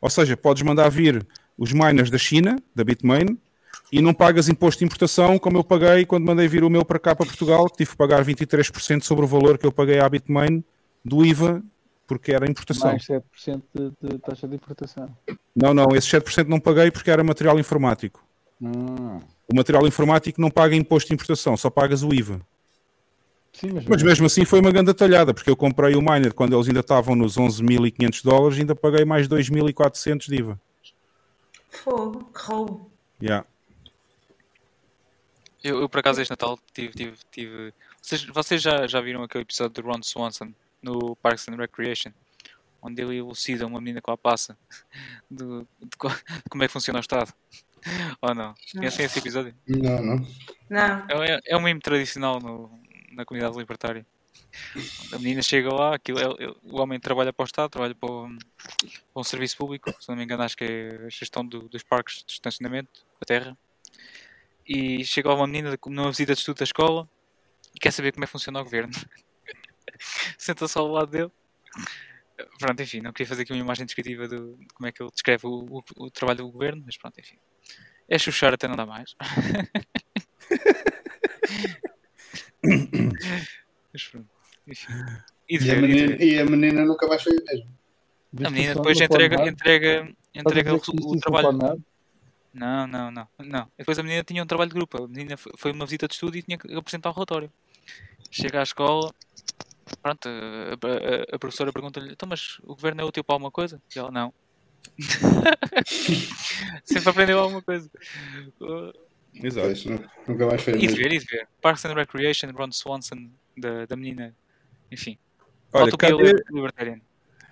Ou seja, podes mandar vir os miners da China, da Bitmain, e não pagas imposto de importação, como eu paguei quando mandei vir o meu para cá para Portugal, que tive que pagar 23% sobre o valor que eu paguei à Bitmain do IVA, porque era importação. Mais 7% de, de taxa de importação. Não, não, esse 7% não paguei porque era material informático. Ah, O material informático não paga imposto de importação, só pagas o IVA. Sim, mas, Mas mesmo assim foi uma grande talhada, porque eu comprei o miner quando eles ainda estavam nos 11.500 dólares, ainda paguei mais 2.400 de IVA. Fogo, que roubo. Yeah. Eu, eu, por acaso, este Natal tive. tive, tive... Vocês, vocês já, já viram aquele episódio do Ron Swanson no Parks and Recreation? Onde ele elucida uma menina com a passa do, de, de como é que funciona o Estado? Ou não? Conhecem esse episódio? Não, não. Não. É, é um meme tradicional no- na comunidade libertária. A menina chega lá, aquilo, é- é- o homem trabalha para o Estado, trabalha para, o- para um serviço público, se não me engano, acho que é a gestão do- dos parques de estacionamento da terra. E chega lá uma menina numa visita de estudo da escola e quer saber como é que funciona o governo. Senta-se ao lado dele. Pronto, enfim, não queria fazer aqui uma imagem descritiva do- de como é que ele descreve o, o- o trabalho do governo, mas pronto, enfim. É chuchar até não dá mais. Mas pronto, enfim. E E a, e menina, e a menina nunca mais foi a mesma. A menina depois entrega, entrega, entrega o, o trabalho. não? Não, não, não. Depois a menina tinha um trabalho de grupo. A menina foi uma visita de estudo e tinha que apresentar o relatório. Chega à escola, pronto, a, a- a professora pergunta-lhe, então, mas o governo é útil para alguma coisa? E ela, não. Sempre aprendeu alguma coisa. Exato. Pois, nu- nunca mais fez E mesmo. ver, e ver. Parks and Recreation, Ron Swanson, da, da menina. Enfim. Olha, cadê-.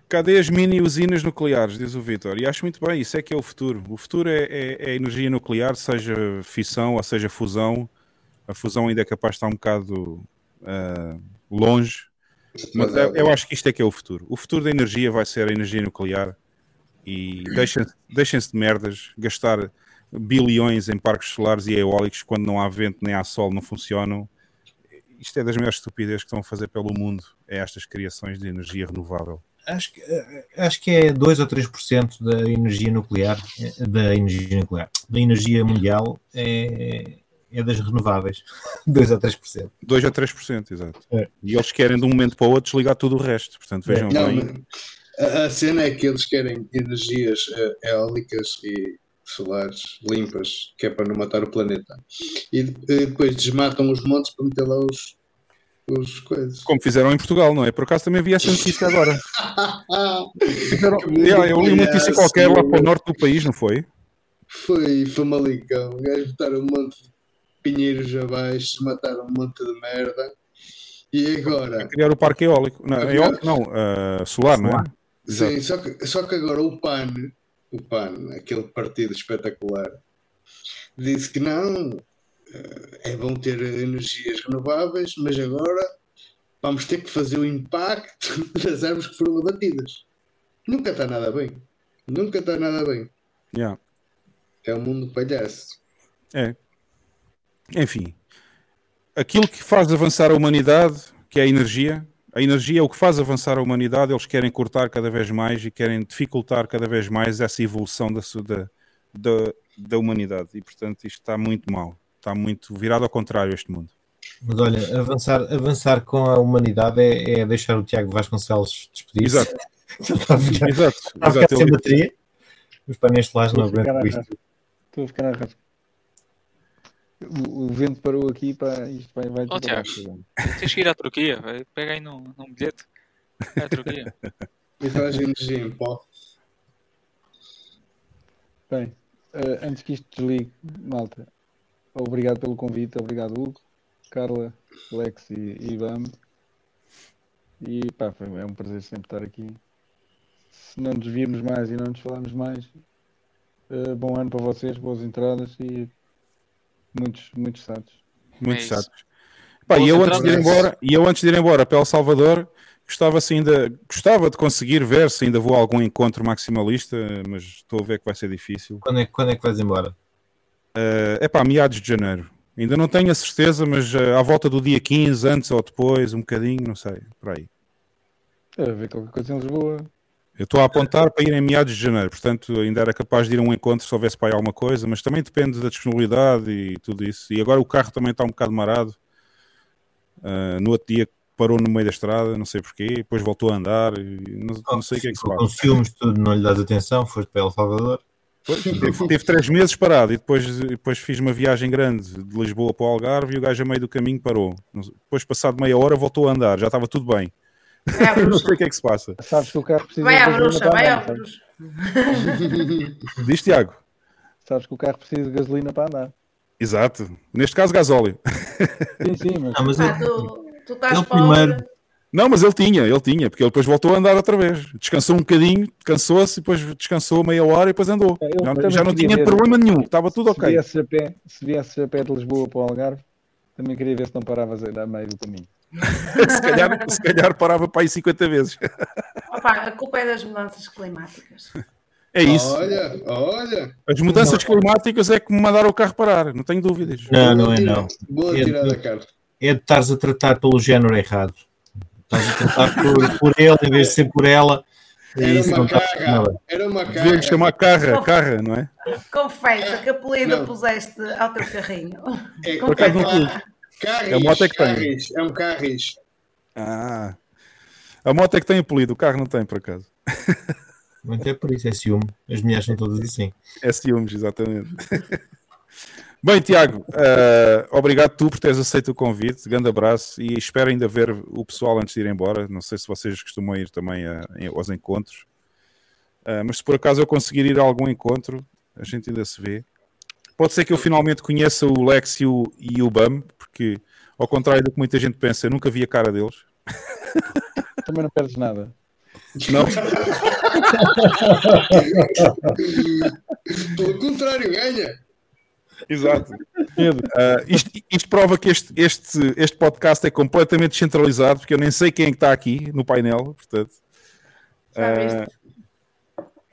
Cadê as mini usinas nucleares? Diz o Vitor. E acho muito bem, isso é que é o futuro. O futuro é, é- é a energia nuclear, seja fissão ou seja fusão. A fusão ainda é capaz de estar um bocado ah, longe, mas eu, eu acho que isto é que é o futuro. O futuro da energia vai ser a energia nuclear e deixem- deixem-se de merdas, gastar bilhões em parques solares e eólicos quando não há vento nem há sol, não funcionam. Isto é das maiores estupidez que estão a fazer pelo mundo, é estas criações de energia renovável. Acho que, acho que é 2 ou 3% da energia nuclear, da energia nuclear, da energia mundial é, é das renováveis. 2 ou 3%. 2 a 3%, exato. É. E eles querem de um momento para o outro desligar tudo o resto. Portanto, vejam Não, bem. a, a cena é que eles querem energias eh, eólicas e solares limpas, que é para não matar o planeta. E, e depois desmatam os montes para meter lá os, os coisas. Como fizeram em Portugal, não é? Por acaso também vi essa notícia agora. Fizeram- Yeah, eu li uma notícia qualquer lá para o norte do país, não foi? Foi Famalicão. O gajo botaram um monte de pinheiros abaixo, mataram um monte de merda. E agora? Criar o parque eólico. Não, Agora- eólico não, ah, solar, não é? Sim, Exato. só que, só que agora o PAN, o PAN, aquele partido espetacular, disse que não, eh, é bom ter energias renováveis, mas agora vamos ter que fazer o impacto das árvores que foram abatidas. Nunca está nada bem. Nunca está nada bem. Yeah. É um mundo palhaço. É. Enfim, aquilo que faz avançar a humanidade, que é a energia, a energia é o que faz avançar a humanidade, eles querem cortar cada vez mais e querem dificultar cada vez mais essa evolução da, da, da, da humanidade. E, portanto, isto está muito mal. Está muito virado ao contrário este mundo. Mas olha, avançar, avançar com a humanidade é, é deixar o Tiago Vasconcelos despedir-se. Exato. Está a ficar, Exato, está a ficar exato. sem bateria. Os painéis solares não Estou a ficar aguentam isto. Estou a ficar a rasca. O, o vento parou aqui para isto vai, vai Tiago, agora. tens que ir à Turquia. vai. Pega aí num, num bilhete. Vai à Turquia. E traz energia em pó. Bem, eh, antes que isto desligue, malta, obrigado pelo convite, obrigado Hugo, Carla, Lex e, e Ivan. E pá, foi, é um prazer sempre estar aqui. Se não nos virmos mais e não nos falarmos mais, eh, bom ano para vocês, boas entradas e muitos, muitos satos. Muito É. Pá, e eu antes de ir embora, e eu antes de ir embora para El Salvador, gostava se ainda, gostava de conseguir ver se ainda vou a algum encontro maximalista, mas estou a ver que vai ser difícil. Quando é, quando é que vais embora? É pá, meados de janeiro. Ainda não tenho a certeza, mas eh, à volta do dia 15, antes ou depois, um bocadinho, não sei, por aí. A ver qualquer coisa em Lisboa. Eu estou a apontar para ir em meados de janeiro, portanto ainda era capaz de ir a um encontro se houvesse para aí alguma coisa, mas também depende da disponibilidade e tudo isso. E agora o carro também está um bocado marado. Ah, no outro dia parou no meio da estrada, não sei porquê, depois voltou a andar, e não, não sei o que é que se passa. os filmes, tudo não lhe dás atenção, foste para El Salvador. Pois, teve, teve três meses parado e depois, depois fiz uma viagem grande de Lisboa para o Algarve e o gajo a meio do caminho parou. Depois, passado meia hora, voltou a andar, já estava tudo bem. Vai à não bruxa. sei o que é que se passa. Sabes que o carro precisa Vai de à gasolina bruxa, para vai à bruxa. Diz Tiago. Sabes que o carro precisa de gasolina para andar. Exato. Neste caso, gasóleo. Sim, sim, mas Ah, mas Ah, ele, tu, tu estás ele pobre. primeiro, Não, mas ele tinha, ele tinha, porque ele depois voltou a andar outra vez. Descansou um bocadinho, cansou-se, depois descansou meia hora e depois andou. Eu Já, já não tinha ver- problema nenhum, estava tudo se ok. viesse a pé, se viesse a pé de Lisboa para o Algarve, também queria ver se não paravas a meio do caminho. se, calhar, se calhar parava para aí 50 vezes. Opa, a culpa é das mudanças climáticas. É isso. Olha, olha. As mudanças climáticas é que me mandaram o carro parar, não tenho dúvidas. não, não é não. Boa É tirada, de- Carlos. É de estares a tratar pelo género errado. Estás a tratar por, por ele em vez de ser por ela. Era isso não uma nada. Era uma carga. Devia chamar carra, carra, não é? Confessa que apelido Não. puseste ao teu carrinho. É, Por acaso não carris, pus. Carris, É a moto é que tem. carris, É um carris. Ah. A moto é que tem apelido, o carro não tem, por acaso. Muito é por isso, é ciúme. As mulheres são todas assim. É ciúmes, exatamente. Bem, Tiago, eh, obrigado tu por teres aceito o convite. Grande abraço e espero ainda ver o pessoal antes de ir embora. Não sei se vocês costumam ir também a- em- aos encontros, Eh, mas se por acaso eu conseguir ir a algum encontro, a gente ainda se vê. Pode ser que eu finalmente conheça o Lex e o, e o Bam, porque ao contrário do que muita gente pensa, eu nunca vi a cara deles. Também não perdes nada. Não. Pelo contrário, ganha. Exato. Uh, isto, isto prova que este, este, este podcast é completamente descentralizado, porque eu nem sei quem é que está aqui no painel, portanto. Já Uh,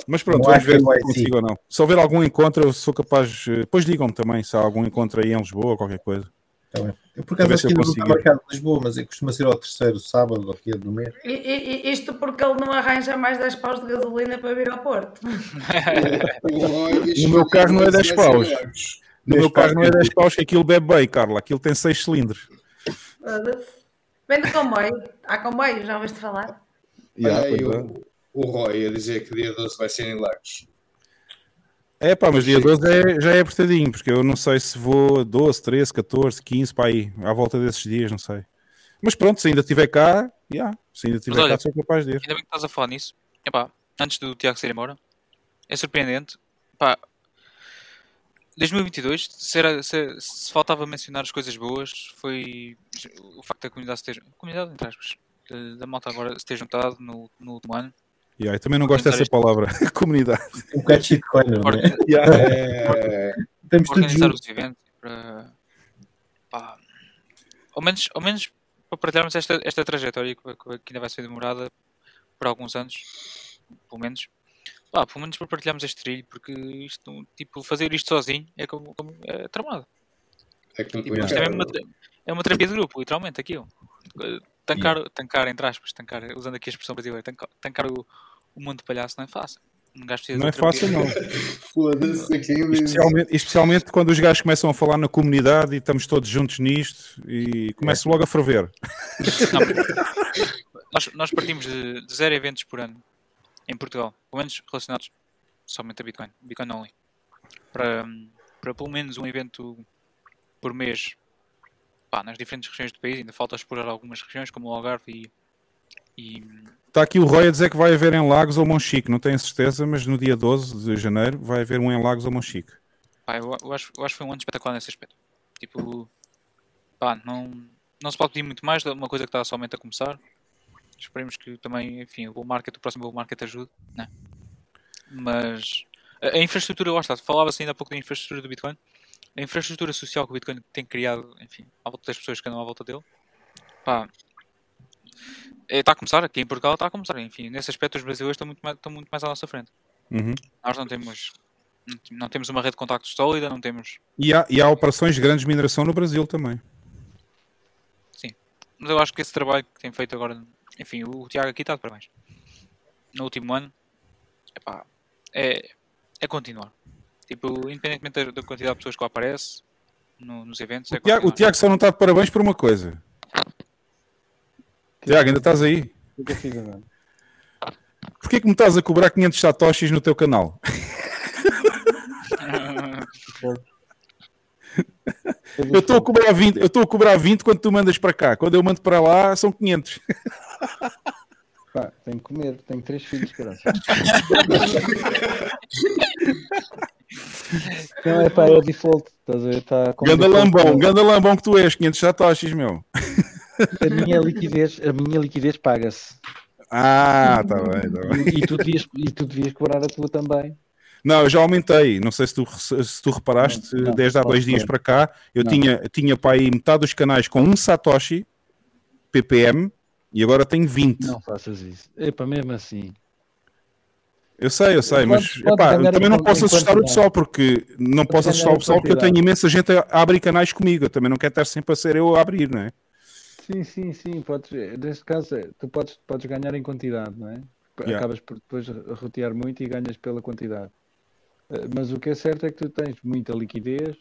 mas pronto, vamos ver se consigo ou não. Se houver algum encontro, eu sou capaz. eh, Depois digam-me também se há algum encontro aí em Lisboa ou qualquer coisa. Tá bem. Eu por acaso acho que eu ainda não está consigo. marcado em Lisboa, mas é costuma ser ao terceiro sábado ou é do mês. I- i- Isto porque ele não arranja mais 10 paus de gasolina para vir ao Porto. No meu carro não é 10 paus. No meu carro não é 10 paus que aquilo bebe bem, Carla. Aquilo tem 6 cilindros. Vem do comboio. Há comboio, já ouviste falar? Yeah, é. o, o Roy a dizer que dia 12 vai ser em Lagos. É pá, mas dia 12 é- já é apertadinho, porque eu não sei se vou 12, 13, 14, 15 para aí, à volta desses dias, não sei. Mas pronto, se ainda estiver cá, já, se ainda estiver olha, cá, sou capaz de ir. Ainda bem que estás a falar nisso. Epá, antes do Tiago ser embora, é surpreendente. Epá, 2022, se, era- se- se faltava mencionar as coisas boas, foi o facto da comunidade se ter, comunidade, entre aspas, de- da malta agora se ter juntado no, no último ano. Yeah, eu também não gosto dessa palavra, comunidade. Um bocado de shitcoiner, não é? Yeah. É, Estamos todos organizar os eventos para pá, ao menos, ao menos para partilharmos esta, esta trajetória que, que ainda vai ser demorada por alguns anos, pelo menos. Pá, pelo menos para partilharmos este trilho, porque isto, tipo, fazer isto sozinho é como, como é tramado. é Tipo, complicado. isto é, mesmo uma, é uma terapia de grupo, literalmente, aquilo. Tancar, tancar, entre aspas, tancar, usando aqui a expressão brasileira, tancar, tancar o, o mundo de palhaço não é fácil. Um gajo precisa de Não é fácil, não. Mesmo. Especialmente, especialmente quando os gajos começam a falar na comunidade e estamos todos juntos nisto e começa logo a ferver. nós, nós partimos de, de zero eventos por ano em Portugal, pelo menos relacionados somente a Bitcoin, Bitcoin only, para, para pelo menos um evento por mês pá, nas diferentes regiões do país. Ainda falta explorar algumas regiões, como o Algarve e, e Está aqui o Roy a dizer que vai haver em Lagos ou Monchique, não tenho certeza, mas no dia 12 de janeiro vai haver um em Lagos ou Monchique. pá, eu, eu acho, eu acho que foi um ano espetacular nesse aspecto. Tipo, pá, não, não se pode pedir muito mais de uma coisa que está somente a começar. Esperemos que também, enfim, o bull market, o próximo bull market ajude, né? Mas a, a infraestrutura, lá está, falava-se ainda há pouco da infraestrutura do Bitcoin. A infraestrutura social que o Bitcoin tem criado, enfim, à volta das pessoas que andam à volta dele, pá, é, está a começar, aqui em Portugal está a começar, enfim, nesse aspecto os brasileiros estão muito mais, estão muito mais à nossa frente. Uhum. Nós não temos, não, temos uma rede de contactos sólida, não temos E, há, e há operações de grande mineração no Brasil também. Mas eu acho que esse trabalho que tem feito agora, enfim, o, o Tiago aqui está de parabéns. No último ano, epá, é, é continuar. Tipo, independentemente da, da quantidade de pessoas que lá aparece no- nos eventos, é O Tiago, o. Tiago só não está de parabéns por uma coisa. Tiago, ainda estás aí? O que agora? Porquê que me estás a cobrar 500 satoshis no teu canal? Eu estou a cobrar 20, eu estou a cobrar 20 quando tu mandas para cá. Quando eu mando para lá são 500. Pá, tenho que comer, tenho três filhos, caralho. Não, é pá, é o default. Estás a ver? Tá como Ganda default. lambão, ganda lambão que tu és, 500 satoshis, meu. A minha liquidez, a minha liquidez paga-se. Ah, tá bem, tá bem. E, e tu devias, e tu devias cobrar a tua também. Não, eu já aumentei. Não sei se tu, se tu reparaste, Não, não, desde há dois dias para cá, eu Não. tinha, tinha para aí metade dos canais com um Satoshi ppm e agora tenho 20. Não faças isso. Epá, mesmo assim. Eu sei, eu sei, mas epá, eu também não posso assustar o pessoal, porque não posso assustar o pessoal porque eu tenho imensa gente a abrir canais comigo. Eu também não quero estar sempre a ser eu a abrir, não é? Sim, sim, sim. Podes, neste caso, é, tu podes, podes ganhar em quantidade, não é? Yeah. Acabas por depois rotear muito e ganhas pela quantidade. Eh, Mas o que é certo é que tu tens muita liquidez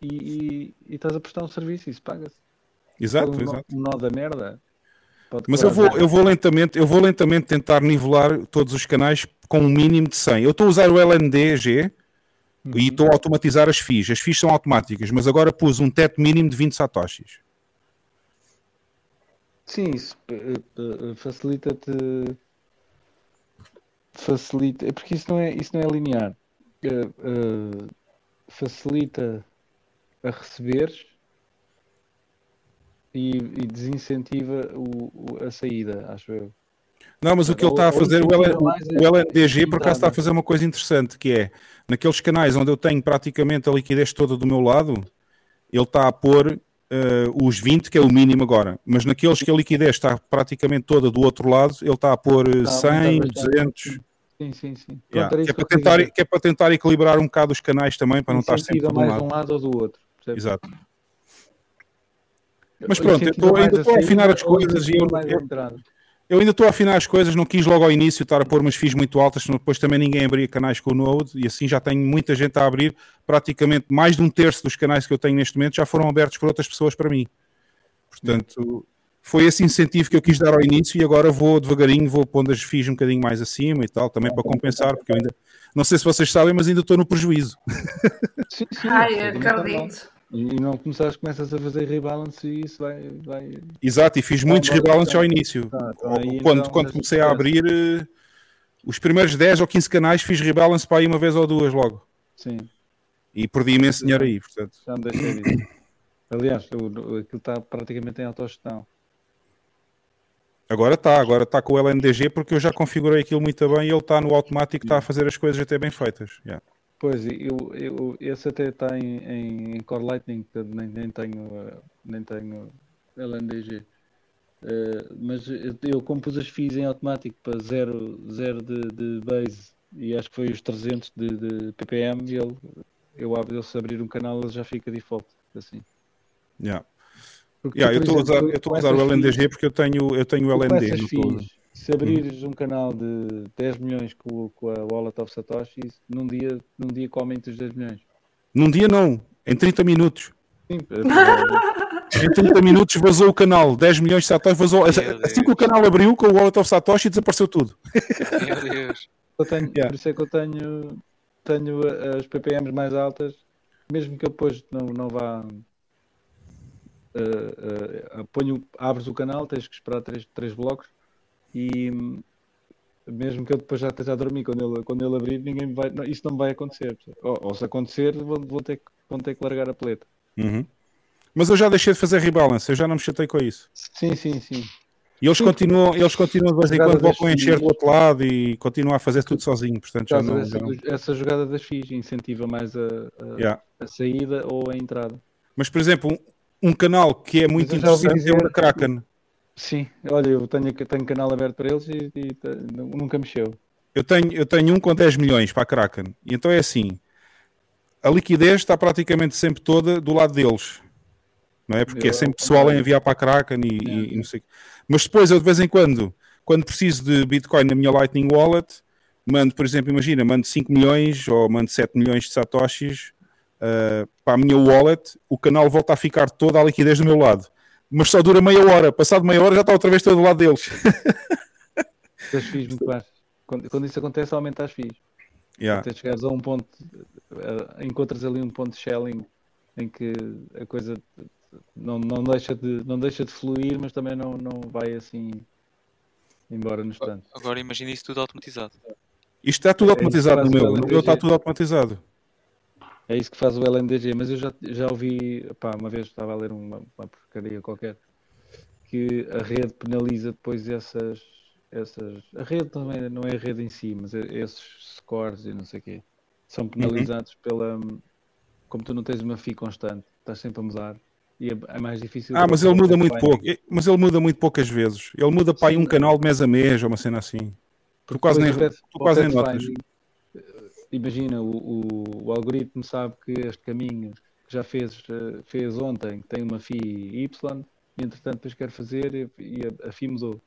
e, e, e estás a prestar um serviço e isso paga-se. Exato, um, exato. um nó da merda. Pode Mas eu vou, eu vou lentamente, eu vou lentamente tentar nivelar todos os canais com um mínimo de 100. Eu estou a usar o LNDG e estou a automatizar as FIIs. As FIIs são automáticas, mas agora pus um teto mínimo de 20 satoshis. Sim, isso eh, eh, facilita-te. Facilita. É porque isso não é, isso não é linear. Eh, eh, facilita a receberes e, e desincentiva o, o- a saída, acho eu. Não, mas o que ele está a fazer, o, LNDG por acaso está a fazer uma coisa interessante, que é, naqueles canais onde eu tenho praticamente a liquidez toda do meu lado, ele está a pôr eh, os 20, que é o mínimo agora, mas naqueles que a liquidez está praticamente toda do outro lado, ele está a pôr eh, Está a aumentar 100, bastante. 200... Sim, sim, sim. Yeah, era que, é para tentar, que é para tentar equilibrar um bocado os canais também, para não estar sempre de um lado. um lado ou do outro. percebes? Exato. Mas pronto, eu estou- mais ainda estou a afinar as coisas e eu, eu- eu ainda estou a afinar as coisas, não quis logo ao início estar a pôr umas FIIs muito altas, senão depois também ninguém abria canais com o Node e assim já tenho muita gente a abrir. Praticamente mais de um terço dos canais que eu tenho neste momento já foram abertos por outras pessoas para mim. Portanto, foi esse incentivo que eu quis dar ao início e agora vou devagarinho, vou pondo as FIIs um bocadinho mais acima e tal, também para compensar, porque eu ainda não sei se vocês sabem, mas ainda estou no prejuízo. Sim, sim, Ai, acredito. E não começares, começas a fazer rebalance e isso vai. vai... Exato, e fiz Vai muitos embora, rebalances ao então. início. Tá, então aí, quando então, quando comecei a abrir, eh, os primeiros 10 ou 15 canais fiz rebalance para aí uma vez ou duas logo. Sim, E perdi imenso dinheiro aí, portanto. já me deixei disso. Aliás, aquilo está praticamente em autogestão. Agora está, agora está com o LNDG porque eu já configurei aquilo muito bem e ele está no automático, está a fazer as coisas até bem feitas. Yeah. Pois, eu, eu, esse até está em, em, em Core Lightning, que nem, nem tenho, eh, nem tenho LNDG. Eh, mas eu, eu como pus as FIIs em automático para 0 zero de, de base e acho que foi os 300 de, de ppm, ele, eu abro, ele se abrir um canal ele já fica default, assim. Yeah. Porque, Yeah, eu estou a usar, eu estou a usar o LNDG porque eu tenho, eu tenho o Tu com LND. essas se abrires um canal de 10 milhões com, com a Wallet of Satoshi, num dia, num dia come-te os 10 milhões. Num dia não, em 30 minutos. Sim, é- Em 30 minutos vazou o canal, 10 milhões de Satoshi vazou. Assim que o canal abriu com o Wallet of Satoshi desapareceu tudo. Meu Deus. eu tenho, Por isso é que eu tenho, tenho as ppms mais altas, mesmo que eu depois não, não vá. eh, eh, ponho, abres o canal, tens que esperar 3, três blocos e mesmo que eu depois já esteja a dormir quando ele, quando ele abrir, ninguém vai. Não, isso não me vai acontecer. Ou, ou se acontecer, vou, vou ter, vão ter que largar a peleta. Uhum. Mas eu já deixei de fazer rebalance, eu já não me chatei com isso. Sim, sim, sim. E eles continuam, eles continuam de vez em quando a encher do outro lado e continuam a fazer tudo sozinho, portanto já não, dessa, não- essa jogada das FIIs incentiva mais a, a, Yeah. a saída ou a entrada. Mas por exemplo, um, um canal que é muito interessante é o dizer- da Kraken. Sim, olha, eu tenho, tenho canal aberto para eles e, e nunca mexeu. Eu tenho, eu tenho um com 10 milhões para a Kraken. E então é assim: a liquidez está praticamente sempre toda do lado deles. Não é? Porque Eu- é sempre pessoal a enviar para a Kraken e, e- e não sei. Mas depois eu de vez em quando, quando preciso de Bitcoin na minha Lightning Wallet, mando, por exemplo, imagina, mando 5 milhões ou mando 7 milhões de Satoshis ah, para a minha wallet, o canal volta a ficar toda a liquidez do meu lado. Mas só dura meia hora. Passado meia hora já está outra vez todo do lado deles. Das FIIs muito baixas. Quando, quando isso acontece, aumenta as FIIs. Yeah. Até chegares a um ponto, eh, encontras ali um ponto de shelling em que a coisa não, não, deixa, de, não deixa de fluir, mas também não, não vai assim embora no instante. Agora imagina isso tudo automatizado. Isto está tudo É automatizado isso no meu. No meu está tudo automatizado. É isso que faz o LNDG, mas eu já, já ouvi, pá, uma vez estava a ler uma, uma porcaria qualquer, que a rede penaliza depois essas, essas. A rede também não é a rede em si, mas é- esses scores e não sei o quê, são penalizados pela. Como tu não tens uma FII constante, estás sempre a mudar e é, é mais difícil. Ah, mas ele muda muito pouco. Mas ele muda muito poucas vezes. Ele muda para aí um canal de mês a mês ou uma cena assim. Tu quase nem, tu quase nem notas. Imagina, o, o, o algoritmo sabe que este caminho que já fez, eh, fez ontem tem uma FI Y e entretanto depois quer fazer e, e a, a FI mudou.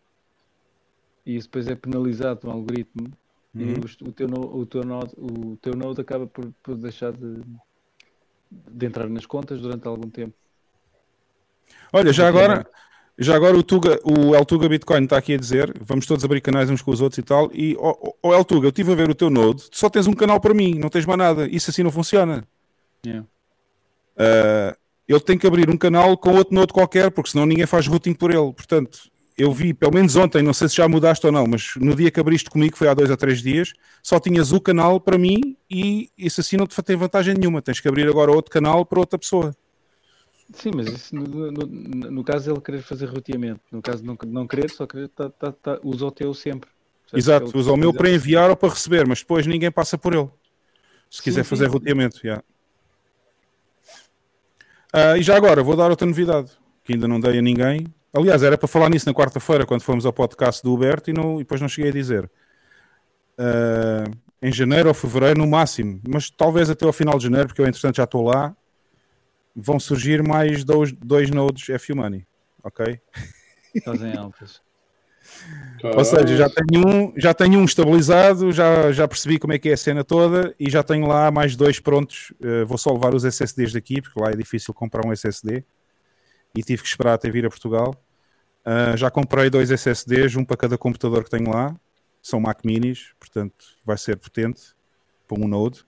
E isso depois é penalizado no algoritmo e Uhum. os- o, teu, no- o, teu node, o teu node acaba por, por deixar de, de entrar nas contas durante algum tempo. Olha, já agora, Já agora o, Tuga, o El Tuga Bitcoin está aqui a dizer, vamos todos abrir canais uns com os outros e tal, e o oh, El Tuga, eu estive a ver o teu Node, tu só tens um canal para mim, não tens mais nada, isso assim não funciona. Yeah. Uh, ele tem que abrir um canal com outro Node qualquer, porque senão ninguém faz routing por ele. Portanto, eu vi, pelo menos ontem, não sei se já mudaste ou não, mas no dia que abriste comigo, foi há dois ou três dias, só tinhas o canal para mim e isso assim não te tem vantagem nenhuma. Tens que abrir agora outro canal para outra pessoa. Sim, mas isso no, no, no caso ele querer fazer roteamento, no caso de não, não querer, só querer, tá, tá, tá, usa o teu sempre. Exato, usa o meu para enviar ou para receber, mas depois ninguém passa por ele. Se sim, quiser sim, fazer sim. roteamento, yeah. uh, E já agora, vou dar outra novidade que ainda não dei a ninguém, Aliás, era para falar nisso na quarta-feira, quando fomos ao podcast do Huberto, e, não, e depois não cheguei a dizer. Uh, em janeiro ou fevereiro, no máximo, mas talvez até ao final de janeiro, porque eu, entretanto, já estou lá, vão surgir mais dois, dois nodes F-Money. Ok? Fazem altas. Ou seja, já tenho um, já tenho um estabilizado, já, já percebi como é que é a cena toda e já tenho lá mais dois prontos. Uh, vou só levar os SSDs daqui, porque lá é difícil comprar um SSD e tive que esperar até vir a Portugal. Uh, já comprei dois SSDs, um para cada computador que tenho lá. São Mac Minis, portanto vai ser potente para um Node.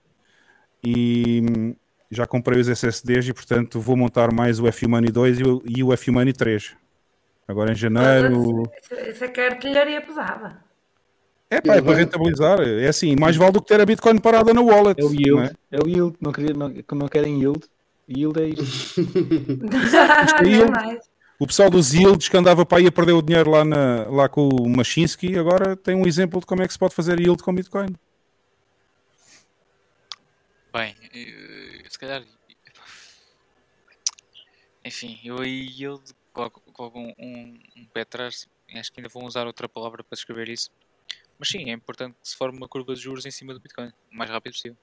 E já comprei os SSDs e, portanto, vou montar mais o F-Money 2 e o, e o F-Money 3. Agora em janeiro. Isso é que é artilharia pesada. É pá, é para rentabilizar. É assim, mais vale do que ter a Bitcoin parada na wallet. É o yield. É? é? o yield. Não, queria, não, não querem yield. Yield é isto. isto é yield. O pessoal dos yields que andava para aí a perder o dinheiro lá, na, lá com o Machinsky, agora tem um exemplo de como é que se pode fazer yield com Bitcoin. Bem, se calhar. Enfim, eu aí yield coloco, coloco um, um, um pé atrás. Acho que ainda vou usar outra palavra para descrever isso. Mas sim, é importante que se forme uma curva de juros em cima do Bitcoin, o mais rápido possível.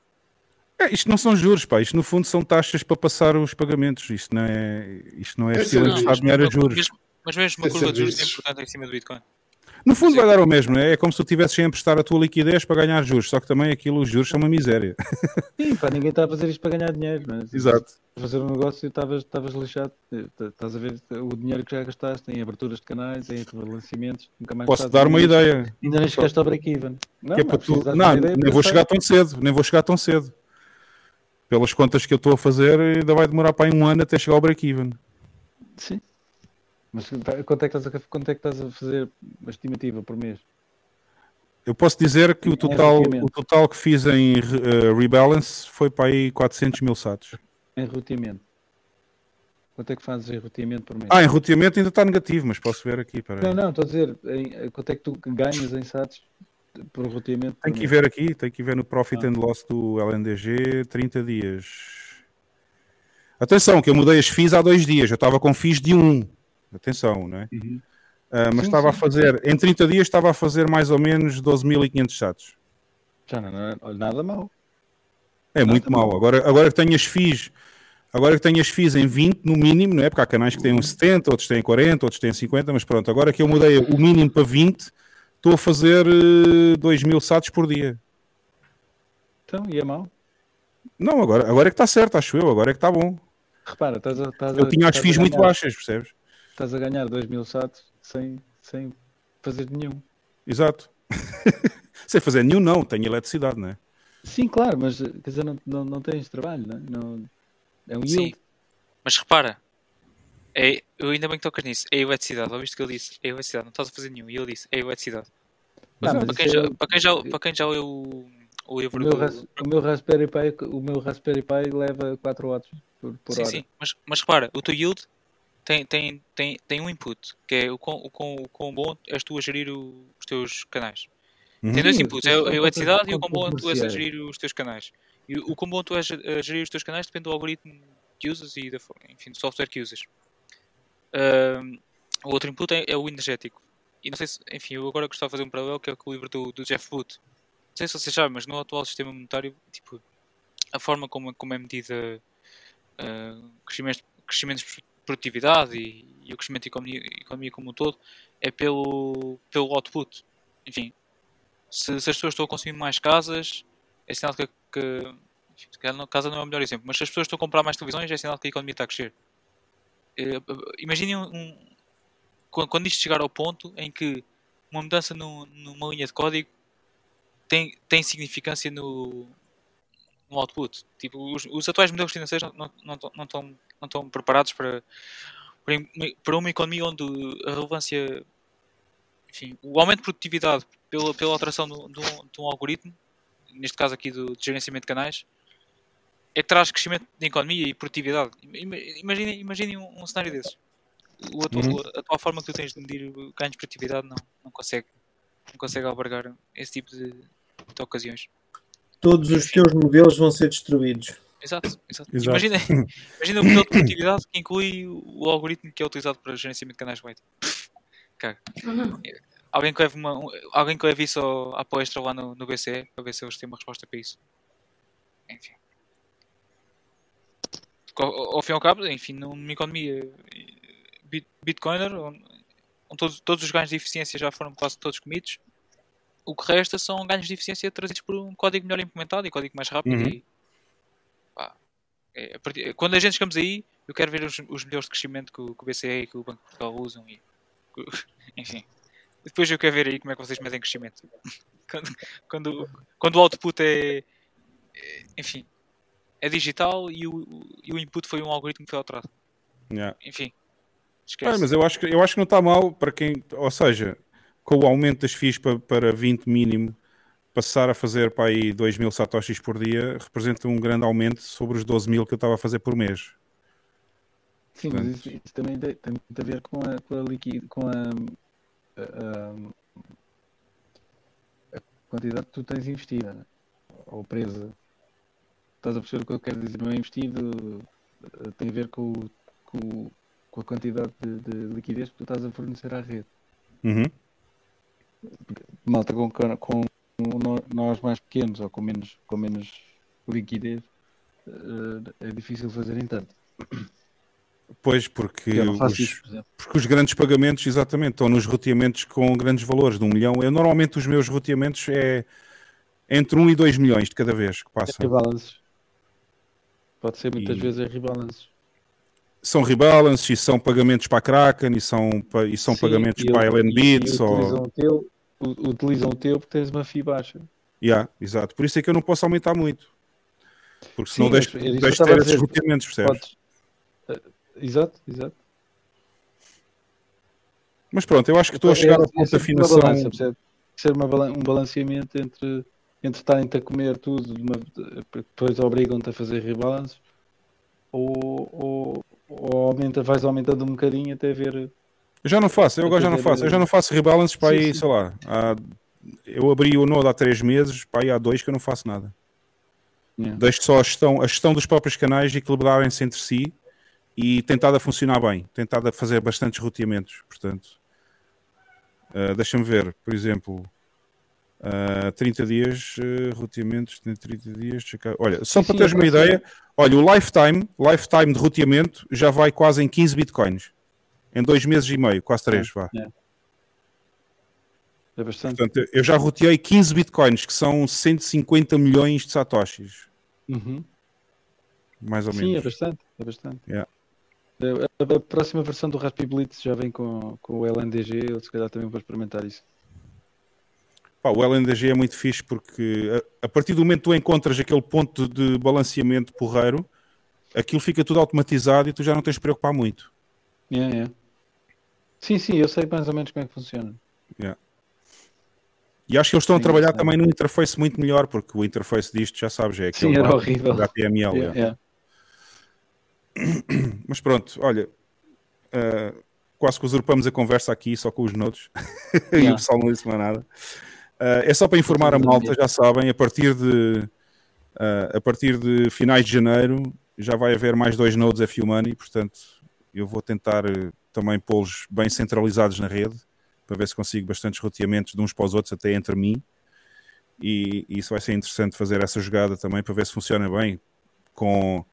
É, isto não são juros, pá. Isto no fundo são taxas para passar os pagamentos. Isto não é, isto não é, é estilo de dinheiro a juros. Mesmo, mas mesmo uma curva de juros é importante em cima do Bitcoin. No fundo Sim. vai dar o mesmo, né? é como se tu tivesses a emprestar a tua liquidez para ganhar juros, só que também aquilo, os juros são uma miséria. Sim, pá, ninguém está a fazer isto para ganhar dinheiro, mas Exato. fazer um negócio estavas, estavas lixado, estás a ver o dinheiro que já gastaste em aberturas de canais, em relançamentos, nunca mais Posso dar uma ideia? Ainda nem chegaste ao break-even. Não, é não, tu... não nem vou chegar tão cedo, nem vou chegar tão cedo pelas contas que eu estou a fazer, ainda vai demorar para um ano até chegar ao break-even. Sim. Mas quanto é, que estás a, quanto é que estás a fazer uma estimativa por mês? Eu posso dizer que o total, o total que fiz em uh, rebalance foi para aí 400 mil satos. Em roteamento. Quanto é que fazes em roteamento por mês? Ah, em roteamento ainda está negativo, mas posso ver aqui. Não, não, estou a dizer, em, quanto é que tu ganhas em satos por roteamento? Tem que ir ver aqui, tem que ir ver no Profit ah. and Loss do LNDG, 30 dias. Atenção, que eu mudei as FIIs há dois dias, eu estava com FIIs de 1. Um. Atenção, não é? Uhum. Uh, mas sim, estava sim. a fazer, em 30 dias estava a fazer mais ou menos 12.500 chatos. Já não é nada mal. É nada muito mal. Agora, agora que tenho as FIIs, agora que tenho as FIIs em 20 no mínimo, não é? Porque há canais que têm 70, outros têm 40, outros têm 50, mas pronto, agora que eu mudei o mínimo para 20, estou a fazer uh, eh, 2.000 satos por dia. Então, e é mal? Não, agora, agora é que está certo, acho eu, agora é que está bom. Repara, estás a, estás Eu tinha as FIIs muito baixas, percebes? Estás a ganhar 2 mil satos sem, sem fazer nenhum. Exato. sem fazer nenhum, não. Tenho eletricidade, não é? Sim, claro, mas quer dizer, não, não, não tens trabalho, não é? Não, é um yield. Sim, mas repara, é, eu ainda bem que tocas nisso. É a eletricidade. Ouviste o que ele disse? É eletricidade. Não estás a fazer nenhum. E ele disse: é a eletricidade. Mas, não, para, quem já, é... para, quem já, para quem já leu o, o livro o meu, do... ras, o meu Raspberry Pi o meu Raspberry Pi leva 4 watts por, por sim, hora. Sim, mas, mas repara, o teu yield tem, tem, tem, tem um input, que é o quão, o quão, o quão bom és tu a gerir o, os teus canais. Uhum. Tem dois inputs, é a eletricidade e o quão bom tu és a gerir os teus canais. E o quão bom tu és a gerir os teus canais depende do algoritmo que usas e da, enfim, do software que usas. Uh, o outro input é, é, o energético. E não sei se, enfim, eu agora gostava de fazer um paralelo que é com o livro do, do Jeff Booth. Não sei se vocês sabem, mas no atual sistema monetário, tipo, a forma como, como é medida uh, crescimentos, crescimentos produtividade e, e, o crescimento da economia, economia como um todo é pelo, pelo output. Enfim, se, se as pessoas estão a consumir mais casas, é sinal que, que enfim, casa não é o melhor exemplo, mas se as pessoas estão a comprar mais televisões, é sinal que a economia está a crescer. Uh, imaginem um, quando, isto chegar ao ponto em que uma mudança no- numa linha de código tem, tem significância no, no output. Tipo, os, os atuais modelos financeiros não, não, não, não, estão, não estão preparados para, para, uma economia onde a relevância, enfim, o aumento de produtividade pela, pela alteração de, um- de algoritmo, neste caso aqui do, de gerenciamento de canais, é que traz crescimento de economia e produtividade. Ima- Imaginem, imaginem um, um cenário desses. O Uhum. A atual forma que tu tens de medir ganhos de produtividade não, não, consegue, não consegue albergar esse tipo de, de ocasiões. Todos os teus modelos vão ser destruídos. Exato, exato. Exato. Imagina, imagina o modelo de produtividade que inclui o algoritmo que é utilizado para gerenciamento de canais web. Caga. Alguém que leve, uma, um- alguém que leve isso à palestra lá no, no BCE para ver se eles têm uma resposta para isso. Enfim. Ao, ao fim e ao cabo, enfim, numa economia bit- bitcoiner, onde, onde todos, todos os ganhos de eficiência já foram quase todos comidos, o que resta são ganhos de eficiência trazidos por um código melhor implementado e código mais rápido. Uhum. E, é, partir- quando a gente chegamos aí, eu quero ver os, os melhores de crescimento que, o- que o BCE e que o Banco de Portugal usam. E, enfim. Depois eu quero ver aí como é que vocês medem crescimento. Quando, quando, quando o output é, é- enfim, é digital e o, e o input foi um algoritmo que foi alterado. Yeah. Enfim, Ah, esquece. mas eu acho, que, eu acho que não está mal para quem, ou seja, com o aumento das FIIs para, para 20 mínimo, passar a fazer para aí 2 mil satoshis por dia representa um grande aumento sobre os 12 mil que eu estava a fazer por mês. Sim, mas isso, isso também tem, tem muito a ver com a, com a liquid, com a, a- a- quantidade que tu tens investida, né? ou presa. Estás a perceber o que eu quero dizer? Não é investido, eh, tem a ver com, com, com a quantidade de, de liquidez que tu estás a fornecer à rede. Uhum. Malta com, com, nós mais pequenos ou com menos, com menos liquidez, eh, é difícil fazerem tanto. Pois, porque os, isso, por porque os grandes pagamentos, exatamente, estão nos roteamentos com grandes valores, de um milhão. Eu normalmente os meus roteamentos é entre 1 e 2 milhões de cada vez que passa. Rebalances. Pode ser muitas E- vezes é rebalances. São rebalances e são pagamentos para a Kraken e são, e são Sim, pagamentos para a eles- LN Bits utilizam ou... o teu, utilizam o teu porque tens uma FI baixa. Yeah, exato. Por isso é que eu não posso aumentar muito. Porque senão Sim, deixo, de ter esses roteamentos, percebes? Podes- eh, Exato, exato. Mas pronto, eu acho que estou a É- chegar é ao ponto afinação. balança? Ser uma um balanceamento entre, entre estarem-te a comer tudo, de uma- depois obrigam-te a fazer rebalance, ou, ou, ou aumenta, vais aumentando um bocadinho até ver. Eu já não faço, eu agora já não faço. Eu já não faço rebalances para Sim, aí, sim. sei lá. há- eu abri o Node há três meses, para aí há dois que eu não faço nada. Yeah. Deixo só a gestão, a gestão dos próprios canais equilibrarem-se entre si e tentado a funcionar bem, tentado a fazer bastantes roteamentos. Portanto, ah, deixa-me ver, por exemplo, ah, 30 dias, ah, roteamentos, tem 30 dias. Olha, só para teres uma é ideia, olha, o lifetime, lifetime de roteamento já vai quase em 15 bitcoins. Em dois meses e meio, quase três, vá. É. É bastante. Portanto, eu já roteei 15 bitcoins, que são 150 milhões de satoshis. Uhum. Mais ou Sim, é menos. bastante, é bastante. Yeah. A, a- a próxima versão do Raspi Blitz já vem com, com o LNDG, eu se calhar também vou experimentar isso. Pá, o LNDG é muito fixe porque a, a partir do momento que tu encontras aquele ponto de balanceamento porreiro, aquilo fica tudo automatizado e tu já não tens de preocupar muito. Yeah, yeah. Sim, sim, eu sei mais ou menos como é que funciona. Yeah. E acho que eles estão a Sim, trabalhar sim. também num interface muito melhor, porque o interface disto, já sabes, é aquele Sim, era horrível. HTML. Yeah, yeah. Mas pronto, olha, ah, quase que usurpamos a conversa aqui só com os notes e o pessoal não disse mais nada. Ah, é só para informar a malta, já sabem, a partir de ah, a partir de finais de janeiro já vai haver mais dois nodes F Money, portanto eu vou tentar eh, também pô-los bem centralizados na rede para ver se consigo bastantes roteamentos de uns para os outros, até entre mim. E, e isso vai ser interessante fazer essa jogada também para ver se funciona bem com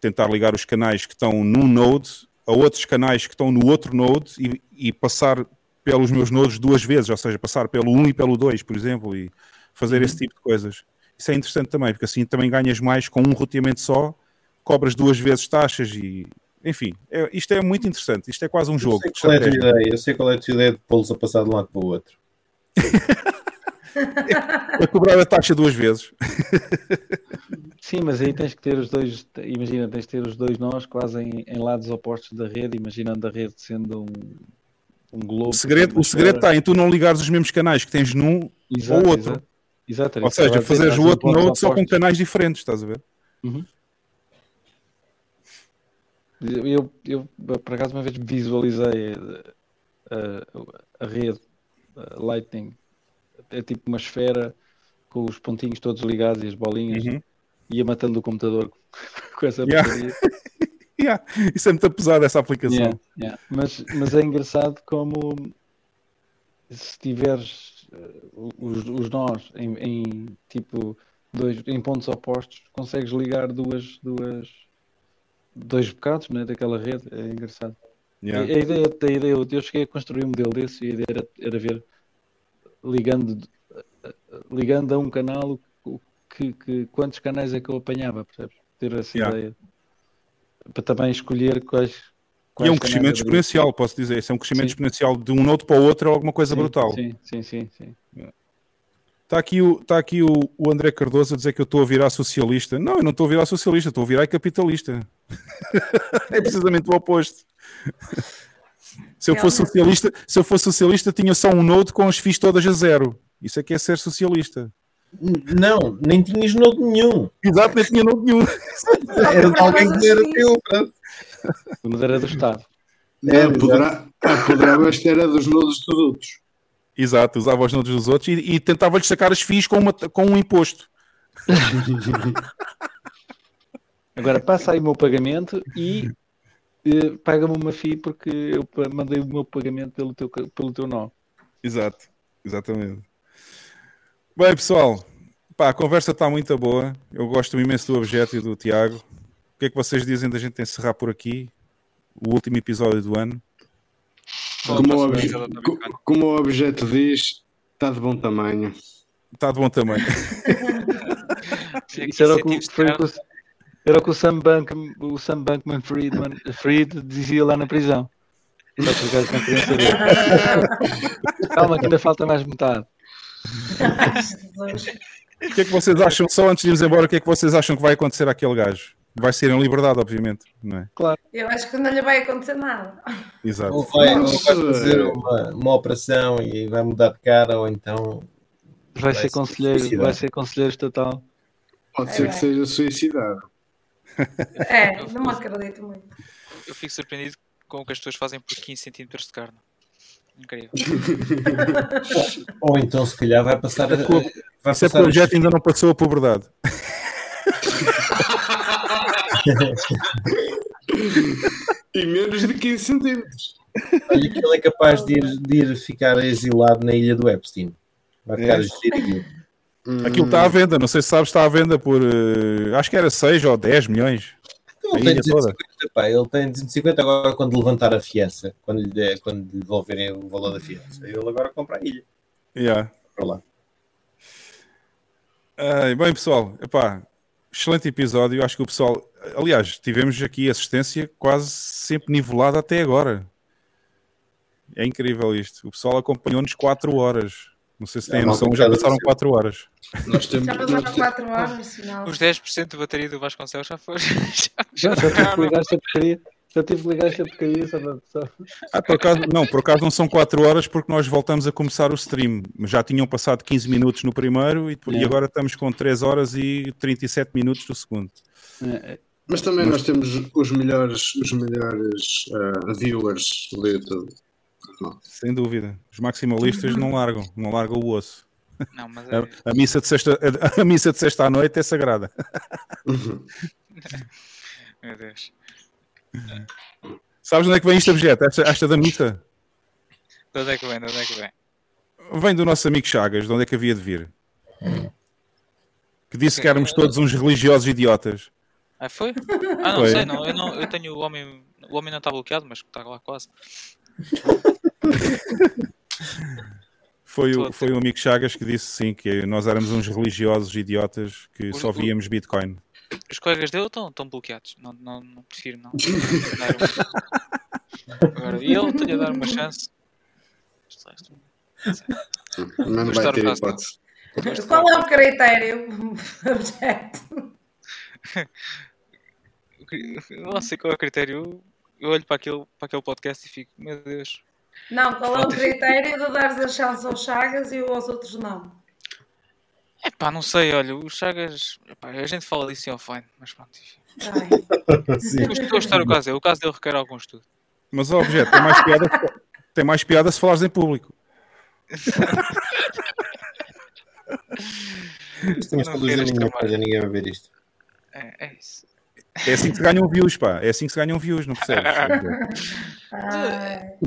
tentar ligar os canais que estão num node a outros canais que estão no outro node e, e passar pelos meus nodes duas vezes, ou seja, passar pelo 1 e pelo 2, por exemplo, e fazer esse tipo de coisas. Isso é interessante também, porque assim também ganhas mais com um roteamento só, cobras duas vezes taxas e Enfim, é- isto é muito interessante. Isto é quase um jogo. sei qual é a tua ideia. Eu sei qual é a tua ideia de pô-los a passar de um lado para o outro. É cobrar a taxa duas vezes. Sim, mas aí tens que ter os dois, imagina, tens de ter os dois nós quase em, em lados opostos da rede, imaginando a rede sendo um, um globo. O segredo, o segredo está em tu não ligares os mesmos canais que tens num Exato, ou outro. exato. Ou que eu seja, a fazeres o outro node só com canais diferentes, estás a ver? Uhum. Eu, eu, eu, por acaso uma vez visualizei eh, a, a rede a Lightning é tipo uma esfera com os pontinhos todos ligados e as bolinhas Uhum. ia matando o computador com essa Yeah. porcaria. Yeah, Isso é muito pesado, essa aplicação. Yeah, yeah. Mas, mas é engraçado como se tiveres eh, os, os nós em, em, tipo dois, em pontos opostos, consegues ligar duas, duas dois bocados né, daquela rede, é engraçado. Yeah. A, a ideia, a ideia, eu eu cheguei a construir um modelo desse e a ideia era, era ver ligando, ligando a um canal que, que, quantos canais é que eu apanhava, percebes? Ter essa Yeah. ideia. Para também escolher quais. E é quais um crescimento exponencial, posso dizer. Isso é um crescimento Sim. exponencial de um node para o outro, é alguma coisa Sim, brutal. Sim, sim, sim. sim. Está aqui, o, está aqui o, o André Cardoso a dizer que eu estou a virar socialista. Não, eu não estou a virar socialista, estou a virar capitalista. é precisamente o oposto. Se eu fosse Realmente. socialista, se eu fosse socialista, tinha só um node com as FIIs todas a zero. Isso é que é ser socialista. Não, nem tinhas node nenhum. Exato, nem tinha node nenhum. Era de alguém que era teu. pronto. Mas era do Estado. Não, apoderava- apoderava-te era dos nodos dos outros. Exato, usava os nodes dos outros e, e tentava-lhes sacar as FIIs com, uma, com um imposto. Agora passa aí o meu pagamento e eh, paga-me uma FII porque eu mandei o meu pagamento pelo teu, pelo teu nó. Exato, exatamente. Bem, pessoal, pá, a conversa está muito boa. Eu gosto imenso do objeto e do Tiago. O que é que vocês dizem da gente encerrar por aqui o último episódio do ano? Como obje- como o objeto diz, está de bom tamanho. Está de bom tamanho. Isso era o que, o- foi o que o- era o que o Sam, Bank, o Sam Bankman Friedman, Fried dizia lá na prisão. Só por acaso não queriam saber. Calma, que ainda falta mais metade. O que é que vocês acham, só antes de irmos embora, o que é que vocês acham que vai acontecer àquele gajo? Vai ser em liberdade, obviamente, não é? Claro. Eu acho que não lhe vai acontecer nada. Exato. Ou vai, ou vai fazer uma, uma operação e vai mudar de cara, ou então. Vai, ser se conselheiro, suicidar. vai ser conselheiro estatal. Pode É ser que seja suicidado. É, não me acredito muito. Eu fico surpreendido com o que as pessoas fazem por 15 centímetros de carne. Incrível. Ou então, se calhar, vai passar a. Vai Isso é passar porque o objeto ainda não passou a puberdade. E menos de 15 centímetros. Olha que ele é capaz de ir, de ir ficar exilado na ilha do Epstein. Vai ficar É? aquilo. Aquilo está à venda, não sei se sabes, está à venda por. eh, acho que era 6 ou 10 milhões. Ele tem ilha toda. 250, pá, ele tem 250 agora quando levantar a fiança, quando lhe, der- quando lhe devolverem o valor da fiança. Ele agora compra a ilha. Yeah. Para lá. Ai, bem, pessoal, epá, excelente episódio. Acho que o pessoal, aliás, tivemos aqui assistência quase sempre nivelada até agora. É incrível isto. O pessoal acompanhou-nos 4 horas. Não sei se têm É noção, já passaram assim. 4 horas. Nós temos, Já passaram 4 horas, sinal. Os 10% de bateria do Vasconcelos já foi. Já, já ligar esta porcaria. Já tive que ligar esta porcaria só para. Só... Ah, por acaso, não, por acaso não são 4 horas porque nós voltamos a começar o stream. Já tinham passado 15 minutos no primeiro e, e É. agora estamos com 3 horas e 37 minutos do segundo. É, mas também nós temos os melhores, os melhores ah, viewers do YouTube. Sem dúvida. Os maximalistas não largam, não largam o osso. Não, mas é... A, a missa de sexta, a, a missa de sexta à noite é sagrada. Meu Deus. Sabes onde é que vem isto, objeto? Esta, esta da missa? De onde é que vem? De onde é que vem? Vem do nosso amigo Chagas, de onde é que havia de vir? Que disse que éramos todos uns religiosos idiotas. Ah, foi? Ah, não Foi. sei, não. Eu, não, eu tenho o homem. O homem não está bloqueado, mas está lá quase. Foi, Tô o, a foi o amigo Chagas que disse sim, que nós éramos uns religiosos idiotas que Os- só víamos Bitcoin. Os colegas dele estão, estão bloqueados. Não, não, não prefiro não. Dar Agora, e ele tem a dar uma chance. Não vai ter hipótese. Qual é o critério? Objeto. Eu não sei qual é o critério. Eu olho para aquele, para aquele podcast e fico, meu Deus. Não, qual é o critério de dares a chance aos Chagas e aos outros não? É pá, não sei, olha, os Chagas. Epá, a gente fala disso em offline, mas pronto. Estou a estudar o caso dele. O caso dele requer algum estudo. Mas o objeto tem mais piada, tem mais piada se falares em público. Isto a este ninguém, ninguém vai ver isto. É, é isso. É assim que se ganham views, pá. É assim que se ganham views, não percebes? Ai.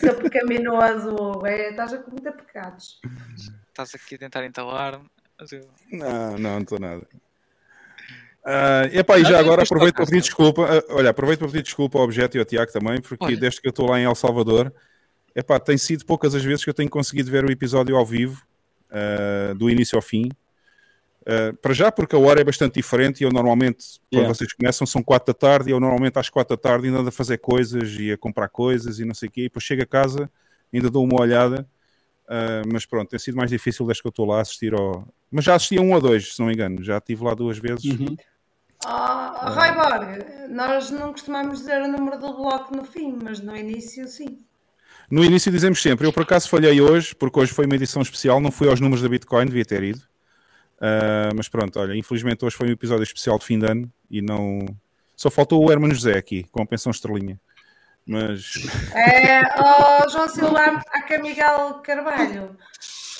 Seu pecaminoso. É, estás a cometer pecados. Estás aqui a tentar entalar-me. eu- Não, não, não estou nada. Ah, epá, e já agora do aproveito para pedir desculpa. ah, olha, aproveito para pedir desculpa ao Objeto e ao Tiago também, porque Olha. desde que eu estou lá em El Salvador, epá, tem sido poucas as vezes que eu tenho conseguido ver o episódio ao vivo, ah, do início ao fim. Ah, para já, porque a hora é bastante diferente e eu normalmente, quando Yeah. vocês começam, são quatro da tarde e eu normalmente às quatro da tarde ainda ando a fazer coisas e a comprar coisas e não sei o quê. E depois chego a casa, ainda dou uma olhada. Ah, mas pronto, tem sido mais difícil desde que eu estou lá a assistir ao. Mas já assisti a um ou dois, se não me engano. Já estive lá duas vezes. Uhum. Oh, Roy Borg, nós não costumamos dizer o número do bloco no fim, mas no início sim. No início dizemos sempre, eu por acaso falhei hoje, porque hoje foi uma edição especial, não fui aos números da Bitcoin, devia ter ido. Ah, mas pronto, olha, infelizmente hoje foi um episódio especial de fim de ano e não. Só faltou o Hermano José aqui, com a pensão estrelinha. Mas É, oh, João Silva, é Miguel Carvalho.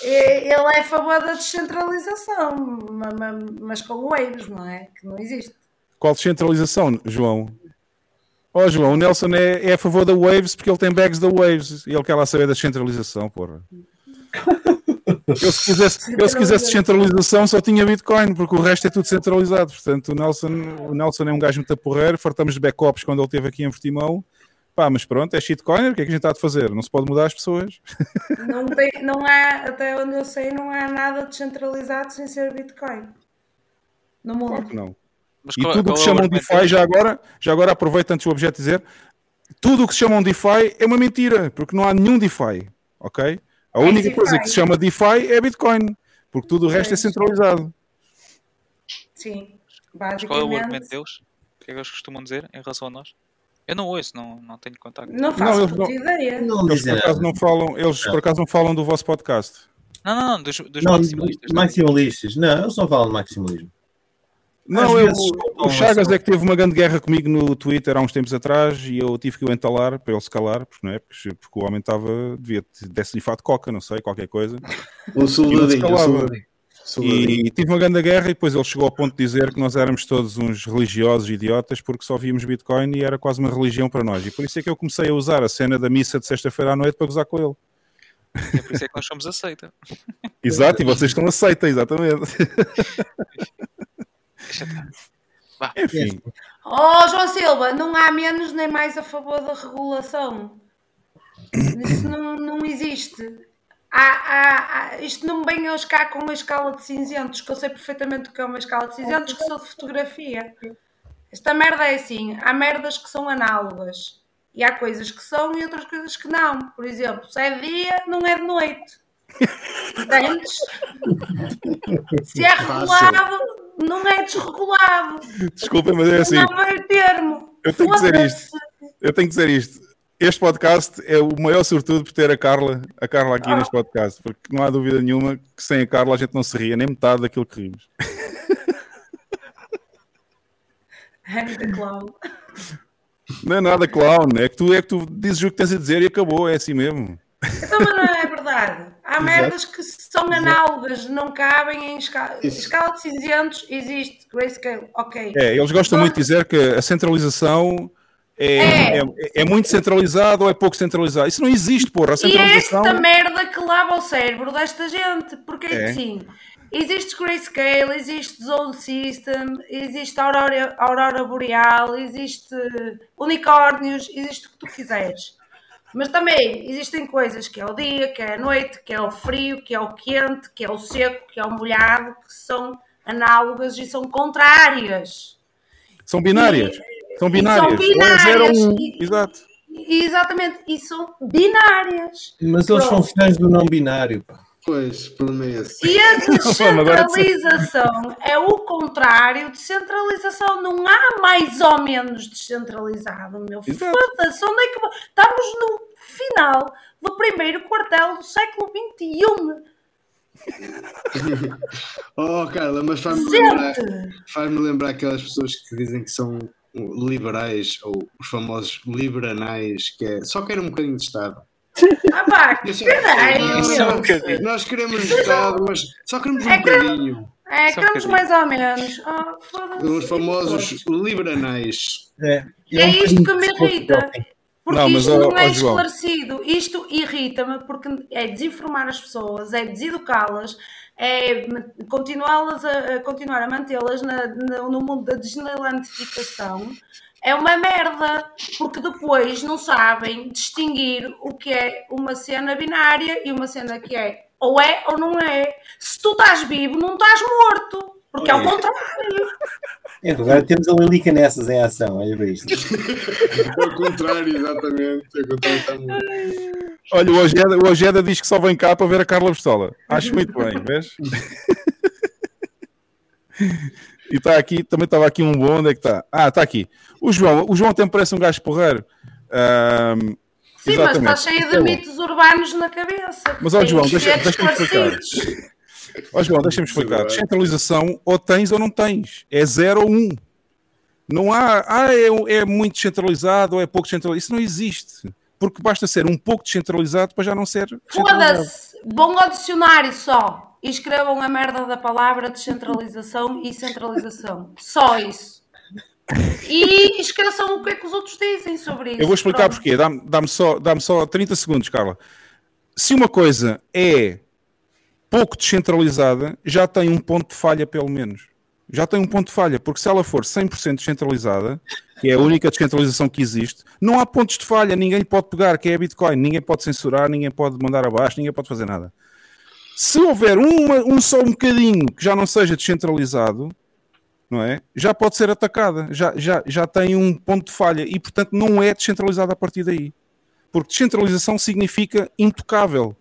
Ele é a favor da descentralização, ma- ma- mas com waves, não é? Que não existe. qual descentralização, João? Ó João, o Nelson é, é a favor da Waves porque ele tem bags da Waves e ele quer lá saber da descentralização, porra. Eu se quisesse, eu, se quisesse descentralização só tinha Bitcoin, porque o resto é tudo centralizado. Portanto, o Nelson, o Nelson é um gajo muito porreiro, fartamos de backups quando ele esteve aqui em Portimão. Pá, mas pronto, é shitcoiner, o que é que a gente está a fazer? Não se pode mudar as pessoas. Não, tem, não há, até onde eu sei, não há nada descentralizado sem ser Bitcoin. No mundo. Claro que não. Mas E qual- tudo o que é chamam argumento DeFi, já agora, já agora aproveito antes o objeto dizer, tudo o que se chamam DeFi é uma mentira, porque não há nenhum DeFi, ok? A É única DeFi. coisa que se chama DeFi é Bitcoin, porque tudo o resto é centralizado. Sim. Mas qual é o argumento Basicamente. deles? O que é que eles costumam dizer em relação a nós? Eu não ouço, não, não tenho contacto. Não Não, faço eles puta não- ideia. Não Eles por acaso não falam, eles por acaso não falam do vosso podcast. Não, não, não, dos, dos Não, maximalistas. não. maximalistas. Não, eles não falam de maximalismo. Não, eu, o Chagas é que teve uma grande guerra comigo no Twitter há uns tempos atrás e eu tive que o entalar para ele se calar, porque, não é? porque, porque o homem estava, devia desse-lhe fato de coca, não sei, qualquer coisa. O soldadinho, o. Soldadinho. E tive uma grande guerra e depois ele chegou ao ponto de dizer que nós éramos todos uns religiosos idiotas porque só víamos Bitcoin e era quase uma religião para nós. E por isso é que eu comecei a usar a cena da missa de sexta-feira à noite para gozar com ele. É por isso é que nós somos aceita. Exato, e vocês estão aceitos, exatamente. Vá. Enfim, Oh, João Silva, não há menos nem mais a favor da regulação. Isso não, não existe. Há, há- isto não me venham cá com uma escala de cinzentos, que eu sei perfeitamente o que é uma escala de cinzentos, que sou de fotografia. Esta merda é assim: há merdas que são análogas e há coisas que são e outras coisas que não. Por exemplo, se é dia, não é de noite. Entendes? Se é regulado, não é desregulado. desculpem, mas é assim. Não meio termo. Eu tenho que dizer isto. Eu tenho que dizer isto. Este podcast é o maior sortudo por ter a Carla, a Carla aqui neste podcast, porque não há dúvida nenhuma que sem a Carla a gente não se ria nem metade daquilo que rimos. Anda, clown. Não é nada clown, é que tu é que tu dizes o que tens a dizer e acabou, é assim mesmo. Então, mas não é verdade. Há merdas que são análogas, não cabem em escala. Isso. Escala de cinzentos existe, grayscale, ok. É, eles gostam muito de dizer que a centralização é, É. é, é muito centralizado ou é pouco centralizado. Isso não existe, porra. A E centralização. esta merda que lava o cérebro desta gente, porque é É. que sim. Existe grayscale, existe zone system, existe aurora, aurora boreal, existe unicórnios, existe o que tu quiseres. Mas também existem coisas que é o dia, que é a noite, que é o frio, que é o quente, que é o seco, que é o molhado, que são análogas e são contrárias. São binárias. E binárias. São zero ou binárias. um. E- Exato. Exatamente, e são binárias. Mas eles são fãs do não binário. pá. Pois, o problema é esse. E a descentralização é o contrário de centralização. Não há mais ou menos descentralizado, meu. Foda-se, onde é que. Estamos no final do primeiro quartel do século XXI. Oh, Carla, mas faz-me Gente! lembrar, faz lembrar aquelas pessoas que dizem que são liberais ou os famosos liberanais, que é só querem um bocadinho de Estado. Ah, pá, caralho, Nós- queremos Estado, mas só queremos um É que- bocadinho. É, Só um queremos mais ou menos. Foda-se. Os famosos liberanais. É, E é isto que me irrita. Porque Não, mas, isto ó, não é esclarecido. Isto irrita-me porque é desinformar as pessoas, é deseducá-las, é continuá-las a, a continuar a mantê-las no mundo da deslandificação. É uma merda, porque depois não sabem distinguir o que é uma cena binária e uma cena que é ou é ou não é. Se tu estás vivo, não estás morto, porque é o É. contrário. É, agora temos a Lilica nessas em ação, olha para isto. É o contrário, exatamente. É o contrário, está muito. Olha, o Ojeda, o Ojeda diz que só vem cá para ver a Carla Pistola. Acho muito bem, vês? E está aqui, também estava aqui um bom, onde é que está? Ah, está aqui. O João, o João até me parece um gajo porreiro. Ahm, Sim, mas exatamente. está cheio de é mitos urbanos na cabeça. Mas, Tem João, que deixa- deixa-me explicar. Ó João, deixa-me explicar. Descentralização ou tens ou não tens. É zero ou um. Não há, ah, é, é muito descentralizado ou é pouco descentralizado. Isso não existe. Porque basta ser um pouco descentralizado para já não ser. Foda-se, vão ao dicionário só e escrevam a merda da palavra descentralização e centralização. Só isso. E esqueçam o que é que os outros dizem sobre isso. Eu vou explicar Pronto. porquê. Dá-me dá só, dá só 30 segundos, Carla. Se uma coisa é pouco descentralizada, já tem um ponto de falha, pelo menos. Já tem um ponto de falha, porque se ela for 100% descentralizada, que é a única descentralização que existe, não há pontos de falha, ninguém pode pegar, que é a Bitcoin, ninguém pode censurar, ninguém pode mandar abaixo, ninguém pode fazer nada. Se houver uma- um só um bocadinho que já não seja descentralizado, não é? Já pode ser atacada, já, já, já tem um ponto de falha e, portanto, não é descentralizada a partir daí. Porque descentralização significa intocável.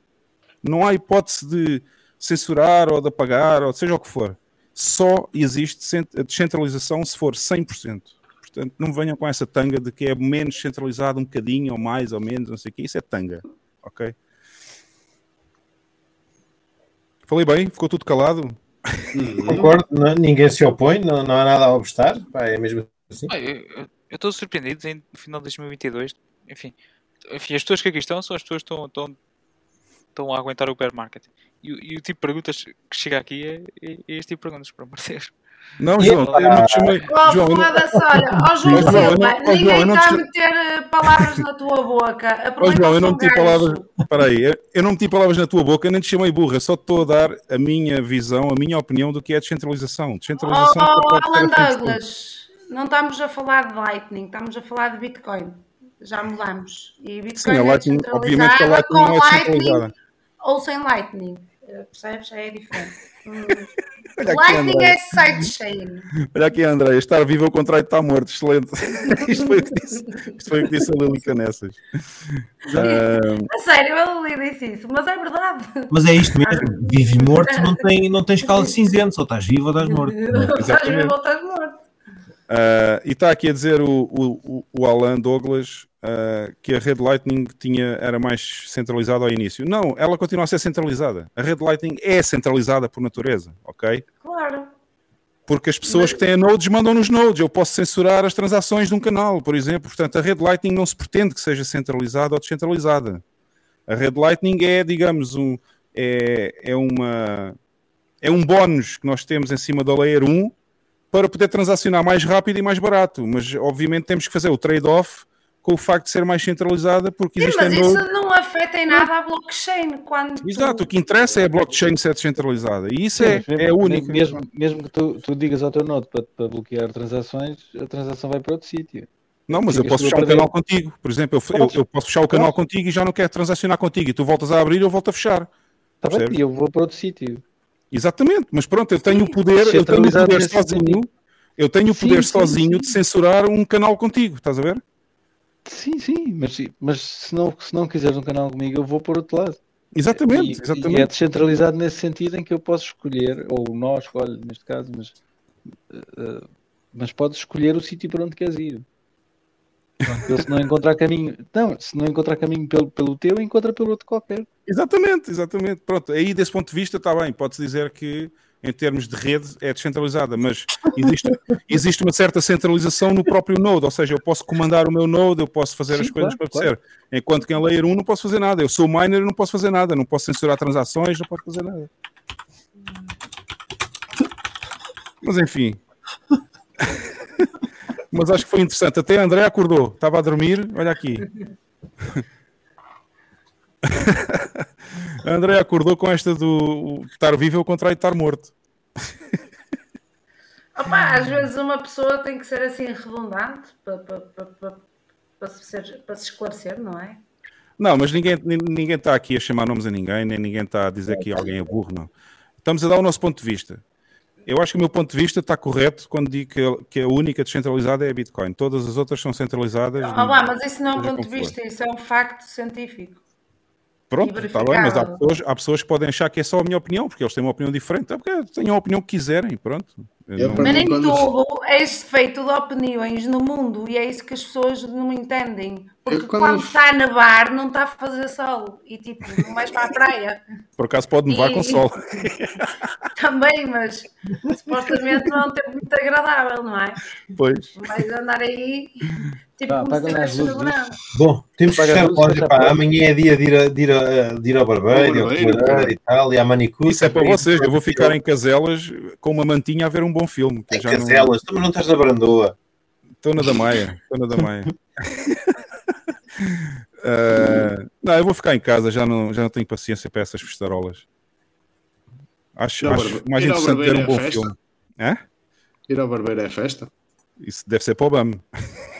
Não há hipótese de censurar ou de apagar ou seja o que for. Só existe a descentralização se for 100%. Portanto, não venham com essa tanga de que é menos centralizado um bocadinho ou mais ou menos, não sei o que. Isso é tanga, ok? Falei bem? Ficou tudo calado? Concordo, não- ninguém se opõe, não, não há nada a obstar. Pá, é mesmo assim. Eu estou surpreendido em no final de 2022. Enfim, enfim, as pessoas que aqui estão são as pessoas que estão, estão, estão a aguentar o bear market. E, o- e o tipo de perguntas que chega aqui é, é, é este tipo de perguntas, por amor. Não, João, eu não te chamei. Oh, João, foda-se, olha, ó João Ó, João, eu Silva, não- João, ninguém está a te- meter eh, palavras na tua boca. Ó Aproveita João, eu não meti palavras. Espera aí, eu- não meti palavras na tua boca, nem te chamei burra, só te estou a dar a minha visão, a minha opinião do que é descentralização. Descentralização só Oh, ser Alan a 100%. Douglas, não estamos a falar de Lightning, estamos a falar de Bitcoin. Já mudamos. E Bitcoin Sim, a é Lightning, obviamente que a Lightning com não é Lightning descentralizada. ou sem Lightning. Eh, Percebes? É diferente. Olha Lightning é sidechain. Olha aqui, André, estar vivo ao contrário de estar morto, excelente. isto, foi o que disse, isto foi o que disse a Lili Canessas. Ah, A sério, eu li disse isso, mas é verdade. Mas é isto mesmo, vive e morto não tem, não tem escala de cinzento, ou estás vivo ou estás morto. Estás vivo ou estás morto. Ah, e está aqui a dizer o, o, o Alan Douglas ah, que a rede Lightning tinha, era mais centralizada ao início. Não, ela continua a ser centralizada. A rede Lightning é centralizada por natureza, ok? Claro. Porque as pessoas que têm nodes mandam nos nodes. Eu posso censurar as transações de um canal, por exemplo. Portanto, a rede Lightning não se pretende que seja centralizada ou descentralizada. A rede Lightning é, digamos, um, é, é, uma, é um bónus que nós temos em cima da Layer 1 para poder transacionar mais rápido e mais barato. Mas, obviamente, temos que fazer o trade-off com o facto de ser mais centralizada, porque Sim, existem mas isso nodes. não afeta em nada a blockchain. Quando Exato, o que interessa é a blockchain ser descentralizada. E isso é, Sim, é a única. Mesmo, mesmo que tu, tu digas ao teu node para, para bloquear transações, a transação vai para outro sítio. Não, mas eu posso tu fechar o canal contigo. Por exemplo, eu, eu, eu posso fechar o canal contigo e já não quero transacionar contigo. E tu voltas a abrir e eu volto a fechar. Está bem, e eu vou para outro sítio. Exatamente, mas pronto, eu tenho o poder, eu tenho o poder sozinho, eu tenho o poder sim, sozinho sim. de censurar um canal contigo, estás a ver? Sim, sim, mas, mas se, não, se não quiseres um canal comigo, eu vou por outro lado. Exatamente, E, exatamente. e é descentralizado nesse sentido em que eu posso escolher, ou nós escolhe neste caso, mas, eh, mas podes escolher o sítio para onde queres ir. Ele se não encontrar caminho, não, se não encontrar caminho pelo, pelo teu, encontra pelo outro qualquer. Exatamente, exatamente. Pronto, aí desse ponto de vista está bem, pode-se dizer que em termos de rede é descentralizada, mas existe, existe uma certa centralização no próprio node, ou seja, eu posso comandar o meu node, eu posso fazer Sim, as coisas claro, para acontecer. Enquanto que em Layer 1 não posso fazer nada, eu sou miner e não posso fazer nada, não posso censurar transações, não posso fazer nada. Mas enfim. Mas acho que foi interessante. Até a André acordou, estava a dormir, olha aqui. André acordou com esta do estar vivo contra estar morto. Opa, às vezes uma pessoa tem que ser assim redundante para, para, para, para, se, para se esclarecer, não é? Não, mas ninguém nin- ninguém está aqui a chamar nomes a ninguém, nem ninguém está a dizer que alguém é burro, não. Estamos a dar o nosso ponto de vista. Eu acho que o meu ponto de vista está correto quando digo que, que a única descentralizada é a Bitcoin. Todas as outras são centralizadas. Ah, lá, mas isso não é um ponto de vista, isso é um facto científico. Pronto, está bem, mas há pessoas, há pessoas que podem achar que é só a minha opinião, porque eles têm uma opinião diferente. É porque tenham a opinião que quiserem, pronto. Eu não- Mas nem quando- tudo é esse feito de opiniões no mundo e é isso que as pessoas não entendem. Porque quando- quando está a nevar, não está a fazer sol e tipo, não vais para a praia. Por acaso pode nevar E- com sol. Também, mas supostamente não é um tempo muito agradável, não é? Pois. Não vais andar aí tipo Pá, como se estivesse no verão. Bom, temos que fechar a Pá, amanhã é dia de ir, a- de ir, a- de ir ao barbeiro, Ao barbeiro, e tal, e à manicure. Isso é para vocês. Eu vou ficar em Caselas com uma mantinha a ver um bom filme. Em já não- Caselas, tu não estás na Brandoa. Estou na da Maia. Estou na da Maia. Ah, não, eu vou ficar em casa, já não, já não tenho paciência para essas festarolas. Acho, acho barbe- mais interessante ter um é bom festa? filme. Hã? Ir ao barbeiro é festa? Isso deve ser para o BAM.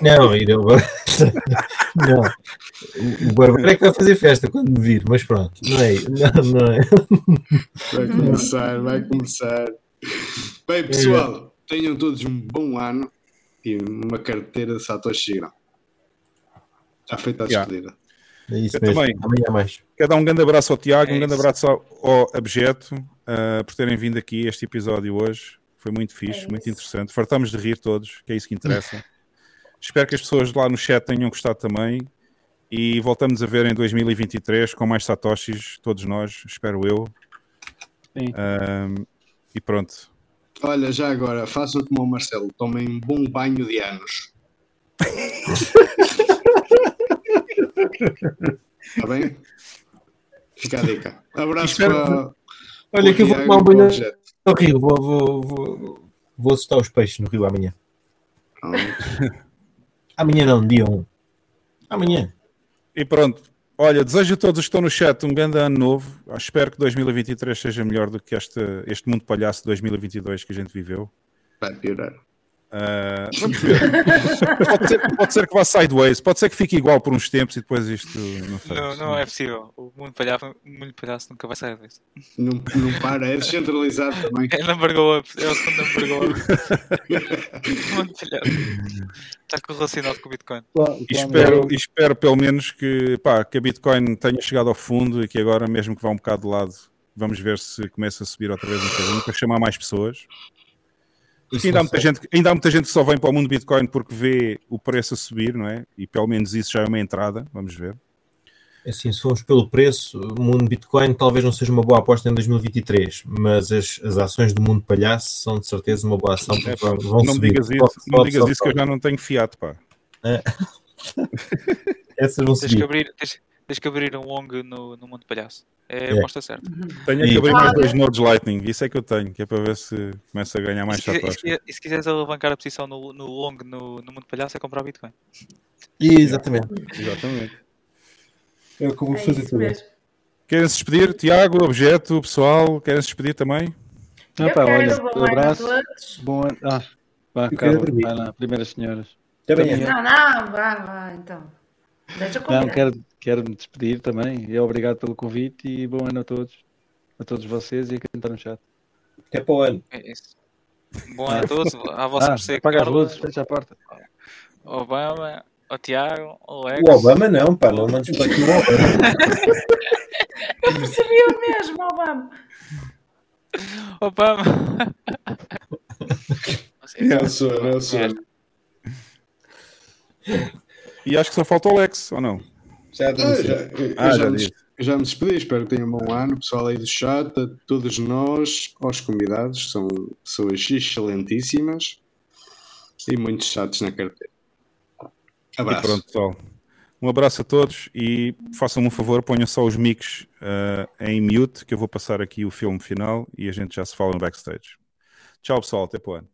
Não, ir ao barbeiro. Não. O barbeiro é que vai fazer festa quando me vir, mas pronto, não é. Não, não é. Vai começar, vai começar. Bem, pessoal, tenham todos um bom ano e uma carteira de Satoshi Grão. Está feita a despedida. É isso Eu mesmo. também. Amanhã mais. Quero dar um grande abraço ao Tiago, É um grande isso. abraço ao, ao Abjeto ah, por terem vindo aqui a este episódio hoje. Foi muito fixe, É muito interessante. Fartamos de rir todos, que é isso que interessa. Espero que as pessoas lá no chat tenham gostado também. E voltamos a ver em 2023 com mais Satoshis, todos nós, espero eu. Sim. Ah, e pronto. Olha, já agora, façam como o Marcelo, tomem um bom banho de anos. Está bem? Fica a dica. Abraço Espero- para. Olha, que eu vou tomar um banho no rio. Vou, vou, vou, vou assustar os peixes no rio amanhã. Pronto. Amanhã não, dia 1. Amanhã. E pronto. Olha, desejo a todos que estão no chat um grande ano novo. Espero que 2023 seja melhor do que este, este mundo palhaço de 2022 que a gente viveu. Vai piorar. Ver. pode, ser, pode ser que vá sideways, pode ser que fique igual por uns tempos e depois isto não sei. Não, não é possível. O mundo palhaço, o mundo palhaço nunca vai sair disso. Não, não para, é descentralizado também. É number go up. É o segundo number go up. O mundo palhaço. Está correlacionado com o Bitcoin. E espero, e espero pelo menos que, pá, que a Bitcoin tenha chegado ao fundo e que agora, mesmo que vá um bocado de lado, vamos ver se começa a subir outra vez um bocadinho para chamar mais pessoas. Porque ainda há, muita gente, ainda há muita gente que só vem para o mundo Bitcoin porque vê o preço a subir, não é? E pelo menos isso já é uma entrada, vamos ver. Assim, se formos pelo preço, o mundo Bitcoin talvez não seja uma boa aposta em 2023, mas as, as ações do mundo palhaço são de certeza uma boa ação porque vão, vão não me subir. digas isso, Sobe, não digas isso que eu já não tenho fiato, pá. É. Essas vão Tens que subir. abrir, tens, tens que abrir um long no, no mundo palhaço. É a É. aposta certa. Tenho E- que abrir mais dois nodes Lightning, isso é que eu tenho, que é para ver se começa a ganhar E mais se, quiser- e, se, e se quiseres alavancar a posição no, no long no, no mundo palhaço é comprar Bitcoin. Exatamente. Exatamente. É o que eu vou É fazer isso também. mesmo. Querem se despedir? Tiago, Objeto, pessoal, querem se despedir também? Ah, Eu pá, quero olha, a abraço. Bom ano. Ah, vá, Carla, dormir. vai lá, primeiras senhoras. Até amanhã. Não, não, vá, vá, então. Deixa Não, quero, quero me despedir também. E obrigado pelo convite e bom ano a todos. A todos vocês e a quem está no chat. Até para o ano. É isso. Bom ano a todos. À vossa Ah, mercê, apaga as Carla, luzes, fecha a porta. Obama, o Tiago, o Lex. O Obama não, pá, não mandes para aqui o Obama. Eu percebi o mesmo, Obama. Obama. Não sou, não sou. E acho que só falta o Lex, ou não? Já, Ah, já, já. eu Ah, já, já me, já me despedi, espero que tenham um bom ano, pessoal aí do chat, a todos nós, aos convidados, são pessoas excelentíssimas e muitos chatos na carteira. Abraço. E pronto, pessoal. Um abraço a todos e façam-me um favor, ponham só os mics eh, em mute, que eu vou passar aqui o filme final e a gente já se fala no backstage. Tchau, pessoal. Até para o ano.